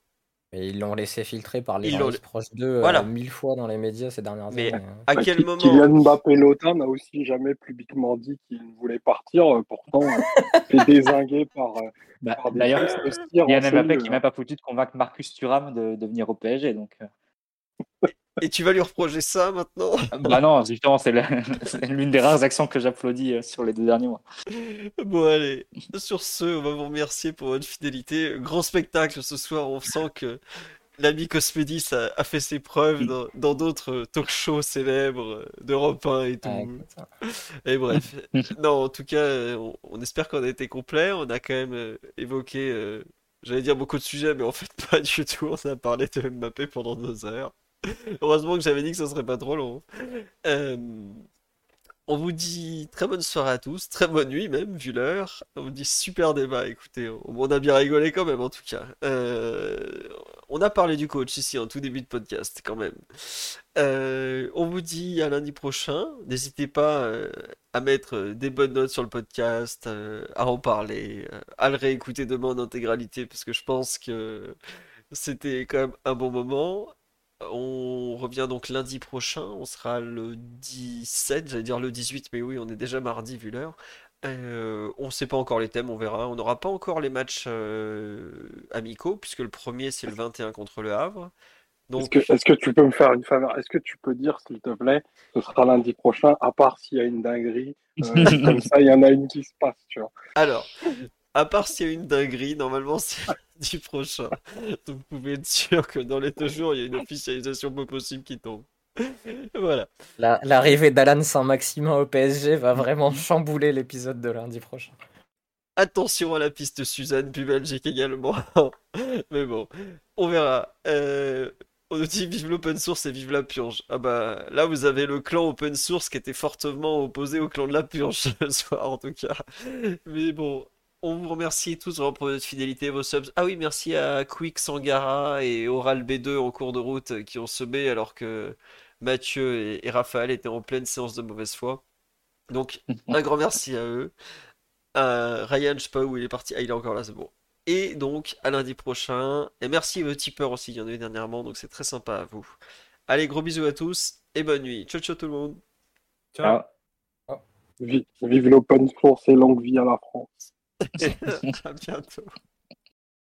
Speaker 2: Et ils l'ont laissé filtrer par les gens proches d'eux euh, mille fois dans les médias ces dernières
Speaker 1: Mais-
Speaker 2: années. hein.
Speaker 1: À
Speaker 4: Bah,
Speaker 1: quel moment...
Speaker 4: Kylian Mbappé Lotin n'a aussi jamais publiquement dit qu'il voulait partir, euh, pourtant euh, fait désinguer par,
Speaker 3: Bah,
Speaker 4: par des
Speaker 3: D'ailleurs, il
Speaker 4: en
Speaker 3: Mbappé qui n'a même pas foutu de convaincre Marcus Thuram de, de venir au PSG. Donc, euh,
Speaker 1: Et tu vas lui reprocher ça maintenant
Speaker 3: bah non, justement, c'est l'une des rares actions que j'applaudis euh, sur les deux derniers mois.
Speaker 1: Bon allez, sur ce, on va vous remercier pour votre fidélité. Grand spectacle ce soir, on sent que l'ami Cosmedis a, a fait ses preuves dans d'autres talk shows célèbres d'Europe 1 et tout.
Speaker 2: Ah.
Speaker 1: Et bref, non, en tout cas, euh, on, on espère qu'on a été complet. On a quand même euh, évoqué, euh, j'allais dire beaucoup de sujets, mais en fait pas du tout. On a parlé de Mbappé pendant deux heures. Heureusement que j'avais dit que ça serait pas trop long. Euh, on vous dit très bonne soirée à tous, très bonne nuit même, vu l'heure. On vous dit super débat, écoutez, on, a bien rigolé quand même en tout cas. Euh, on a parlé du coach ici en tout début de podcast quand même. Euh, on vous dit à lundi prochain. N'hésitez pas à mettre des bonnes notes sur le podcast, à en parler, à le réécouter demain en intégralité parce que je pense que c'était quand même un bon moment. On revient donc lundi prochain. On sera le 17, j'allais dire le 18, mais oui, on est déjà mardi vu l'heure. Euh, on ne sait pas encore les thèmes, on verra. On n'aura pas encore les matchs euh, amicaux puisque le premier c'est le 21 contre le Havre.
Speaker 4: Est-ce que tu peux me faire une faveur? Est-ce que tu peux dire, s'il te plaît, ce sera lundi prochain, à part s'il y a une dinguerie, euh, comme ça, il y en a une qui se passe, tu vois?
Speaker 1: Alors, à part s'il y a une dinguerie, normalement c'est lundi prochain. Donc vous pouvez être sûr que dans les deux jours, il y a une officialisation pas possible qui tombe. voilà.
Speaker 2: La- L'arrivée d'Alan Saint-Maximin au PSG va vraiment chambouler l'épisode de lundi prochain.
Speaker 1: Attention à la piste Suzanne, puis Belgique également. Mais bon, on verra. Euh, on nous dit vive l'open source et vive la purge. Ah bah là vous avez le clan open source qui était fortement opposé au clan de la purge ce soir en tout cas. Mais bon, on vous remercie tous vraiment pour votre fidélité, vos subs. Ah oui, merci à Quick Sangara et Oral B2 en cours de route qui ont semé alors que Mathieu et, et Raphaël étaient en pleine séance de mauvaise foi. Donc un grand merci à eux. Euh, Ryan, je sais pas où il est parti. Ah, il est encore là, c'est bon. Et donc, à lundi prochain. Et merci aux tipeurs aussi, il y en a eu dernièrement, donc c'est très sympa à vous. Allez, gros bisous à tous et bonne nuit. Ciao, ciao tout le monde.
Speaker 5: Ciao.
Speaker 4: Vive, vive l'open source et longue vie à la France.
Speaker 1: À bientôt.